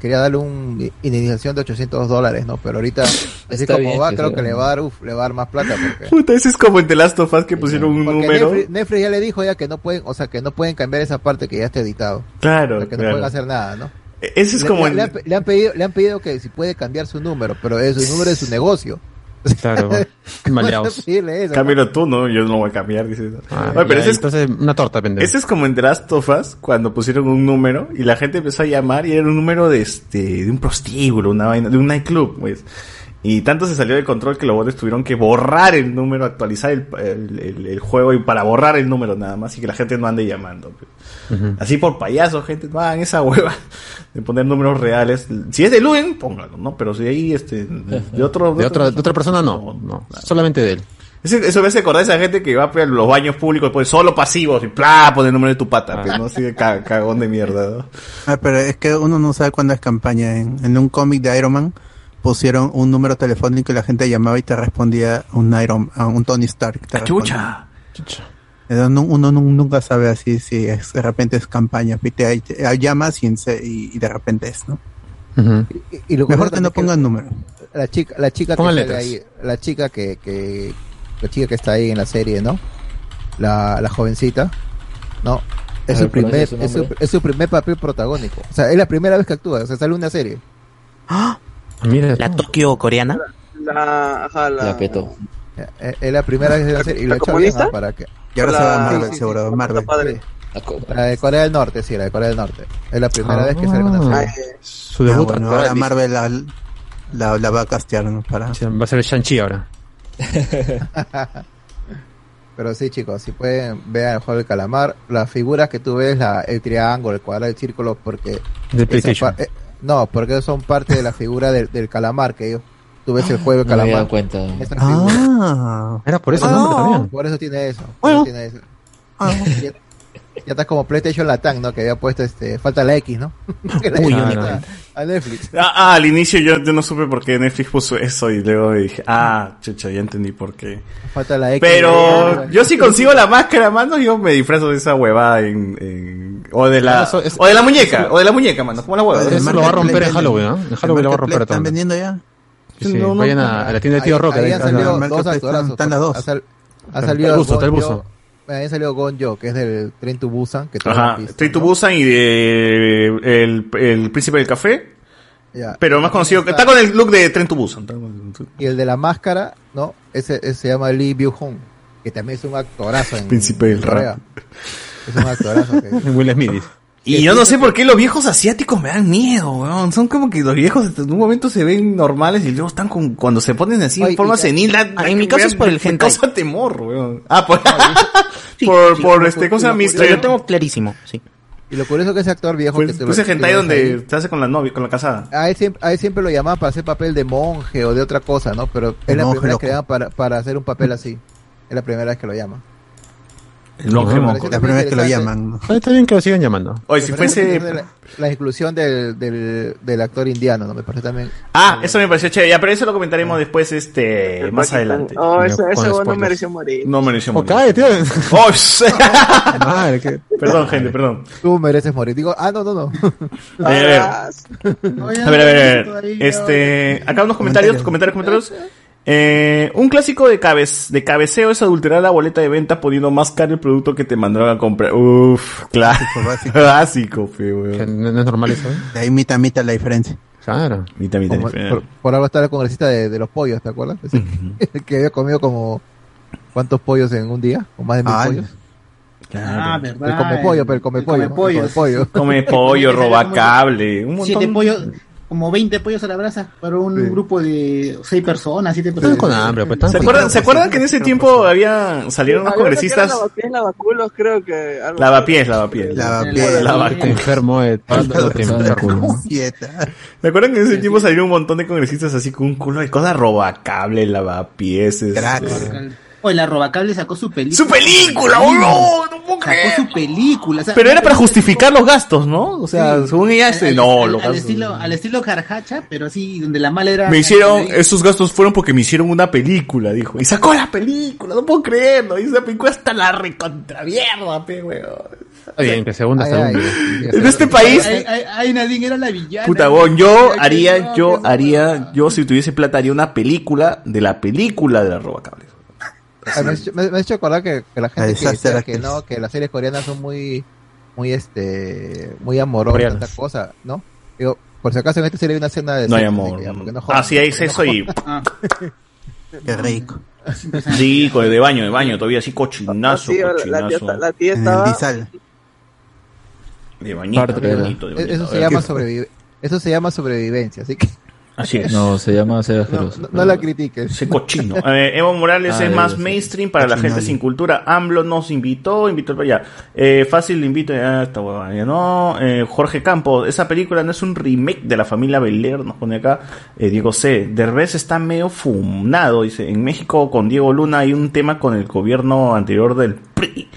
quería darle una indemnización de 800 dólares, ¿no? Pero ahorita, *laughs* así como bien va, que creo sea. que le va a dar, uf, le va a dar más plata, porque... *laughs* Puta, ese es como en The Last of Us que pusieron un número. Netflix, Netflix ya le dijo ya que no pueden, o sea, que no pueden cambiar esa parte que ya está editado. Claro, O sea, que no claro. pueden hacer nada, ¿no? Ese es Le- como le, en- le han, le han pedido, le han pedido que si puede cambiar su número, pero es el número de su negocio. Claro, *laughs* maleados. Eso, ¿no? Cámbialo tú, ¿no? Yo no lo voy a cambiar. Dice. Ah, Oye, pero ya, ese es, entonces una torta, pendejo. ese es como en The Last of Us, cuando pusieron un número y la gente empezó a llamar y era un número de este de un prostíbulo, una vaina, de un nightclub, pues. Y tanto se salió de control que los botes tuvieron que borrar el número, actualizar el, el, el- el juego y para borrar el número nada más y que la gente no ande llamando. pues. Así por payaso, gente, no hagan esa hueva de poner números reales. Si es de Luen, póngalo, ¿no? Pero si ahí, este, de otro... De otra, de otra persona no, no, solamente de él. Ese- Eso me hace acordar a esa gente que va pues, a los baños públicos, pues solo pasivos y plá, pone el número de tu pata, pues, ¿no? Así de ca- cagón de mierda, ¿no? Ah, pero es que uno no sabe cuándo es campaña. En, en un cómic de Iron Man pusieron un número telefónico y la gente llamaba y te respondía un Iron, a un Tony Stark. te Chucha. Uno nu- nunca sabe así si es, de repente es campaña. Y te, te- llamas y, y, y de repente es, ¿no? Y, y lo Mejor que no también que pongan número. La chica, la chica que Pongan letras. ahí, la chica que, que, la chica que está ahí en la serie, ¿no? La, la jovencita, ¿no? Es A su ver, ¿cuál primer, es su es su, nombre? es su primer papel protagónico. O sea, es la primera vez que actúa, o sea, sale una serie. Mira, la Tokio coreana. La, ajá, la, La peto. Es, es la primera vez que la serie y lo ¿La ha hecho para que Y ahora se va a Sí, Marvel, sí, sí. seguro. Marvel. padre. La de Corea del Norte, sí, la de Corea del Norte. Es la primera Ah. vez que sale una serie. Su Ah, debut bueno, actoral, ahora. Marvel la, la, la va a castear, ¿no? Para... Va a ser el Shang-Chi ahora. *laughs* Pero sí, chicos, si pueden ver el juego del calamar, las figuras que tú ves, la, el triángulo, el cuadrado, el círculo, porque... De esa eh, no, porque son parte de la figura del, del calamar, que ellos, tú ves el juego del No me había calamar. dado cuenta. Ah, Era por eso Ah, también. Por eso tiene eso. por eso tiene eso. *laughs* Ya, ya está como PlayStation Latam, ¿no? Que había puesto este, falta la X, ¿no? *laughs* Que la Uy, X no. a- a Netflix. Ah, ah, al inicio yo, yo no supe por qué Netflix puso eso y luego dije, ah, chucha, ya entendí por qué. Falta la X. Pero yo si consigo la máscara, mano, yo me disfrazo de esa huevada en, en- o de la, Eso es- o de la muñeca, o de la muñeca, mano, como la huevada. Eso lo va a romper en Halloween, ¿no? En Halloween lo va a romper ¿Están vendiendo ya? Sí, sí, No, no, vayan a, a la tienda de Tío Roca. ahí ahí han salido dos actorazos. están las dos. Ha, sal- ha Está salido el buzo, está el buzo. Jo- ahí ha salido Gon Jo, que es del Tren to Busan. Que Ajá, visto, Train to ¿no? Busan y de el, el príncipe del café, Ya. pero más conocido, está con el look de Tren to Busan. está Y el de la máscara, ¿no? Ese, ese se llama Lee Byung Hun, que también es un actorazo en Príncipe del rap. Es un actorazo. que- *laughs* Will Smith. Y yo no sé por qué los viejos asiáticos me dan miedo, weón. Son como que los viejos en un momento se ven normales y luego están con, cuando se ponen así Oye, en forma senil. Ah, en mi caso es por el me hentai. causa temor, weón. Ah, por, Sí, por, sí, por este, cu- ¿cómo se llama? lo- Mister? Lo tengo clarísimo, sí. Y lo curioso que ese actor viejo Pues, que te pues lo- ese que hentai donde ahí, se hace con la novia, con la casada. A él, siempre, a él siempre lo llamaban para hacer papel de monje o de otra cosa, ¿no? Pero es la monje primera vez que llaman para, para hacer un papel así. Es la primera vez que lo llaman. Moco. pareció La primera vez que lo llaman. Ah, Está bien que lo sigan llamando. Oye, si fuese... La, la inclusión del, del, del actor indiano, ¿no? Me parece también. Ah, eso me pareció chévere. Ya, pero eso lo comentaremos después, este, más adelante. Oh, ese, no mereció morir. No mereció Oh, morir. cállate. Oh, sí. Madre, que- Perdón, gente, perdón. Tú mereces morir. Digo, ah, no, no, no. *laughs* A ver, a ver, a ver, a ver. Este, acá unos comentarios, comentarios, comentarios. Eh, un clásico de, cabez, de cabeceo es adulterar la boleta de venta poniendo más caro el producto que te mandaron a comprar. Uf, claro. básico. *laughs* Clásico, fe, weón. que no, no es normal eso. ¿eh? De ahí mitad, mitad la diferencia. Claro. Mitad, mitad, Como- mitad. por, por algo está el congresista de, de los pollos, ¿te acuerdas? Ese *laughs* que había comido como. ¿Cuántos pollos en un día? ¿O más de mil Ah, pollos? Ah, El verdad. come pollo, pero el come el pollo. come pollo, el come *laughs* pollo. Come pollo, roba cable, un Siete montón. pollos, como 20 pollos a la brasa para un Sí. grupo de 6 personas, 7 Están personas. con hambre, pues están ¿Se con acuerdan, hambre. ¿Se acuerdan que en ese tiempo había, salieron unos congresistas? Lavapiés, lavaculos, creo que. algo Lavapiés, lavapiés. Lavapiés. Lavapiés. Enfermo de. ¿Me acuerdan que en ese tiempo salieron un montón de congresistas así con un culo de cosas robacable, lavapieses? Crack. Eh, Oye, la Robacable sacó su película. ¡Su película! ¡Oh, no! ¡No puedo creer! Sacó su película. o sea, Pero era para justificar los gastos, ¿no? O sea, Sí. según ella, este, al- no, al, los al gastos. estilo, al estilo Carjacha, pero así, donde la mala era. Me hicieron, esos gastos fueron porque me hicieron una película, dijo. Y sacó la película, no puedo creerlo. Y esa película está la recontravierda, pe, weón. Bien, que segunda, Ay, segunda. ay, En este país, Ay, ay, Nadine era la villana. puta, weón, yo haría, yo haría, yo si tuviese plata haría una película de la película de la robacables. Ah, Me has hecho- me me has hecho acordar que, que la gente que decía que no, que las series coreanas son muy, muy este, muy amorosas, esta cosa, ¿no? Digo, por si acaso en esta serie hay una escena de No hay sexo, amor. así que no Ah, sí, hay porque no sexo y Ah, *laughs* Qué rico. sí, con- de baño, de baño, todavía así cochinazo, Sí, la, la tía, cochinazo. la tía estaba. disal. De bañito, de la- bañito, de jodan. bañito. Eso A se ver, llama ¿qué- sobrevive, eso se llama sobrevivencia, así que Así es. No, se llama ser no, asqueroso. no- no la critiques. Ese cochino. Eh, Evo Morales Ah, es más mainstream para la gente sin cultura. AMLO nos invitó, invitó para allá. Eh, fácil le invito a esta huevada, ya no. Eh, Jorge Campos, esa película no es un remake de la familia Belair, nos pone acá. Eh, Diego C. Derbez está medio fumado, dice. En México con Diego Luna hay un tema con el gobierno anterior del PRI.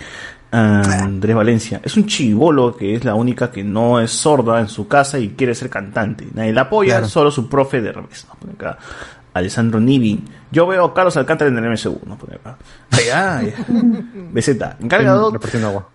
Andrés Valencia. Es un chivolo que es la única que no es sorda en su casa y quiere ser cantante. Nadie la apoya, Claro. solo su profe de revés. Nos pone acá. Alessandro Nivi. Yo veo a Carlos Alcántara en el MSU. Nos pone acá. Ay, ay. BZ. Encargado. Repartiendo agua.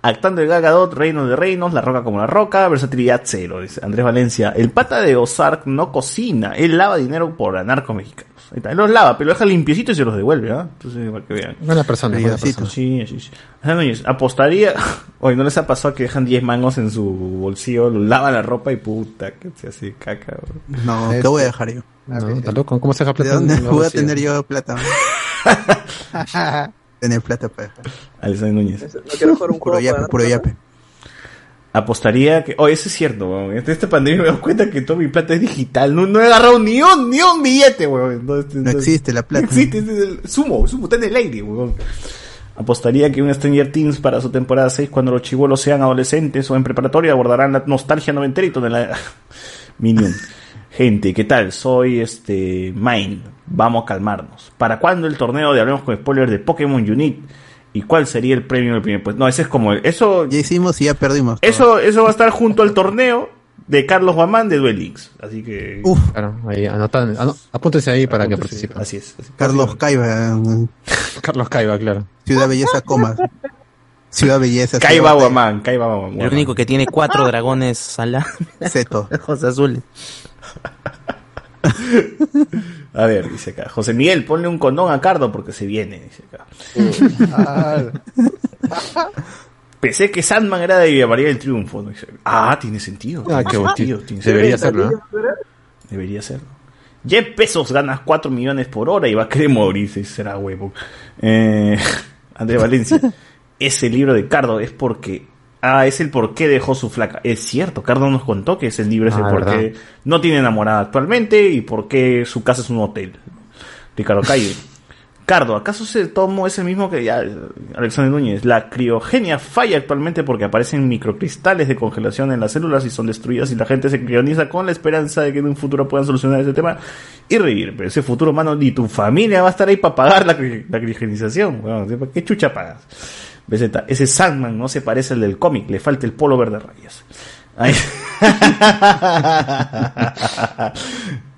Actando de Gagadot, Reino de Reinos, La Roca como la Roca, versatilidad cero, dice Andrés Valencia. El pata de Ozark no cocina, él lava dinero por narcos mexicanos. Ahí está, él los lava, pero lo deja limpiecito y se los devuelve, ¿ah? Entonces, para que vean. Buena persona, buena persona. Sí, sí, sí. Ajá, Núñez, apostaría. *laughs* Oye, ¿no les ha pasado que dejan 10 mangos en su bolsillo, lo lavan la ropa y puta, que se hace caca? bro? No, ¿qué Eso. voy a dejar yo? No, está loco. ¿Cómo se deja ¿De plata? dónde en la voy a tener yo plata? *laughs* Tener plata para dejar. Alessandro Núñez. No quiero jugar un Puro juego yape, para puro yape. Apostaría que. Oh, eso es cierto, weón. En esta pandemia me doy cuenta que toda mi plata es digital. No, no he agarrado ni un, ni un billete, weón. No entonces- existe la plata. *laughs* No existe, es el sumo, sumo, está en el aire, weón. Apostaría que un Stranger Things para su temporada 6, cuando los chivolos sean adolescentes o en preparatoria, abordarán la nostalgia noventerito de la *laughs* Minion. Gente, ¿qué tal? Soy este Mine. Vamos a calmarnos. ¿Para cuándo el torneo de Hablemos con Spoiler de Pokémon Unit? ¿Y cuál sería el premio del primer puesto? No, ese es como el, eso Ya hicimos y ya perdimos. eso, eso va a estar junto al torneo de Carlos Guamán de Duel Links. Así que. Uf, Claro, ahí anotan, ano- apúntense ahí para que participen. Así es. así. Carlos Caiba, en *laughs* Carlos Caiba, claro. Ciudad Belleza, coma. Ciudad Belleza. Caiba Guamán, Caiba Guamán. El único que tiene cuatro dragones *laughs* ala. Seto. Ojos azules. *laughs* A ver, dice acá. José Miguel, ponle un condón a Cardo porque se viene, dice acá. Ah, *laughs* Pensé que Sandman era de María del Triunfo. Ah, tiene sentido. Ah, qué sentido, bonito. tiene Debería serlo, ¿no? Debería serlo. Jeff Pesos ganas 4 millones por hora y va a querer morirse, será huevo. Eh, *laughs* Andrés Valencia, ese libro de Cardo es porque. Ah, es el por qué dejó su flaca. Es cierto, Cardo nos contó que ese libro es el Ah, por qué no tiene enamorada actualmente y por qué su casa es un hotel. Ricardo Calle. *laughs* Cardo, ¿acaso ese tomo es el mismo que ya Alexander Núñez? La criogenia falla actualmente porque aparecen microcristales de congelación en las células y son destruidas y la gente se crioniza con la esperanza de que en un futuro puedan solucionar ese tema y revivir. Pero ese futuro, mano, ni tu familia va a estar ahí para pagar la criogenización. Bueno, ¿Qué chucha pagas? BZ, ese Sandman no se parece al del cómic, le falta el polo verde rayas. Ay. *laughs*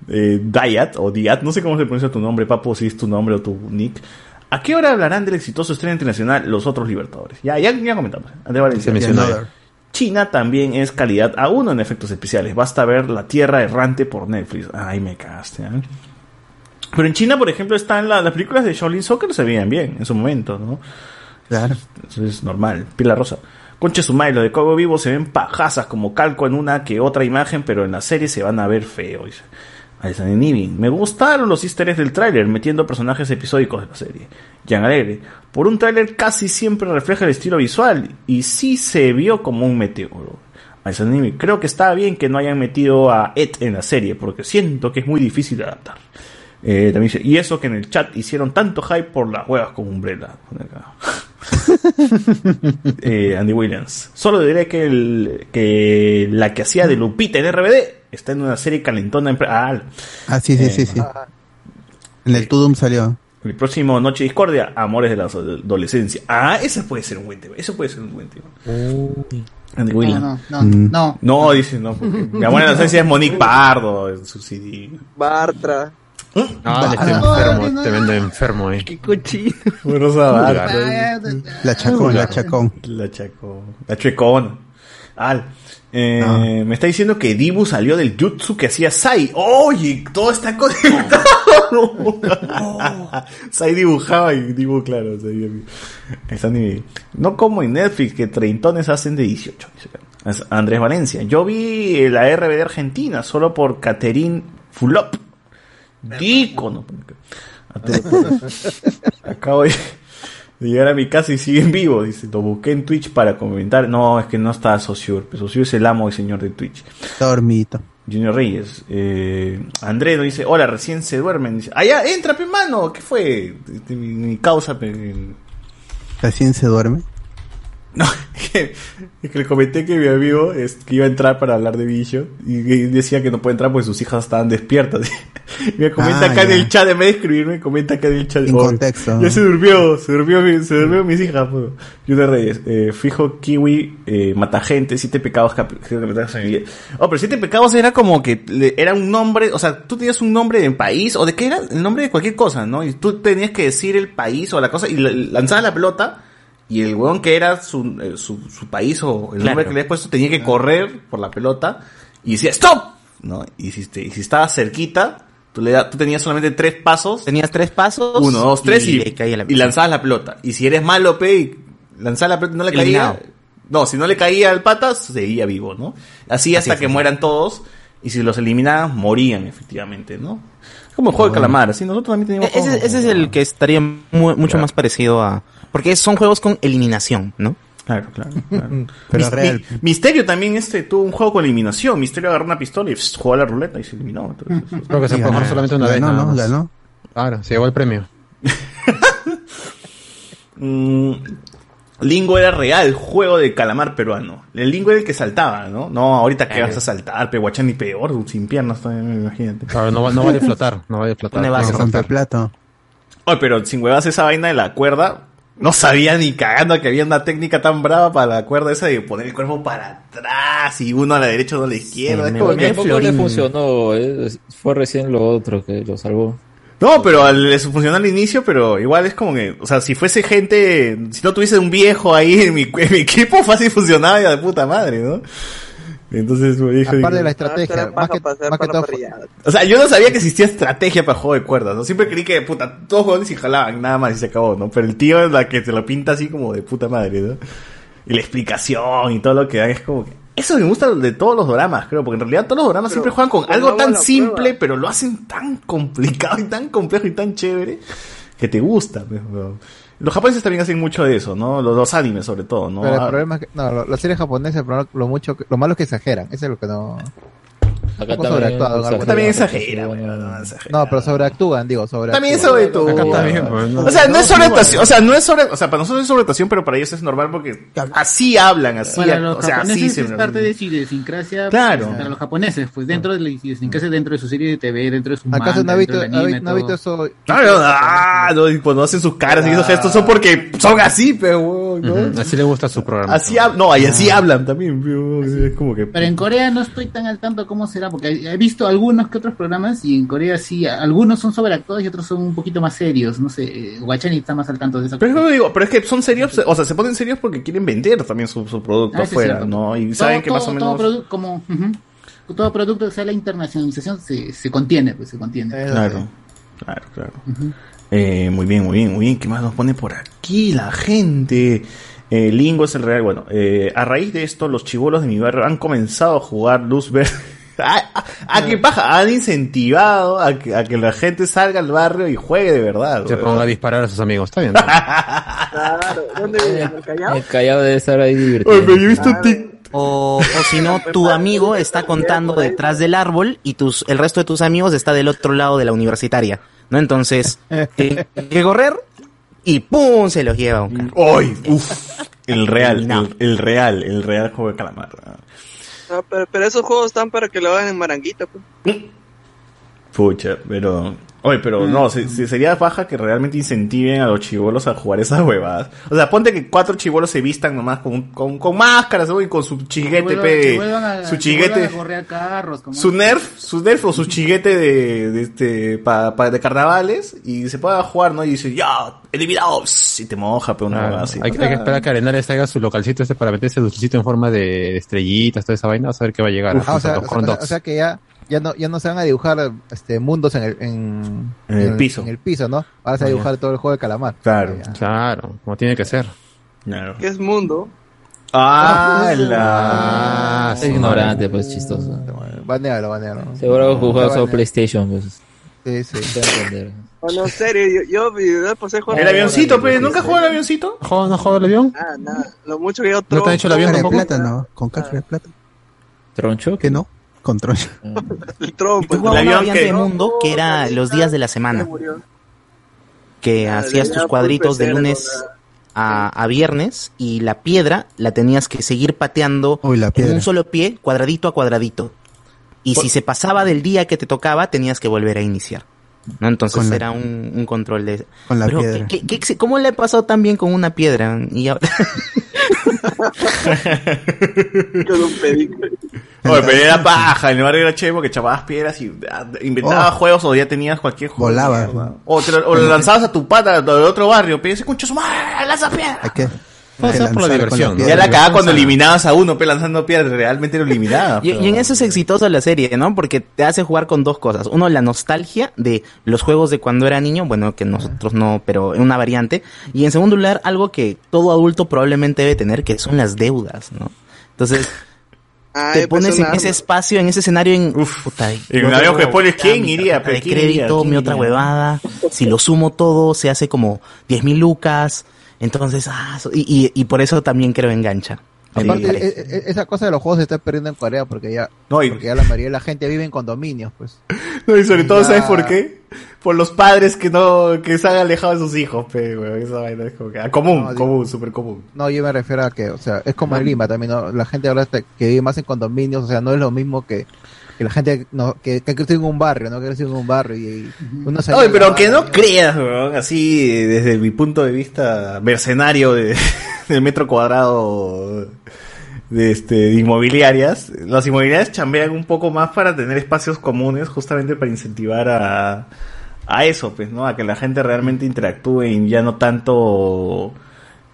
eh, Diat o Diat, no sé cómo se pronuncia tu nombre, papo, si es tu nombre o tu nick. ¿A qué hora hablarán del exitoso estreno internacional Los Otros Libertadores? Ya, ya, ya comentamos. Andrés Valencia. China también es calidad a uno en efectos especiales. Basta ver La Tierra Errante por Netflix. Ay, me cagaste. ¿eh? Pero en China, por ejemplo, están la- las películas de Shaolin Soccer se veían bien en su momento, ¿no? Claro. Eso es normal. Pila rosa. Conche Sumay, los de Cabo Vivo se ven pajazas como calco en una que otra imagen, pero en la serie se van a ver feo. Me gustaron los easter eggs del tráiler metiendo personajes episódicos de la serie. Jan Alegre. Por un tráiler casi siempre refleja el estilo visual y sí se vio como un meteoro. Creo que está bien que no hayan metido a Ed en la serie porque siento que es muy difícil de adaptar. Eh, también y eso que en el chat hicieron tanto hype por las huevas con Umbrella. *laughs* Eh, Andy Williams. Solo diré que, el, que la que hacía de Lupita en RBD está en una serie calentona. En, ah, Ah, sí, sí, sí, sí. En el Tudum salió. el próximo Noche Discordia, Amores de la Adolescencia. Ah, ese puede ser un buen tema. Eso puede ser un buen tema. Andy Williams. No, no, no, no. No, dice, no, porque mi amor en la adolescencia es Monique Pardo en su CD. Bartra. Ah, este enfermo, tremendo enfermo, eh. Qué cochino. Bueno, esa barra. La chacón, la chacón. La chacón. La chuecona. Al. Eh, Ah. Me está diciendo que Dibu salió del jutsu que hacía Sai. Oye, todo está conectado. *laughs* Sai dibujaba y Dibu, claro. Sai- está ni- No como en Netflix, que treintones hacen de 18. dice acá. Es Andrés Valencia. Yo vi la RBD Argentina solo por Caterín Fulop. Dícono. Acabo de llegar a mi casa y sigue en vivo. Dice, lo busqué en Twitch para comentar. No, es que no está Sociur. Sociur es el amo y señor de Twitch. Está dormito. Junior Reyes. Eh, Andrés nos dice, hola, recién se duermen. Dice, allá, entra, pe mano. ¿Qué fue? Este, Mi, mi causa, pe, Recién se duerme. No, es *laughs* que, que le comenté que mi amigo es, que iba a entrar para hablar de Vision y, y decía que no puede entrar porque sus hijas estaban despiertas. *laughs* Me comenta Ah, acá en ya. el chat, en vez de escribirme, comenta acá en el chat. En "Oh, contexto. Ya se durmió, se durmió, mi- se durmió mis hijas. pues". Junior Reyes, eh, fijo Kiwi, eh, mata gente, siete pecados Oh, pero siete pecados era como que le- era un nombre, o sea, tú tenías un nombre de país o de qué era, el nombre de cualquier cosa, ¿no? Y tú tenías que decir el país o la cosa y la- lanzabas la pelota y el weón que era su, eh, su, su país o el nombre Claro. que le habías puesto tenía que correr por la pelota y decía ¡Stop! ¿No? Y si, te- y si estaba cerquita, tú, le da- tú tenías solamente tres pasos. Tenías tres pasos. Uno, dos, tres y, caía la y lanzabas la pelota. Y si eres malo, pe, y lanzabas la pelota y no le Eliminado. caía. No, si no le caía al patas, seguía vivo, ¿no? Así hasta es, que mueran todos. Y si los eliminaban, morían, efectivamente, ¿no? Como el juego de calamar, así nosotros también teníamos E- Ese, es el que estaría mu- mucho más parecido a... Porque son juegos con eliminación, ¿no? Claro, claro. *laughs* claro. Pero Mis- real. mi- Misterio también este tuvo un juego con eliminación. Misterio agarró una pistola y jugó a la ruleta y se eliminó. Entonces, *laughs* Creo que se puede jugar solamente una vez. ¿no? más. Ganó. Claro, se llevó el premio. *laughs* Mm, Lingo era real, juego de calamar peruano. El Lingo era el que saltaba, ¿no? No, ahorita que vas a saltar, pehuachán y peor, sin piernas, también, imagínate. Claro, no, va- no vale flotar, no vale flotar. No, base. no, Rompe saltar. plato. Oye, pero sin huevas esa vaina de la cuerda, no sabía ni cagando que había una técnica tan brava para la cuerda esa de poner el cuerpo para atrás y uno a la derecha, uno a la izquierda. Sí, es como que- a Tampoco le funcionó, eh, fue recién lo otro que lo salvó. No, pero al, eso funcionó al inicio, pero igual es como que, o sea, si fuese gente, si no tuviese un viejo ahí en mi, en mi equipo, *laughs* fácil funcionaba ya de puta madre, ¿no? Entonces, me dije, Aparte de la estrategia, más que, más que todo, o sea, yo no sabía que existía estrategia para juego de cuerdas, ¿no? Siempre creí que, puta, todos jugadores y jalaban, nada más y se acabó, ¿no? Pero el tío es la que te lo pinta así como de puta madre, ¿no? Y la explicación y todo lo que dan es como que, eso me gusta de todos los dramas, creo, porque en realidad todos los dramas Pero, siempre juegan con algo tan simple, prueba. pero lo hacen tan complicado y tan complejo y tan chévere que te gusta. pues. Los japoneses también hacen mucho de eso, ¿no? Los, los animes sobre todo, ¿no? pero el Ah, problema es que, no, las series japonesas, lo mucho, lo malo es que exageran, eso es lo que no, Acá poco sobreactuado, también exagera, weón, no, pero sobreactúan, digo, sobreactúan. También es sobre todo. Acá está bien, pues, no. O sea, no es sobreactuación, o sea, no es sobre, o sea, para nosotros es sobreactuación, pero para ellos es normal porque así hablan, así, Para los o sea, así se es parte de su idiosincrasia. Claro. pues, Para los japoneses, pues dentro de la idiosincrasia, dentro de su serie de TV, dentro de su ¿Acaso manga, no ha visto, anime, no ha visto todo. eso? Claro, ah, no, y cuando hacen sus caras y esos gestos son porque son así, pero ¿no? Así le gusta su programa. Así no, y así hablan también, weón, es como que... Pero en Corea no estoy tan al tanto cómo será, porque he visto algunos que otros programas y en Corea sí, algunos son sobreactuados y otros son un poquito más serios. No sé, eh, Guachani está más al tanto de esa Pero es que digo, pero es que son serios, o sea, se ponen serios porque quieren vender también su, su producto Ah, afuera. ¿no? Y Todo- saben que todo- más o todo menos... produ- como todo producto que sea la internacionalización se, se contiene, pues se contiene. Claro, claro, claro. Eh, muy bien, muy bien, muy bien. ¿Qué más nos pone por aquí la gente? Eh, Lingo es el real. Bueno, eh, a raíz de esto, los chivolos de mi barrio han comenzado a jugar luz verde. ¿A, a, a qué paja? Han incentivado a que, a que la gente salga al barrio y juegue de verdad. Se ponga a disparar a sus amigos. Está bien. Claro, ¿dónde el callado debe estar ahí divertido. O, o si no, tu amigo está contando detrás del árbol y tus, el resto de tus amigos está del otro lado de la universitaria. ¿No? Entonces, *laughs* tiene que correr y ¡pum! se los lleva. un carro. ¡Uy! ¡Uf! El real, el, el real, el real juego de calamar. Pero, pero esos juegos están para que lo hagan en Maranguita. Pues. Pucha, pero. Oye, pero no, se- se- sería baja que realmente incentiven a los chivolos a jugar esas huevadas. O sea, ponte que cuatro chivolos se vistan nomás con, con, con máscaras ¿no? y con su chiguete, pe, que vuelvan a- su chiguete, carros, su nerf, su nerf o su chiguete de, de este, pa, pa- de carnavales y se pueda jugar, ¿no? Y dice, ya, eliminado, y te moja, pero una Ah, huevada así. hay, hay que esperar a que Arenales traiga su localcito este para meterse dulcito en forma de estrellitas, toda esa vaina, a ver qué va a llegar. Ah, o, sea, Con o sea- o sea que ya, ya no, ya no se van a dibujar este mundos en el, en, En el piso. En el piso, ¿no? Ahora se va Ah, a ya. dibujar todo el juego de calamar. Claro. Claro, como tiene que ser. Claro. ¿Qué es mundo? Ah, la... sí, ignorante, pues chistoso. Banealo, banealo. Seguro que jugaba Banealo. solo PlayStation, pues. Sí, sí. Te voy a entender. Bueno, en serio, yo, yo, yo pasé jugando. El avioncito, pe, ¿nunca jugó el avioncito? ¿No no juega el avión? Nada, nada. Lo mucho que yo ¿No te han hecho el avión tampoco? plata, ¿no? Con cáscara de plata. ¿Troncho? ¿Qué no? Con troncho. El avión variante que- de mundo que era los días de la semana. Que Ah, hacías tus cuadritos de lunes a, a viernes y la piedra la tenías que seguir pateando en piedra. un solo pie, cuadradito a cuadradito. Y si se pasaba del día que te tocaba, tenías que volver a iniciar. ¿No? Entonces Con la- era un, un control de... Con la Pero, piedra. ¿qué- qué- qué- cómo le he pasado tan bien con una piedra? Y ahora... *laughs* Con un pedico. Oye, pero era paja, en el barrio era chévere porque chavabas piedras y ah, inventabas Oh. juegos o ya tenías cualquier juego. mierda. O, te lo, o lo lanzabas a tu pata del otro barrio, pero ese su madre, lanza piedra. Hay que, Ser por la diversión, ¿no? Ya la cagaba cuando eliminabas a uno, pe, lanzando piedras, realmente lo eliminabas. Y, pero- y en eso es exitosa la serie, ¿no? Porque te hace jugar con dos cosas. Uno, la nostalgia de los juegos de cuando era niño, bueno, que nosotros no, pero en una variante. Y en segundo lugar, algo que todo adulto probablemente debe tener, que son las deudas, ¿no? Entonces, *laughs* Ah, te pues pones en ese espacio, en ese escenario, en... puta, en un avión que pones, ¿quién iría? De ¿Quién crédito, mi otra huevada. Si lo sumo todo, se hace como 10 mil lucas. Entonces, ah, y, y, y por eso también creo engancha. Sí, Aparte, parece. e- e- esa cosa de los juegos se está perdiendo en Corea porque ya, No, y- porque ya la mayoría de la gente vive en condominios, pues. *laughs* No, y sobre Y todo, ya- ¿sabes por qué? Por los padres que no, que se han alejado de sus hijos, pe, weón. Esa vaina es como que, ah, común, No, común, súper común. No, yo me refiero a que, o sea, es como en Lima también, ¿no? La gente ahora que vive más en condominios, o sea, no es lo mismo que, que la gente no, que, que ha crecido en un barrio, ¿no? Que ha crecido en un barrio y, y uno Oye, pero aunque no creas, weón, así, desde mi punto de vista mercenario de, *laughs* del metro cuadrado de este de inmobiliarias, las inmobiliarias chambean un poco más para tener espacios comunes, justamente para incentivar a, a eso, pues, ¿no? A que la gente realmente interactúe y ya no tanto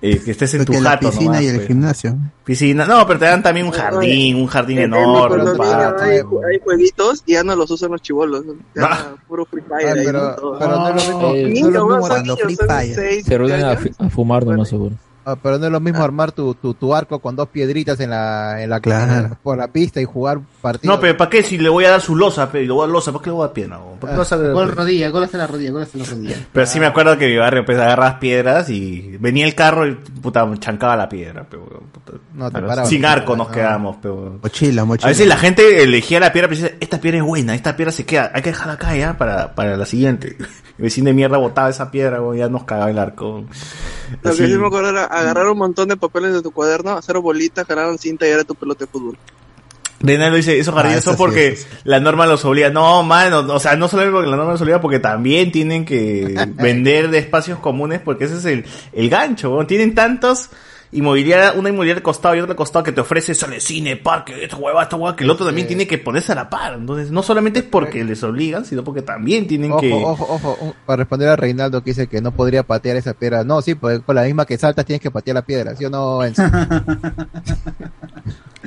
eh, que estés en tu Porque la jato piscina nomás, y el pues. gimnasio. Piscina, no, pero te dan también un jardín, un jardín En- en mi enorme, un condominio patio. hay, hay jueguitos y ya no los usan los chivolos. Ah. puro Free Fire Ah, ahí, pero- ¿no? Todo. pero no Niños, no. Ah, pero no es lo mismo armar tu, tu, tu arco con dos piedritas en la, en la Claro. por la pista y jugar partidos. No, pero ¿para qué? Si le voy a dar su losa, pero le voy a dar losa, ¿para qué le voy a dar pierna? weón? ¿Por qué le vas a dar- Gol rodilla, gol hasta la rodilla, gol hasta la rodilla. Pero sí me acuerdo que mi barrio pues agarras piedras y venía el carro y puta chancaba la piedra, pero, weón, puta. No, te Claro, parabas. sin arco No. nos quedamos, pero, weón. Mochila, mochila. A veces la gente elegía la piedra, pero dice, esta piedra es buena, esta piedra se queda, hay que dejarla acá ya para, para la siguiente. *laughs* El vecino de mierda botaba esa piedra, weón, ya nos cagaba el arco. Lo Así. que sí me acuerdo era agarrar un montón de papeles de tu cuaderno, hacer bolitas, jalar cinta y era tu pelota de fútbol. Dice, jardines Ah, eso son sí, porque eso la norma los obliga. No, mano, o sea, no solo porque la norma los obliga, porque también tienen que *laughs* vender de espacios comunes, porque ese es el, el gancho. Tienen tantos inmobiliaria, una inmobiliaria al costado y otra al costado que te ofrece sale cine, parque, esta hueva, esta hueva, que el otro también tiene que ponerse a la par. Entonces, no solamente es porque les obligan, sino porque también tienen Ojo, que... ojo, ojo, para responder a Reinaldo que dice que no podría patear esa piedra. No, sí, pues con la misma que saltas tienes que patear la piedra, ¿sí o no, Enzo? *laughs*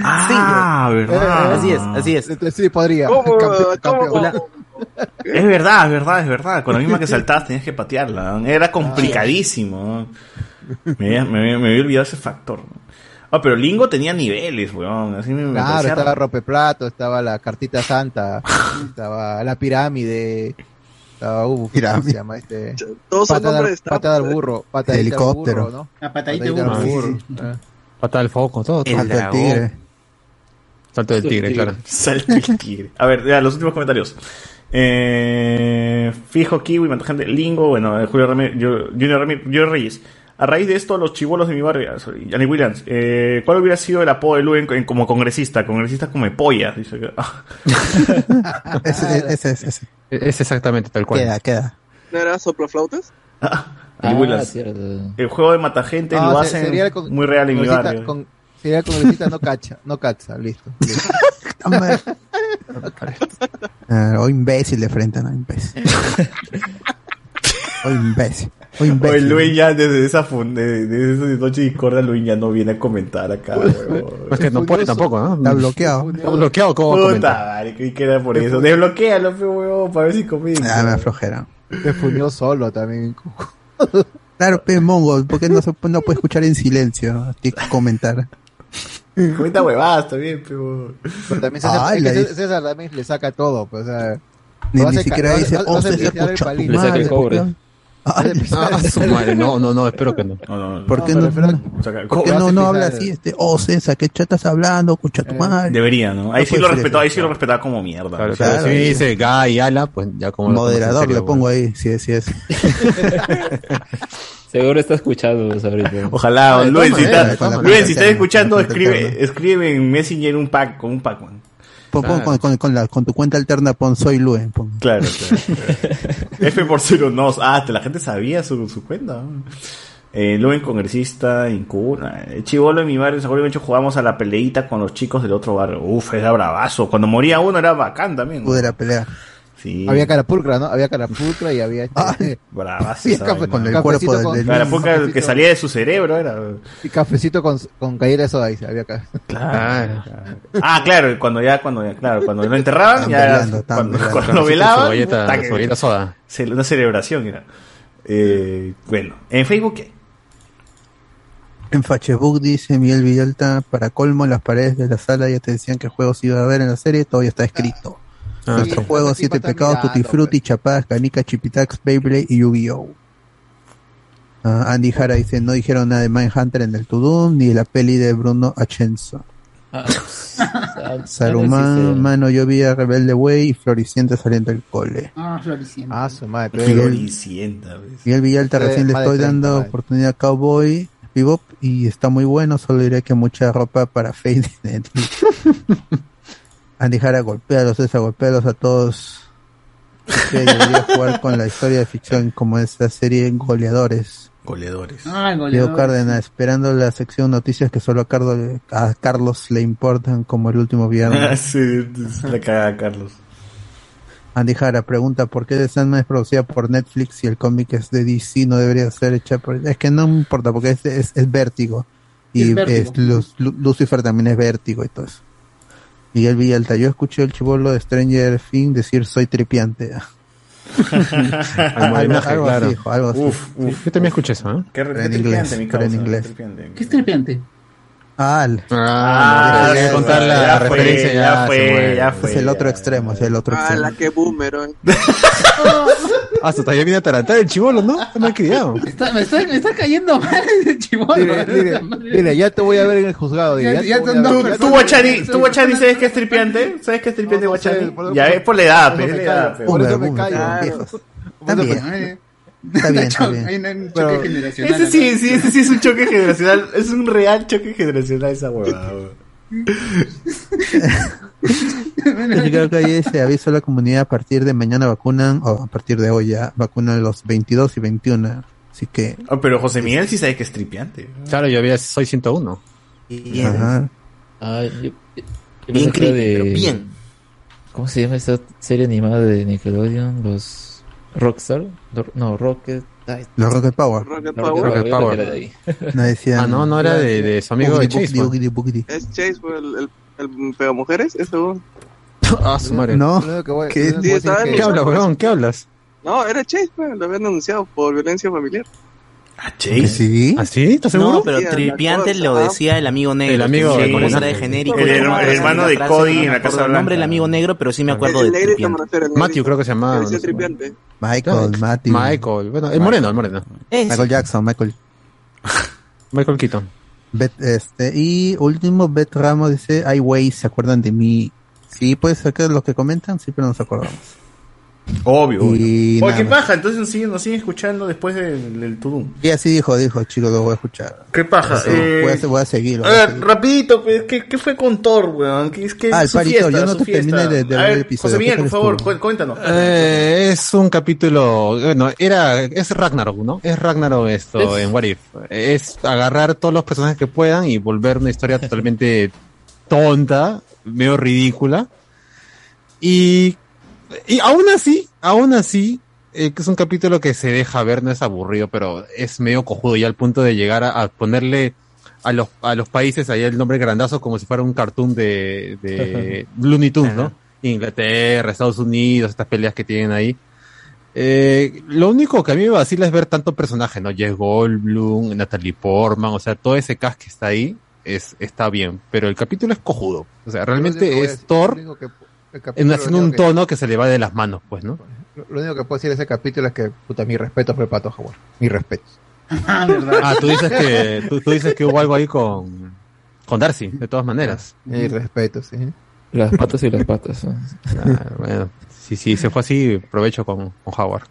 Ah, verdad. Así es, así es. Sí, podría. *laughs* ¿Cómo? Campeón, ¿Cómo? campeón. Es verdad, es verdad, es verdad. Con la misma que saltabas tenías que patearla. Era complicadísimo. ¿no? Me, había- me, me había olvidado ese factor. ¿no? Ah, pero Lingo tenía niveles, weón. Así me, me Claro, parecía estaba raro. Rompeplato, estaba la cartita santa, *laughs* estaba la pirámide, estaba, uh, ¿cómo Pirámide. se llama este? Todos son Patada, nombres de patada al burro, patadita al Helicóptero. burro, ¿no? La patadita de Patadita al burro, burro. sí, sí. Ah. Pata del foco, todo. todo. El Salto del tigre. Salto del tigre, claro. Salta el tigre. A ver, ya, los últimos comentarios. Eh, fijo Kiwi, manta gente. Lingo, bueno, eh, Julio Ramírez, yo- Junior Ramírez, Reyes. A raíz de esto, los chivolos de mi barrio, Johnny Williams, eh, ¿cuál hubiera sido el apodo de Luen en- como congresista? Congresista como polla. Dice que- *laughs* ah. Ese, ese, ese, ese. Es exactamente tal cual. Queda, queda. ¿No era soplaflautas? Ah, Williams. cierto. El juego de matagente No, lo se- hacen sería el con- muy real en mi barrio. con- sería el congresista no cacha, no cacha, listo. listo. *laughs* Ah, *laughs* o imbécil de frente, ¿no? Imbécil. o imbécil. O Oye, imbécil. Luis ya desde esa fun- de, de esa noche de discordia, Luis ya no viene a comentar acá, huevón. Es que no puede tampoco, ¿no? Está bloqueado. Está bloqueado, ¿cómo va a Puta comentar? madre, creí que era por eso. Desbloquealo, fe huevón, para ver si comenta. Ah, me aflojera. Se funió solo también. Claro, pe mongo, ¿por qué no, se, no puede escuchar en silencio? Tiene que comentar. *laughs* Comenta huevadas también, pero. Pero también César, es que César- César también le saca todo, pues, o sea, Ni, ni siquiera dice, oh, tu palito. Le saca el cobre. Ay, Ah, su madre, no, no, no, *laughs* espero que no. No, no, no. ¿Por qué no, no, ¿por qué no, no habla así? Este, oh, César, ¿qué chata estás hablando? Escucha tu madre. Debería, ¿no? Ahí No sí lo respetaba, ahí sí lo respetaba como mierda. Claro, O sea, claro, si dice Ga y Ala, pues ya como. Moderador le pongo ahí, sí, sí es. *laughs* Seguro está escuchando ahorita. Ojalá, Ah, de Luis, si con la Luis, si estás escuchando, escribe, escribe en Messenger un pack, con un pack, man. Pon, pon con, con, con la, con tu cuenta alterna pon soy Luen. pon. *laughs* Claro, claro. F por cero no. Ah, hasta la gente sabía su, su cuenta. Eh, Luen congresista, incuna. El chivolo en mi barrio, seguro hecho jugamos a la peleita con los chicos del otro barrio. Uf, era bravazo. Cuando moría uno era bacán también. ¿no? Pude la pelea. Sí. había carapulcra, ¿no? Había carapulcra y había... *laughs* este, Bravazo. había vaina. con el cuerpo del- del- poca cafecito- que salía de su cerebro era. Y cafecito con, con galleta de soda, dice, había acá. Claro. *laughs* Ah, claro, cuando ya, cuando ya, claro, cuando lo enterraban, ya velando, cuando, velando. cuando lo velaban, soda. una celebración era. Eh, bueno, en Facebook, ¿qué? En Facebook dice Miguel Villalta, para colmo, las paredes de la sala ya te decían qué juegos iba a ver en la serie, todavía está escrito. Ah, Nuestros sí, juegos, Siete Pecados, mirando, Tutti Frutti, Chapadas, Canica, Chipitax, Beyblade y Yu-Gi-Oh! Ah, Andy Jara dice, no dijeron nada de Mindhunter en el Tudum, ni de la peli de Bruno Achenzo. Ah, *laughs* Saruman, mano, yo vi a Rebelde Way y Floricienta saliendo del cole. Ah, Floricienta. Ah, su madre. Miguel- Floricienta, ¿ves? Miguel Villalta Eh, recién le estoy 30, dando oportunidad a Cowboy Bebop y está muy bueno, solo diré que mucha ropa para Fade *laughs* de Netflix. Andy Jara, golpéalos, César, golpéalos a todos. Que debería jugar con la historia de ficción como esta serie en Goleadores. Goleadores. Ah, Diego goleador. Cárdenas, esperando la sección noticias que solo a Carlos, a Carlos le importan como el último Ah, viernes. sí, la cagada, Carlos. Andy Jara pregunta por qué The Sandman es producida por Netflix y el cómic es de DC, no debería ser hecha por... Es que no importa, porque es, es, es vértigo. Y Es Vértigo. es Lu- Lu- Lucifer también es vértigo y todo eso. Miguel Villalta, yo escuché el chivolo de Stranger Things decir soy tripiante. *laughs* Algo claro. así, hijo, algo así. Uf, Sí, uf. Yo también escuché eso, ¿eh? Qué, qué en tripiante, inglés, mi causa, inglés. qué tripiante. ¿Qué es trepiante? Ah, el- Ah, no, ya ya contar la ya fue, referencia ya ya, fue, ya fue. es el otro extremo, es el otro Ah, extremo. la que boomer. ¿eh? *laughs* Ah, hasta ya viene a tarantar el chivolo, ¿no? Está mal criado. *laughs* Está- me, está, me está cayendo mal ese chivolo. Dile, dile, dile, ya te voy a ver en el juzgado. Dile, Ya- ya, ya te dos ver. ¿Tú, Guachani, tú, Guachani, sabes qué es tripiante? ¿Sabes qué es tripiante, No, no Guachani? Ya es por la edad, por eso es me la edad, callo. pe. Está *laughs* bien, está bien, bien. Hay un choque Pero- generacional. Ese sí, sí, ese sí es un choque generacional. Es un real choque generacional esa huevada. *laughs* weón. Yo creo que ahí se aviso a la comunidad a partir de mañana vacunan, o a partir de hoy ya, vacunan los 22 y 21. Así que. Oh, pero José Miguel sí sabe que es tripiante. Claro, yo había Soy 101. Ajá. Ah, yo, yo Bien creepy, pero bien. ¿Cómo se llama esta serie animada de Nickelodeon? Los Rockstar. No, Rocket. ay, Los Rocket Power. Rocket Power. Rocket Rocket Power. Power. de. No decían. Ah, no, no era de, de su amigo de Boogity, Chase. boogity, boogity. Es Chase, el, el, el pegamujeres, ese weón. *laughs* Ah, su madre. No. ¿Qué? ¿Qué hablas, weón? ¿Qué hablas? No, era Chase, pues, lo habían denunciado por violencia familiar. Ah, ¿Que sí? ¿Ah, sí? ¿Estás seguro? No, pero Sí, tripiante lo decía el amigo negro. El amigo eso era de genérico. El el acuerdo hermano la de Cody no me en la acuerdo Casa el nombre del Blanca. amigo negro, pero sí me acuerdo el de tripiante. refiero, el Matthew creo que se llamaba. No tripiante. Michael, Matthew. Michael. Bueno, el moreno, el moreno. Ese. Michael Jackson, Michael. *laughs* Michael Keaton. Bet, este, y último, Bet Ramos dice, ay, güey, ¿se acuerdan de mí? Sí, puede ser que los que comentan, sí, pero nos acordamos. Obvio. obvio. Y Oye, ¿qué más. paja? Entonces nos siguen, nos siguen escuchando después del, del Tudum. Y así dijo, dijo, chicos, lo voy a escuchar. ¿Qué paja? Eso, Eh, voy, a, voy a seguirlo. A voy a ver, seguir. rapidito, pues, ¿qué, ¿qué fue con Thor, weón? ¿Qué, es que Ah, el su Party fiesta, Thor, yo no te fiesta. terminé de- de ver el episodio, José Miguel, ¿qué por favor, cuéntanos. Eh, es un capítulo, bueno, era, es Ragnarok, ¿no? Es Ragnarok esto Es- en What If. Es agarrar todos los personajes que puedan y volver una historia totalmente tonta, medio ridícula. Y, y aún así, aún así, eh, que es un capítulo que se deja ver, no es aburrido, pero es medio cojudo ya al punto de llegar a, a ponerle a los, a los países ahí el nombre grandazo como si fuera un cartoon de, de *laughs* Looney Tunes, ¿no? Inglaterra, Estados Unidos, estas peleas que tienen ahí. Eh, lo único que a mí me vacila es ver tanto personaje, ¿no? Jess Goldblum, Natalie Portman, o sea, todo ese cast que está ahí es, está bien, pero el capítulo es cojudo. O sea, realmente es decir- Thor lo único que- el en, capítulo, haciendo un que- tono que se le va de las manos, pues, ¿no? Lo lo único que puedo decir de ese capítulo es que, puta, mi respeto fue el pato Jaguar. Mi respeto. *laughs* Ah, tú dices que, tú, tú dices que hubo algo ahí con, con Darcy, de todas maneras. Mi respeto, sí. Las patas y las patas. Ah, bueno, sí, sí, se fue así, provecho con, con Howard.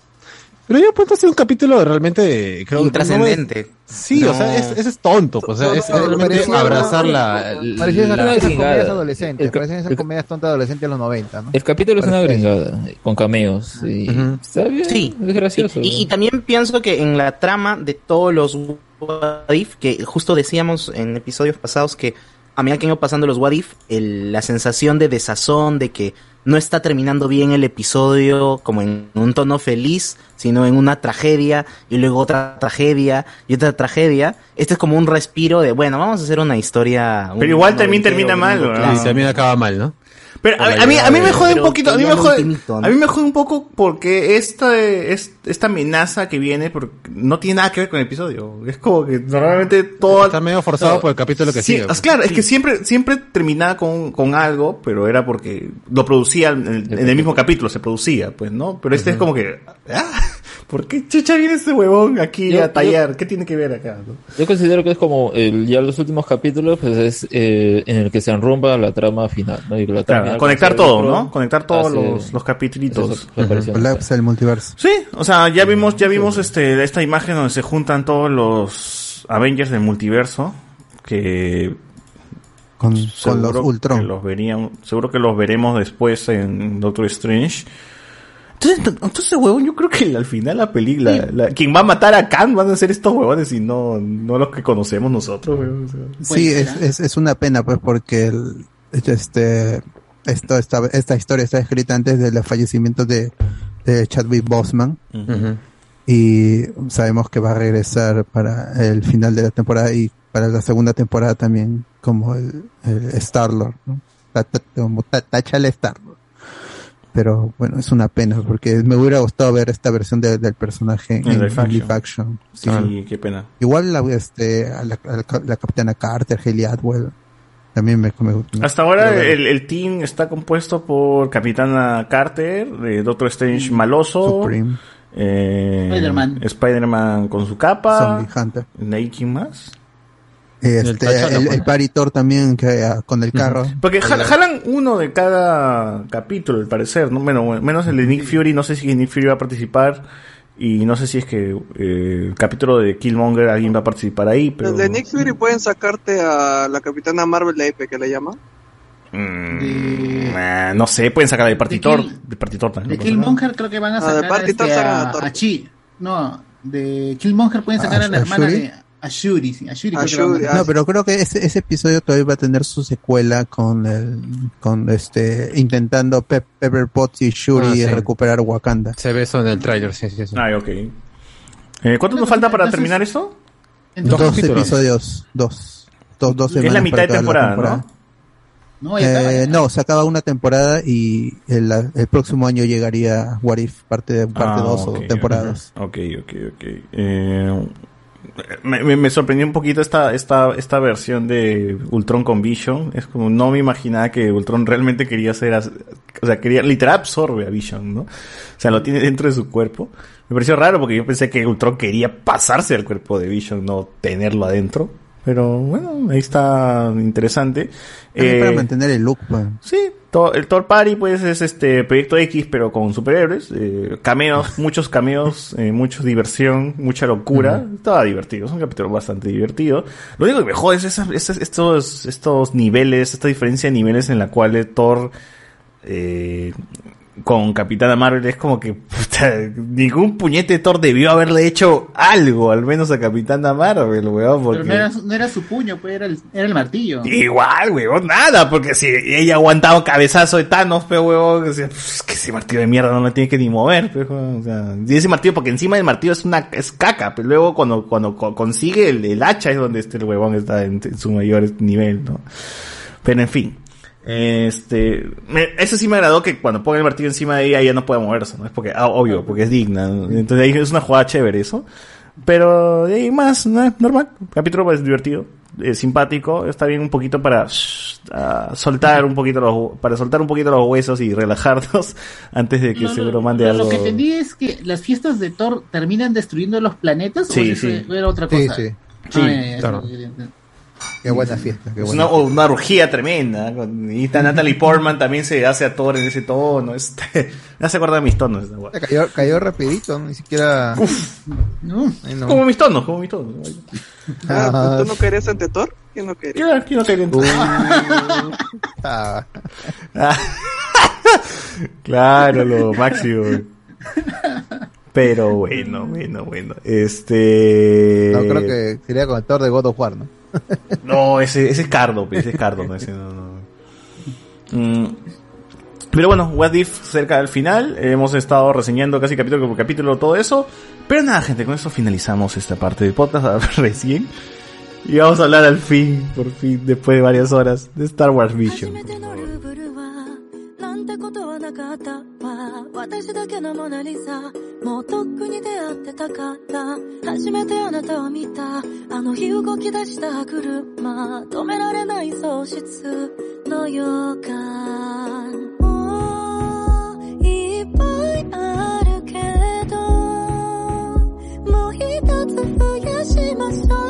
Pero yo apunto a ser un capítulo realmente, creo Intrascendente. no es- sí, o sea, es, ese es tonto, pues, o sea, es No, realmente parecía- abrazar la, Parecía esas, comedias adolescentes. Parecían esas comedias tontas adolescentes de los 90, ¿no? El capítulo es una gringada, con cameos. Y. Está bien, Sí. es gracioso. Y, y también pienso que en la trama de todos los What If, que justo decíamos en episodios pasados que a medida que han ido pasando los What If, el- la sensación de desazón, de que no está terminando bien el episodio como en un tono feliz, sino en una tragedia, y luego otra tragedia, y otra tragedia. Este es como un respiro de, bueno, vamos a hacer una historia... un Pero igual también termina mal, ¿no? también acaba mal, ¿no? Pero a, a mí, a mí me jode un poquito, a mí me jode, a mí me jode un poco porque esta, es- esta amenaza que viene porque no tiene nada que ver con el episodio. Es como que normalmente todo... Está medio forzado No, por el capítulo que sí, sigue. es pues. claro, es que siempre, siempre terminaba con, con algo, pero era porque lo producía en el, en el mismo capítulo, se producía, pues, ¿no? Pero este es como que, ah, ¿por qué chucha viene este huevón aquí Yo- a tallar? ¿Qué tiene que ver acá? no? Yo considero que es como el, ya los últimos capítulos, pues es eh, en el que se enrumba la trama final. ¿no? Y la trama Claro, conectar con todo, ¿no? Conectar todos hace- los, los capítulos. Colapsa el multiverso. Sí, o sea, ya vimos, ya vimos este, esta imagen donde se juntan todos los Avengers del multiverso, que Con, con los Ultron. que los verían, seguro que los veremos después en Doctor Strange. Entonces, entonces huevón, yo creo que al final la película, la- quien va a matar a Khan van a ser estos huevones y no, no los que conocemos nosotros, huevón, o sea. Sí, es, es, es una pena, pues, porque el, este, esto, esta, esta historia está escrita antes del fallecimiento de, de Chadwick Boseman. Y sabemos que va a regresar para el final de la temporada y para la segunda temporada también como el, el Star-Lord, ¿no? Táchale Star-Lord. Pero bueno, es una pena porque me hubiera gustado ver esta versión de- del personaje en, En live action. Sí, Sí. qué pena. Igual la, este, a la, a la, la capitana Carter, Haley Atwell, también me, me- me- Hasta ahora el, el team está compuesto por Capitana Carter, eh, Doctor Strange maloso, Supreme. eh, Spider-Man. Spider-Man con su capa, Zombie Hunter. ¿de ahí quién más? Este, El el, pues. el Paritor también que ah, con el carro. Porque jal- jalan uno de cada capítulo, al parecer, ¿no? Menos, menos el de Nick Fury, no sé si Nick Fury va a participar. Y no sé si es que eh, el capítulo de Killmonger alguien va a participar ahí, pero... De Nick Fury pueden sacarte a la capitana Marvel de Ape, que le llama. Mm, ah, no sé, pueden sacar de Partitor. De Kill- De Partitor también. De. Killmonger creo que van a Ah, de sacar este, a, a Thor. a Chi. No, de Killmonger pueden sacar ¿A- a, la hermana Shuri? de a Shuri, sí, a Shuri. A creo que van a Shuri, sacar. No, pero creo que ese, ese episodio todavía va a tener su secuela con el, con este, intentando Pep, Pepper Potts y Shuri Ah, sí. recuperar Wakanda. Se ve eso en el tráiler, sí, sí, sí. Ah, ok. Eh, ¿Cuánto nos falta para terminar esto? Dos, Entonces, episodios, dos. Dos, dos Es la mitad de la temporada, No, acaba, Eh, no, se acaba una temporada y el, el próximo año llegaría What If, parte de parte Ah, 2 ok, o temporadas. Ok, ok, ok. Eh, me, sorprendió un poquito esta, esta, esta versión de Ultron con Vision. Es como, no me imaginaba que Ultron realmente quería as- o sea, quería, literal absorbe a Vision, ¿no? O sea, lo tiene dentro de su cuerpo. Me pareció raro porque yo pensé que Ultron quería pasarse al cuerpo de Vision, no tenerlo adentro. Pero bueno, ahí está interesante. También Eh, para mantener el look, pues. Sí, to- el Thor Party pues es este Proyecto X pero con superhéroes, eh, cameos, *laughs* muchos cameos, eh, mucha diversión, mucha locura, estaba divertido, es un capítulo bastante divertido. Lo único que me jode es esas- esas- estos, estos niveles, esta diferencia de niveles en la cual Thor eh, con Capitana Marvel es como que puta, ningún puñete de Thor debió haberle hecho algo, al menos a Capitana Marvel, weón, porque... Pero no era, su- no era su puño, pues era el, era el martillo. Igual, weón, nada, porque si ella ha aguantado cabezazo de Thanos, pero weón, que, pues, que ese martillo de mierda no lo tiene que ni mover, pero, o sea, y ese martillo, porque encima del martillo es una, es caca, pero luego cuando, cuando co- consigue el, el hacha es donde este el huevón está en, en su mayor nivel, ¿no? Pero en fin. Este, me- eso sí me agradó que cuando ponga el martillo encima de ella ya no pueda moverse, ¿no? Es porque, ah, obvio, porque es digna. ¿no? Entonces ahí es una jugada chévere eso. Pero de ahí más, ¿no? normal. Capítulo pues divertido, eh, simpático. Está bien un poquito para shh, ah, soltar un poquito los, para soltar un poquito los huesos y relajarnos *laughs* antes de que Lo- seguro lo- mande lo, algo. Lo que entendí es que las fiestas de Thor terminan destruyendo los planetas Sí, o eso sí. era otra Sí, cosa. sí. Ah, Sí, ya, ya, claro. ya. Qué buena fiesta, qué Es buena una, una orgía tremenda. con- Y está Natalie Portman también se hace a Thor en ese tono. Este, *laughs* me hace acordar de mis tonos. esa hueá. Cayó, cayó rapidito, ni siquiera... No. Ay, no. Como mis tonos, como mis tonos. Ah, ¿Tú no querías ante Thor? ¿Quién no quería? ¿Quién, no quería ante- Ah. Ah. *laughs* claro, lo máximo. Pero bueno, bueno, bueno. Este. No, creo que sería con el Thor de God of War, ¿no? No, ese, es Cardo, ese es Cardo, no, ese. Mm, Pero bueno, What If cerca del final. Hemos estado reseñando casi capítulo por capítulo todo eso. Pero nada, gente, con eso finalizamos esta parte del podcast *laughs* recién. Y vamos a hablar al fin, por fin, después de varias horas, de Star Wars Vision. てことはなかったわ。私だけのモナリザ。もうとっくに出会ってたから。初めてあなたを見た。あの日動き出した歯車。止められない喪失の予感。もういっぱいあるけど。もう一つ増やしましょう。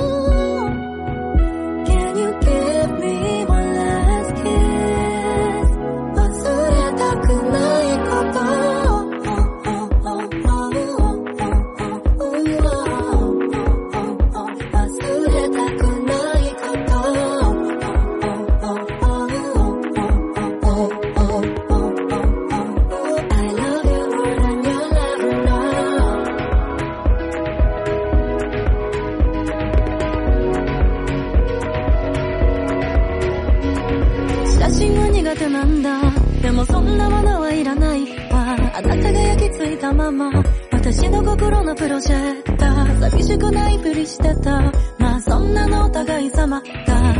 まま」「私の心のプロジェクター」「寂しくないふりしてた」「まあそんなのお互い様が」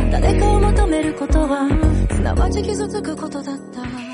「誰かを求めることはすなわち傷つくことだった」「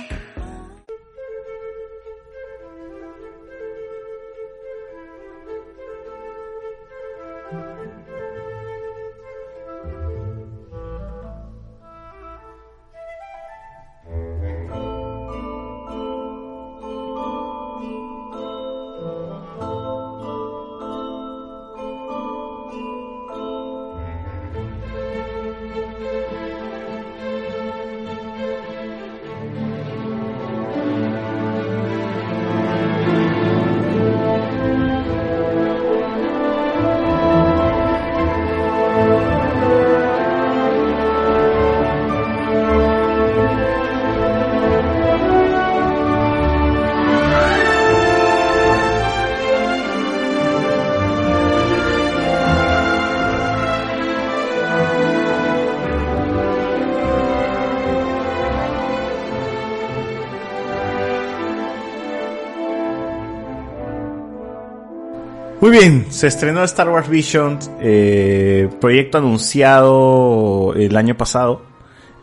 bien, se estrenó Star Wars Visions, eh, proyecto anunciado el año pasado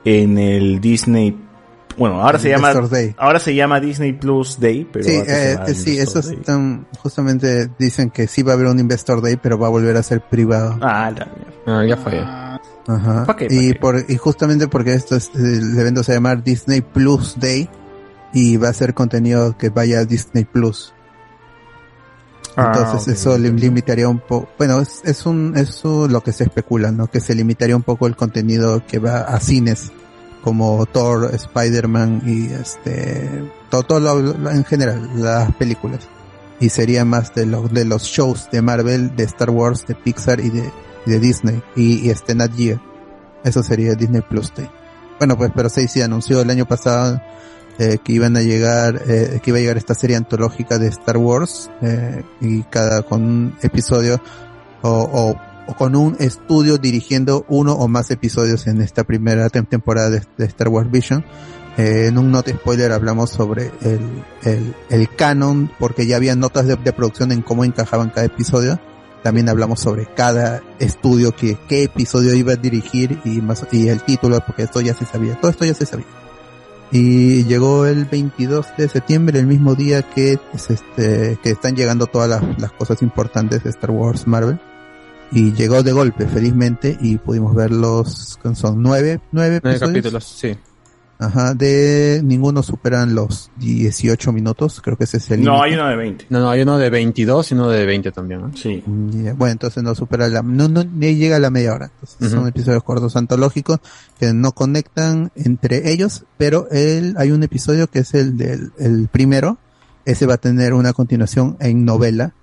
en el Disney. Bueno, ahora se llama Investor Day. ahora se llama Disney Plus Day, pero Sí, eh, eh, sí, eso están, justamente dicen que sí va a haber un Investor Day, pero va a volver a ser privado. Ah, la Ah, ya fue. Ajá. ¿Pa' qué, y, qué? por, y justamente porque esto es, el evento se va a llamar Disney Plus Day y va a ser contenido que vaya a Disney Plus. Ah, Entonces ok, eso lim- limitaría un poco, bueno, es, es un, eso lo que se especula, ¿no? Que se limitaría un poco el contenido que va a cines, como Thor, Spider-Man y este, todo, todo lo- lo- en general, las películas. Y sería más de los, de los shows de Marvel, de Star Wars, de Pixar y de, de Disney, y, y este Nat Geo. Eso sería Disney Plus Day. Bueno, pues, pero sí, sí, anunció el año pasado eh, que iban a llegar, eh, que iba a llegar esta serie antológica de Star Wars, eh, y cada, con un episodio, o, o, o con un estudio dirigiendo uno o más episodios en esta primera tem- temporada de, de Star Wars Vision. Eh, en un note spoiler hablamos sobre el, el, el canon, porque ya había notas de, de producción en cómo encajaban cada episodio. También hablamos sobre cada estudio que, qué episodio iba a dirigir y más, y el título, porque esto ya se sabía. Todo esto ya se sabía. Y llegó el 22 de septiembre, el mismo día que, es este, que están llegando todas las, las cosas importantes de Star Wars Marvel. Y llegó de golpe, felizmente, y pudimos ver los, son nueve, nueve Nueve episodios. capítulos, sí. Ajá, de ninguno superan los 18 minutos, creo que ese es el No, hay uno de 20. No, no, hay uno de 22 y uno de 20 también. ¿no? Sí. Bueno, entonces no supera la, no, no, ni llega a la media hora. Entonces. Son episodios cortos antológicos que no conectan entre ellos, pero el, hay un episodio que es el del el primero. Ese va a tener una continuación en novela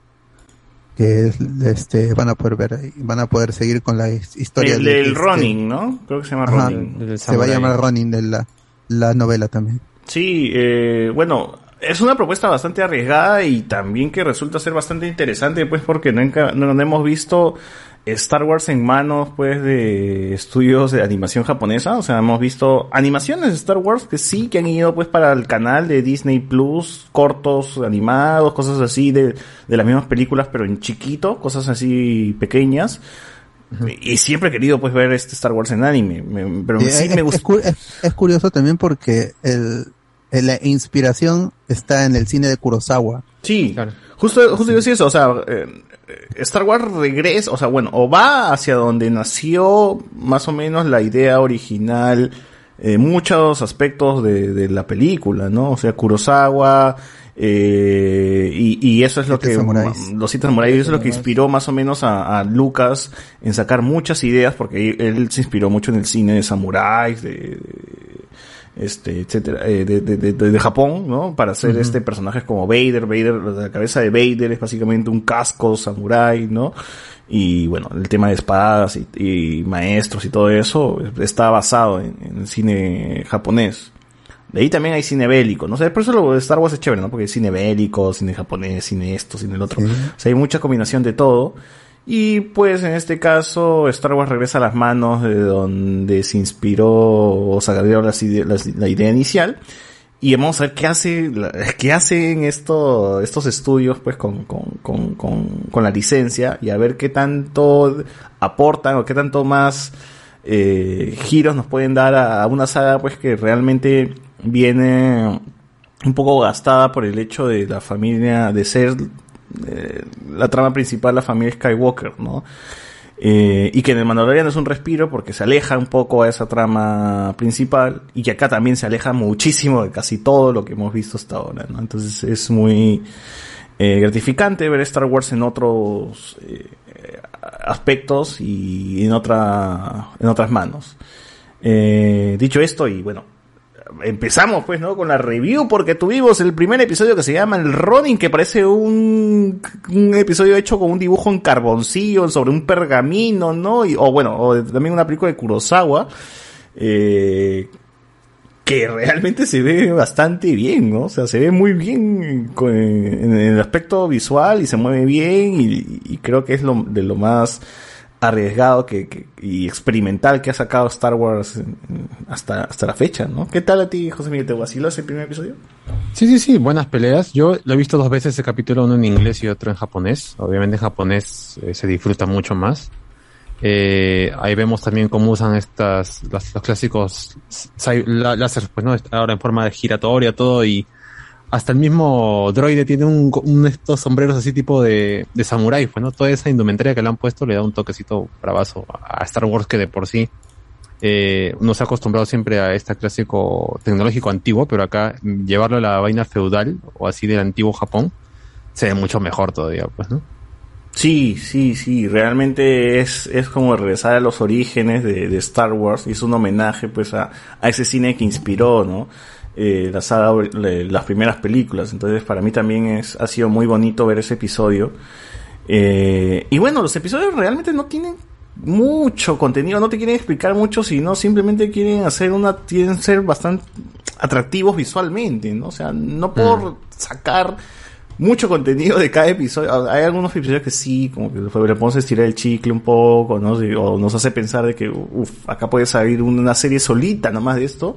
que es, este, van a poder ver, ahí, van a poder seguir con la his- historia El de- del este- Ronin, ¿no? Creo que se llama Ajá, Ronin. se va a llamar Ronin de la, la novela también. Sí, eh, bueno, es una propuesta bastante arriesgada y también que resulta ser bastante interesante, pues porque no, no hemos visto Star Wars en manos, pues, de estudios de animación japonesa. O sea, hemos visto animaciones de Star Wars que sí, que han ido, pues, para el canal de Disney Plus, cortos animados, cosas así de, de las mismas películas, pero en chiquito, cosas así pequeñas. Y siempre he querido, pues, ver este Star Wars en anime. Me- pero Sí, sí es, me es gusta. cu- es- es curioso también porque el, el- la inspiración está en el cine de Kurosawa. Sí, justo, justo yo decía eso, o sea, eh, Star Wars regresa, o sea, bueno, o va hacia donde nació más o menos la idea original, eh, muchos aspectos de, de la película, ¿no? O sea, Kurosawa, eh, y, y eso es lo que, samuráis. los siete samuráis, eso es lo que inspiró más o menos a, a Lucas en sacar muchas ideas, porque él se inspiró mucho en el cine de samuráis, de, de- este, etcétera, eh, de, de, de, de Japón, ¿no? Para hacer este personajes como Vader, Vader, la cabeza de Vader es básicamente un casco samurái, ¿no? Y bueno, el tema de espadas y, y maestros y todo eso está basado en, en el cine japonés. De ahí también hay cine bélico, ¿no? O sea, por eso lo de Star Wars es chévere, ¿no? Porque hay cine bélico, cine japonés, cine esto, cine el otro. O sea, hay mucha combinación de todo. Y pues en este caso Star Wars regresa a las manos de donde se inspiró o sacaron las- la idea inicial. Y vamos a ver qué hace, la- qué hacen esto, estos estudios pues con, con, con, con, con la licencia y a ver qué tanto aportan o qué tanto más eh, giros nos pueden dar a, a una saga pues que realmente viene un poco gastada por el hecho de la familia, de ser eh, la trama principal, la familia Skywalker, ¿no? Eh, y que en el Mandalorian es un respiro porque se aleja un poco a esa trama principal y que acá también se aleja muchísimo de casi todo lo que hemos visto hasta ahora, ¿no? Entonces es muy eh, gratificante ver Star Wars en otros aspectos y en otra en otras manos. Dicho esto y bueno, empezamos pues, ¿no? Con la review porque tuvimos el primer episodio que se llama El Ronin, que parece un, un episodio hecho con un dibujo en carboncillo sobre un pergamino, ¿no? Y, o bueno, o también una película de Kurosawa, eh, que realmente se ve bastante bien, ¿no? O sea, se ve muy bien con- en el aspecto visual y se mueve bien y, y creo que es lo, de lo más arriesgado que, que- y experimental que ha sacado Star Wars hasta, hasta la fecha, ¿no? ¿Qué tal a ti, José Miguel? ¿Te vaciló ese primer episodio? Sí, sí, sí, buenas peleas. Yo lo he visto dos veces ese capítulo, uno en inglés y otro en japonés. Obviamente en japonés eh, se disfruta mucho más. Eh, ahí vemos también cómo usan estas, las- los clásicos láseres, pues no, ahora en forma de giratoria, todo y hasta el mismo droide tiene un, un estos sombreros así tipo de, de samurái, pues no, toda esa indumentaria que le han puesto le da un toquecito bravazo a Star Wars que de por sí eh, uno se ha acostumbrado siempre a este clásico tecnológico antiguo, pero acá llevarlo a la vaina feudal o así del antiguo Japón se ve mucho mejor todavía, pues, ¿no? Sí, sí, sí, realmente es, es como regresar a los orígenes de, de Star Wars y es un homenaje pues a, a ese cine que inspiró, ¿no? Eh, la saga, le- las primeras películas. Entonces para mí también es, ha sido muy bonito ver ese episodio. Eh, y bueno, los episodios realmente no tienen mucho contenido, no te quieren explicar mucho, sino simplemente quieren hacer una, quieren ser bastante atractivos visualmente, ¿no? O sea, no por sacar mucho contenido de cada episodio. Hay algunos episodios que sí, como que le podemos estirar el chicle un poco, ¿no? O nos hace pensar de que, uff, acá puede salir una serie solita nomás de esto.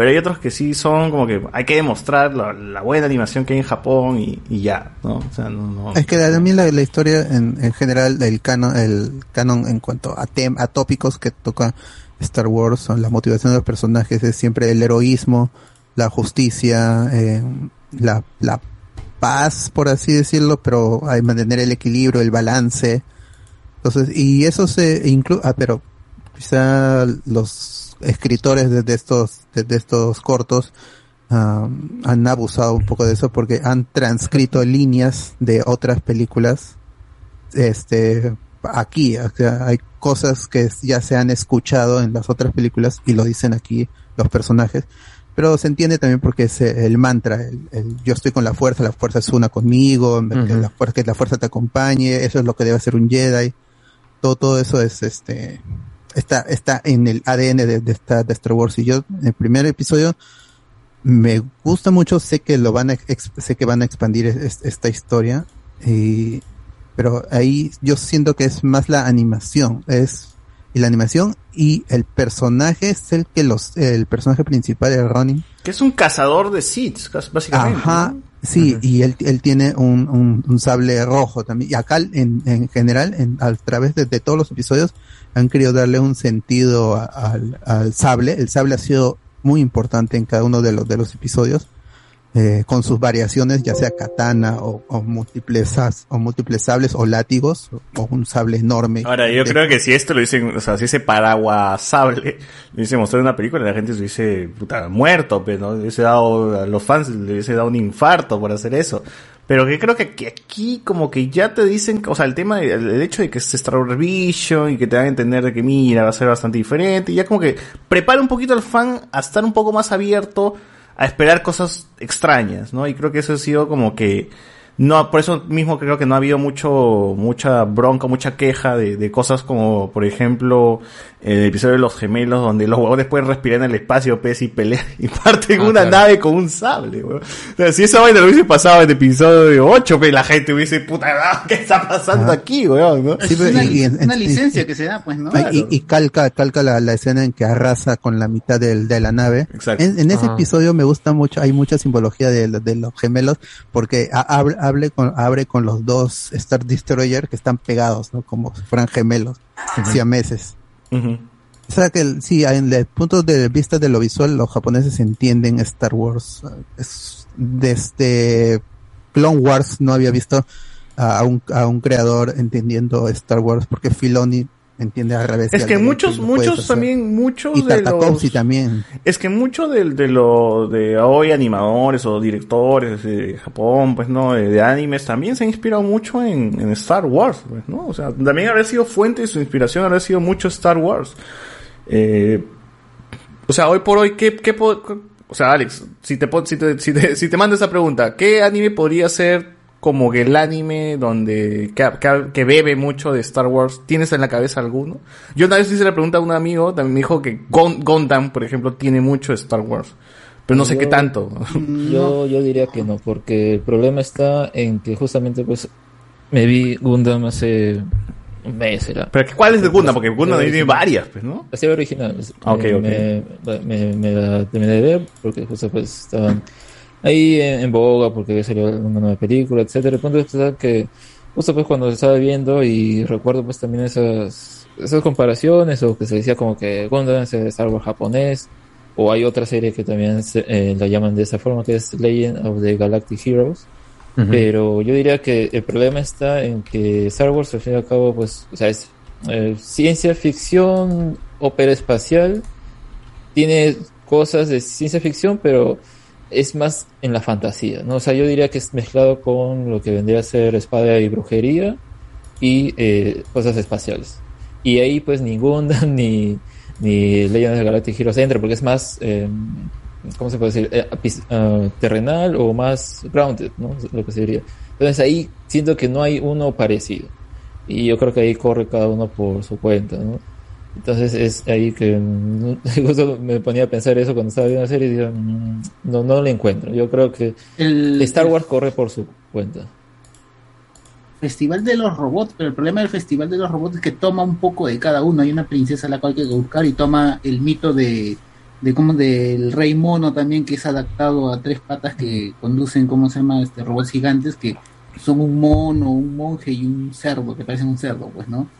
Pero hay otros que sí son como que hay que demostrar la, buena animación que hay en Japón y, ya, ¿no? O sea, no, no. Es que también la, historia en, en general, el canon, el canon en cuanto a, tem, a tópicos que toca Star Wars son la motivación de los personajes, es siempre el heroísmo, la justicia, eh, la, la paz, por así decirlo, pero hay mantener el equilibrio, el balance. Entonces, y eso se incluye, ah, pero quizá los escritores de, de estos, de, de estos cortos, ah, han abusado un poco de eso porque han transcrito líneas de otras películas este aquí. O sea, hay cosas que ya se han escuchado en las otras películas y lo dicen aquí los personajes. Pero se entiende también porque es el mantra el, el yo estoy con la fuerza la fuerza es una conmigo que la fuerza que la fuerza te acompañe eso es lo que debe hacer un Jedi. Todo todo eso es este está está en el ADN de, de esta de Star Wars y yo en el primer episodio me gusta mucho, sé que lo van a, sé que van a expandir es- esta historia, y, pero ahí yo siento que es más la animación, es y la animación y el personaje es el que los, el personaje principal de Ronin, Que es un cazador de seeds, básicamente. ajá, ¿no? Sí, y él, él tiene un, un, un sable rojo también, y acá en, en general, en, a través de, de todos los episodios, han querido darle un sentido a- al, al sable, el sable ha sido muy importante en cada uno de los, de los episodios, eh, con sus variaciones, ya sea katana o, o múltiples o múltiples sables o látigos o, un sable enorme. Ahora, yo De- creo que si esto lo dicen, o sea, si ese paraguas sable lo hubiese mostrado en una película, la gente se hubiese, puta, muerto, pues, ¿no? Le hubiese dado, a los fans le hubiese dado un infarto por hacer eso. Pero que creo que, aquí como que ya te dicen, o sea, el tema, de- el, hecho de que es Star Wars Vision y que te dan a entender de que mira, va a ser bastante diferente, y ya como que prepara un poquito al fan a estar un poco más abierto a esperar cosas extrañas, ¿no? Y creo que eso ha sido como que, no, por eso mismo creo que no ha habido mucho, mucha bronca, mucha queja de, de cosas como, por ejemplo, el episodio de los gemelos, donde los huevones pueden respirar en el espacio, pez y pelear, *laughs* y parten Ah, una claro. nave con un sable, weón. O sea, si esa vaina lo hubiese pasado en episodio 8, pues la gente hubiese, puta, ¿qué está pasando aquí, weón? ¿no? Sí, Es una, y- licencia que se da, pues, ¿no? Y, y calca, calca la, la escena en que arrasa con la mitad del, de la nave. En, en ese episodio me gusta mucho, hay mucha simbología de, de los gemelos, porque a- abre, hable con, abre con los dos Star Destroyer que están pegados, ¿no? Como si fueran gemelos, siameses. O sea que sí, en el punto de vista de lo visual, los japoneses entienden Star Wars. Es, desde Clone Wars no había visto a un, a un creador entendiendo Star Wars, porque Filoni entiende al revés. Es que muchos, muchos también, muchos Y de los... También. Es que muchos de, de lo de hoy animadores o directores de Japón, pues no, de, de animes también se han inspirado mucho en, en Star Wars, pues, ¿no? O sea, también habrá sido fuente de su inspiración, habrá sido mucho Star Wars. Eh, o sea, hoy por hoy, ¿qué, qué o sea, Alex, si te, si te, si te, si te mando esa pregunta, ¿qué anime podría ser como que el anime donde, que, que- que bebe mucho de Star Wars? ¿Tienes en la cabeza alguno? Yo una vez hice la pregunta a un amigo, también me dijo que Gon- Gundam, por ejemplo, tiene mucho de Star Wars. Pero no sé Yo- qué tanto. *laughs* Yo, yo diría que no, porque el problema está en que justamente pues me vi Gundam hace un mes será. Pero ¿cuál es de Gundam? Porque Gundam tiene varias, pues, ¿no? La serie original. Ah, ok, Eh, ok. Me, me, me la terminé de ver porque justo pues estaban ahí en, en boga porque había salido una nueva película, etcétera. El punto es que justo pues cuando estaba viendo y recuerdo pues también esas, esas comparaciones o que se decía como que Gundam es Star Wars japonés o hay otra serie que también se- eh, la llaman de esa forma que es Legend of the Galactic Heroes. Pero yo diría que el problema está en que Star Wars al fin y al cabo pues, o sea, es eh, ciencia ficción, ópera espacial, tiene cosas de ciencia ficción, pero es más en la fantasía, ¿no? O sea, yo diría que es mezclado con lo que vendría a ser espada y brujería y eh, cosas espaciales. Y ahí pues ni Gundam *laughs* ni, ni Legends of Galactic Heroes entra porque es más, eh, ¿cómo se puede decir? Eh, ah, terrenal o más grounded, ¿no? Lo que se diría. Entonces ahí siento que no hay uno parecido. Y yo creo que ahí corre cada uno por su cuenta, ¿no? Entonces es ahí que mm, *laughs* justo me ponía a pensar eso cuando estaba viendo la serie y dije, mm, no, no lo encuentro. Yo creo que El- Star Wars corre por su cuenta. Festival de los robots, pero el problema del Festival de los robots es que toma un poco de cada uno. Hay una princesa a la cual hay que buscar y toma el mito de, de como del rey mono también que es adaptado a tres patas que conducen, ¿cómo se llama? Este, robots gigantes que son un mono, un monje y un cerdo, que parecen un cerdo, pues, ¿no?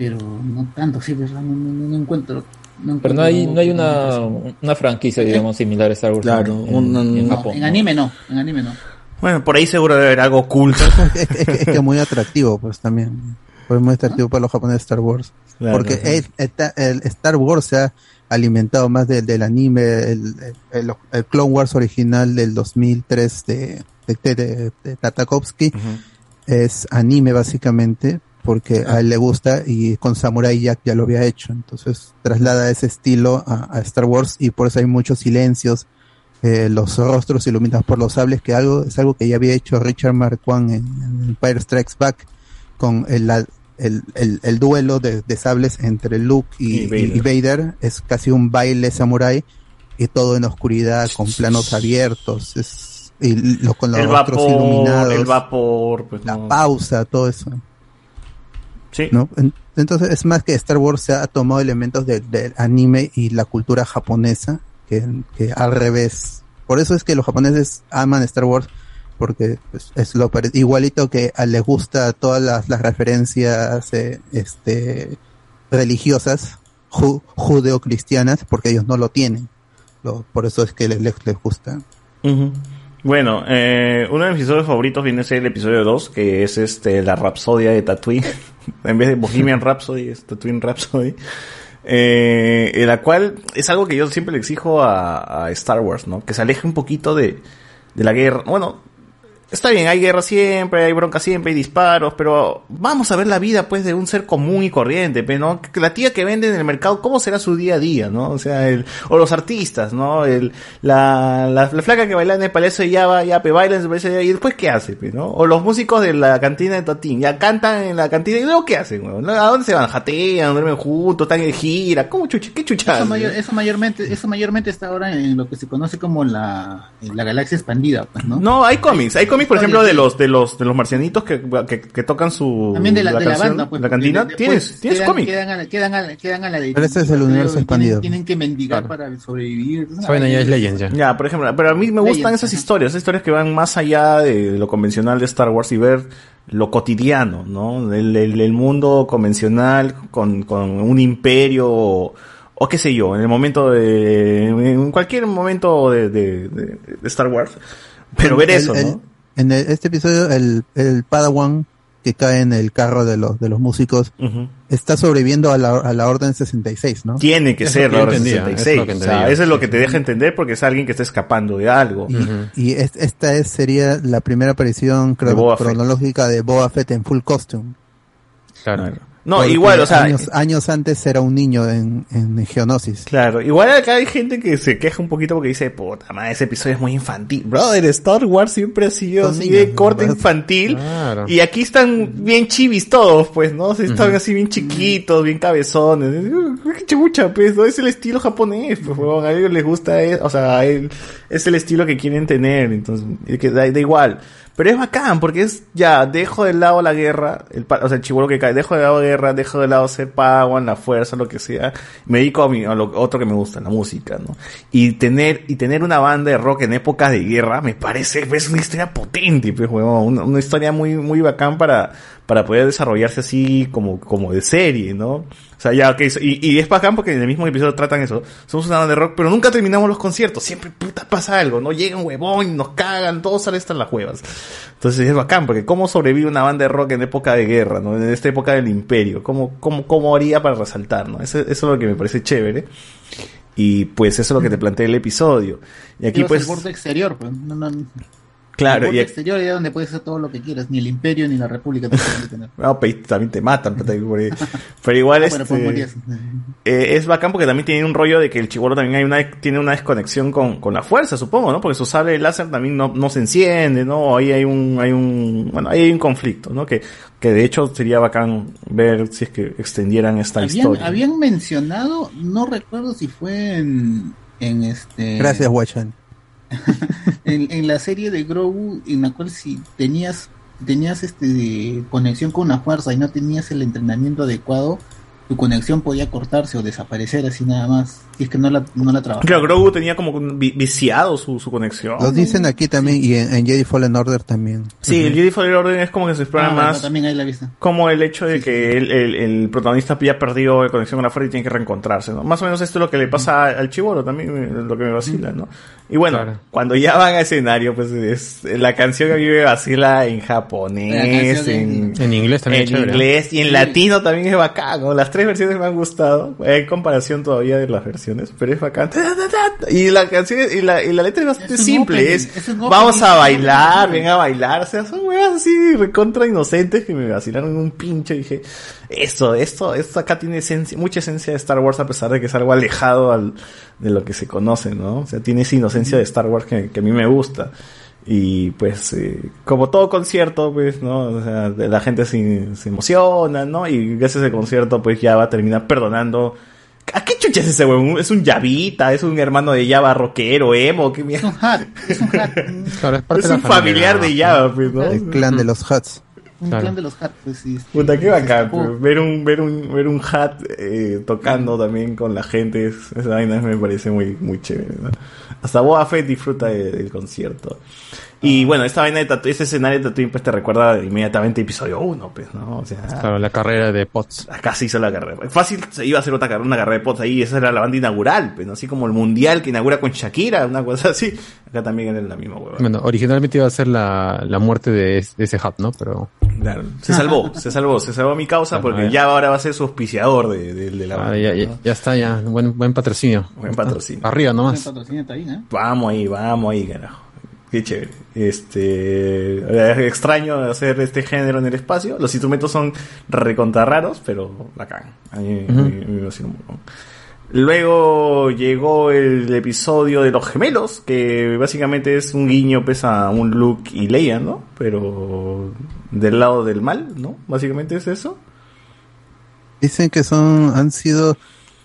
Pero no tanto, sí, ¿verdad? No, no, no encuentro. No Pero no hay, no hay una, una franquicia, digamos, similar a Star Wars Claro, en, un- en No, Japón. en anime no, en anime no. Bueno, por ahí seguro debe haber algo oculto. es, que- es que es muy atractivo, pues también. Fue muy atractivo para los japoneses Star Wars. Claro, Porque sí. el, el- el Star Wars se ha alimentado más del, del anime, el, el- el Clone Wars original del 2003 de, de, de- de Tartakovsky. Es anime básicamente, porque a él le gusta y con Samurai Jack ya lo había hecho. Entonces traslada ese estilo a, a Star Wars y por eso hay muchos silencios, eh, los rostros iluminados por los sables, que algo es algo que ya había hecho Richard Marquand en, en Empire Strikes Back con el, la- el, el, el duelo de, de sables entre Luke y, Y Vader. y Vader. Es casi un baile samurai y todo en oscuridad con planos abiertos. Es, y lo, con los el vapor, iluminados el vapor, pues no. pausa, todo eso. Sí. ¿no? En- Entonces es más que Star Wars se ha tomado elementos de- del anime y la cultura japonesa que, que al revés. Por eso es que los japoneses aman Star Wars porque pues, es lo igualito que a les gusta todas las, las referencias eh, este religiosas ju- judeocristianas porque ellos no lo tienen. Lo- por eso es que les, les, les gusta. Bueno, eh, uno de mis episodios favoritos viene a ser el episodio 2, que es este la Rapsodia de Tatooine. *laughs* en vez de Bohemian Rhapsody, es Tatooine Rhapsody. Eh, en la cual es algo que yo siempre le exijo a, a Star Wars, ¿no? Que se aleje un poquito de, de la guerra. Bueno, está bien, hay guerra siempre, hay bronca siempre, hay disparos, pero vamos a ver la vida pues de un ser común y corriente, ¿no? La tía que vende en el mercado, ¿cómo será su día a día, no? O sea, el, o los artistas, ¿no? El, la, la, la flaca que baila en el palacio de Java, ya, pe, baila en el palacio de Java, y después ¿qué hace, pues, no? O los músicos de la cantina de Totín, ya cantan en la cantina, y luego ¿qué hacen, weón? ¿A dónde se van? Jatean, duermen juntos, están en gira, ¿cómo chucha, qué chuchada? Eso, mayor- eso mayormente, eso mayormente está ahora en lo que se conoce como la, la galaxia expandida, pues, ¿no? No, hay cómics, hay cómics, por ejemplo, de los, de los, de los marcianitos que, que, que tocan su, También de la, de la canción, banda, pues. la cantina, tienes, tienes quedan- cómic. Quedan a, la- quedan, a, la- quedan a la de. Pero ese es el universo tienen- expandido. Tienen que mendigar para sobrevivir. ya. por ejemplo, pero a mí me gustan Legends, esas historias, esas historias que van más allá de lo convencional de Star Wars y ver lo cotidiano, ¿no? El, el- el mundo convencional con, con un imperio o, qué sé yo, en el momento de, en cualquier momento de, de- de- de Star Wars. Pero ver eso, el- ¿no? En el- este episodio, el, el Padawan que cae en el carro de los, de los músicos está sobreviviendo a la, a la Orden 66, ¿no? Tiene que Es ser que la entendía, 66. es lo que o sea, eso es lo que te deja entender porque es alguien que está escapando de algo. Y es- esta es, sería la primera aparición cro- De cronológica de Boba Fett en full costume. Claro. No, Porque igual, o sea, Años, años antes era un niño en, en Geonosis. Claro, igual acá hay gente que se queja un poquito porque dice, puta madre, ese episodio es muy infantil. Brother, Star Wars siempre ha sido así niños, de corte ¿verdad? infantil. Claro. Y aquí están bien chivis todos, pues, ¿no? Se están así bien chiquitos, bien cabezones. Qué chucha, pues, ¿no? Es el estilo japonés, pues. A ellos les gusta, eh, o sea, a él, es el estilo que quieren tener, entonces, que da, da igual. Pero es bacán, porque es, ya, dejo de lado la guerra, el, o sea, el chibolo que cae, dejo de lado la guerra, dejo de lado ser Pawan, la fuerza, lo que sea, me dedico a, mi, a lo otro que me gusta, la música, ¿no? Y tener, y tener una banda de rock en épocas de guerra, me parece, es una historia potente, pues, huevón, una, una historia muy, muy bacán para, para poder desarrollarse así como, como de serie, ¿no? O sea, ya, que y, y es bacán porque en el mismo episodio tratan eso. Somos una banda de rock, pero nunca terminamos los conciertos. Siempre puta pasa algo, ¿no? Llega un huevón nos cagan, todos salen hasta las huevas. Entonces es bacán, porque cómo sobrevive una banda de rock en época de guerra, ¿no? En esta época del imperio. ¿Cómo, cómo, cómo haría para resaltar, ¿no? Eso, eso es lo que me parece chévere. Y pues eso es lo que te plantea el episodio. Y aquí pues... el borde exterior, pues. No, no, Claro, el y- exterior es donde puedes hacer todo lo que quieras. Ni el imperio ni la república te pueden detener. *laughs* No, pero ahí también te matan, pero *laughs* igual Ah, este, bueno, pues morías. eh, es bacán porque también tiene un rollo de que el chibolo también hay una, tiene una desconexión con, con la fuerza, supongo, ¿no? Porque su sable láser también no, no se enciende, ¿no? Ahí hay un, hay un, bueno, ahí hay un conflicto, ¿no? Que, que de hecho sería bacán ver si es que extendieran esta Habían, historia. habían mencionado, no recuerdo si fue en, en este. Gracias, Wachan. En, la serie de Grogu, en la cual si tenías tenías este conexión con una fuerza y no tenías el entrenamiento adecuado, tu conexión podía cortarse o desaparecer así nada más. Si es que no la, no la trabajas. Claro, Grogu tenía como vi- viciado su, su conexión. Lo dicen aquí también y en, en Jedi Fallen Order también. Sí, el Jedi Fallen Order es como que se explora Ah, bueno, más también ahí la vista. como el hecho de que el, el- el protagonista ya perdió la conexión con la fuerza y tiene que reencontrarse, ¿no? Más o menos esto es lo que le pasa al chivolo también, eh, lo que me vacila, ¿no? Y bueno, cuando ya van a escenario, pues es la canción que a mí me vacila en japonés, en, En inglés también en chévere. inglés y en latino también es bacán, ¿no? Las tres versiones me han gustado, hay comparación todavía de las versiones, pero es bacán. Y la canción, y la, y la letra es bastante Es simple, es, vamos a bailar, ven a bailar, o sea, son huevas así recontra inocentes que me vacilaron un pinche y dije, eso, esto, esto acá tiene esencia, mucha esencia de Star Wars a pesar de que es algo alejado al, de lo que se conoce, ¿no? O sea, tiene esa inocencia de Star Wars que, que a mí me gusta. Y pues, eh, como todo concierto, pues, ¿no? O sea, la gente se, se emociona, ¿no? Y gracias al concierto, pues ya va a terminar perdonando. ¿A qué chucha es ese huevón? ¿Es un Yavita? ¿Es un hermano de Java rockero, emo? ¿Qué mierda? Es un hat. Claro, es parte Es de la un familia. familiar de Java, pues, ¿no? El clan de los Huts. Un Claro. clan de los hat, pues sí. Puta, qué bacán, pues, ver un, ver un, ver un hat eh, tocando también con la gente, es- esa vaina me parece muy, muy chévere, ¿no? Hasta Boba Fett disfruta de- del concierto. Y bueno, esta vaina de Tatooine, ese escenario de Tatooine pues te recuerda inmediatamente episodio 1, pues, ¿no? O sea, Claro, la carrera de Potts. acá se hizo la carrera. Fácil se iba a hacer otra carrera, una carrera de pots ahí, esa era la banda inaugural, pues, ¿no? Así como el mundial que inaugura con Shakira, una cosa así. Acá también era la misma hueva. Bueno, originalmente iba a ser la, la muerte de, es- de ese hub, ¿no? Pero. Claro, se salvó, se salvó, se salvó mi causa porque ya ahora va a ser su auspiciador de, de- de la Ah, banda, ya, ya, ¿no? ya está, ya. Buen, buen patrocinio. Buen patrocinio. Arriba nomás. Buen patrocinio está bien, ¿eh? Vamos ahí, vamos ahí, carajo. Qué chévere. Este, es extraño hacer este género en el espacio. Los instrumentos son recontra raros, pero bacán. A mí, a mí- a mí un. Luego llegó el episodio de los gemelos, que básicamente es un guiño pues, a un Luke y Leia, ¿no? Pero del lado del mal, ¿no? Básicamente es eso. Dicen que son, han sido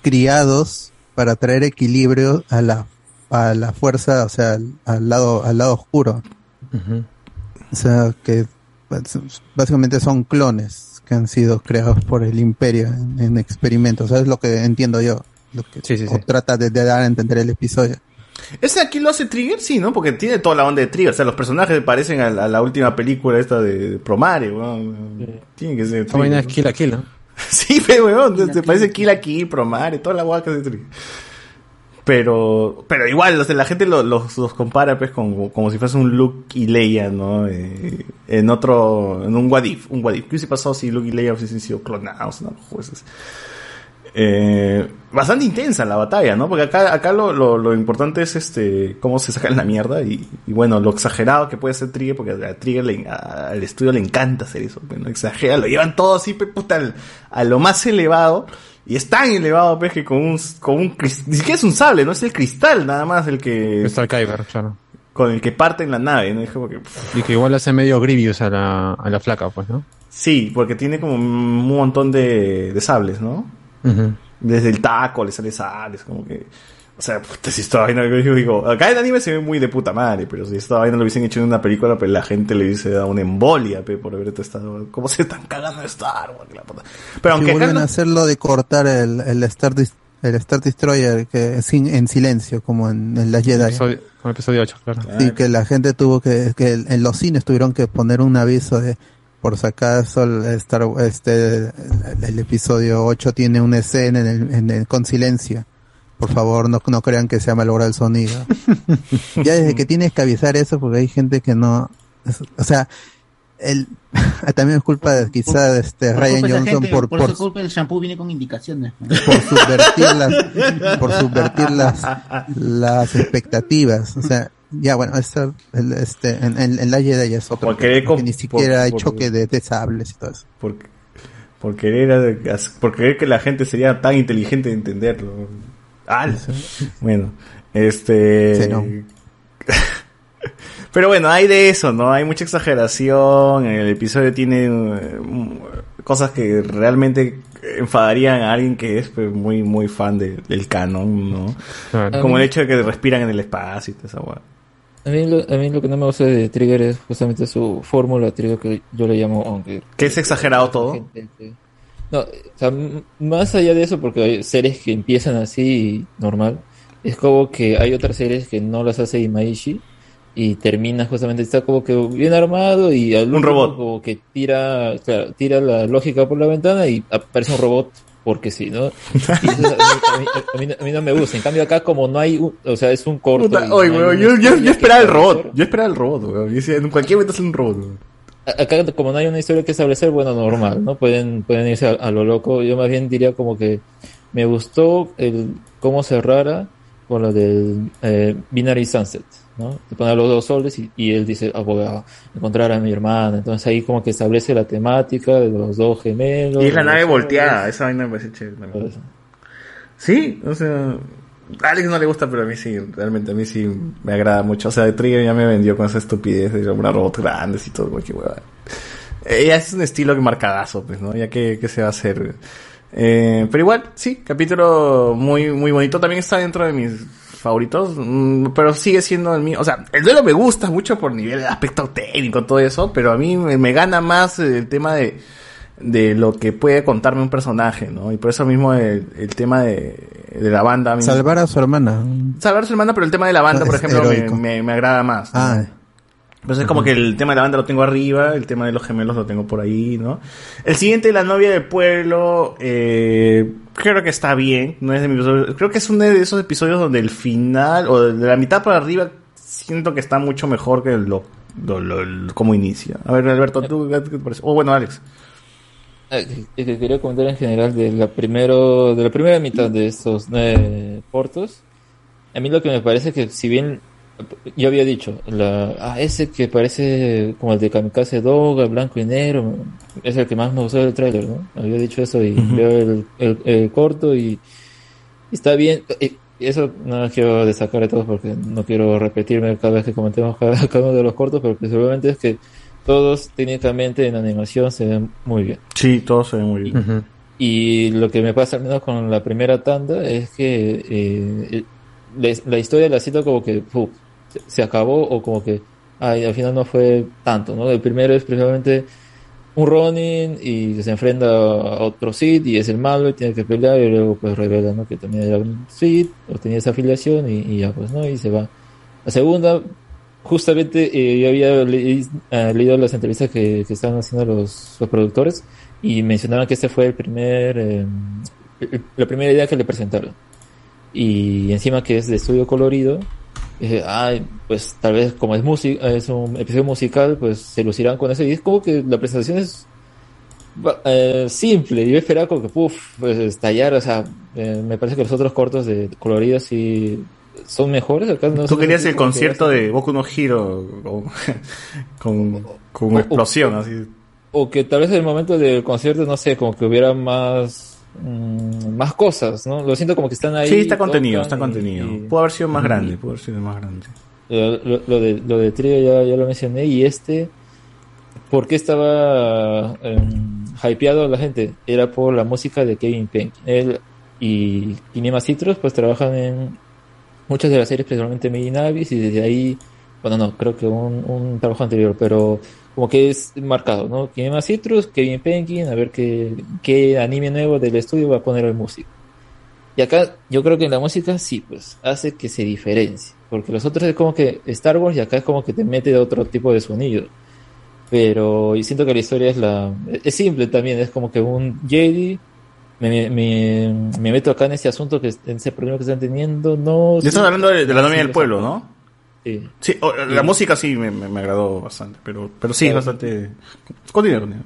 criados para traer equilibrio a la, a la fuerza, o sea, al, al lado, al lado oscuro. O sea, que básicamente son clones que han sido creados por el imperio en, en experimentos. ¿Sabes lo que entiendo yo? Lo que o trata de, de dar a entender el episodio. ¿Ese aquí lo hace Trigger? Sí, ¿no? Porque tiene toda la onda de Trigger. O sea, los personajes parecen a, la- a la última película esta de, de Promare, weón. Tiene que ser Esa vaina es Trigger, Kill a Kill, ¿no? ¿no? *laughs* Sí, pero weón, te parece Kill la Kill, Promare, toda la que hace Trigger. Pero, pero igual, la gente lo- los, los compara pues con, como si fuese un Luke y Leia, ¿no? Eh, en otro, en un Wadif, un Wadif. ¿Qué hubiese pasado si Luke y Leia hubiesen sido clonados, no? Jueces. Eh, bastante intensa la batalla, ¿no? Porque acá, acá lo, lo, lo importante es este cómo se sacan la mierda y, y bueno, lo exagerado que puede ser Trigger, porque a Trigger le- a- al estudio le encanta hacer eso, pues, ¿no? exagera, lo llevan todo así, puta, al- a lo más elevado y es tan elevado, pues, que con un, con un ni siquiera es un sable, no es el cristal nada más el que el Kyber, claro. con el que parte en la nave, ¿no? Es como que, Y que igual hace medio Grievous a la, a la flaca, pues, ¿no? sí, porque tiene como un montón de, de sables, ¿no? Ujú. Desde el taco le sale sales, como que... O sea, puta, si esta vaina, yo digo, acá en anime se ve muy de puta madre, pero si esta vaina lo hubiesen hecho en una película, pues la gente le hubiese dado una embolia, pe, por haber estado, ¿cómo se están cagando de Star Wars? la puta? Pero aunque si acá vuelven no- a hacerlo de cortar el, el Star Dis- el Star Destroyer que sin, en silencio como en, en la Jedi Episodio- con el episodio 8, claro. y que la gente tuvo que que en los cines tuvieron que poner un aviso de por si acaso el Star este el, el episodio 8 tiene una escena en el, en el- con silencio por favor no, no crean que se ha malogrado el sonido *laughs* ya desde que tienes que avisar eso porque hay gente que no es- o sea el *laughs* también es culpa de quizá de este Por Ryan Johnson gente, por, por, por, su culpa el shampoo viene con indicaciones. por subvertir las *laughs* por subvertir las las expectativas o sea ya bueno eso, el, este en, en, en la Jedi ya es otro Por querer que ni siquiera por- hay choque de, de sables y todo eso por, por querer por creer que la gente sería tan inteligente de entenderlo. ¡Al! *laughs* Bueno, este Sí, no. *laughs* Pero bueno, hay de eso, ¿no? Hay mucha exageración, el episodio tiene eh, cosas que realmente enfadarían a alguien que es pues, muy muy fan de- del canon, ¿no? Claro. Como el hecho de que respiran en el espacio y toda esa hueá. A mí, lo, a mí lo que no me gusta de Trigger es justamente su fórmula Trigger que yo le llamo, aunque... Que es exagerado todo. No, o sea, más allá de eso, porque hay series que empiezan así normal, es como que hay otras series que no las hace Imaishi y termina justamente, está como que bien armado y al Un robot. como que tira, claro, tira la lógica por la ventana y aparece un robot porque sí, ¿no? Y eso a, mí, a mí- a mí no- a mí no me gusta. En cambio acá como no hay, un- o sea, es un corto. Puta, oye, no weón, yo, yo, esperaba el robot. Yo esperaba el robot, weón. Yo decía, en cualquier momento sale un robot, weón. Acá como no hay una historia que establecer, bueno, normal, ¿no? Pueden, pueden irse a, a lo loco. Yo más bien diría como que me gustó el cómo cerrara con lo del eh, Binary Sunset, ¿no? Te ponen los dos soles y, y él dice, ah, voy a encontrar a mi hermana. Entonces ahí como que establece la temática de los dos gemelos. Y es la nave volteada, esa vaina me parece chévere. Sí, o sea, a Alex no le gusta, pero a mí sí, realmente a mí sí me agrada mucho. O sea, Trigger ya me vendió con esa estupidez de una robot grandes y todo, cualquier hueva. Eh, ya es un estilo marcadazo, pues, ¿no? Ya que, que se va a hacer. Eh, pero igual, sí, capítulo muy, muy bonito. También está dentro de mis favoritos, mm, pero sigue siendo el mío. O sea, el duelo me gusta mucho por nivel de aspecto técnico, todo eso, pero a mí me gana más el tema de, de lo que puede contarme un personaje, ¿no? Y por eso mismo el, el tema de, de la banda. salvar a su hermana Salvar a su hermana, pero el tema de la banda, por ejemplo, me, me, me agrada más. ¿no? ah Entonces es como que el tema de la banda lo tengo arriba, el tema de los gemelos lo tengo por ahí, ¿no? El siguiente, la novia del pueblo, eh, creo que está bien, no es de mi episodio- creo que es uno de esos episodios donde el final, o de la mitad para arriba, siento que está mucho mejor que lo, lo, lo- lo- como inicia. A ver, Alberto, ¿tú qué te parece? O bueno, Alex. Que- que quería comentar en general de la primero, de la primera mitad de estos nueve cortos. A mí lo que me parece que si bien yo había dicho, la, ah, ese que parece como el de Kamikaze Dog, el blanco y negro, es el que más me gustó del tráiler, ¿no? Había dicho eso y Ujú. veo el, el- el corto y, está bien. Y eso no lo quiero destacar de todos porque no quiero repetirme cada vez que comentemos cada, *laughs* cada uno de los cortos, pero principalmente es que todos técnicamente en animación se ven muy bien. Sí, todo se ve muy bien. Y lo que me pasa al menos con la primera tanda es que eh, la, la historia la siento como que se, acabó o como que ay, al final no fue tanto, ¿no? El primero es precisamente un Ronin y se enfrenta a otro Sith y es el malo y tiene que pelear y luego pues revela, ¿no? Que también era un Sith o tenía esa afiliación y, y ya pues, ¿no? Y se va. La segunda, justamente eh, yo había le- eh, leído las entrevistas que, estaban haciendo los, productores y mencionaron que este fue el primer eh, la primera idea que le presentaron. Y encima que es de estudio colorido dije, ay, pues tal vez como es música es un episodio musical pues se lucirán con eso y es como que la presentación es eh, simple. Yo esperaba como que puff pues estallar o sea eh, me parece que los otros cortos de colorido sí son mejores acá no Tú querías el que concierto de Boku no Hero con, *laughs* con, explosión, así. o que tal vez en el momento del concierto, no sé, como que hubiera más mm, más cosas, ¿no? Lo siento como que están ahí. Sí, está contenido, está contenido. y- Pudo haber sido más grande, pudo haber sido más grande. Lo, lo- lo de, lo de Trio ya, ya lo mencioné y este, ¿por qué estaba em, hypeado la gente? Era por la música de Kevin Payne. Él y Kinema Citrus pues trabajan en muchas de las series, principalmente Made in y desde ahí, bueno, no, creo que un, un trabajo anterior, pero como que es marcado, ¿no? Kinema Citrus, Kevin Penkin, a ver qué, qué anime nuevo del estudio va a poner el músico. Y acá yo creo que en la música sí, pues hace que se diferencie. Porque los otros es como que Star Wars y acá es como que te mete otro tipo de sonido. Pero y siento que la historia es la es simple también, es como que un Jedi me, me, me meto acá en ese asunto que en ese problema que están teniendo, no sí, hablando de, de la novia sí, del lo pueblo. ¿no? Sí. Sí, o- la música sí me, me- agradó bastante, pero, pero sí, Claro. bastante... Continúa, continúa.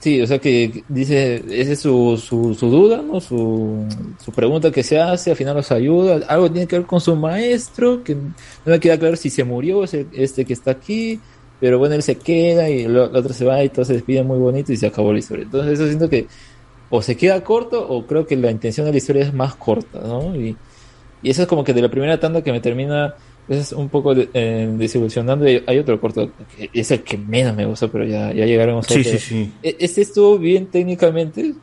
Sí, o sea que dice, esa es su, su, su duda, ¿no? Su, su pregunta que se hace, al final los ayuda. Algo tiene que ver con su maestro, que no me queda claro si se murió ese, este que está aquí, pero bueno, él se queda y el otro se va y todo se despide muy bonito y se acabó la historia. Entonces eso siento que o se queda corto o creo que la intención de la historia es más corta, ¿no? Y, y eso es como que de la primera tanda que me termina es un poco de- eh, desilusionando. Hay otro corto que es el que menos me gusta, pero ya, ya llegaremos a Sí, otro. sí, sí. E- Este estuvo bien técnicamente,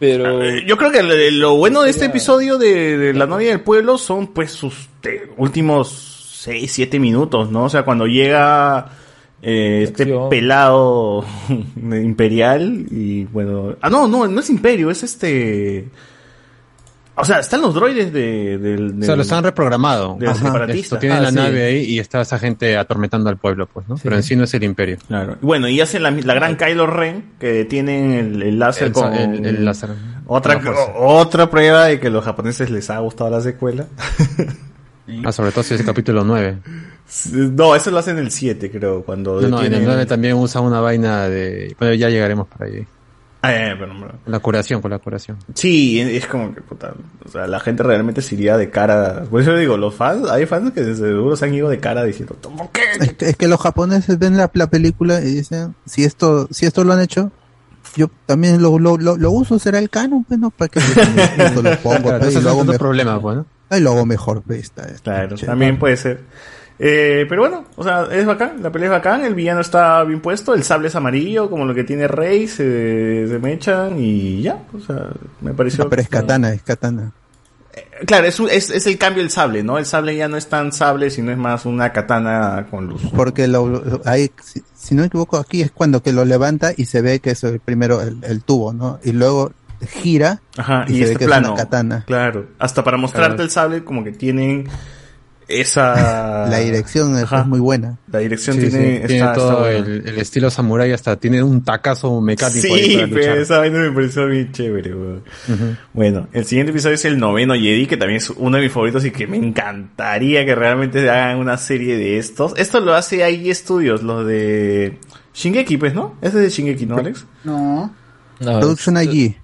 pero Eh, Yo creo que lo, bueno de este episodio de, de La novia del pueblo son pues sus últimos 6, 7 minutos, ¿no? O sea, cuando llega eh, este pelado *laughs* imperial y bueno... Ah, no, no, no es imperio, es este... O sea, están los droides de, del... O sea, del- lo están reprogramado. de los separatistas. Tienen Ah, la sí. nave ahí y está esa gente atormentando al pueblo, pues, ¿no? Pero en sí no es el imperio. Claro. Bueno, y hacen la, la gran Kylo Ren, que tienen el, el láser El- con... el- el láser. Otra, otra prueba de que a los japoneses les ha gustado la secuela. *laughs* Ah, sobre todo si es el capítulo 9. No, eso lo hacen en el 7, creo, cuando No, no, en el detienen- 9 también usa una vaina de... Bueno, ya llegaremos para ahí. Ah, eh, pero, pero- La curación, con la curación. Sí, es como que, puta, o sea, la gente realmente se iría de cara. Por eso digo, los fans, hay fans que de seguro se han ido de cara diciendo, ¿cómo qué? Es que, es que los japoneses ven la, la película y dicen, si esto, si esto lo han hecho, yo también lo, lo, lo, lo uso, será el canon, pues no, para que *laughs* yo lo pongo, Claro, pues, ese y es lo hago otro mejor. problema, pues, ¿no? Lo hago mejor, pues, está, está Claro, también puede ser. Eh, pero bueno, o sea, es bacán, la pelea es bacán, el villano está bien puesto, el sable es amarillo, como lo que tiene Rey, se, se mechan y ya, o sea, me pareció... No, pero es katana, es katana. Claro, es, es, es el cambio del sable, ¿no? El sable ya no es tan sable, sino es más una katana con luz. Porque lo, lo- ahí, si, si no me equivoco, aquí es cuando que lo levanta y se ve que es el primero el, el tubo, ¿no? Y luego gira Ajá, y, y, se ve este que plano. es una katana. Claro, hasta para mostrarte Claro. el sable, como que tienen esa... *laughs* La dirección es, Ajá. es muy buena. La dirección Sí, tiene, sí, tiene todo está el, el estilo samurai, hhasta tiene un tacazo mecánico ahí Sí, pero esa vaina me pareció bien chévere, weón. Bueno, el siguiente episodio es el noveno Jedi, que también es uno de mis favoritos y que me encantaría que realmente hagan una serie de estos. Esto lo hace ahí Studios, los de Shingeki, pues, ¿no? Ese es de Shingeki, ¿no, Alex? No. No, Production es- IG.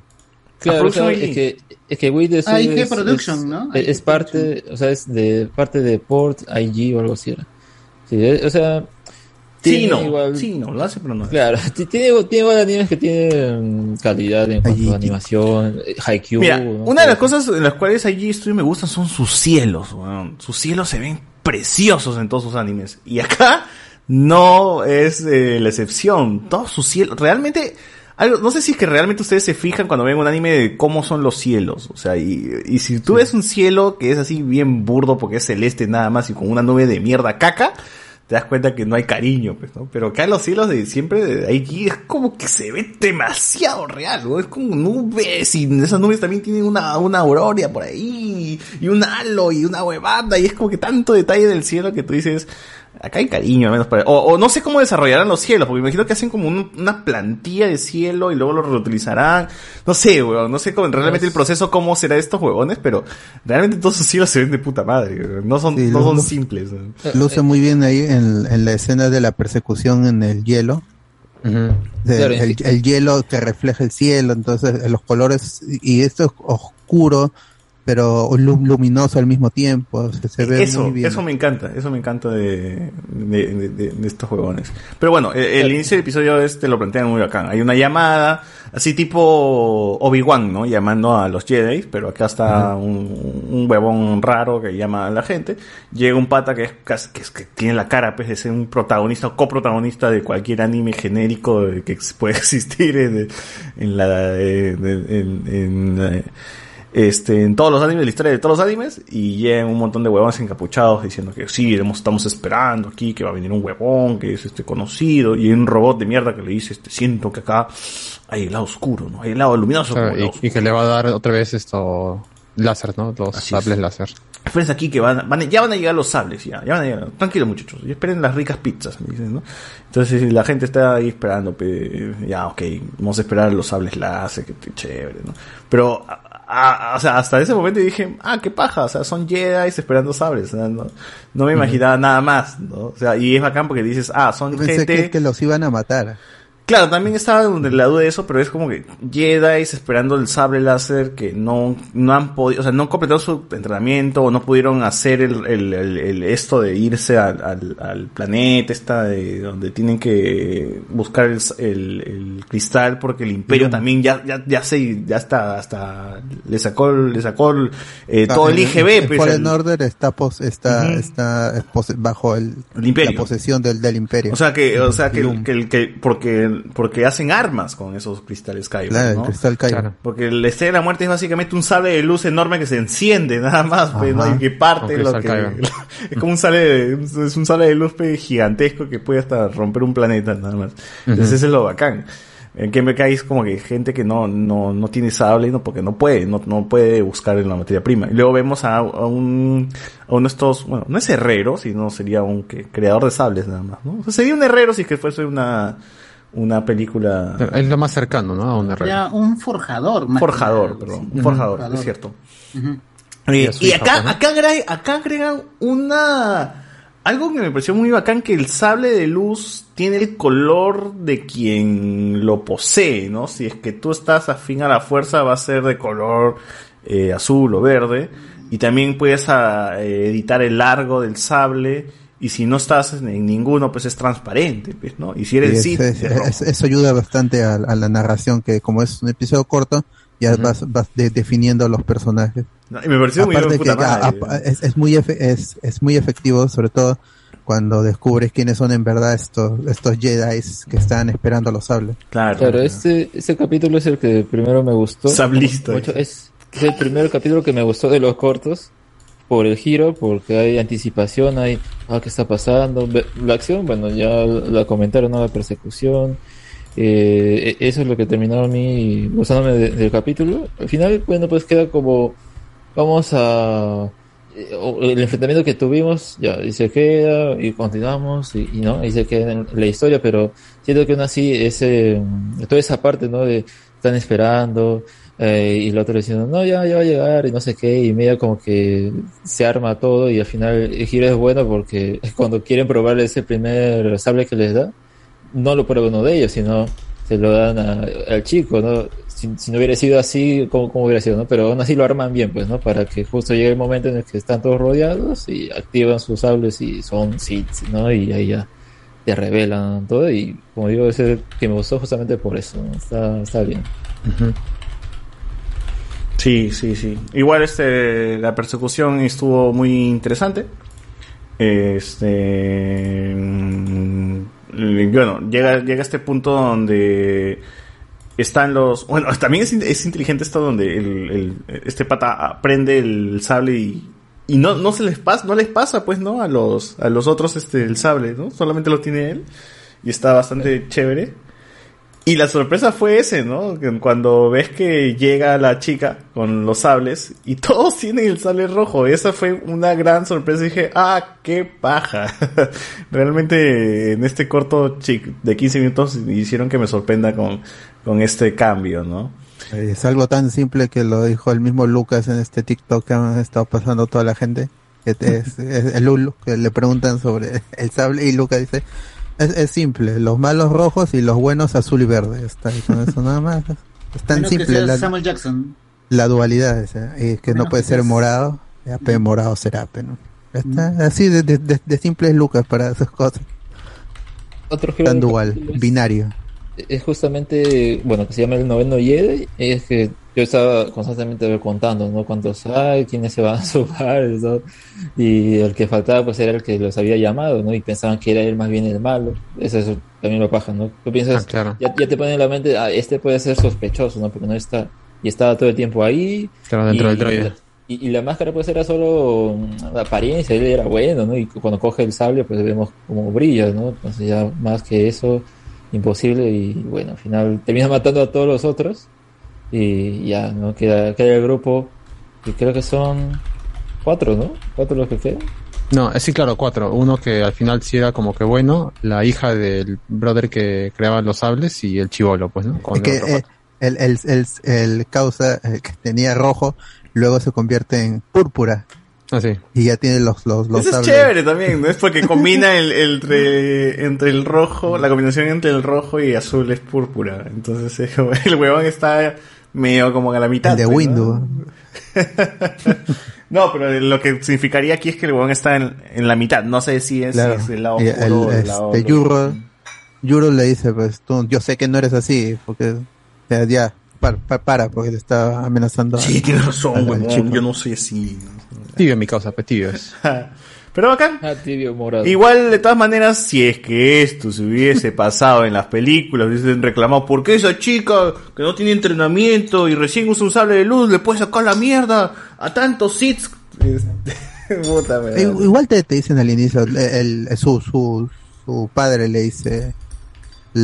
Claro, Production o sea, IG. es que, es que Wii de Ah, IG es- Production, es- ¿no? Es, es parte, o sea, es de parte de Port IG o algo así era. Sí, eh, o sea, Sí, tiene no. igual- Sí, no, lo hace, pero no. Claro, ti- tiene, tiene igual animes que tienen calidad en cuanto a animación, eh, Haikyuu. Mira, ¿no? una de las cosas en las cuales allí Studio me gustan son sus cielos, weón. Sus cielos se ven preciosos en todos sus animes. Y acá no es eh, la excepción. Todos sus cielos, realmente, algo, no sé si es que realmente ustedes se fijan cuando ven un anime de cómo son los cielos. O sea, y, y si tú ves un cielo que es así bien burdo porque es celeste nada más y con una nube de mierda caca, te das cuenta que no hay cariño, pues, ¿no? Pero acá en los cielos de siempre, de ahí es como que se ve demasiado real, ¿no? Es como nubes y esas nubes también tienen una, una aurora por ahí y un halo y una huevada y es como que tanto detalle del cielo que tú dices, acá hay cariño, al menos para... O, o no sé cómo desarrollarán los cielos, porque me imagino que hacen como un- una plantilla de cielo y luego lo reutilizarán. No sé, weón, no sé cómo, realmente el proceso cómo será de estos huevones, pero realmente todos sus cielos se ven de puta madre, weón. no son, Sí, no son lo- simples. weón. Luce muy bien ahí en, en la escena de la persecución en el hielo. De- Claro, el, el hielo que refleja el cielo, entonces los colores, y esto es oscuro, pero lu- luminoso al mismo tiempo, o sea, se ve eso, muy bien. eso me encanta, eso me encanta de, de, de- de- de estos huevones. Pero bueno, el, el inicio del episodio este lo plantean muy bacán. Hay una llamada, así tipo Obi-Wan, ¿no? Llamando a los Jedi, pero acá está un, un huevón raro que llama a la gente. Llega un pata que es casi- que, es- que tiene la cara pues de ser un protagonista o coprotagonista de cualquier anime genérico que puede *laughs* existir en, en la, en, en- en la- este, en todos los animes, la historia de todos los animes, y llegan un montón de huevones encapuchados diciendo que sí, estamos esperando aquí, que va a venir un huevón, que es este conocido, y un robot de mierda que le dice, este, siento que acá hay el lado oscuro, ¿no? Hay el lado luminoso. Claro, como el y, que le va a dar otra vez esto láser, ¿no? Los sables láser. Esperen aquí que van, van- ya van a llegar los sables, ya, ya van a llegar. Tranquilo muchachos, y esperen las ricas pizzas, me dicen, ¿no? Entonces la gente está ahí esperando, pe- ya, ok, vamos a esperar los sables láser, que chévere, ¿no? Pero, a- a- o sea, hasta ese momento dije, ah, qué paja, o sea, son Jedi esperando sables, o sea, no, no me imaginaba nada más, ¿no? O sea, y es bacán porque dices, ah, son Yo pensé gente... que, que los iban a matar. Claro, también estaba en la duda de eso, pero es como que Jedi esperando el sable láser que no, no han podido, o sea, no han completado su entrenamiento o no pudieron hacer el, el, el- el- esto de irse al, al, al planeta esta de donde tienen que buscar el, cristal porque el imperio también ya, ya, ya se, ya está, hasta le sacó, le sacó el, eh, todo el IGB, El pues, el- Order está, pos- está, está eh, bajo el, imperio. la posesión del, del imperio. O sea que, o sea que, que, que porque, porque hacen armas con esos cristales Kyber, Claro, el ¿no? cristal Kyber. Claro. Porque el estrella de la muerte es básicamente un sable de luz enorme que se enciende nada más, pues, ¿no? Y que parte lo que, *laughs* es como un sable de, es un sable de luz pe, gigantesco que puede hasta romper un planeta nada más. Entonces Ujú. eso es lo bacán. En que me caes como que gente que no, no, no tiene sable, no, porque no puede, no, no puede buscar en la materia prima. Y luego vemos a, a un, a uno de estos, bueno, no es herrero, sino sería un que, creador de sables nada más, ¿no? O sea, sería un herrero si es que fuese una, una película. Es lo más cercano, ¿no? A un herrero. Era un forjador. más Forjador, nada, perdón. sí. Un forjador, Forjador. es cierto. Eh, Y a acá, ¿no? acá, agrega- acá agregan una... Algo que me pareció muy bacán, que el sable de luz tiene el color de quien lo posee, ¿no? Si es que tú estás afín a la fuerza, va a ser de color eh, azul o verde. Y también puedes ah, eh, editar el largo del sable. Y si no estás en ninguno, pues es transparente, pues, ¿no? Y si eres Sí, es- es es- eso ayuda bastante a, a la narración, que como es un episodio corto, ya vas, vas de- definiendo los personajes. No, y me pareció muy Aparte de puta que a- madre. a- es, es muy efe- es, es muy efectivo, sobre todo cuando descubres quiénes son en verdad estos estos Jedi que están esperando los sables. Claro. Claro, este, este capítulo es el que primero me gustó. Sablista. Es, es el primer capítulo que me gustó de los cortos. Por el giro, porque hay anticipación, hay, ah, ¿qué está pasando? La acción, bueno, ya la comentaron, ¿no? La persecución. Eh, e- eso es lo que terminó a mí gustándome de- del capítulo. Al final, bueno, pues queda como, vamos a, eh, el enfrentamiento que tuvimos, ya, y se queda, y continuamos, y, y no, y se queda en la historia, pero siento que aún así, ese, toda esa parte, ¿no? De, están esperando, eh, y el otro diciendo, no, ya, ya va a llegar, y no sé qué, y medio como que se arma todo, y al final el giro es bueno porque *laughs* cuando quieren probar ese primer sable que les da, no lo prueba uno de ellos, sino se lo dan al chico, ¿no? Si, si no hubiera sido así, ¿cómo, cómo hubiera sido, no? Pero aún así lo arman bien, pues, ¿no? Para que justo llegue el momento en el que están todos rodeados y activan sus sables y son Sith, ¿no? Y ahí ya te revelan todo y, como digo, ese que me gustó justamente por eso, ¿no? Está, está bien. Sí, sí, sí. Igual este la persecución estuvo muy interesante. Este mm, bueno, llega llega a este punto donde están los bueno, también es, es inteligente esto donde el- este pata prende el sable y y no no se les pasa, no les pasa pues, ¿no? A los a los otros este el sable, ¿no? Solamente lo tiene él y está bastante chévere. Y la sorpresa fue ese, ¿no? Cuando ves que llega la chica con los sables y *laughs* todos tienen el sable rojo. Esa fue una gran sorpresa. dije, ah, qué paja. *laughs* Realmente en este corto de 15 minutos hicieron que me sorprenda con, con este cambio, ¿no? Eh, Es algo tan simple que lo dijo el mismo Lucas en este TikTok que ha estado pasando toda la gente. que Es, es el Lulu, que le preguntan sobre el sable y Lucas dice, es, es simple, los malos rojos y los buenos azul y verde. Está y con eso nada más. Es tan Menos que simple sea la, Samuel Jackson. la dualidad, esa, y que no puede que ser morado, ya pe morado será, pe, ¿no? Está así de, de, de- de simple es Lucas para esas cosas. Otro Tan dual, es- binario. Es justamente, bueno, que se llama el noveno Jedi, es que yo estaba constantemente contando, ¿no? Cuántos hay, quiénes se van a *laughs* sumar, ¿no? Y el que faltaba, pues, era el que los había llamado, ¿no? Y pensaban que era él más bien el malo. Eso, es también lo paja, ¿no? Tú piensas, Ah, claro. ya, ya te pone en la mente, ah, este puede ser sospechoso, ¿no? Porque no está y estaba todo el tiempo ahí. Estaba dentro y, del droide. Y, y la máscara pues era solo una apariencia, él era bueno, ¿no? Y cuando coge el sable pues vemos como brilla, ¿no? Entonces ya más que eso, imposible y bueno, al final termina matando a todos los otros y ya, ¿no? Queda, queda el grupo, que creo que son cuatro, ¿no? Cuatro los que quedan. No, eh, sí, claro, cuatro. Uno que al final sí era como que bueno, la hija del brother que creaba los sables y el chivolo, pues, ¿no? Con Es que eh, el, el, el, el causa eh, que tenía rojo, luego se convierte en púrpura. Ah, sí. Y ya tiene los, los, los Eso es chévere también, ¿no? Es porque combina el, el entre, entre el rojo, la combinación entre el rojo y azul es púrpura. Entonces *laughs* el huevón está medio como a la mitad. El de pues, ¿no? Windows. *laughs* No, pero lo que significaría aquí es que el huevón está en, en la mitad. No sé si es, Claro. si es el lado oscuro o el, el lado este, Yuro, Yuro le dice, pues tú, yo sé que no eres así, porque ya, ya para, para, para, porque te está amenazando. Sí, tienes razón, huevón. Yo no soy así. Tibio mi causa, pues tibio es. *laughs* Pero bacán. Ah, tibio morado. Igual, de todas maneras, si es que esto se hubiese pasado en las películas, hubiesen reclamado, ¿por qué esa chica que no tiene entrenamiento y recién usa un sable de luz le puede sacar la mierda a tantos sits? *laughs* Puta. Igual te, te dicen al inicio, el, el- su, su, su padre le dice,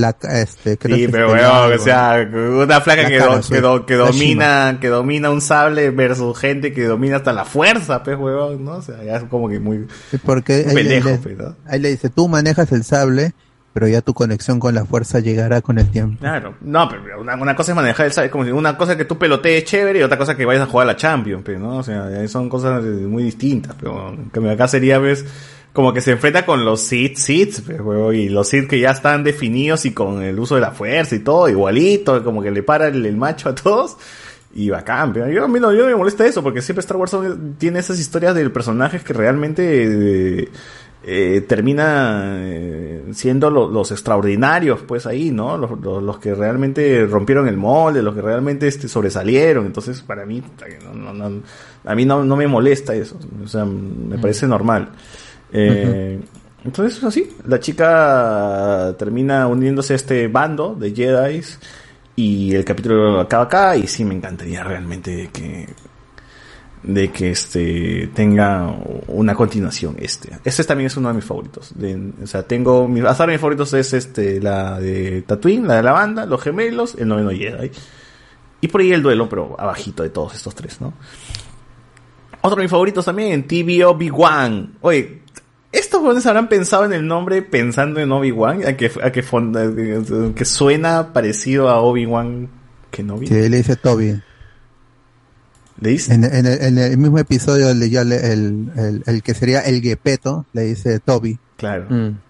la, este, creo Sí, que pero es weón, o sea, una flaca La que, cara, do- su- que, do- que domina, que domina un sable versus gente que domina hasta la fuerza, pues, weón, ¿no? O sea, ya es como que muy, Porque ahí, le, pues, ¿no? ahí le dice, tú manejas el sable, pero ya tu conexión con la fuerza llegará con el tiempo. Claro, no, pero una, una cosa es manejar el sable, es como si una cosa que tú pelotees chévere y otra cosa que vayas a jugar a la Champions, pero no, o sea, ahí son cosas muy distintas, pero en cambio acá sería, ves, como que se enfrenta con los Sith, Sith, pues, y los Sith que ya están definidos y con el uso de la fuerza y todo, igualito, como que le para el, el macho a todos. Y bacán, pero yo, a mí no, yo no me molesta eso, porque siempre Star Wars tiene esas historias de personajes que realmente eh, eh, termina eh, siendo lo- los extraordinarios, pues ahí, ¿no? Los, los- los que realmente rompieron el molde, los que realmente este, sobresalieron. Entonces, para mí, no, no, no, a mí no, no me molesta eso. O sea, me parece normal. Eh, Entonces, así, la chica termina uniéndose a este bando de Jedi y el capítulo acaba acá y sí me encantaría realmente que de que este tenga una continuación este. Este también es uno de mis favoritos. De- o sea, tengo mis hasta ahora mis favoritos es este la de Tatooine, la de la banda, los gemelos, el noveno Jedi. Y por ahí el duelo, pero abajito de todos estos tres, ¿no? Otro de mis favoritos también, TV Obi-Wan. Oye, estos jóvenes habrán pensado en el nombre pensando en Obi-Wan, a que, a que, fon- a que- que suena parecido a Obi-Wan Kenobi. Sí, le dice Toby. ¿Le dice? En, en el, en el mismo episodio, le, el, el, el que sería el Gepeto, le dice Toby. Claro.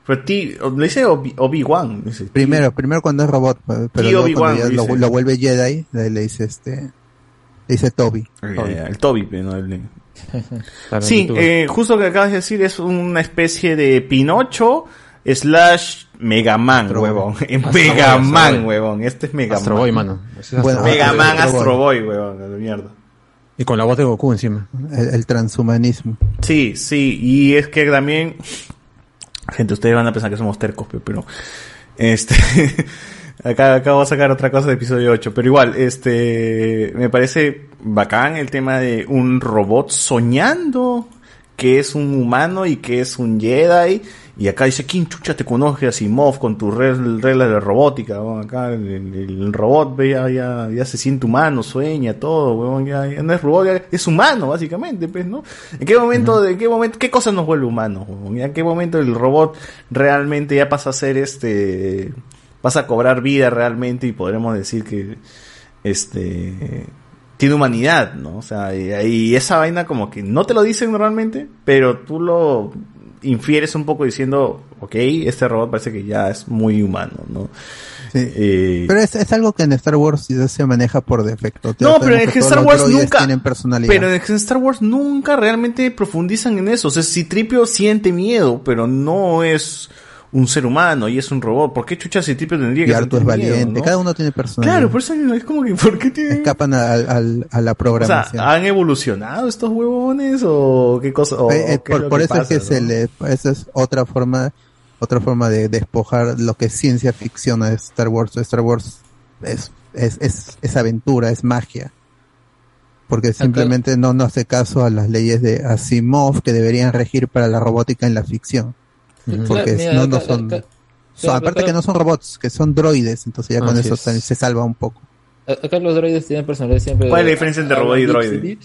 Pero ti, le dice Obi- Obi-Wan. Primero, primero cuando es robot, pero luego cuando ya lo, vuelve Jedi, le, le dice este, le dice Toby. Ya, ya, el Toby, no *laughs* Sí, eh, justo lo que acabas de decir es una especie de Pinocho slash Megaman, huevón. *laughs* Astro Boy, Megaman, huevón. Este es Megaman. Astro Boy, mano. Es Bueno. Megaman Astro Boy. Huevón, de mierda. Y con la voz de Goku encima. El, el transhumanismo. Sí, sí, y es que también, gente, ustedes van a pensar que somos tercos, pe- pero, este, *laughs* acá acabo de sacar otra cosa de episodio 8, pero igual, este, me parece bacán el tema de un robot soñando que es un humano y que es un Jedi, y acá dice, ¿quién chucha te conoce Asimov con tus reg- reglas de robótica? Acá el, robot ve, ya, ya, ya se siente humano, sueña, todo, weón, ya, ya no es robot, ya es humano, básicamente, pues, ¿no? ¿En qué momento, de qué momento, qué cosa nos vuelve humanos, weón? ¿En qué momento el robot realmente ya pasa a ser este, pasa a cobrar vida realmente y podremos decir que, este, tiene humanidad, ¿no? O sea, y, y esa vaina como que no te lo dicen normalmente, pero tú lo infieres un poco diciendo, ok, este robot parece que ya es muy humano, ¿no? Eh, Pero es, es algo que en Star Wars ya se maneja por defecto. no, pero en que Star Wars nunca. Tienen personalidad. Pero en Star Wars nunca realmente profundizan en eso. O sea, si Tripio siente miedo, pero no es un ser humano y es un robot, ¿por qué chucha si Tripio tendría y que Artu es miedo, valiente. no? Cada uno tiene personalidad. Claro, por eso es como que, ¿por qué tienen? Escapan al- a la O sea, programación. ¿han evolucionado estos huevones o qué cosa? o- Eh, eh, qué por eso es que no? se le, esa es otra forma, otra forma de despojar lo que es ciencia ficción a Star Wars. Star Wars es, es, es, es aventura, es magia. Porque simplemente no, no hace caso a las leyes de Asimov que deberían regir para la robótica en la ficción. Porque Mira, no, no son, acá- son- acá- aparte que no son robots, que son droides, entonces ya con eso es. se, salva un poco. A- Acá los droides tienen personalidad siempre. ¿Cuál es la diferencia entre robot y droide?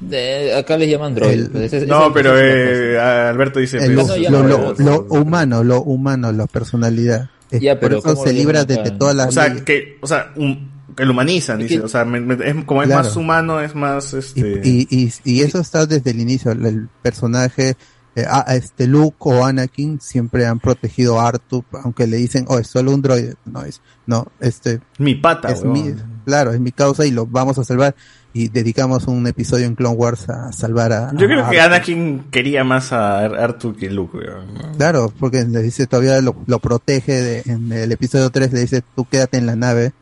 De- acá les llaman droides. El- pues, ese- No, ese- pero eh, Alberto dice... El- pues, lo, humano, lo humano, la personalidad. Es- Ya, por pero eso ¿cómo se libra de, todas las o sea, leyes. que, o sea, un- que lo humanizan, dice. que- O sea, me- me- es- como es Claro. más humano, es más, este... Y, y, y eso está desde el inicio. El personaje, eh, a- a este Luke o Anakin siempre han protegido a Artu, aunque le dicen, oh, es solo un droide. No es, no, este. Mi pata, es mi, claro, es mi causa y lo vamos a salvar. Y dedicamos un episodio en Clone Wars a salvar a. Yo creo a que. Anakin quería más a Ar- Artu que Luke, weón. Claro, porque le dice todavía lo, lo protege de- en el episodio 3 le dice tú quédate en la nave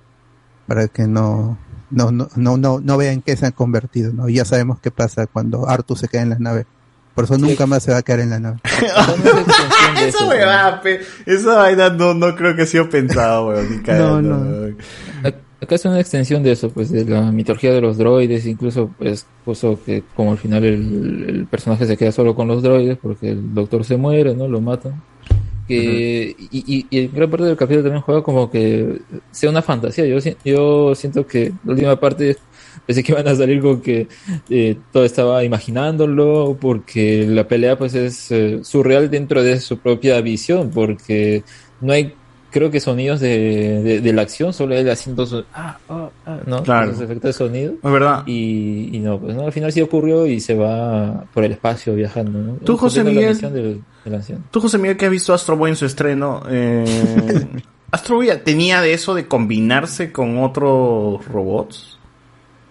para que no no no no no, no vean que se han convertido, ¿no? Y ya sabemos qué pasa cuando Artu se queda en la nave. Por eso nunca más se va a quedar en la nave. *laughs* Esa pe- esa vaina no, no creo que ha sido pensado, weón. Ni *laughs* cagando, no. weón. Ac- Acá es una extensión de eso, pues, de la mitología de los droides, incluso, pues, puso que como al final el, el personaje se queda solo con los droides porque el doctor se muere, ¿no? Lo matan. Que, y, y, y en gran parte del capítulo también juega como que sea una fantasía. Yo, si- yo siento que la última parte *laughs* pensé que iban a salir con que eh, todo estaba imaginándolo, porque la pelea pues es eh, surreal dentro de su propia visión, porque no hay creo que sonidos de, de, de la acción, solo él haciendo su, ah, ah, ah, ¿no? Claro. Efectos de sonido. Es verdad. Y, y no, pues no, al final sí ocurrió y se va por el espacio viajando, ¿no? Tú, José Miguel. del, del. Tú, José Miguel, que has visto Astro Boy en su estreno, eh, *laughs* ¿Astro Boy tenía de eso de combinarse con otros robots?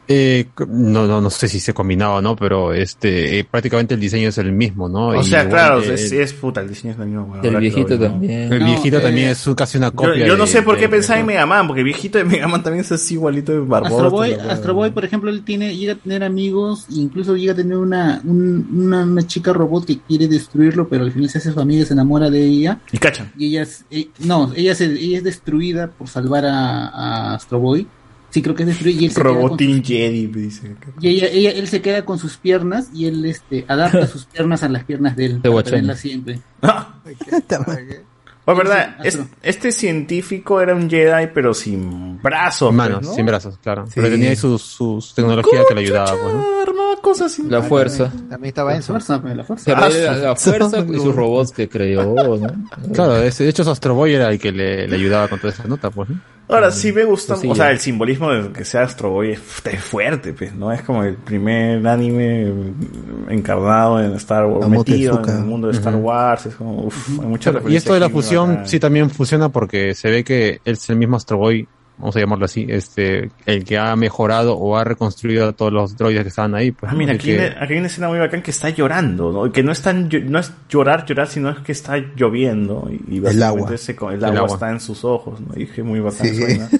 Eh, no, no, no sé si se combinaba o no, pero este, eh, prácticamente el diseño es el mismo, ¿no? O Y sea, claro, es, es puta, el diseño es el mismo. El viejito también. El No, viejito eh, también es casi una copia. yo no de- sé por qué de- pensaba de- en Mega Man, porque el viejito de Mega Man también es así igualito de barboso. Astro Boy. Astro Boy, por ejemplo, él tiene, llega a tener amigos, e incluso llega a tener una, un- una, una chica robot que quiere destruirlo, pero al final se hace su amiga, se enamora de ella. Y cachan. Y ella es, eh, no, ella, se, ella es destruida por salvar a, a Astro Boy. Sí, creo que es destruida y él se queda con Robotín Jedi, dice. y ella, ella, él se queda con sus piernas y él este, adapta *laughs* sus piernas a las piernas de él para tenerlas siempre. *laughs* Pues verdad, es- este científico era un Jedi, pero sin brazos. Manos, pues, ¿no? sin brazos, claro. Sí. Pero tenía ahí sus, sus tecnologías que le ayudaba, pues, ¿no? Armaba cosas sin La fuerza. También estaba en su fuerza, la fuerza. Pero la, la fuerza y sus *laughs* robots que creó, ¿no? Claro, ese- de hecho Astro Boy era el que le, le ayudaba con toda esa nota, pues, ¿no? Ahora sí me gusta, Pues sí, o sea, ya. el simbolismo de que sea Astro Boy es, es fuerte, pues, ¿no? Es como el primer anime encarnado en Star Wars, Amo metido en el mundo de Star. Wars, es como, uf, hay mucha y esto de la fusión sí también funciona porque se ve que él es el mismo Astro Boy, vamos a llamarlo así, este, el que ha mejorado o ha reconstruido a todos los droides que estaban ahí. Pues, Ah, mira, El aquí, que- hay una- aquí hay una escena muy bacán que está llorando, ¿no? Que no es, tan, no es llorar, llorar, sino es que está lloviendo. Y, y básicamente agua. ese el, El agua, agua. está en sus ojos, ¿no? Y dije muy bacán Sí. suena. *laughs*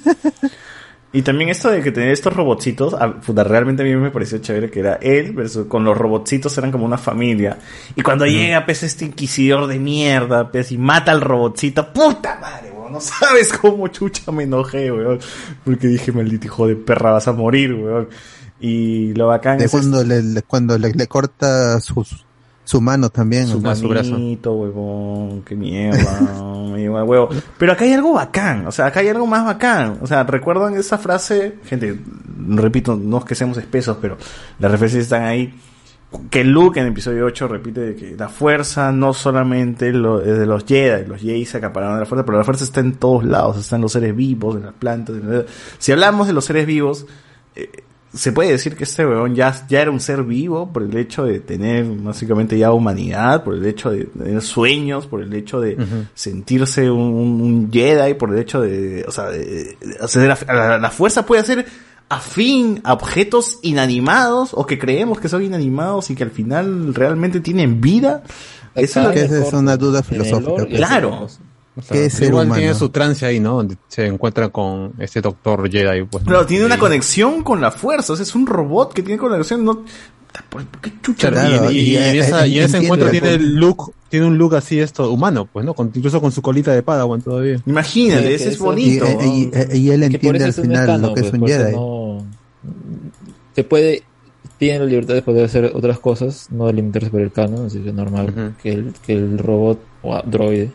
Y también esto de que tener estos robotcitos, ah, puta, realmente a mí me pareció chévere que era él, versus con los robotcitos eran como una familia. Y cuando llega, pues, este inquisidor de mierda, pues, y mata al robotcito, puta madre, no sabes cómo chucha me enojé, weón. Porque dije, maldito hijo de perra, vas a morir, weón. Y lo bacán De es cuando le, le- cuando le, le corta su, su mano también, su o sea, manito, huevón, qué mierda, *laughs* huevo. Pero acá hay algo bacán, o sea, acá hay algo más bacán. O sea, ¿recuerdan esa frase? Gente, repito, no es que seamos espesos, pero las referencias están ahí. Que Luke en el episodio 8 repite que la fuerza no solamente lo, es de los Jedi, los Jedi se acapararon de la fuerza, pero la fuerza está en todos lados, está en los seres vivos, en las plantas. en- Si hablamos de los seres vivos, eh, se puede decir que este weón ya, ya era un ser vivo por el hecho de tener básicamente ya humanidad, por el hecho de tener sueños, por el hecho de sentirse un, un- Jedi, por el hecho de, o sea, de, de hacer la, la- la fuerza puede hacer afín a objetos inanimados o que creemos que son inanimados y que al final realmente tienen vida. Eso es lo que es una duda filosófica. pues. Claro. O sea, ¿Qué es ser igual humano? tiene su trance ahí, ¿no? Donde se encuentra con este doctor Jedi, pues. ¿no? Claro, tiene una conexión con la fuerza. O sea, es un robot que tiene conexión. No, chucha Claro, y, y- y en esa- y en ese encuentro tiene el look, tiene un look así esto humano, pues, ¿no? Con- incluso con su colita de Padawan todavía. Imagínate, Sí, ese es bonito. Y, y- y- y él por entiende al es final lo que es pues, un por eso Jedi. no- se puede tiene la libertad de poder hacer otras cosas, no de limitarse por el canon, así que normal que, el, que el robot o droide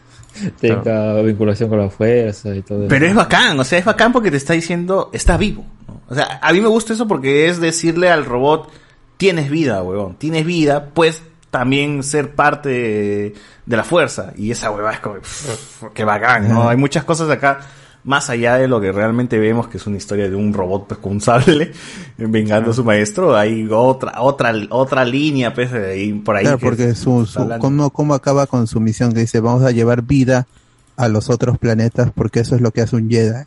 tenga vinculación con la fuerza y todo Pero eso. es bacán, o sea, es bacán porque te está diciendo, está vivo. ¿no? O sea, a mí me gusta eso porque es decirle al robot, tienes vida, huevón, tienes vida, pues también ser parte de, de la fuerza. Y esa hueva es como, pff, qué bacán, ¿no? Hay muchas cosas acá, más allá de lo que realmente vemos, que es una historia de un robot pues, con un sable *laughs* vengando a su maestro, hay otra, otra, otra línea, pues, ahí, por ahí. Claro, que porque su, su-. ¿cómo, cómo acaba con su misión que dice vamos a llevar vida a los otros planetas porque eso es lo que hace un Jedi.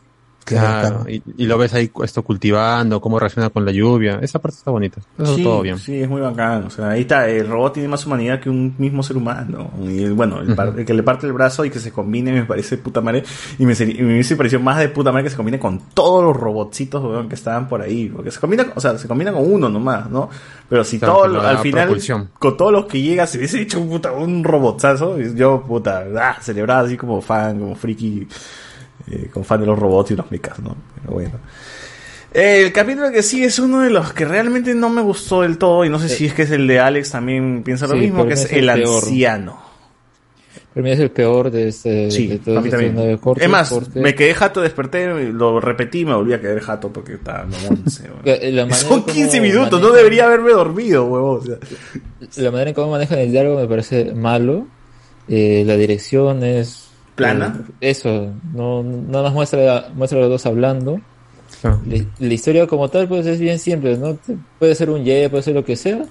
Claro, y, y lo ves ahí esto cultivando, cómo reacciona con la lluvia. Esa parte está bonita. Eso Sí, todo bien. sí, es muy bacán. O sea, ahí está, el robot tiene más humanidad que un mismo ser humano. Y bueno, el, par- el que le parte el brazo y que se combine me parece puta madre. Y me, y me hubiese parecido más de puta madre que se combine con todos los robotcitos weón, que estaban por ahí. Porque se combina, o sea, se combina con uno nomás, ¿no? Pero si Claro, todo, lo al final, propulsión. con todos los que llega, se hubiese hecho un, puta, un robotazo. Yo, puta, ah, celebraba así como fan, como friki, eh, como fan de los robots y los mechas, ¿no? Pero bueno. El capítulo que sí es uno de los que realmente no me gustó del todo y no sé si es que es el de Alex también piensa lo Sí, mismo, que es es el el anciano. Para mí es el peor de este Sí, de a mí cortes, Es más, porque- me quedé jato, desperté, lo repetí me volví a quedar jato porque estaba *laughs* la manera Son como 15 minutos, no debería haberme dormido, huevón. o sea. La manera en cómo manejan el diálogo me parece malo. Eh, la dirección es ¿Plana? eh, eso, no nada más muestra muestra a los dos hablando. La, la historia como tal pues es bien simple, ¿no? Puede ser un Jedi, puede ser lo que sea.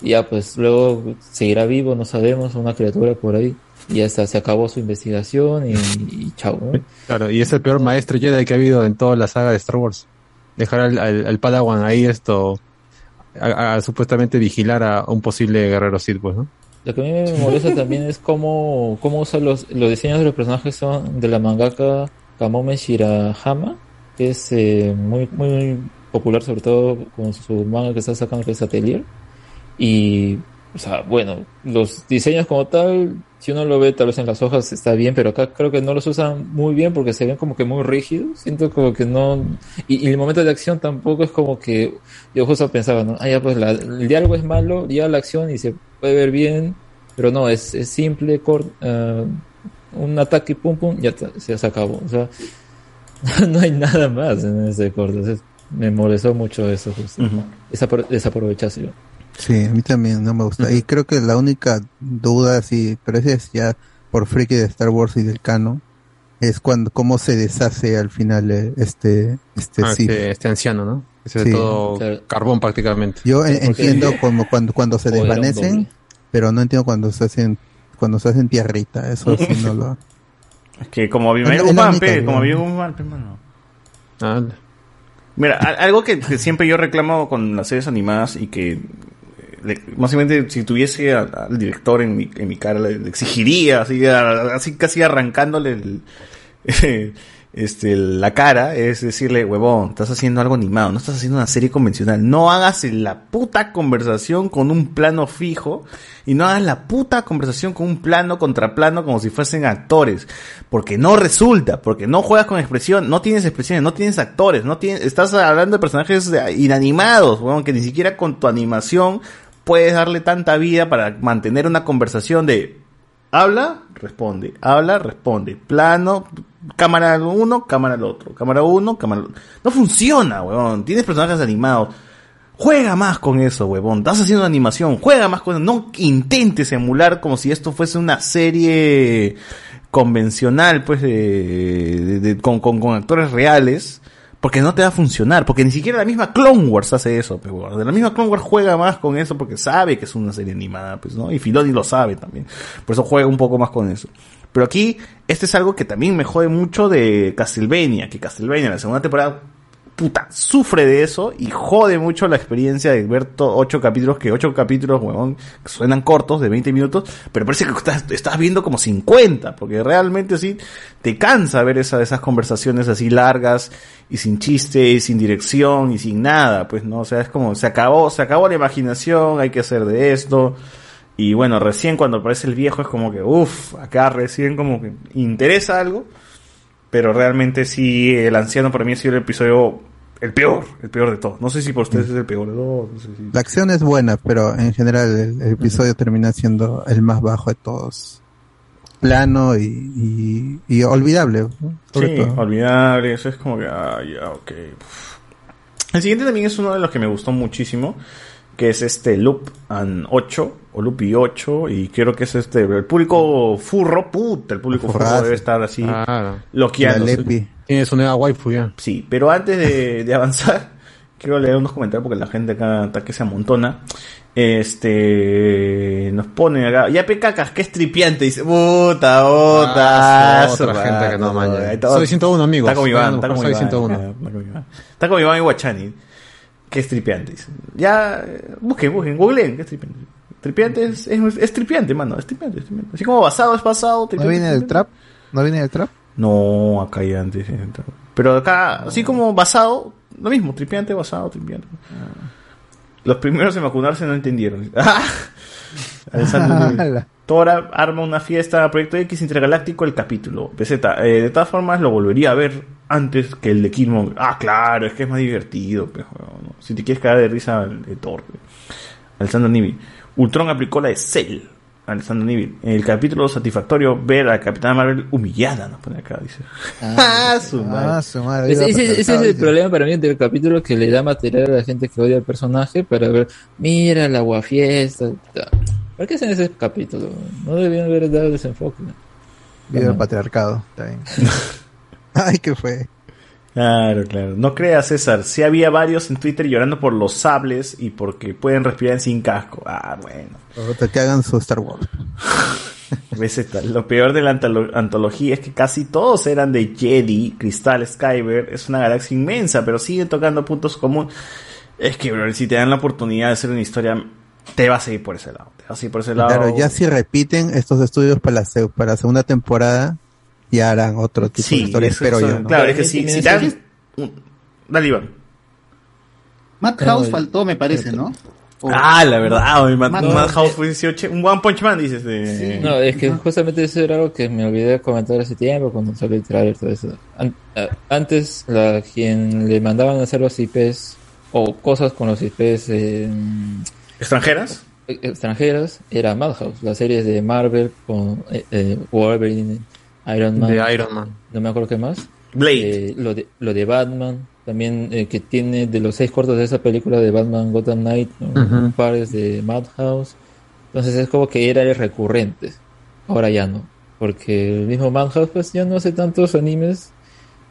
Y ya pues luego seguirá vivo, no sabemos, una criatura por ahí. Y ya está, se acabó su investigación y, y chao, ¿no? Claro, y es el peor maestro Jedi que ha habido en toda la saga de Star Wars. Dejar al, al- al Padawan ahí esto, a, a supuestamente vigilar a un posible guerrero Sith, pues, ¿no? Lo que a mí me molesta también es cómo, cómo usa los, los diseños de los personajes son de la mangaka Kamome Shirahama, que es eh, muy, muy popular sobre todo con su manga que está sacando que es Atelier. Y, o sea, bueno, los diseños como tal, si uno lo ve tal vez en las hojas está bien, pero acá creo que no los usan muy bien porque se ven como que muy rígidos. Siento como que no... Y, y el momento de acción tampoco es como que... Yo justo pensaba, ¿no? Ah, ya pues la- el diálogo es malo, ya la acción y se puede ver bien, pero no, es, es simple, cort, eh, un ataque, pum, pum, ya se, se acabó. O sea, *laughs* no hay nada más en ese corte. Me molestó mucho eso, justo. Desapro- desaprovechación. Sí, a mí también no me gusta. Y creo que la única duda, sí, pero ese es ya por friki de Star Wars y del canon, es cuando cómo se deshace al final eh, este este Ah, este, este anciano, ¿no? Ese Sí. de todo Claro. carbón prácticamente. Yo en- entiendo como cuando cuando se un desvanecen, pero no entiendo cuando se hacen cuando se hacen tierrita. Eso sí no lo. *laughs* Es que como Es la- es la Guzmán, única, pe, como mano. Ah, Mira, a- algo que, que siempre yo reclamo con las series animadas y que le- básicamente si tuviese al director en mi, en mi cara le, exigiría así, así casi arrancándole *laughs* este, la cara es decirle, huevón, estás haciendo algo animado, no estás haciendo una serie convencional, no hagas la puta conversación con un plano fijo y no hagas la puta conversación con un plano contra plano como si fuesen actores, porque no resulta, porque no juegas con expresión, no tienes expresiones, no tienes actores, no tienes, estás hablando de personajes inanimados, huevón, que ni siquiera con tu animación puedes darle tanta vida para mantener una conversación de habla, responde, habla, responde, plano, cámara uno, cámara al otro, cámara uno, cámara al otro. No funciona, huevón. Tienes personajes animados. Juega más con eso, huevón. Estás haciendo animación. Juega más con eso. No intentes emular como si esto fuese una serie convencional, pues, de- con, con, con actores reales. Porque no te va a funcionar. Porque ni siquiera la misma Clone Wars hace eso, pues, huevón. La misma Clone Wars juega más con eso porque sabe que es una serie animada, pues, ¿no? Y Filoni lo sabe también. Por eso juega un poco más con eso. Pero aquí, este es algo que también me jode mucho de Castlevania. Que Castlevania, la segunda temporada, puta, sufre de eso y jode mucho la experiencia de ver ocho capítulos, que ocho capítulos, huevón, suenan cortos de 20 minutos, pero parece que estás, estás viendo como 50, porque realmente sí, te cansa ver esa, esas conversaciones así largas y sin chiste y sin dirección y sin nada, pues no, o sea, es como, se acabó, se acabó la imaginación, hay que hacer de esto. Y bueno, recién cuando aparece el viejo es como que, uff, acá recién como que interesa algo. Pero realmente sí, el anciano para mí ha sido el episodio el peor, el peor de todos. No sé si por ustedes es el peor de todos. No sé si... La acción es buena, pero en general el, el episodio termina siendo el más bajo de todos. Plano y, y, y olvidable. ¿no? Sobre Sí, todo. olvidable. Eso es como que, ah, ya, ok. El siguiente también es uno de los que me gustó muchísimo, que es este Loop and 8, o Loop y 8, y creo que es este, el público furro, puta, el público furro debe estar así, Claro. loqueándose. Tiene su nueva waifu ya. Sí, pero antes de, de avanzar, *laughs* quiero leer unos comentarios porque la gente acá está que se amontona. Este nos pone acá, ya pecacas, que es tripiante, dice, puta, puta, Ah, otra gente que no maña. Soy 101, amigos. Está con Iván, está con Iván. Soy 101. Está con Iván. Y Guachani, que es tripiante, dice. Ya, eh, busquen, busquen, googleen, que es tripiante. Tripiante es, es, es tripiante, mano, es tripiante, es tripiante. Así como basado es basado, ¿No tripiante. viene es del trap? ¿No viene del trap? No, acá ya antes. Pero acá, así como basado, lo mismo, tripiante, basado, tripiante. Los primeros en vacunarse no entendieron. *laughs* *laughs* Tora arma una fiesta, Proyecto X Intergaláctico, el capítulo. PZ, eh, de todas formas lo volvería a ver antes que el de Killmonger. Ah, claro, es que es más divertido. weón, ¿no? Si te quieres caer de risa, el de Thor. Alessandro Nivi. Ultron aplicó la de Cell. Alessandro Nivi. El capítulo satisfactorio ver a Capitana Marvel humillada, nos pone acá, dice. Ah, *laughs* su madre. Ah, su madre. Ese, ese- ese es el Dice. problema para mí del capítulo que le da material a la gente que odia al personaje para ver, mira la guafiesta. ta. ¿Para qué hacen ese capítulo? No debían haber dado ese enfoque. Viva el patriarcado. Está bien. *laughs* *laughs* Ay, ¿qué fue? Claro, claro. No creas, César. Sí había varios en Twitter llorando por los sables y porque pueden respirar sin casco. Ah, bueno. Otra, Que hagan su Star Wars. *laughs* Lo peor de la antolo- antología es que casi todos eran de Jedi, Cristal, Skyber. Es una galaxia inmensa, pero siguen tocando puntos comunes. Es que, bro, si te dan la oportunidad de hacer una historia, te vas a ir por ese lado. Te vas a ir por ese lado. Claro, ya si repiten estos estudios para la, para la segunda temporada, ya harán otro tipo de Sí, historia, eso- espero yo. ¿no? Claro, es que si, si te dan... un- Dale, Iván. Madhouse faltó, me parece, ¿no? Ah, la verdad, Mad- Madhouse. Madhouse fue 18, un One Punch Man, dices. De... No, es que justamente eso era algo que me olvidé de comentar hace tiempo cuando salió el trailer todo eso. Antes, la, quien le mandaban a hacer los IPs o cosas con los IPs eh, ¿Extranjeras? e- extranjeras era Madhouse, las series de Marvel con eh, eh, Wolverine, Iron Man. De Iron Man. No me acuerdo qué más. Blade. Eh, lo, de, lo de Batman, también eh, que tiene de los seis cortos de esa película de Batman Gotham Knight, ¿no? Ujú. un par es de Madhouse. Entonces es como que era recurrente. Ahora ya no. Porque el mismo Madhouse pues ya no hace tantos animes.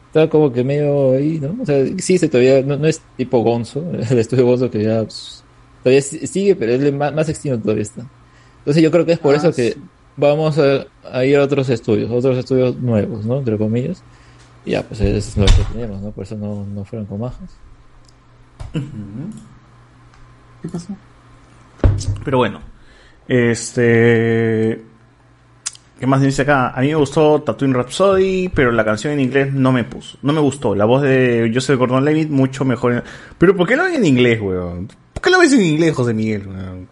Está como que medio ahí, ¿no? O sea, existe todavía, no, no es tipo Gonzo, *laughs* el estudio Gonzo que ya pues, todavía si- sigue, pero es el más, más extinto todavía está. Entonces yo creo que es por Ah, eso que vamos a, a ir a otros estudios, otros estudios nuevos, ¿no? Entre comillas. Y ya, pues eso es lo que tenemos, ¿no? Por eso no, no fueron con Madhouse. ¿Qué pasó? Pero bueno. Este. ¿Qué más dice acá? A mí me gustó Tatooine Rhapsody, pero la canción en inglés no me puso. No me gustó. La voz de Joseph Gordon Levitt mucho mejor. en- Pero ¿por qué lo ven en inglés, weón? ¿Por qué lo ves en inglés, José Miguel? weón?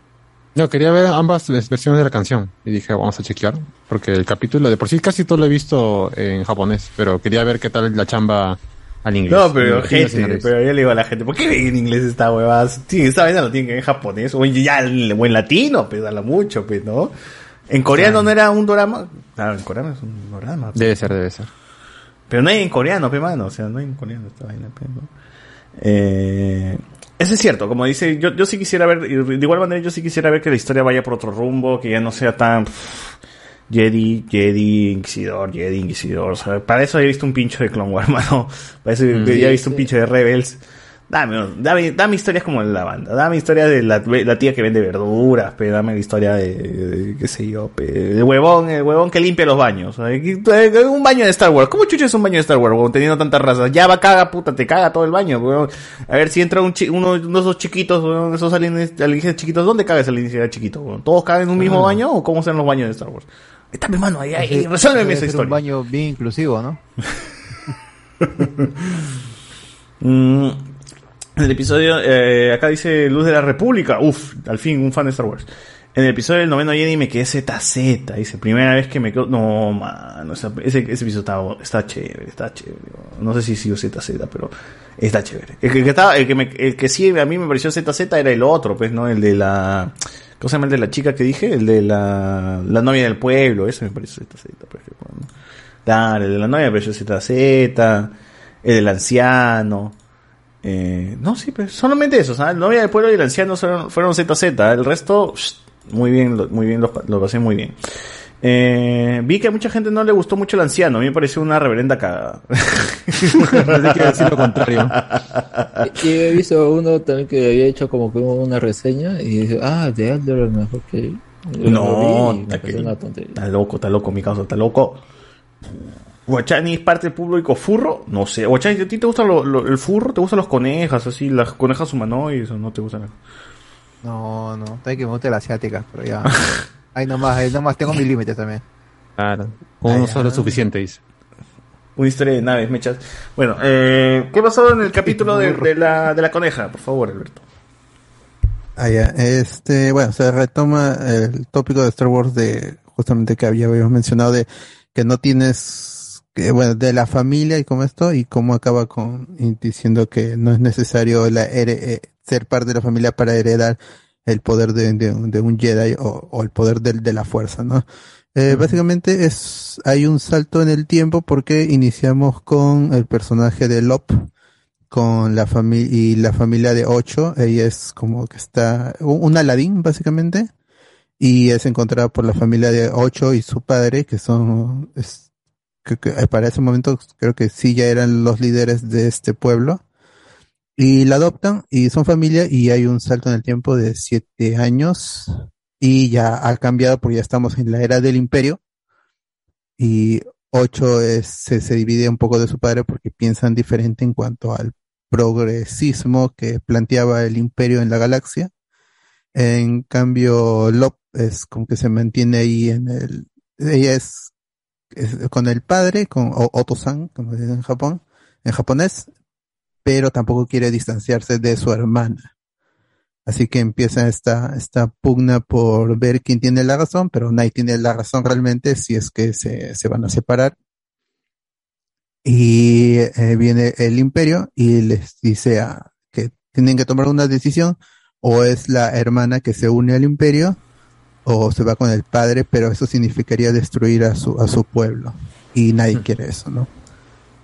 No, quería ver ambas versiones de la canción. Y dije, vamos a chequear. Porque el capítulo de por sí casi todo lo he visto en japonés. Pero quería ver qué tal la chamba al inglés. No, pero gente, pero yo le digo a la gente, ¿por qué ven en inglés esta huevada? Sí, esa vaina lo tienen que ver en japonés, o en, ya, o en latino, pues, a lo mucho, pues, ¿no? En coreano no era un drama, claro, en coreano es un drama. Debe ser, debe ser. Pero no hay en coreano, pe mano, o sea, no hay en coreano esta vaina, pe, ¿no? Eh, eso es cierto, como dice, yo, yo sí quisiera ver, de igual manera yo sí quisiera ver que la historia vaya por otro rumbo, que ya no sea tan pff, Jedi, Jedi, Inquisidor, Jedi, Inquisidor, o sea, para eso he visto un pincho de Clone Wars, *laughs* mano, para eso Mm. ya he Sí, visto un pincho de Rebels, Dame, dame, dame historias como en la banda. Dame historias de la, la tía que vende verduras, pe, dame la historia de, de- qué sé yo, pe, el huevón, el huevón que limpia los baños. Eh, Un baño de Star Wars. ¿Cómo chucha es un baño de Star Wars, huevón, teniendo tantas razas? Ya va, caga, puta, te caga todo el baño, huevón. A ver si entra un chi- uno, uno de esos chiquitos, huevón, esos alienígenas chiquitos. ¿Dónde caga ese alienígena chiquito, huevón? ¿Todos cagan en un mismo Ah. baño o cómo son los baños de Star Wars? Está mi mano ahí, ahí, resuélveme esa historia. un baño bien inclusivo, ¿no? *laughs* Mm, en el episodio, eh, acá dice Luz de la República. Uf, al fin, un fan de Star Wars. En el episodio del noveno Jedi me quedé ZZ. Dice, primera vez que me quedo. No, mano, ese, ese, episodio está, está chévere, está chévere. No sé si sigo ZZ, pero está chévere. El que, estaba, el que, me, el que sí a mí me pareció ZZ era el otro, pues, ¿no? El de la. ¿Cómo se llama el de la chica que dije? El de la, la novia del pueblo. Ese me pareció ZZ, por ejemplo. Claro, el de la novia me pareció ZZ. El del anciano. Eh, no, sí, pero solamente eso. ¿sabes? El novia del pueblo y el anciano fueron, fueron ZZ. El resto, shh, muy bien, lo- muy bien, lo, lo pasé muy bien. Eh, vi que a mucha gente no le gustó mucho el anciano. A mí me pareció una reverenda cagada. *laughs* Iba a decir lo contrario. Y he visto uno también que había hecho como que una reseña y dice, ah, de Elder mejor que... Yo No, está, pareció una tontería. está loco, está loco, mi causa, está loco. Guachani es parte del público furro, no sé. Guachani, ¿a ti te gusta lo- lo- el furro? ¿Te gustan los conejas, así, las conejas humanoides o no te gustan? No, no, todavía que me gusta la asiática, pero ya. *laughs* Ahí nomás, ahí nomás tengo mis límites también. Claro. Uno solo es suficiente, dice. Una historia de naves, mechas. Bueno, eh, ¿qué pasó en el *laughs* capítulo de, de la, de la coneja? Por favor, Alberto. Ah, ya. Este, bueno, se retoma el tópico de Star Wars de justamente que había- habíamos mencionado de que no tienes, que, bueno, de la familia y como esto, y cómo acaba con diciendo que no es necesario la eh, ser parte de la familia para heredar el poder de, de- de un Jedi o, o el poder del- de, la fuerza, ¿no? Eh, Básicamente es, hay un salto en el tiempo porque iniciamos con el personaje de Lop, con la familia y la familia de ocho. Ella es como que está un, un Aladín básicamente y es encontrada por la familia de ocho y su padre que son es- que, que para ese momento creo que sí ya eran los líderes de este pueblo y la adoptan y son familia y hay un salto en el tiempo de siete años y ya ha cambiado porque ya estamos en la era del imperio y ocho es, se, se divide un poco de su padre porque piensan diferente en cuanto al progresismo que planteaba el imperio en la galaxia. En cambio, Lop es como que se mantiene ahí en el, ella es, con el padre, con Oto-san, como se dice en Japón, en japonés, pero tampoco quiere distanciarse de su hermana. Así que empieza esta, esta pugna por ver quién tiene la razón, pero nadie tiene la razón realmente si es que se, se van a separar. Y eh, viene el imperio y les dice a, que tienen que tomar una decisión, o es la hermana que se une al imperio, o se va con el padre, pero eso significaría destruir a su, a su pueblo. Y nadie quiere eso, ¿no?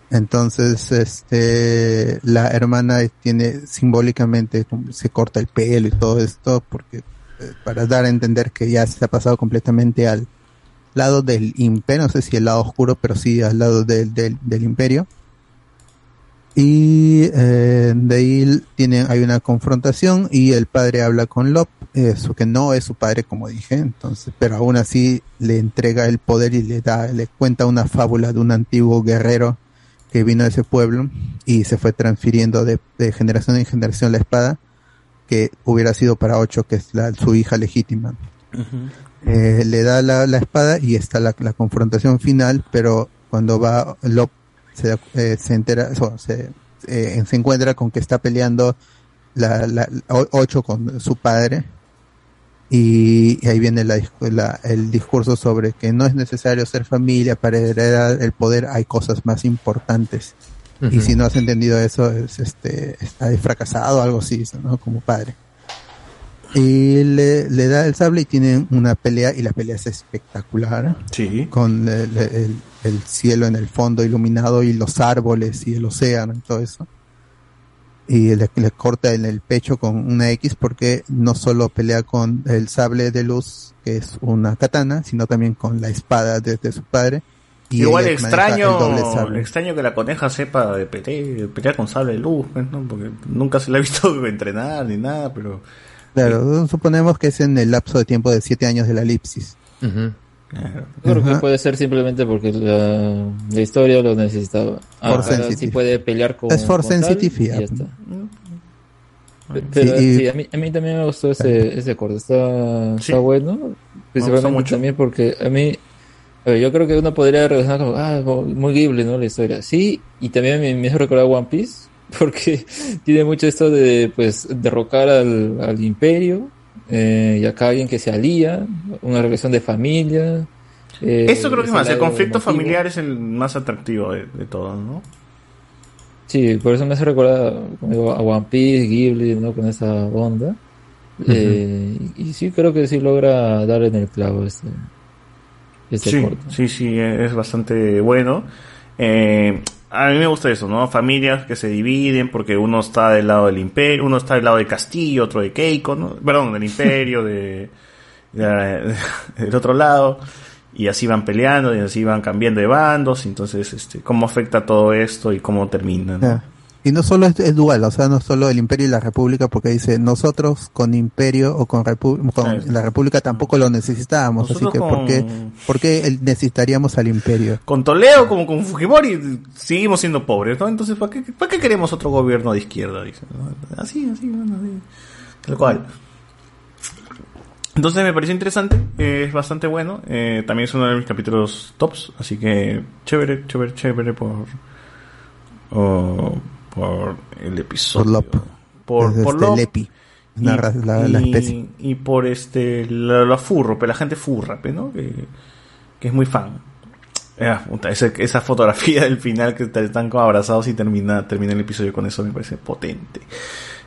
Entonces, este, la hermana tiene simbólicamente, se corta el pelo y todo esto, porque eh, para dar a entender que ya se ha pasado completamente al lado del imperio, no sé si el lado oscuro, pero sí al lado del, del, del imperio. Y eh, de ahí tienen, hay una confrontación y el padre habla con Lop, eso que no es su padre como dije, entonces, pero aún así le entrega el poder y le da, le cuenta una fábula de un antiguo guerrero que vino de ese pueblo y se fue transfiriendo de, de generación en generación la espada que hubiera sido para Ocho, que es la, su hija legítima. Eh, le da la, la espada y está la, la confrontación final, pero cuando va Lop se, da- eh, se entera, o se, eh, se encuentra con que está peleando la, la, Ocho con su padre y, ahí viene la la- el discurso sobre que no es necesario ser familia para heredar el poder, hay cosas más importantes. Y si no has entendido eso, es, este, está fracasado, algo así, ¿no? Como padre. Y le, le da el sable y tienen una pelea, y la pelea es espectacular. Sí. Con el, el- el cielo en el fondo iluminado y los árboles y el océano y todo eso. Y le, le corta en el pecho con una X porque no solo pelea con el sable de luz, que es una katana, sino también con la espada de, de su padre. Y Igual extraño, extraño que la coneja sepa de pelear, de pelear con sable de luz, pues, ¿no? Porque nunca se la ha visto *laughs* entrenar ni nada, pero Claro, suponemos que es en el lapso de tiempo de siete años de la elipsis. Creo que Ajá. puede ser simplemente porque la, la historia lo necesitaba. Ah, sí sensitive. puede pelear con. Es tal, sensitive, y ya. ya está. Pe- Pero Sí, y- sí, a, mí, a mí también me gustó ese, ese corte. Está, está bueno. Principalmente mucho. también porque a mí. A ver, yo creo que uno podría relacionar como, ah, muy Ghibli, ¿no? La historia. Sí, y también me, me hizo recordar One Piece, *laughs* porque tiene mucho esto de, pues, derrocar al, al imperio, eh, y acá alguien que se alía, una relación de familia. eh, Esto creo que ese más, el conflicto emotivo. familiar es el más atractivo de, de todos, ¿no? Sí, por eso me hace recordar a One Piece, Ghibli, ¿no? Con esa onda. Eh, y, y sí, creo que sí logra dar en el clavo este, este sí, corto. sí, sí, es bastante bueno. Eh, a mí me gusta eso, ¿no? Familias que se dividen porque uno está del lado del imperio, uno está del lado del castillo, otro de Keiko, ¿no? Perdón, del imperio, de, de- del otro lado, y así van peleando y así van cambiando de bandos, entonces, este, cómo afecta todo esto y cómo termina, ¿no? Ya. Y no solo es, es dual, o sea, no solo el imperio y la república, porque dice nosotros con imperio o con, repu- con Claro. la república tampoco lo necesitábamos, así que ¿por con- qué, por qué el- necesitaría al imperio? Con Toledo como con Fujimori seguimos siendo pobres, ¿no? Entonces, ¿para qué, para qué queremos otro gobierno de izquierda? Dicen, ¿no? Así, así, bueno, así. Tal cual. Entonces me pareció interesante, eh, es bastante bueno. eh, también es uno de mis capítulos tops, así que chévere, chévere, chévere por, por el episodio. Por Lop. Por, Es por este Lop. Lepi, la ra- la- la y- especie. y por este la, la furro, pero la gente furra, pe, ¿no? Que, que es muy fan. Ah, puta, esa, esa fotografía del final que están como abrazados y termina, termina el episodio con eso me parece potente.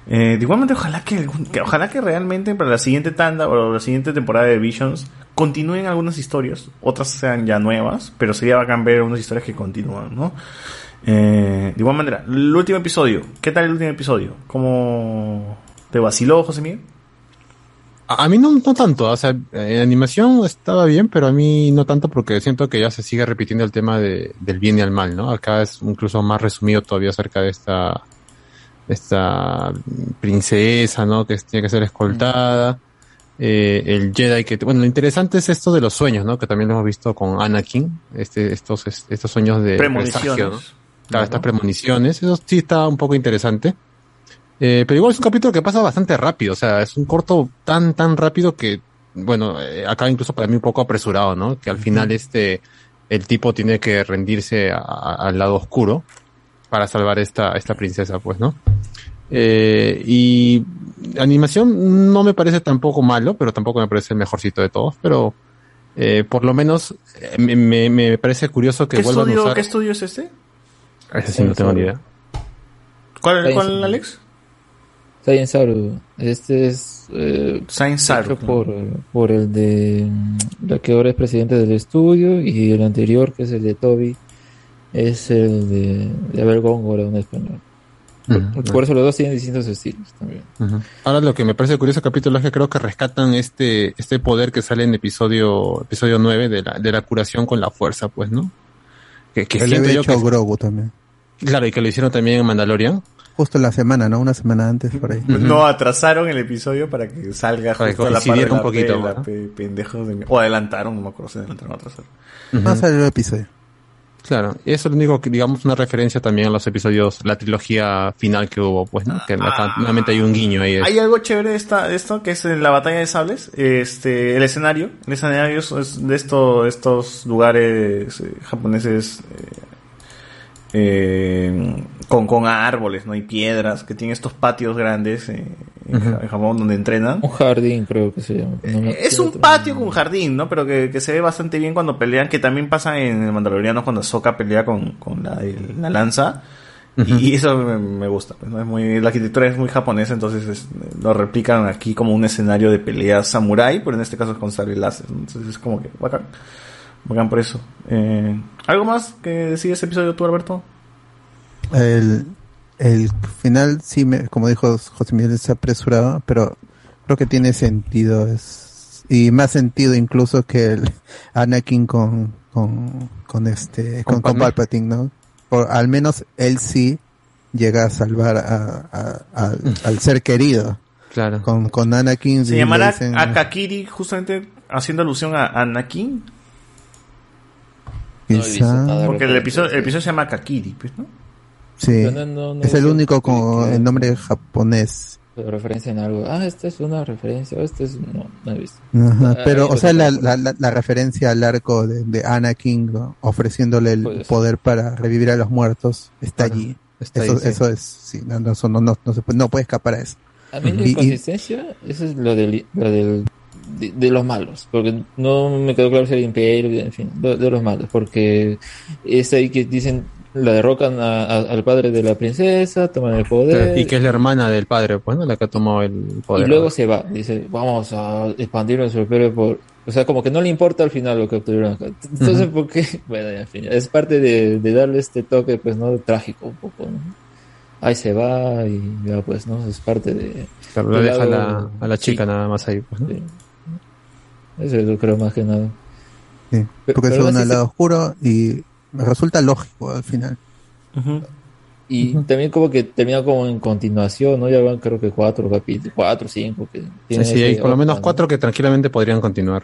Eh, igualmente ojalá que, que- ojalá que realmente para la siguiente tanda o la siguiente temporada de Visions continúen algunas historias, otras sean ya nuevas, pero sería bacán ver unas historias que continúan, ¿no? Eh, de igual manera, el último episodio, ¿qué tal el último episodio? ¿Cómo te vaciló, José Miguel? A mí no, no tanto, o sea, en animación estaba bien, pero a mí no tanto porque siento que ya se sigue repitiendo el tema de, del bien y el mal, ¿no? Acá es incluso más resumido todavía acerca de esta, esta princesa, ¿no? Que tiene que ser escoltada, eh, el Jedi que, bueno, lo interesante es esto de los sueños, ¿no? Que también lo hemos visto con Anakin, este, estos, estos sueños de presagio, ¿no? Claro, estas premoniciones, eso sí está un poco interesante. Eh, pero igual es un capítulo que pasa bastante rápido, o sea, es un corto tan, tan rápido que, bueno, eh, acá incluso para mí un poco apresurado, ¿no? Que al final este, el tipo tiene que rendirse a- a- al lado oscuro para salvar esta, esta princesa, pues, ¿no? Eh, y animación no me parece tampoco malo, pero tampoco me parece el mejorcito de todos, pero eh, por lo menos eh, me, me- me parece curioso que ¿Qué vuelvan a usar... ¿Qué estudio es este? Ese sí no tengo ni idea. ¿Cuál, cuál Alex? Science Saru. Este es. Eh, Science Saru, hecho Por, por el de. mm, La que ahora es presidente del estudio. Y el anterior, que es el de Toby. Es el de. De Abel Góngora, un español. Por, por eso los dos tienen distintos estilos también. Ahora lo que me parece curioso capítulo es que creo que rescatan este, este poder que sale en episodio, episodio 9 de la, de la curación con la fuerza, pues, ¿no? Que, que siento había yo hecho que, Grogu también. claro, y que lo hicieron también en Mandalorian. Justo en la semana, ¿no? Una semana antes por ahí. No, atrasaron el episodio para que salga que justo a la par de un poquito, pela, ¿no? pe- pendejos de mi- O adelantaron, no me acuerdo si adelantaron o atrasaron. No salió el episodio. Claro, eso es lo único que, digamos, una referencia también a los episodios, la trilogía final que hubo, pues, ¿no? Que acá nuevamente hay un guiño ahí. Hay algo chévere de, esta, de esto, que es en la batalla de sables, este, el escenario, el escenario es- es de esto, estos lugares eh, japoneses eh, eh, con, con árboles, ¿no? Y piedras, que tienen estos patios grandes eh, en, Ja- en Japón donde entrenan. Un jardín, creo que se llama. No Es un patio con jardín, ¿no? Pero que, que se ve bastante bien cuando pelean, que también pasa en el Mandaloriano cuando Sokka pelea con, con la, el- la lanza. Y eso me, me gusta. pues, ¿no? Es muy, la arquitectura es muy japonesa, entonces es- lo replican aquí como un escenario de pelea samurai, pero en este caso es con sable láser. Entonces es como que bacán. Bacán por eso. Eh, ¿Algo más que decir ese episodio tú, Alberto? El, el final, sí, me, como dijo José Miguel, es apresurado, pero creo que tiene sentido. Es, y más sentido incluso que el *laughs* Anakin con, con, con este, con, Con. Palpatine, ¿no? Por, al menos él sí llega a salvar a, a- al- al ser querido. Claro. Con, con Anakin. Se llamará dicen- Akakiri, justamente haciendo alusión a Anakin. Quizá- Porque el episodio, el episodio se llama Akakiri, pues, ¿no? Sí. No- no- no es el único con el nombre japonés. referencia en algo. Ah, esta es una referencia. Esta es. No, no he visto. Ajá, Ah, pero, o sea, la, la, la- la referencia al arco de, de Anakin ofreciéndole el Puede ser. poder para revivir a los muertos está Claro, allí. está eso, ahí, sí. eso es, sí, no, no, no, no, no se puede, no puede escapar a eso. A mí la inconsistencia, eso es lo del, lo del de, de los malos, porque no me quedó claro si era el imperio, en fin, de, de los malos, porque es ahí que dicen, la derrocan a- a- al padre de la princesa, toman el poder, Y que es la hermana del padre, pues, ¿no? La que tomó el poder. y luego se va, dice, vamos a expandir nuestro imperio por... O sea, como que no le importa al final lo que obtuvieron acá. Entonces. ¿por qué? *laughs* Bueno, ya, en fin, es parte de, de darle este toque, pues, ¿no? Trágico un poco, ¿no? Ahí se va y ya, pues, ¿no? Es parte de... Claro, la deja a la, a la chica sí. nada más ahí, pues, ¿no? Eso yo creo más que nada. Sí, porque pero es aún un así lado se- oscuro y me resulta lógico al final. Y también como que termina como en continuación, ¿no? Ya van creo que cuatro capítulos, cuatro, cinco. Que Sí, tienen sí, ese hay por lo menos cuatro que tranquilamente podrían continuar.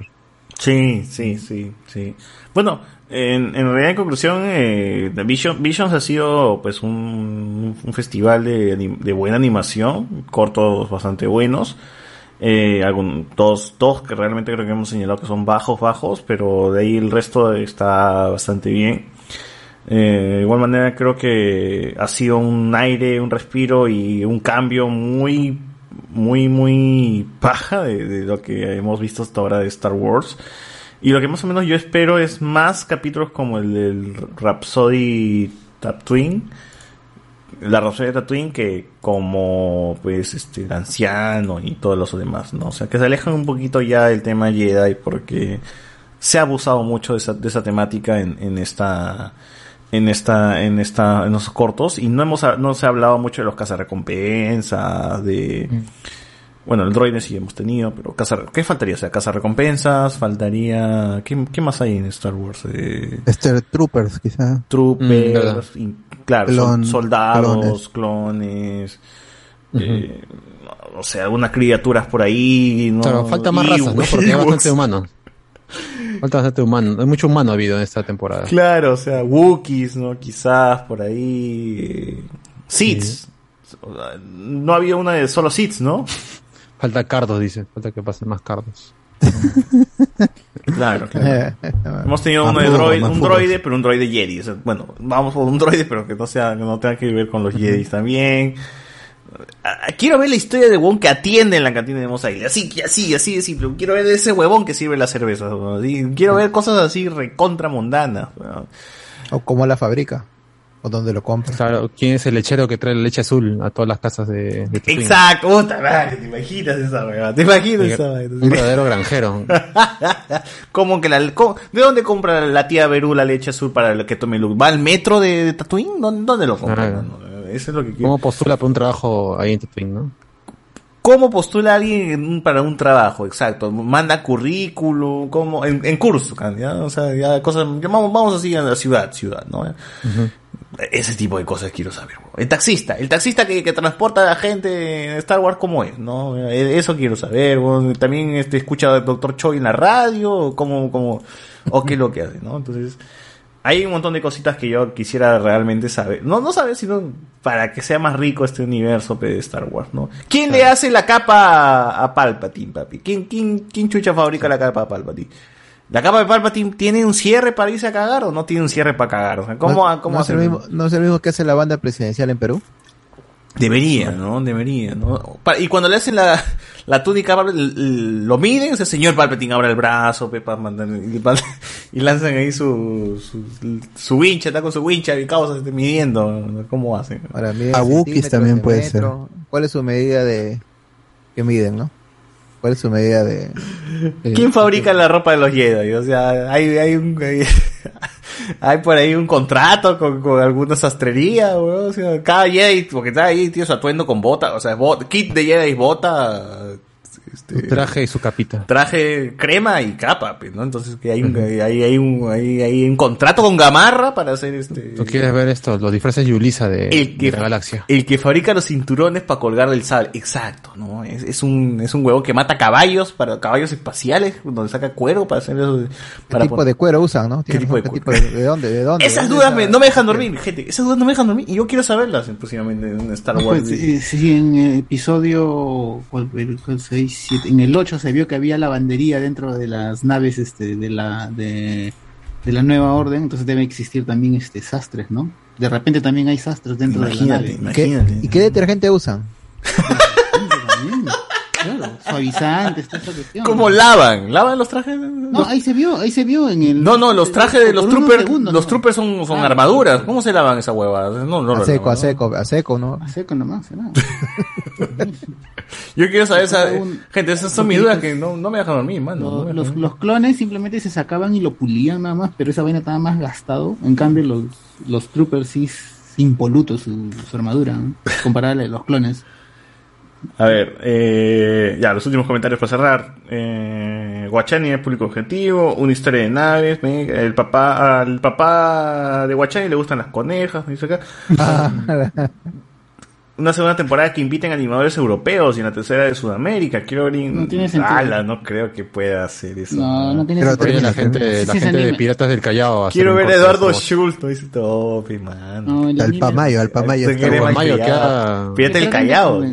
Sí, sí, sí, sí. Bueno, en, en realidad en conclusión, eh, Vision, Visions ha sido pues un, un festival de, de buena animación, cortos bastante buenos. Eh, algún, dos, dos que realmente creo que hemos señalado que son bajos, bajos, pero de ahí el resto está bastante bien. Eh, de igual manera creo que ha sido un aire, un respiro y un cambio muy, muy, muy paja de, lo que hemos visto hasta ahora de Star Wars. Y lo que más o menos yo espero es más capítulos como el del Rhapsody Tatooine. La Rhapsody Tatooine que como pues este el anciano y todos los demás, ¿no? O sea, que se alejan un poquito ya del tema Jedi porque se ha abusado mucho de esa, de esa temática en, en esta en esta en esta en los cortos y no hemos no se ha hablado mucho de los cazarrecompensas de bueno el droide sí hemos tenido pero cazar qué faltaría o sea cazarrecompensas faltaría ¿qué, qué más hay en Star Wars eh, Este Troopers, quizá. Mm, troopers y- claro son Clon- soldados clones, eh, o sea algunas criaturas por ahí ¿no? Claro, falta más razas, ¿no? Porque hay bastante humano. Falta bastante humano. Hay mucho humano habido en esta temporada. Claro, o sea, Wookiees, ¿no? Quizás por ahí. Seeds. No había una de solo Seeds, ¿no? Falta cardos, dice. Falta que pasen más cardos. Claro, claro. Hemos tenido uno de más un droide, pero un droide Jedi. O sea, bueno, vamos por un droide, pero que no sea, que no tenga que ver con los Jedi también. Quiero ver la historia de huevón que atiende en la cantina de Mos Eisley. Así, así, así de simple. Quiero ver ese huevón que sirve la cerveza. huevón. Así, Quiero ver cosas así recontra mundanas. huevón. O cómo la fabrica. O dónde lo compra. Claro, ¿quién es el lechero que trae la leche azul a todas las casas de, de? Exacto, puta madre, te imaginas esa huevada, te imaginas esa vaina. un verdadero granjero. *laughs* ¿Cómo que la, cómo- ¿De dónde compra la tía Berú la leche azul para lo que tome Luke? ¿Va al metro de, de Tatooine? ¿Dónde, dónde lo compra? Claro. No, no, Eso es lo que quiero. ¿Cómo postula para un trabajo ahí en Tatooine, no? ¿Cómo postula alguien para un trabajo? Exacto. Manda currículum, ¿cómo? En, en curso, ¿ya? O sea, ya cosas, vamos, vamos así a la ciudad, ciudad, ¿no? Ese tipo de cosas quiero saber. El taxista, el taxista que, que transporta a la gente en Star Wars, ¿cómo es? ¿No? Eh, Eso quiero saber. También este, escucha al Doctor Choi en la radio, cómo, cómo, o qué es lo que hace, ¿no? Entonces, hay un montón de cositas que yo quisiera realmente saber. No, no saber, sino para que sea más rico este universo de Star Wars, ¿no? ¿Quién le hace la capa a, Palpatine, papi? ¿Quién, quién, quién chucha fabrica la capa a Palpatine? ¿La capa de Palpatine tiene un cierre para irse a cagar o no tiene un cierre para cagar? O sea, ¿cómo, ¿No, cómo no es el hace- mismo, ¿No es el mismo que hace la banda presidencial en Perú? Debería, ¿no? Debería, ¿no? Y cuando le hacen la, la túnica, lo miden, o sea, señor Palpatine abre el brazo, pe, pa, mandan- *laughs* y, lanzan ahí su, su, su wincha, está con su wincha y causa este, midiendo, ¿no? ¿cómo hacen? Ahora, A Wookiees también de puede metro. ¿Cuál es su medida de que miden, no? ¿Cuál es su medida de, de- ¿Quién fabrica la ropa de los Jedi? O sea, hay, hay un, hay, *laughs* *laughs* hay por ahí un contrato con, con alguna sastrería, weón. O sea, cada Jedi, porque está ahí, tío, su atuendo con bota, o sea, bot- kit de Jedi, bota, este, Traje y su capita. traje crema y capa, pues, ¿no? Entonces que hay un, hay, hay un, hay, hay un contrato con Gamarra para hacer este... ¿Tú quieres ver esto? Los disfraces Yulisa de, El que, de la galaxia. el que fabrica los cinturones para colgar del sable. Exacto, ¿no? Es, es un, es un huevo que mata caballos, para caballos espaciales, donde saca cuero para hacer eso. de- ¿Qué Para tipo de cuero usan, no? ¿Qué tipo de ¿Qué cuero? de, de dónde? ¿De dónde? Esas ¿De dudas me- no me dejan dormir, gente. Esas dudas no me dejan dormir y yo quiero saberlas eh, próximamente en Star Wars. Pues, eh, sí, en el episodio ¿cuál fue? El- cuál seis, siete, en el 8 se vio que había lavandería dentro de las naves este de la de, de la nueva orden, entonces debe existir también este sastres, ¿no? De repente también hay sastres dentro Imagínate, de la nave. ¿Qué- ¿Y qué detergente usan? *laughs* Claro, suavizantes, toda esa cuestión. ¿Cómo lavan? ¿Lavan los trajes? No, ahí se vio, ahí se vio en el No, no, los trajes de los troopers, segundos, los ¿no? troopers son, son Ah, armaduras. ¿Cómo se lavan esa hueva? No, no, A lo seco, lavan, a ¿no? seco, a seco, ¿no? A seco nomás, ¿no? Yo quiero saber esa, un- gente, esas son mis dudas que no, no me dejan dormir, mano. Los, dejan los, dormir. los clones simplemente se sacaban y lo pulían nada más, pero esa vaina estaba más gastado. En cambio, los, los troopers sí es impoluto su, su armadura, ¿no? comparable a los clones. A ver, eh, ya, los últimos comentarios para cerrar. Eh, Guachani es público objetivo, una historia de naves. me- El papá, al papá de Guachani le gustan las conejas, me dice acá. *laughs* Una segunda temporada que inviten animadores europeos y en la tercera de Sudamérica. Quiero ver. No tiene sentido. Ala, no creo que pueda hacer eso. No, no tiene Pero sentido. la gente, la Sí, gente de. Piratas del Callao. Quiero ver a Eduardo. Schultz, no dice todo. No, el Al Pamayo, al Pamayo. Pirata del Callao.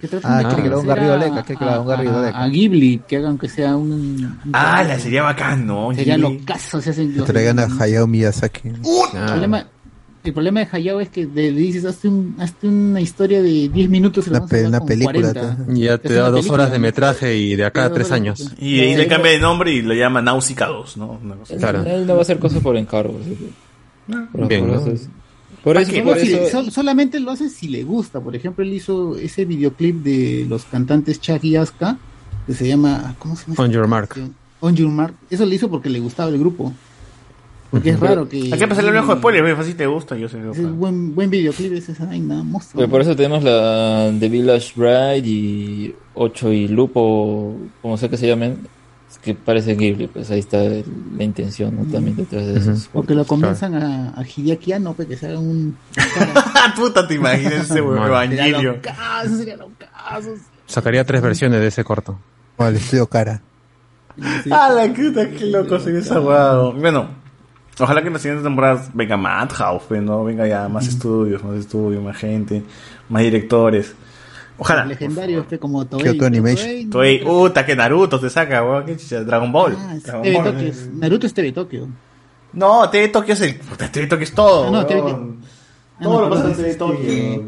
Que traten Ah, quiere que le haga un Garrido a- Leca, quiere que le haga un Garrido Leca. A Ghibli, que hagan que sea un... un- Ah, la sería bacán, ¿no? Sería lo caso, se hacen Que los- traigan a Hayao Miyazaki. El problema, el problema de Hayao es que le dices, hazte, un, hazte una historia de 10 minutos. Una pe- una película, 40. Y ya Te te da una dos película, horas de metraje y de acá a tres años. Y ahí le cambia de nombre y lo llama Náusica 2, ¿no? Claro. Él no va a hacer cosas por encargo. por- Bien, ¿no? Es- Por eso, por si- eso- solamente lo hace si le gusta. Por ejemplo, él hizo ese videoclip de los cantantes Chuck y Aska, que se llama, ¿cómo se llama? On Your Mark. On Your Mark. Eso lo hizo porque le gustaba el grupo. Porque es raro que... Hay que pasarle el ojo de spoiler, así te gusta, yo sé. Ese buen, buen videoclip es esa vaina, monstruo. Pero por eso tenemos la The Village Bride y 8 y Lupo, como sé que se llamen, es que parece Ghibli, pues ahí está el- la intención ¿no? también detrás de eso. Porque lo convenzan a, a Hideaki Anno, pues, que se haga un... *laughs* Puta, te imaginas ese evangelio. Sería. Sacaría tres versiones de ese corto. O el estudio cara. *laughs* Ah, la puta, qué loco sería esa hueá. Bueno, ojalá que en las siguientes temporadas venga Madhouse, ¿no? Venga ya más estudios, más estudios, más gente, más directores. Ojalá. Legendario, este como Toei. Kyoto pero Animation. Toei no- puta, que Naruto te saca, weón, qué chicha, Dragon Ball. Ah, es Dragon TV Ball. Naruto es TV Tokyo. No, TV Tokyo es el. puta, TV Tokyo es todo. Ah, no, TV weón. Ah, Todo no, lo pasa en TV este-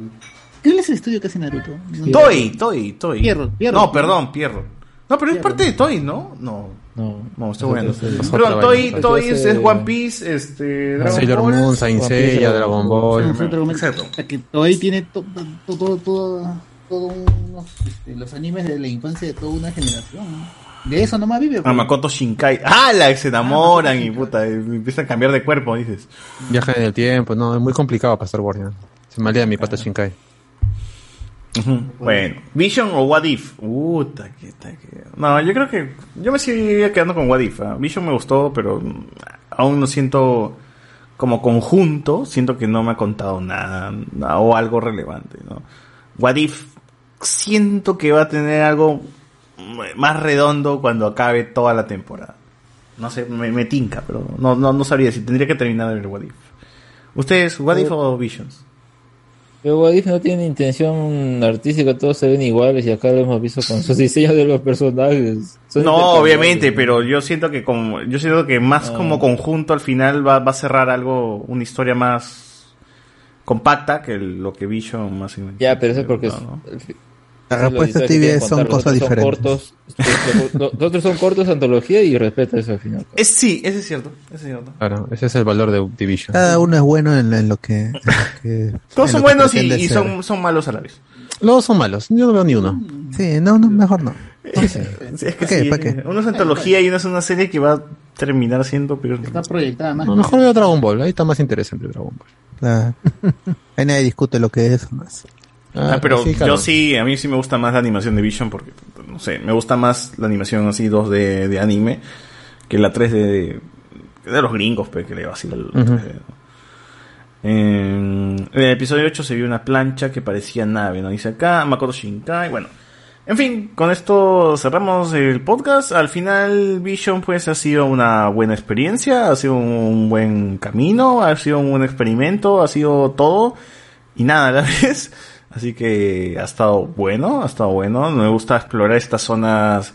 ¿Cuál es el estudio que hace Naruto? No- Toy, Toy, Toy. Pierrot, Pierrot. No, perdón, Pierrot. No, pero es parte de Toy, ¿no? No. No, No, estoy bueno. es el- Perdón, otra Toy, vaina. Toy Eso es, One Piece, este. Dragon Sailor Ball. Moon, Saint Seiya, Dragon Ball. Exacto. o sea, que Toei tiene to- to- todo, todo, todo unos, este, los animes de la infancia de toda una generación. ¿no? De eso nomás vive. A pues. Makoto Shinkai. ¡Ah! La que se enamoran y puta, empiezan a cambiar de cuerpo, dices. Viaje en el tiempo, no, es muy complicado Wars. ya. Se malea mi pata Shinkai. Ujú. Bueno, Vision o What If. Puta, que está que. No, yo creo que. Yo me seguiría quedando con What If. ¿ah? Vision me gustó, pero aún no siento. Como conjunto, siento que no me ha contado nada, nada o algo relevante, ¿no? What If, siento que va a tener algo más redondo cuando acabe toda la temporada. No sé, me, me tinca, pero no, no, no sabría si tendría que terminar el What If. ¿Ustedes, What If o Visions? Pero Wadif no tiene intención artística, todos se ven iguales y acá lo hemos visto con sus diseños de los personajes. Son No, obviamente, pero yo siento que como yo siento que más Ah. como conjunto al final va, va a cerrar algo, una historia más compacta que el- lo que Vision más Ya, pero eso es porque... No, la tibias quieren son cosas diferentes. cortos, los otros son cortos, antología y respeta eso al final. Es, sí, ese es cierto, ese es cierto. Claro, ese es el valor de Division. Cada uno es bueno en, en lo que. en lo que- Todos en son lo buenos y, y son, son malos a la vez. Los son malos, yo no veo ni uno. Sí, no, no, mejor no. Es que ¿Para qué? sí, ¿Para qué? uno es antología y uno es una serie que va a terminar siendo pero Está proyectada más. No, mejor veo Dragon Ball, ahí está más interesante Dragon Ball. Claro. *laughs* Ahí nadie discute lo que es más. Ah, pero sí, claro. yo sí, a mí sí me gusta más la animación de Vision porque, no sé, me gusta más la animación así 2D de, de anime que la 3D de, de los gringos, pues, que le va así el Ujú. 3D. ¿no? En, en el episodio 8 se vio una plancha que parecía nave, ¿no? Dice acá, Makoto Shinkai, bueno. En fin, con esto cerramos el podcast. Al final, Vision pues ha sido una buena experiencia, ha sido un buen camino, ha sido un buen experimento, ha sido todo y nada a la *laughs* vez. Así que ha estado bueno, ha estado bueno. Me gusta explorar estas zonas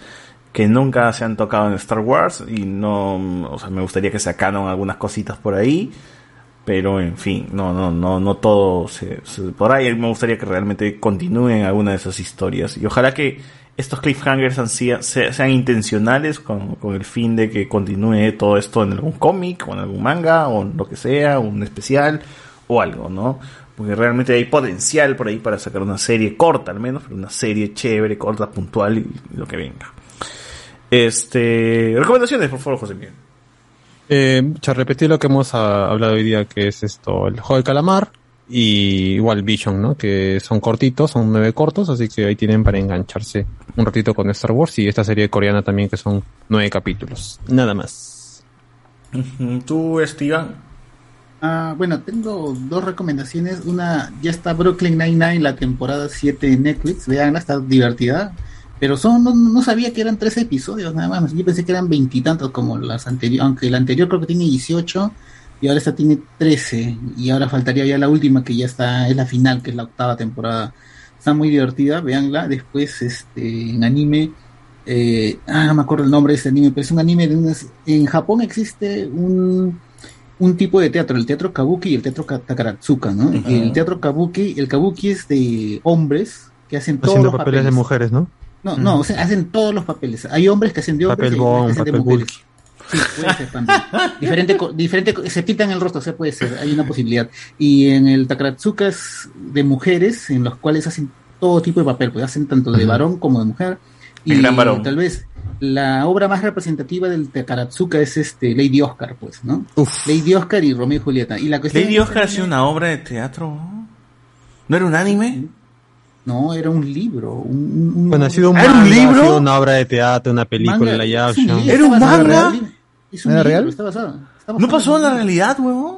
que nunca se han tocado en Star Wars y no, o sea, me gustaría que sacaran algunas cositas por ahí. Pero en fin, no, no, no, no todo se, se- por ahí me gustaría que realmente continúen alguna de esas historias. Y ojalá que estos cliffhangers han sido- se- sean intencionales con, con el fin de que continúe todo esto en algún cómic o en algún manga o en lo que sea, un especial o algo, ¿no? Porque realmente hay potencial por ahí para sacar una serie corta al menos, pero una serie chévere, corta, puntual y, lo que venga. Este, recomendaciones, por favor, José Miguel. Eh, ya repetir lo que hemos ah, hablado hoy día, que es esto, el juego de calamar y igual Vision, ¿no? Que son cortitos, son nueve cortos, así que ahí tienen para engancharse un ratito con Star Wars y esta serie coreana también que son nueve capítulos. Nada más. ¿Tú, Steven? Ah, bueno, tengo dos recomendaciones. Una, ya está Brooklyn Nine-Nine, la temporada 7 en Netflix. Veanla, está divertida. Pero son, no, sabía que eran 13 episodios nada más. Yo pensé que eran veintitantos como las anteriores. Aunque la anterior creo que tiene 18 y ahora esta tiene 13. Y ahora faltaría ya la última que ya está, es la final, que es la octava temporada. Está muy divertida, veanla. Después, este, en anime, eh, ah, no me acuerdo el nombre de este anime, pero es un anime de unas, en Japón existe un, un tipo de teatro, el teatro kabuki y el teatro ka- takaratsuka, ¿no? El teatro kabuki, el kabuki es de hombres que hacen todos Haciendo los papeles de mujeres, ¿no? No, no, o sea, hacen todos los papeles. Hay hombres que hacen de hombres Papel y bon, que hacen de mujeres. Sí, puede ser también. *laughs* diferente, diferente, se pintan el rostro, o sea, puede ser, hay una posibilidad. Y en el Takaratsuka es de mujeres, en los cuales hacen todo tipo de papel, pues hacen tanto de varón como de mujer. El Y gran varón. tal vez la obra más representativa del Takaratsuka es este Lady Oscar, pues, ¿no? Lady Oscar y Romeo y Julieta. Y la cuestión Lady Oscar ha sido una obra de teatro. ¿No era un anime? No, era un libro. Un, un- Bueno, ha sido un manga, ¿era un ha libro? sido una obra de teatro, una película, Manga, la ¿Era un manga? libro. Es un ¿Era libro, real? Está basado. está ¿No pasó en la realidad, huevón?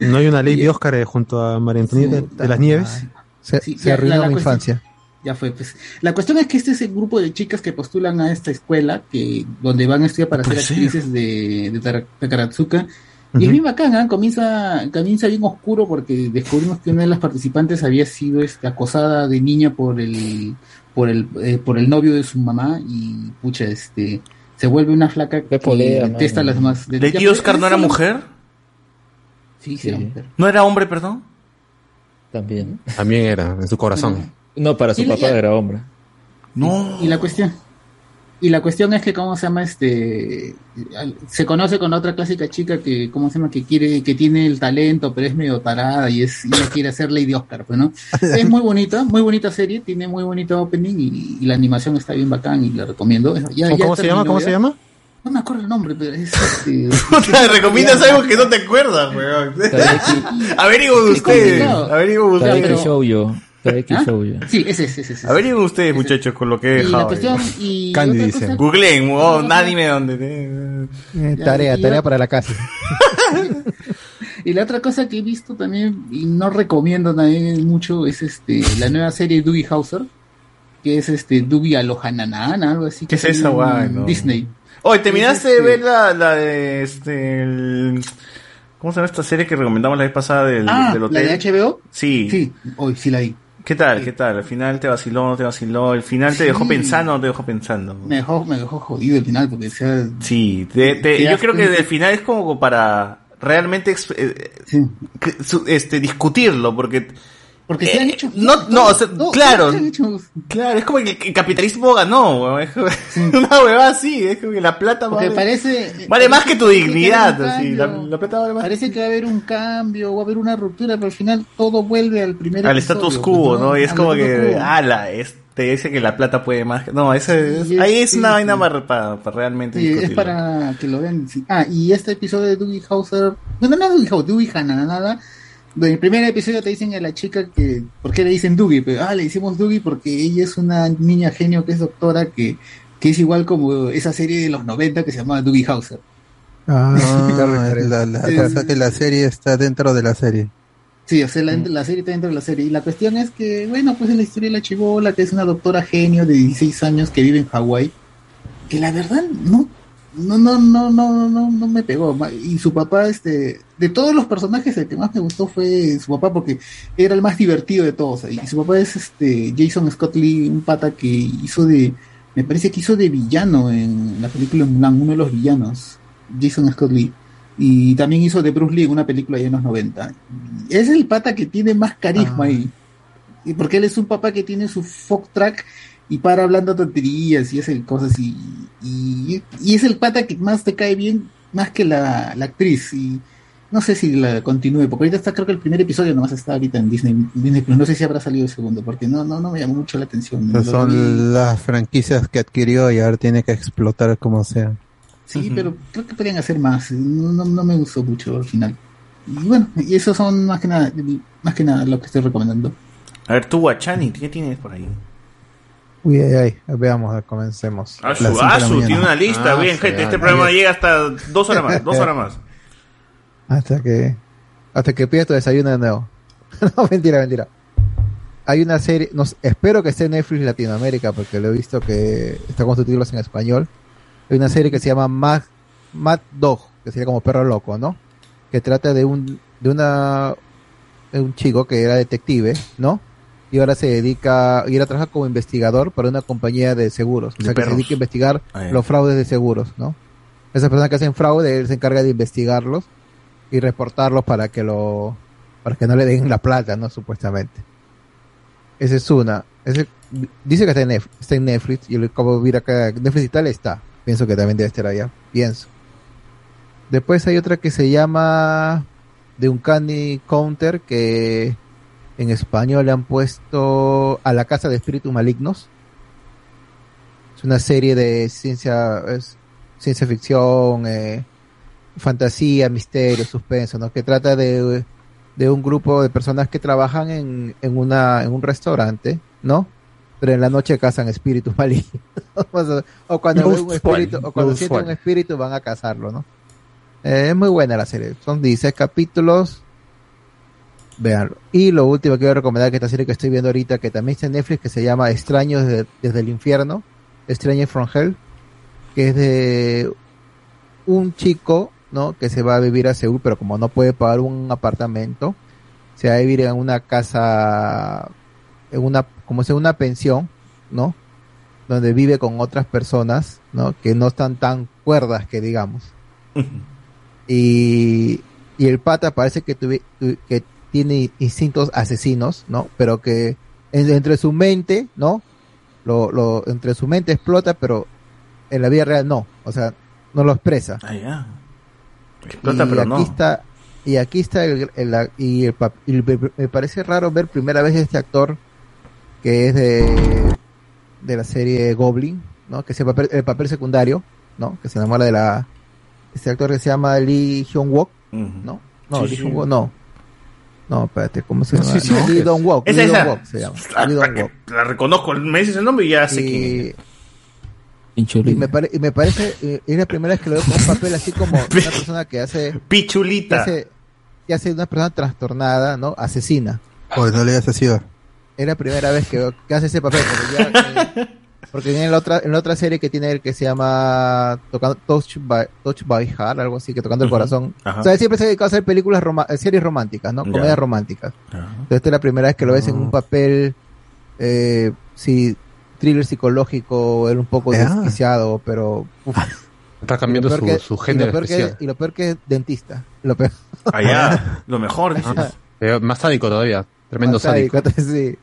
¿No hay una Lady Oscar eh, junto a María Antonieta de las Nieves? Se, Sí, se arruinó la- la mi cuestión- infancia. Ya fue, pues. La cuestión es que este es el grupo de chicas que postulan a esta escuela, que donde van a estudiar para ser actrices de, de. Y es bien bacán, ¿ah? comienza, comienza bien oscuro porque descubrimos que una de las participantes había sido este, acosada de niña por el, por el, eh, por el novio de su mamá y pucha, este, se vuelve una flaca que polea, detesta las más. de- ¿Lady ya- Oscar no era mujer? Sí, sí, era mujer. ¿No era hombre, perdón? También. También era, en su corazón. No, para su la- papá era hombre. No. Y la cuestión, y la cuestión es que cómo se llama este, se conoce con otra clásica chica que, cómo se llama, que quiere, que tiene el talento, pero es medio tarada y es, y ella quiere ser Lady Oscar, pues, ¿no? Es muy bonita, muy bonita serie, tiene muy bonito opening y, y la animación está bien bacán y la recomiendo. Ya- ¿Cómo, ya cómo se llama? ¿Cómo ya. se llama? No me acuerdo el nombre, pero es este. *laughs* Recomiendas algo que no te acuerdas, weón. Averigüen Es ustedes. Averigüen Ya, ustedes. ¿Ah? Sí, ese es, ese es. ese es. Averigüen ustedes, muchachos, con lo que he Y la dejado. cuestión, y Candy otra dice. cosa- Googleen, oh, anime donde... Eh, tarea, y tarea yo- para la casa. *laughs* Y la otra cosa que he visto también, y no recomiendo también mucho, es este la nueva serie Doogie Hauser, que es este Doogie Alohananana, algo así. ¿Qué que es esa guay, no? Disney. Oye, ¿terminaste Es de este- ver la, la de este... el- ¿Cómo se llama esta serie que recomendamos la vez pasada del, Ah, del ¿la hotel? de HBO? Sí. Sí, hoy sí la vi. ¿Qué tal? ¿Qué tal? Al final te vaciló, no te vaciló. El final te Sí. dejó pensando, no te dejó pensando. Me dejó, me dejó jodido el final, porque o sea, Sí, te- te- yo creo que el final es como para realmente eh, este discutirlo, porque porque se Eh, han hecho. no, no, o sea, claro, hecho- claro, es como que el capitalismo ganó, es como- *laughs* una huevada así, es como que la plata Porque vale, parece. vale más que tu parece que dignidad, así, la, la plata vale más. Parece que va a haber un cambio, va a haber una ruptura, pero al final todo vuelve al primer Al episodio, status pues, quo, ¿no? Y es como que, quo. ala, es, te dice que la plata puede más. No, ese, es- Sí, es- ahí es sí, una sí. vaina para, para, para realmente Sí, es para que lo vean. sí. Ah, y este episodio de Doogie Hauser, bueno, no Doogie Hauser, Doogie Hananada, En el primer episodio te dicen a la chica que, ¿por qué le dicen Dougie? Pero, ah, le decimos Dougie porque ella es una niña genio que es doctora que, que es igual como esa serie de los 90 que se llamaba Dougie Hauser. Ah, *laughs* la, la- o sea que la serie está dentro de la serie. Sí, o sea, la, la serie está dentro de la serie. Y la cuestión es que, bueno, pues es la historia de la chivola, que es una doctora genio de 16 años que vive en Hawái, que la verdad no, no, no, no, no, no, no me pegó. Y su papá, este, de todos los personajes, el que más me gustó fue su papá, porque era el más divertido de todos. Y su papá es este Jason Scott Lee, un pata que hizo de, me parece que hizo de villano en la película Mulan, uno de los villanos, Jason Scott Lee. Y también hizo de Bruce Lee en una película en los 90. Es el pata que tiene más carisma ahí. Y porque él es un papá que tiene su folk track y para hablando tonterías y hace cosas y, y, y es el pata que más te cae bien, más que la, la actriz. Y no sé si la continúe, porque ahorita está, creo que el primer episodio nomás está ahorita en Disney, Disney Plus. No sé si habrá salido el segundo, porque no, no, no me llamó mucho la atención. Esas Lo vi- son las franquicias que adquirió y ahora tiene que explotar como sea. Sí, pero creo que podrían hacer más. No, no, no me gustó mucho al final. Y bueno, y esos son más que nada, más que nada lo que estoy recomendando. A ver, tú, Guachani, ¿qué tienes por ahí? Uy, ay, ay, veamos, comencemos. Asu, Asu, tiene una lista. Ah, Bien, sí, gente, este ah, programa llega hasta dos horas más. Dos horas más. *laughs* Hasta que, hasta que pidas tu desayuno de nuevo. *laughs* no, mentira, mentira. Hay una serie, no, espero que esté en Netflix Latinoamérica porque lo he visto que está con subtítulos en español. Hay una serie que se llama Mad, Mad Dog, que sería como perro loco, ¿no? Que trata de un, de una, de un chico que era detective, ¿no? Y ahora se dedica, y ahora trabaja como investigador para una compañía de seguros. O sea, que se dedica a investigar Ah, los fraudes de seguros, ¿no? Esas personas que hacen fraude, él se encarga de investigarlos y reportarlos para que lo para que no le den la plata, ¿no? Supuestamente. Esa es una. Ese, dice que está en, Netflix, está en Netflix y de ver acá. Netflix y tal está. Pienso que también debe estar allá. Pienso. Después hay otra que se llama The Uncanny Counter que en español le han puesto a la casa de espíritus malignos. Es una serie de ciencia, es ciencia ficción, eh, fantasía, misterio, suspenso, ¿no? Que trata de, de un grupo de personas que trabajan en, en, una, en un restaurante, ¿no? Pero en la noche cazan espíritus *laughs* malignos. o cuando No ven un espíritu, o cuando no sienten un espíritu van a cazarlo, ¿no? Eh, es muy buena la serie. Son 16 capítulos. Veanlo. Y lo último que quiero recomendar, que esta serie que estoy viendo ahorita, que también está en Netflix, que se llama Extraños desde, desde el infierno, Extraños from Hell, que es de un chico, ¿no? Que se va a vivir a Seúl, pero como no puede pagar un apartamento, se va a vivir en una casa, en una, como sea una pensión, ¿no? Donde vive con otras personas, ¿no? Que no están tan cuerdas que digamos. y, y el pata parece que, tuvi- tu- que tiene instintos asesinos, ¿no? Pero que en- entre su mente, ¿no? Lo, lo, entre su mente explota, pero en la vida real no. O sea, no lo expresa. Ah, ya. Explota, y pero aquí no. está y aquí está el, el- y, el, me, me parece raro ver primera vez este actor que es de de la serie Goblin, ¿no? Que es el papel, el papel secundario, ¿no? Que se enamora de la este actor que se llama Lee Hyun Wook, ¿no? No, Sí, Lee sí. Hyun Wook no. No, espérate, ¿cómo se llama? Sí, sí. Lee Wook, Esa, Lee. Dong Wook se llama. Ah, Lee que Wook. La reconozco, me dices el nombre y ya sé quién es. y me, pare- y me parece, eh, es la primera vez que lo veo con un papel así como *laughs* una persona que hace... Pichulita. Que hace, que hace una persona trastornada, ¿no? Asesina. Pues no le sido. Es la primera vez que, veo que hace ese papel. Porque, ya, eh, *laughs* porque en la otra en la otra serie que tiene él que se llama tocando, Touch by Touch by Heart, algo así, que tocando el corazón. Ajá. O sea, él siempre se ha dedicado a hacer películas roma- eh, series románticas, ¿no? Comedias románticas. Ajá. Entonces esta es la primera vez que lo ves en un papel eh, sí, thriller psicológico, él un poco Ya. desquiciado, pero uf. *laughs* Está Y cambiando lo su, que- su y lo género que- especial. y lo peor que es dentista. Lo peor. Allá, *laughs* lo mejor, dices. Eh, más sádico todavía. Tremendo Más sádico, sádico. *laughs* sí.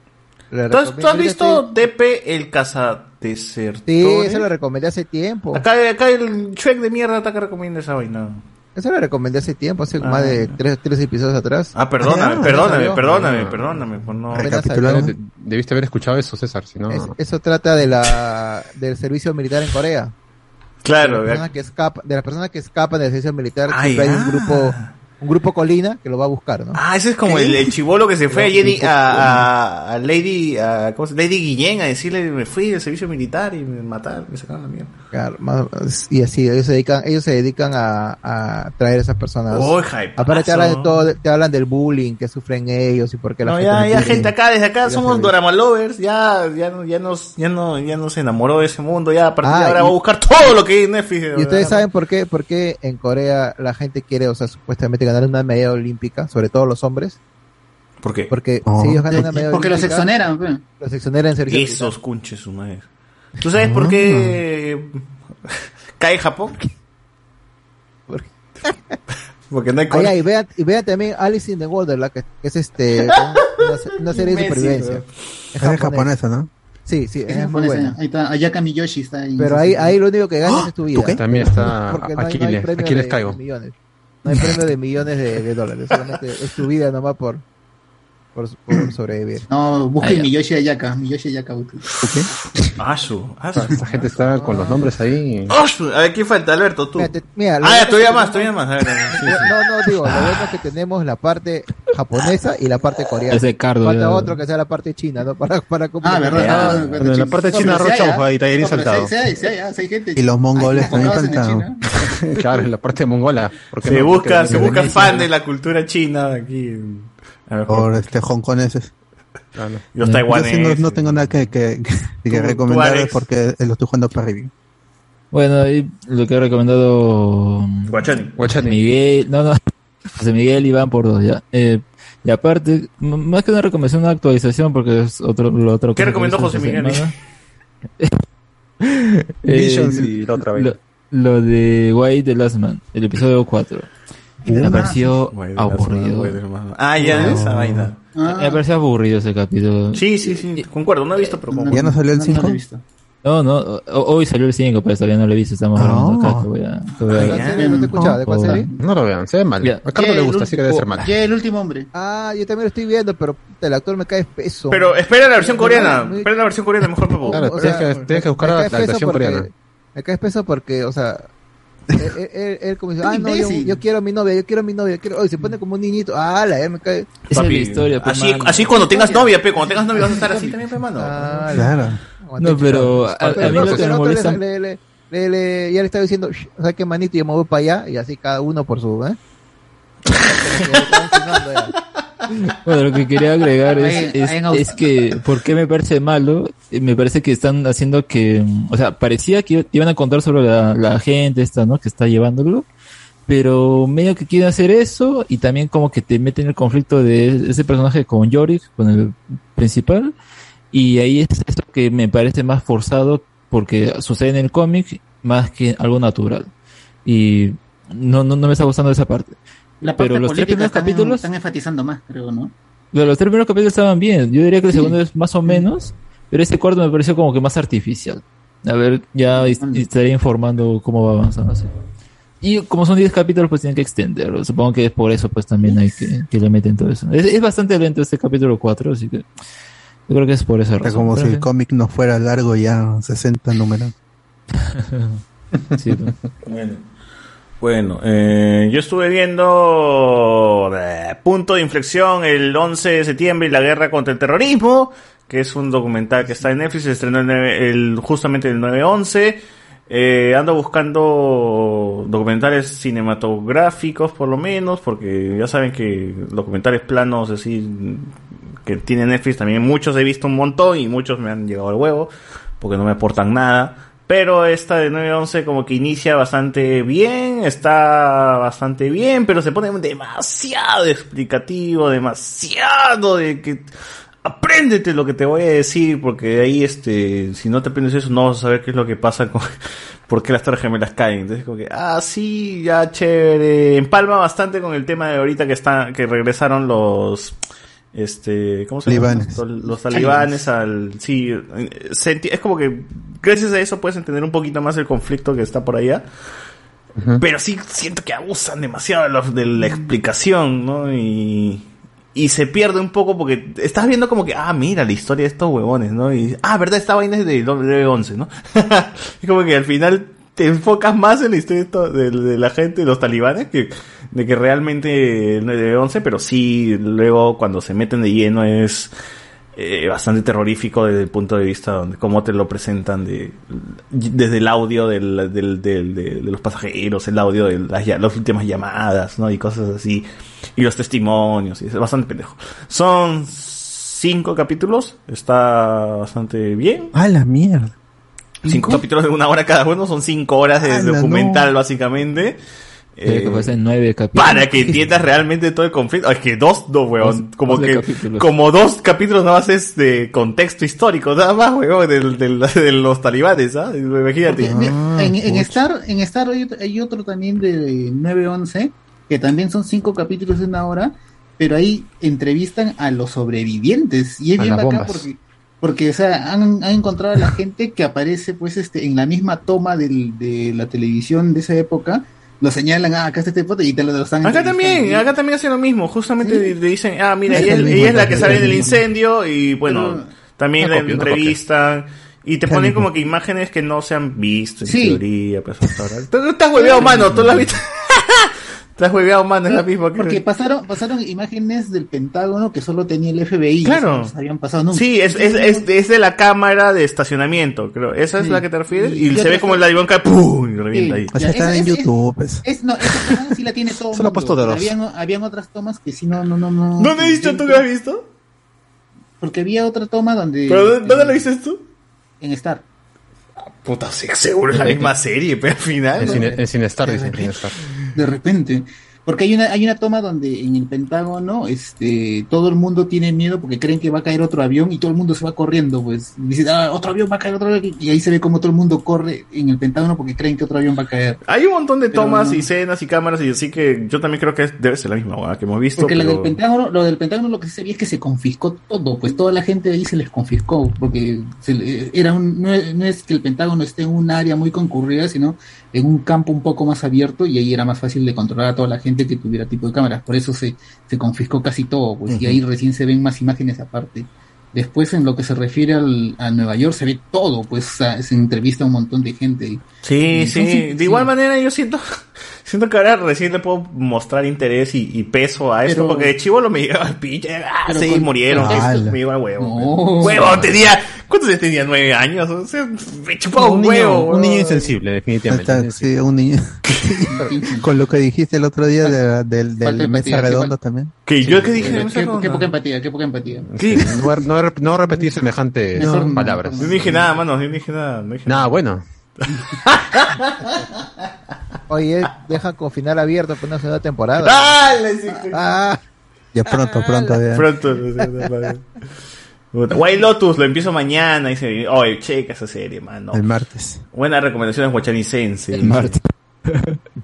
¿Tú has, tú has visto estoy- DP el cazadesertores? Sí, eso lo recomendé hace tiempo. Acá, acá el Shrek de mierda está que recomienda esa vaina. Eso lo recomendé hace tiempo, hace Ah. más de tres, tres episodios atrás. Ah, perdóname, Ah, perdóname, perdóname, perdóname. No. Salió. De- Debiste haber escuchado eso, César, si no... Es- eso trata de la del servicio militar en Corea. Claro, de las personas que escapan, de las personas que escapan del servicio militar, Ah, siempre hay ya. un grupo, un grupo colina que lo va a buscar, ¿no? Ah, ese es como el, el chivolo que se fue a, Jenny, a, a, a Lady, a, ¿cómo se- Lady Guillén a decirle, me fui del servicio militar y me mataron, me sacaron la mierda. Claro, más- y así, ellos se dedican, ellos se dedican a, a traer a esas personas. Hypeazo. Aparte te hablan de todo, te hablan del bullying que sufren ellos y por qué la No, gente ya, los ya gente acá, desde acá Ya somos. Dorama Lovers, ya, ya, no- ya nos, ya no, ya nos enamoró de ese mundo, ya a partir de Ah, ahora y- va a buscar todo lo que hay en Netflix. Y ustedes saben por qué, por qué en Corea la gente quiere, o sea, supuestamente ganar una medalla olímpica, sobre todo los hombres. ¿Por qué? Porque Oh. si ellos ganan una medalla Porque los exoneran, pues. Los exoneran en servicio Esos cunches su madre. ¿Tú sabes por qué cae Japón? *laughs* Porque no hay Ah, ya, y vean, y vean también Alice in the Wonderland, que, que es este *laughs* una, se- una serie de supervivencia. Es Es japonesa, ¿no? Sí, sí, Es es, muy japonesa, buena. Ahí está, Ayaka Miyoshi está ahí. Pero ahí, ahí lo único que ganas es tu vida. qué? También está no hay, no Aquiles, premio Aquiles Caigo. millones. No hay premio de millones de, dólares. Solamente es tu vida nomás por, por, por sobrevivir. No, busquen Ah. Miyoshi Ayaka, Miyoshi Ayaka. Asu, asu. Esta gente está con los nombres ahí. Asu. A ver, ¿quién falta? Alberto, tú. Mira, te- mira, ah, ya, todavía es más, todavía más. A ver, a ver, sí, *laughs* sí. No, no, digo, lo bueno es que tenemos la parte japonesa y la parte coreana. Ese cardo, Falta ya. otro que sea la parte china, ¿no? Para, para Ah, verdad. Ah, en la parte china pero sí hay, Rocha ¿ah? y tallerín No, pero saltado. sí hay, sí hay, sí hay, ah. Y los mongoles también faltan. *laughs* claro, en la parte mongola. ¿por qué Se no? busca, se busca fan ¿no? de la cultura china aquí. Ver, Por este hongkoneses. Y los Yo sí no, no tengo nada que, que, que *laughs* tú, recomendar porque lo estoy jugando para review. Bueno, ahí lo que ha recomendado Guachani. Miguel, no, no, *laughs* José Miguel Iván por dos, ya. Eh, y aparte, más que una recomendación, una actualización, porque es otro, lo otro ¿Qué que recomendó José Miguel? *laughs* Eh, y la otra vez. Lo, lo de White the Last Man, el episodio 4. Me pareció aburrido. Ah, ya, esa vaina. Me pareció aburrido ese capítulo. Sí, sí, sí, concuerdo, no he visto, pero. ¿Ya no salió el 5? No, no, ho- hoy salió el 5, pero todavía no lo he visto. Estamos hablando acá. Que voy a. ¿No te escuchaba? ¿De cuál serie? No lo vean, se ve mal. A Carlos le gusta, así que debe ser mal. Ya el último hombre. Ah, yo también lo estoy viendo, pero puta, el actor me cae espeso. Pero espera la versión coreana. Espera la versión coreana, mejor, Pepo. Claro, o tienes, que, tienes que buscar la, versión coreana. Me cae espeso porque, o sea, él, él- él- él como dice, ah, no, yo, yo quiero a mi novia, yo quiero a mi novia, yo quiero... Oye, se pone como un niñito, ah, la, me cae... Esa es la Papi, historia, pe, así, mano. así cuando tengas novia, pe, cuando tengas novia vas a estar así también, pe, mano. Ah, Claro. No, pero a, a mí lo que me molesta. le- le- le- le- ya le estaba diciendo, "Shh, o sea, qué manito, yo me voy para allá, y así cada uno por su, ¿eh? *laughs* Bueno, lo que quería agregar es, es, que, ¿por qué me parece malo? Eh, Me parece que están haciendo que, mm, o sea, parecía que iban a contar sobre la, la gente esta, ¿no? Que está llevándolo, pero medio que quieren hacer eso y también como que te meten el conflicto de ese personaje con Yorick, con el principal, y ahí es eso que me parece más forzado porque sucede en el cómic más que algo natural. Y no, no, no me está gustando esa parte. La parte Pero los tres primeros están, capítulos están enfatizando más, creo, ¿no? Pero los tres primeros capítulos estaban bien. Yo diría que el segundo es más o menos, pero este cuarto me pareció como que más artificial. A ver, ya est- estaré informando cómo va avanzando así. Y como son 10 capítulos, pues tienen que extenderlo. Supongo que es por eso, pues también hay que, que le meten todo eso. Es, es bastante lento este capítulo 4, así que yo creo que es por esa Está razón. como si el cómic no fuera largo ya, 60 números. *laughs* sí, pues. Bueno, bueno eh, yo estuve viendo eh, Punto de Inflexión el 11 de septiembre y la guerra contra el terrorismo, que es un documental que está en Netflix, se estrenó el, justamente el 9-11. Eh, ando buscando documentales cinematográficos por lo menos, porque ya saben que documentales planos así que tiene Netflix también muchos he visto un montón y muchos me han llegado al huevo porque no me aportan nada. Pero esta de 9-11 como que inicia bastante bien, está bastante bien, pero se pone demasiado explicativo, demasiado de que apréndete lo que te voy a decir, porque de ahí este, si no te aprendes eso no vas a saber qué es lo que pasa con, *laughs* por qué las torres gemelas caen. Entonces como que, ah, sí, ya chévere, empalma bastante con el tema de ahorita que están, que regresaron los, este, ¿cómo se llama? Los, talibanes al, sí, es como que gracias a eso puedes entender un poquito más el conflicto que está por allá. Pero sí siento que abusan demasiado de, los- de la explicación, ¿no? Y, y se pierde un poco porque estás viendo como que, ah, mira la historia de estos huevones, ¿no? Y, ah, verdad, esta vaina es de 11, ¿no? *laughs* y como que al final te enfocas más en la historia de, la gente, de los talibanes, que de que realmente el 9-11, pero sí, luego cuando se meten de lleno es eh, bastante terrorífico desde el punto de vista donde cómo te lo presentan de desde el audio del, del- del- de, los pasajeros, el audio de las, las últimas llamadas, ¿no? Y cosas así, y los testimonios, y es bastante pendejo. Son cinco capítulos, está bastante bien. Ah, la mierda. Cinco capítulos de una hora cada uno, son cinco horas de ¡Hala, documental no! básicamente. Eh, que nueve capítulos. Para que entiendas realmente todo el conflicto. Es que dos, no, weón. Dos- como doce que, capítulos. como dos capítulos nada más es de contexto histórico, nada más, weón, del, del- de los talibanes, ¿ah? Imagínate. Porque, en, en Star, en Star hay, otro- hay otro también de 9-11, que también son cinco capítulos de una hora, pero ahí entrevistan a los sobrevivientes. Y es A bien bacán bombas. porque, porque o sea, han, han encontrado a la *laughs* gente que aparece pues este en la misma toma del- de la televisión de esa época. Lo señalan, ah, acá está este foto y te lo, están Acá también, acá también hacen lo mismo. Justamente le dicen, ah, mira, Es ella, el es- mismo, ella es la que sale en el mismo. incendio y bueno, Pero- también la entrevistan y te ponen como que imágenes que no se han visto en Sí. teoría. Pues. Tú estás hueveado, mano, tú la has visto. *laughs* Estás hueveado, mano, es la misma. que- Porque pasaron, pasaron imágenes del Pentágono que solo tenía el FBI. Claro. no se habían pasado nunca. Sí, es, es, es, es de la cámara de estacionamiento, creo. ¿Esa es Sí. la que te refieres? Y- se ve como el avión cae ¡pum! y revienta ahí. O sea, está en es- YouTube. pues. Es, no, esa sí la tiene todo. el Solo ha puesto de dos. Habían, habían otras tomas que sí, no, no, no. no ¿Dónde has dicho tú que has visto? Porque había otra toma donde. ¿Pero dónde, dónde lo dices tú? En Star. Puta, seguro es la *laughs* misma serie, pero al final. En ¿no? dicen, en Cinestar. De repente. Porque hay una, hay una toma donde en el Pentágono, este, todo el mundo tiene miedo porque creen que va a caer otro avión y todo el mundo se va corriendo, pues. Dice, ah, otro avión va a caer, otro avión. Y ahí se ve como todo el mundo corre en el Pentágono porque creen que otro avión va a caer. Hay un montón de Pero tomas no. y escenas y cámaras y así que yo también creo que es- debe ser la misma hueá que hemos visto. Porque lo pero- del Pentágono, lo del Pentágono lo que se sabía es que se confiscó todo, pues toda la gente de ahí se les confiscó, porque se le- era un, no, no es que el Pentágono esté en un área muy concurrida, sino en un campo un poco más abierto y ahí era más fácil de controlar a toda la gente que tuviera tipo de cámaras, por eso se, se confiscó casi todo, pues y ahí recién se ven más imágenes aparte. Después en lo que se refiere al, a Nueva York se ve todo, pues se entrevista a un montón de gente. Sí, Y sí. De igual manera yo siento, siento que ahora recién le puedo mostrar interés y, y peso a esto Pero- porque de chivo lo me llegaba al pinche. Ah, sí, con- murieron. esto me iba al huevo. No. huevo, tenía. ¿Cuántos años tenía? ¿Nueve años? O sea, me chupaba un, un, niño, huevo. un niño insensible, definitivamente. Está- sí, un niño. *laughs* Con lo que dijiste el otro día de- del, empatía, mesa redonda también. Que yo que dije, Qué, qué- qué poca empatía, qué poca empatía. ¿Qué? No, no, no repetir no. palabras. No dije nada, mano. Yo no dije nada. No dije Nada, bueno. *laughs* Oye, deja con final abierto para una segunda temporada. ¡Dale! sí, sí. Ah, Ya pronto, pronto. ya. Pronto. no no, no, no. Puta, White Lotus lo empiezo mañana. Dice, oye, checa esa serie, mano. El martes. Buenas recomendaciones guachanicense. El martes. *laughs*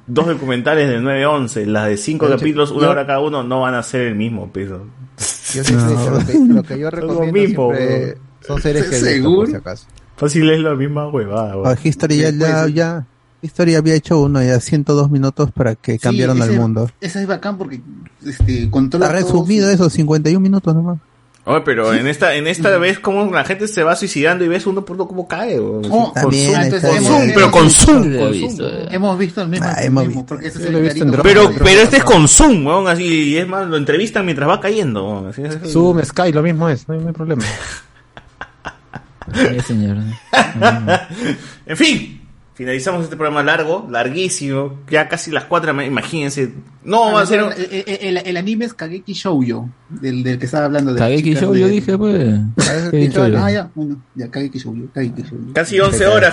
Dos documentales de 9-11. Las de cinco Pero, capítulos, una yo- hora cada uno, no van a ser el mismo peso. yo sí, sí, lo, que, lo que yo *laughs* Son recomiendo mismo, siempre bro. son series que he visto, ¿Seguro? por si acaso. Fácil es la misma huevada. Ah. History ya, ya, ya- History había hecho uno ya 102 minutos para que cambiaron Sí, al ese- mundo. Esa es bacán porque este, controla Ha todo resumido su- eso, 51 minutos nomás. Oye, pero en esta, en esta vez como la gente se va suicidando y ves uno por uno cómo cae. Oh, Con también, zoom, entonces con zoom, pero con zoom. Eh. Hemos visto el mismo. Ah, hemos mismo, visto. ese es visto drama. Pero, pero este es con zoom, weón, así, y es más, lo entrevistan mientras va cayendo. weón, así es- Zoom, Sky, lo mismo es, no hay, no hay problema. *laughs* Sí, señor. *laughs* en fin, finalizamos este programa largo, larguísimo, ya casi las cuatro, imagínense. No, Ah, va a ser... el, el- el- el anime es Kageki Shoujo, del, del que estaba hablando. de Kageki de- yo dije, pues. Ah. Ah, ya, bueno, ya, Kageki Shoujo, Kageki Shoujo. Casi 11 horas.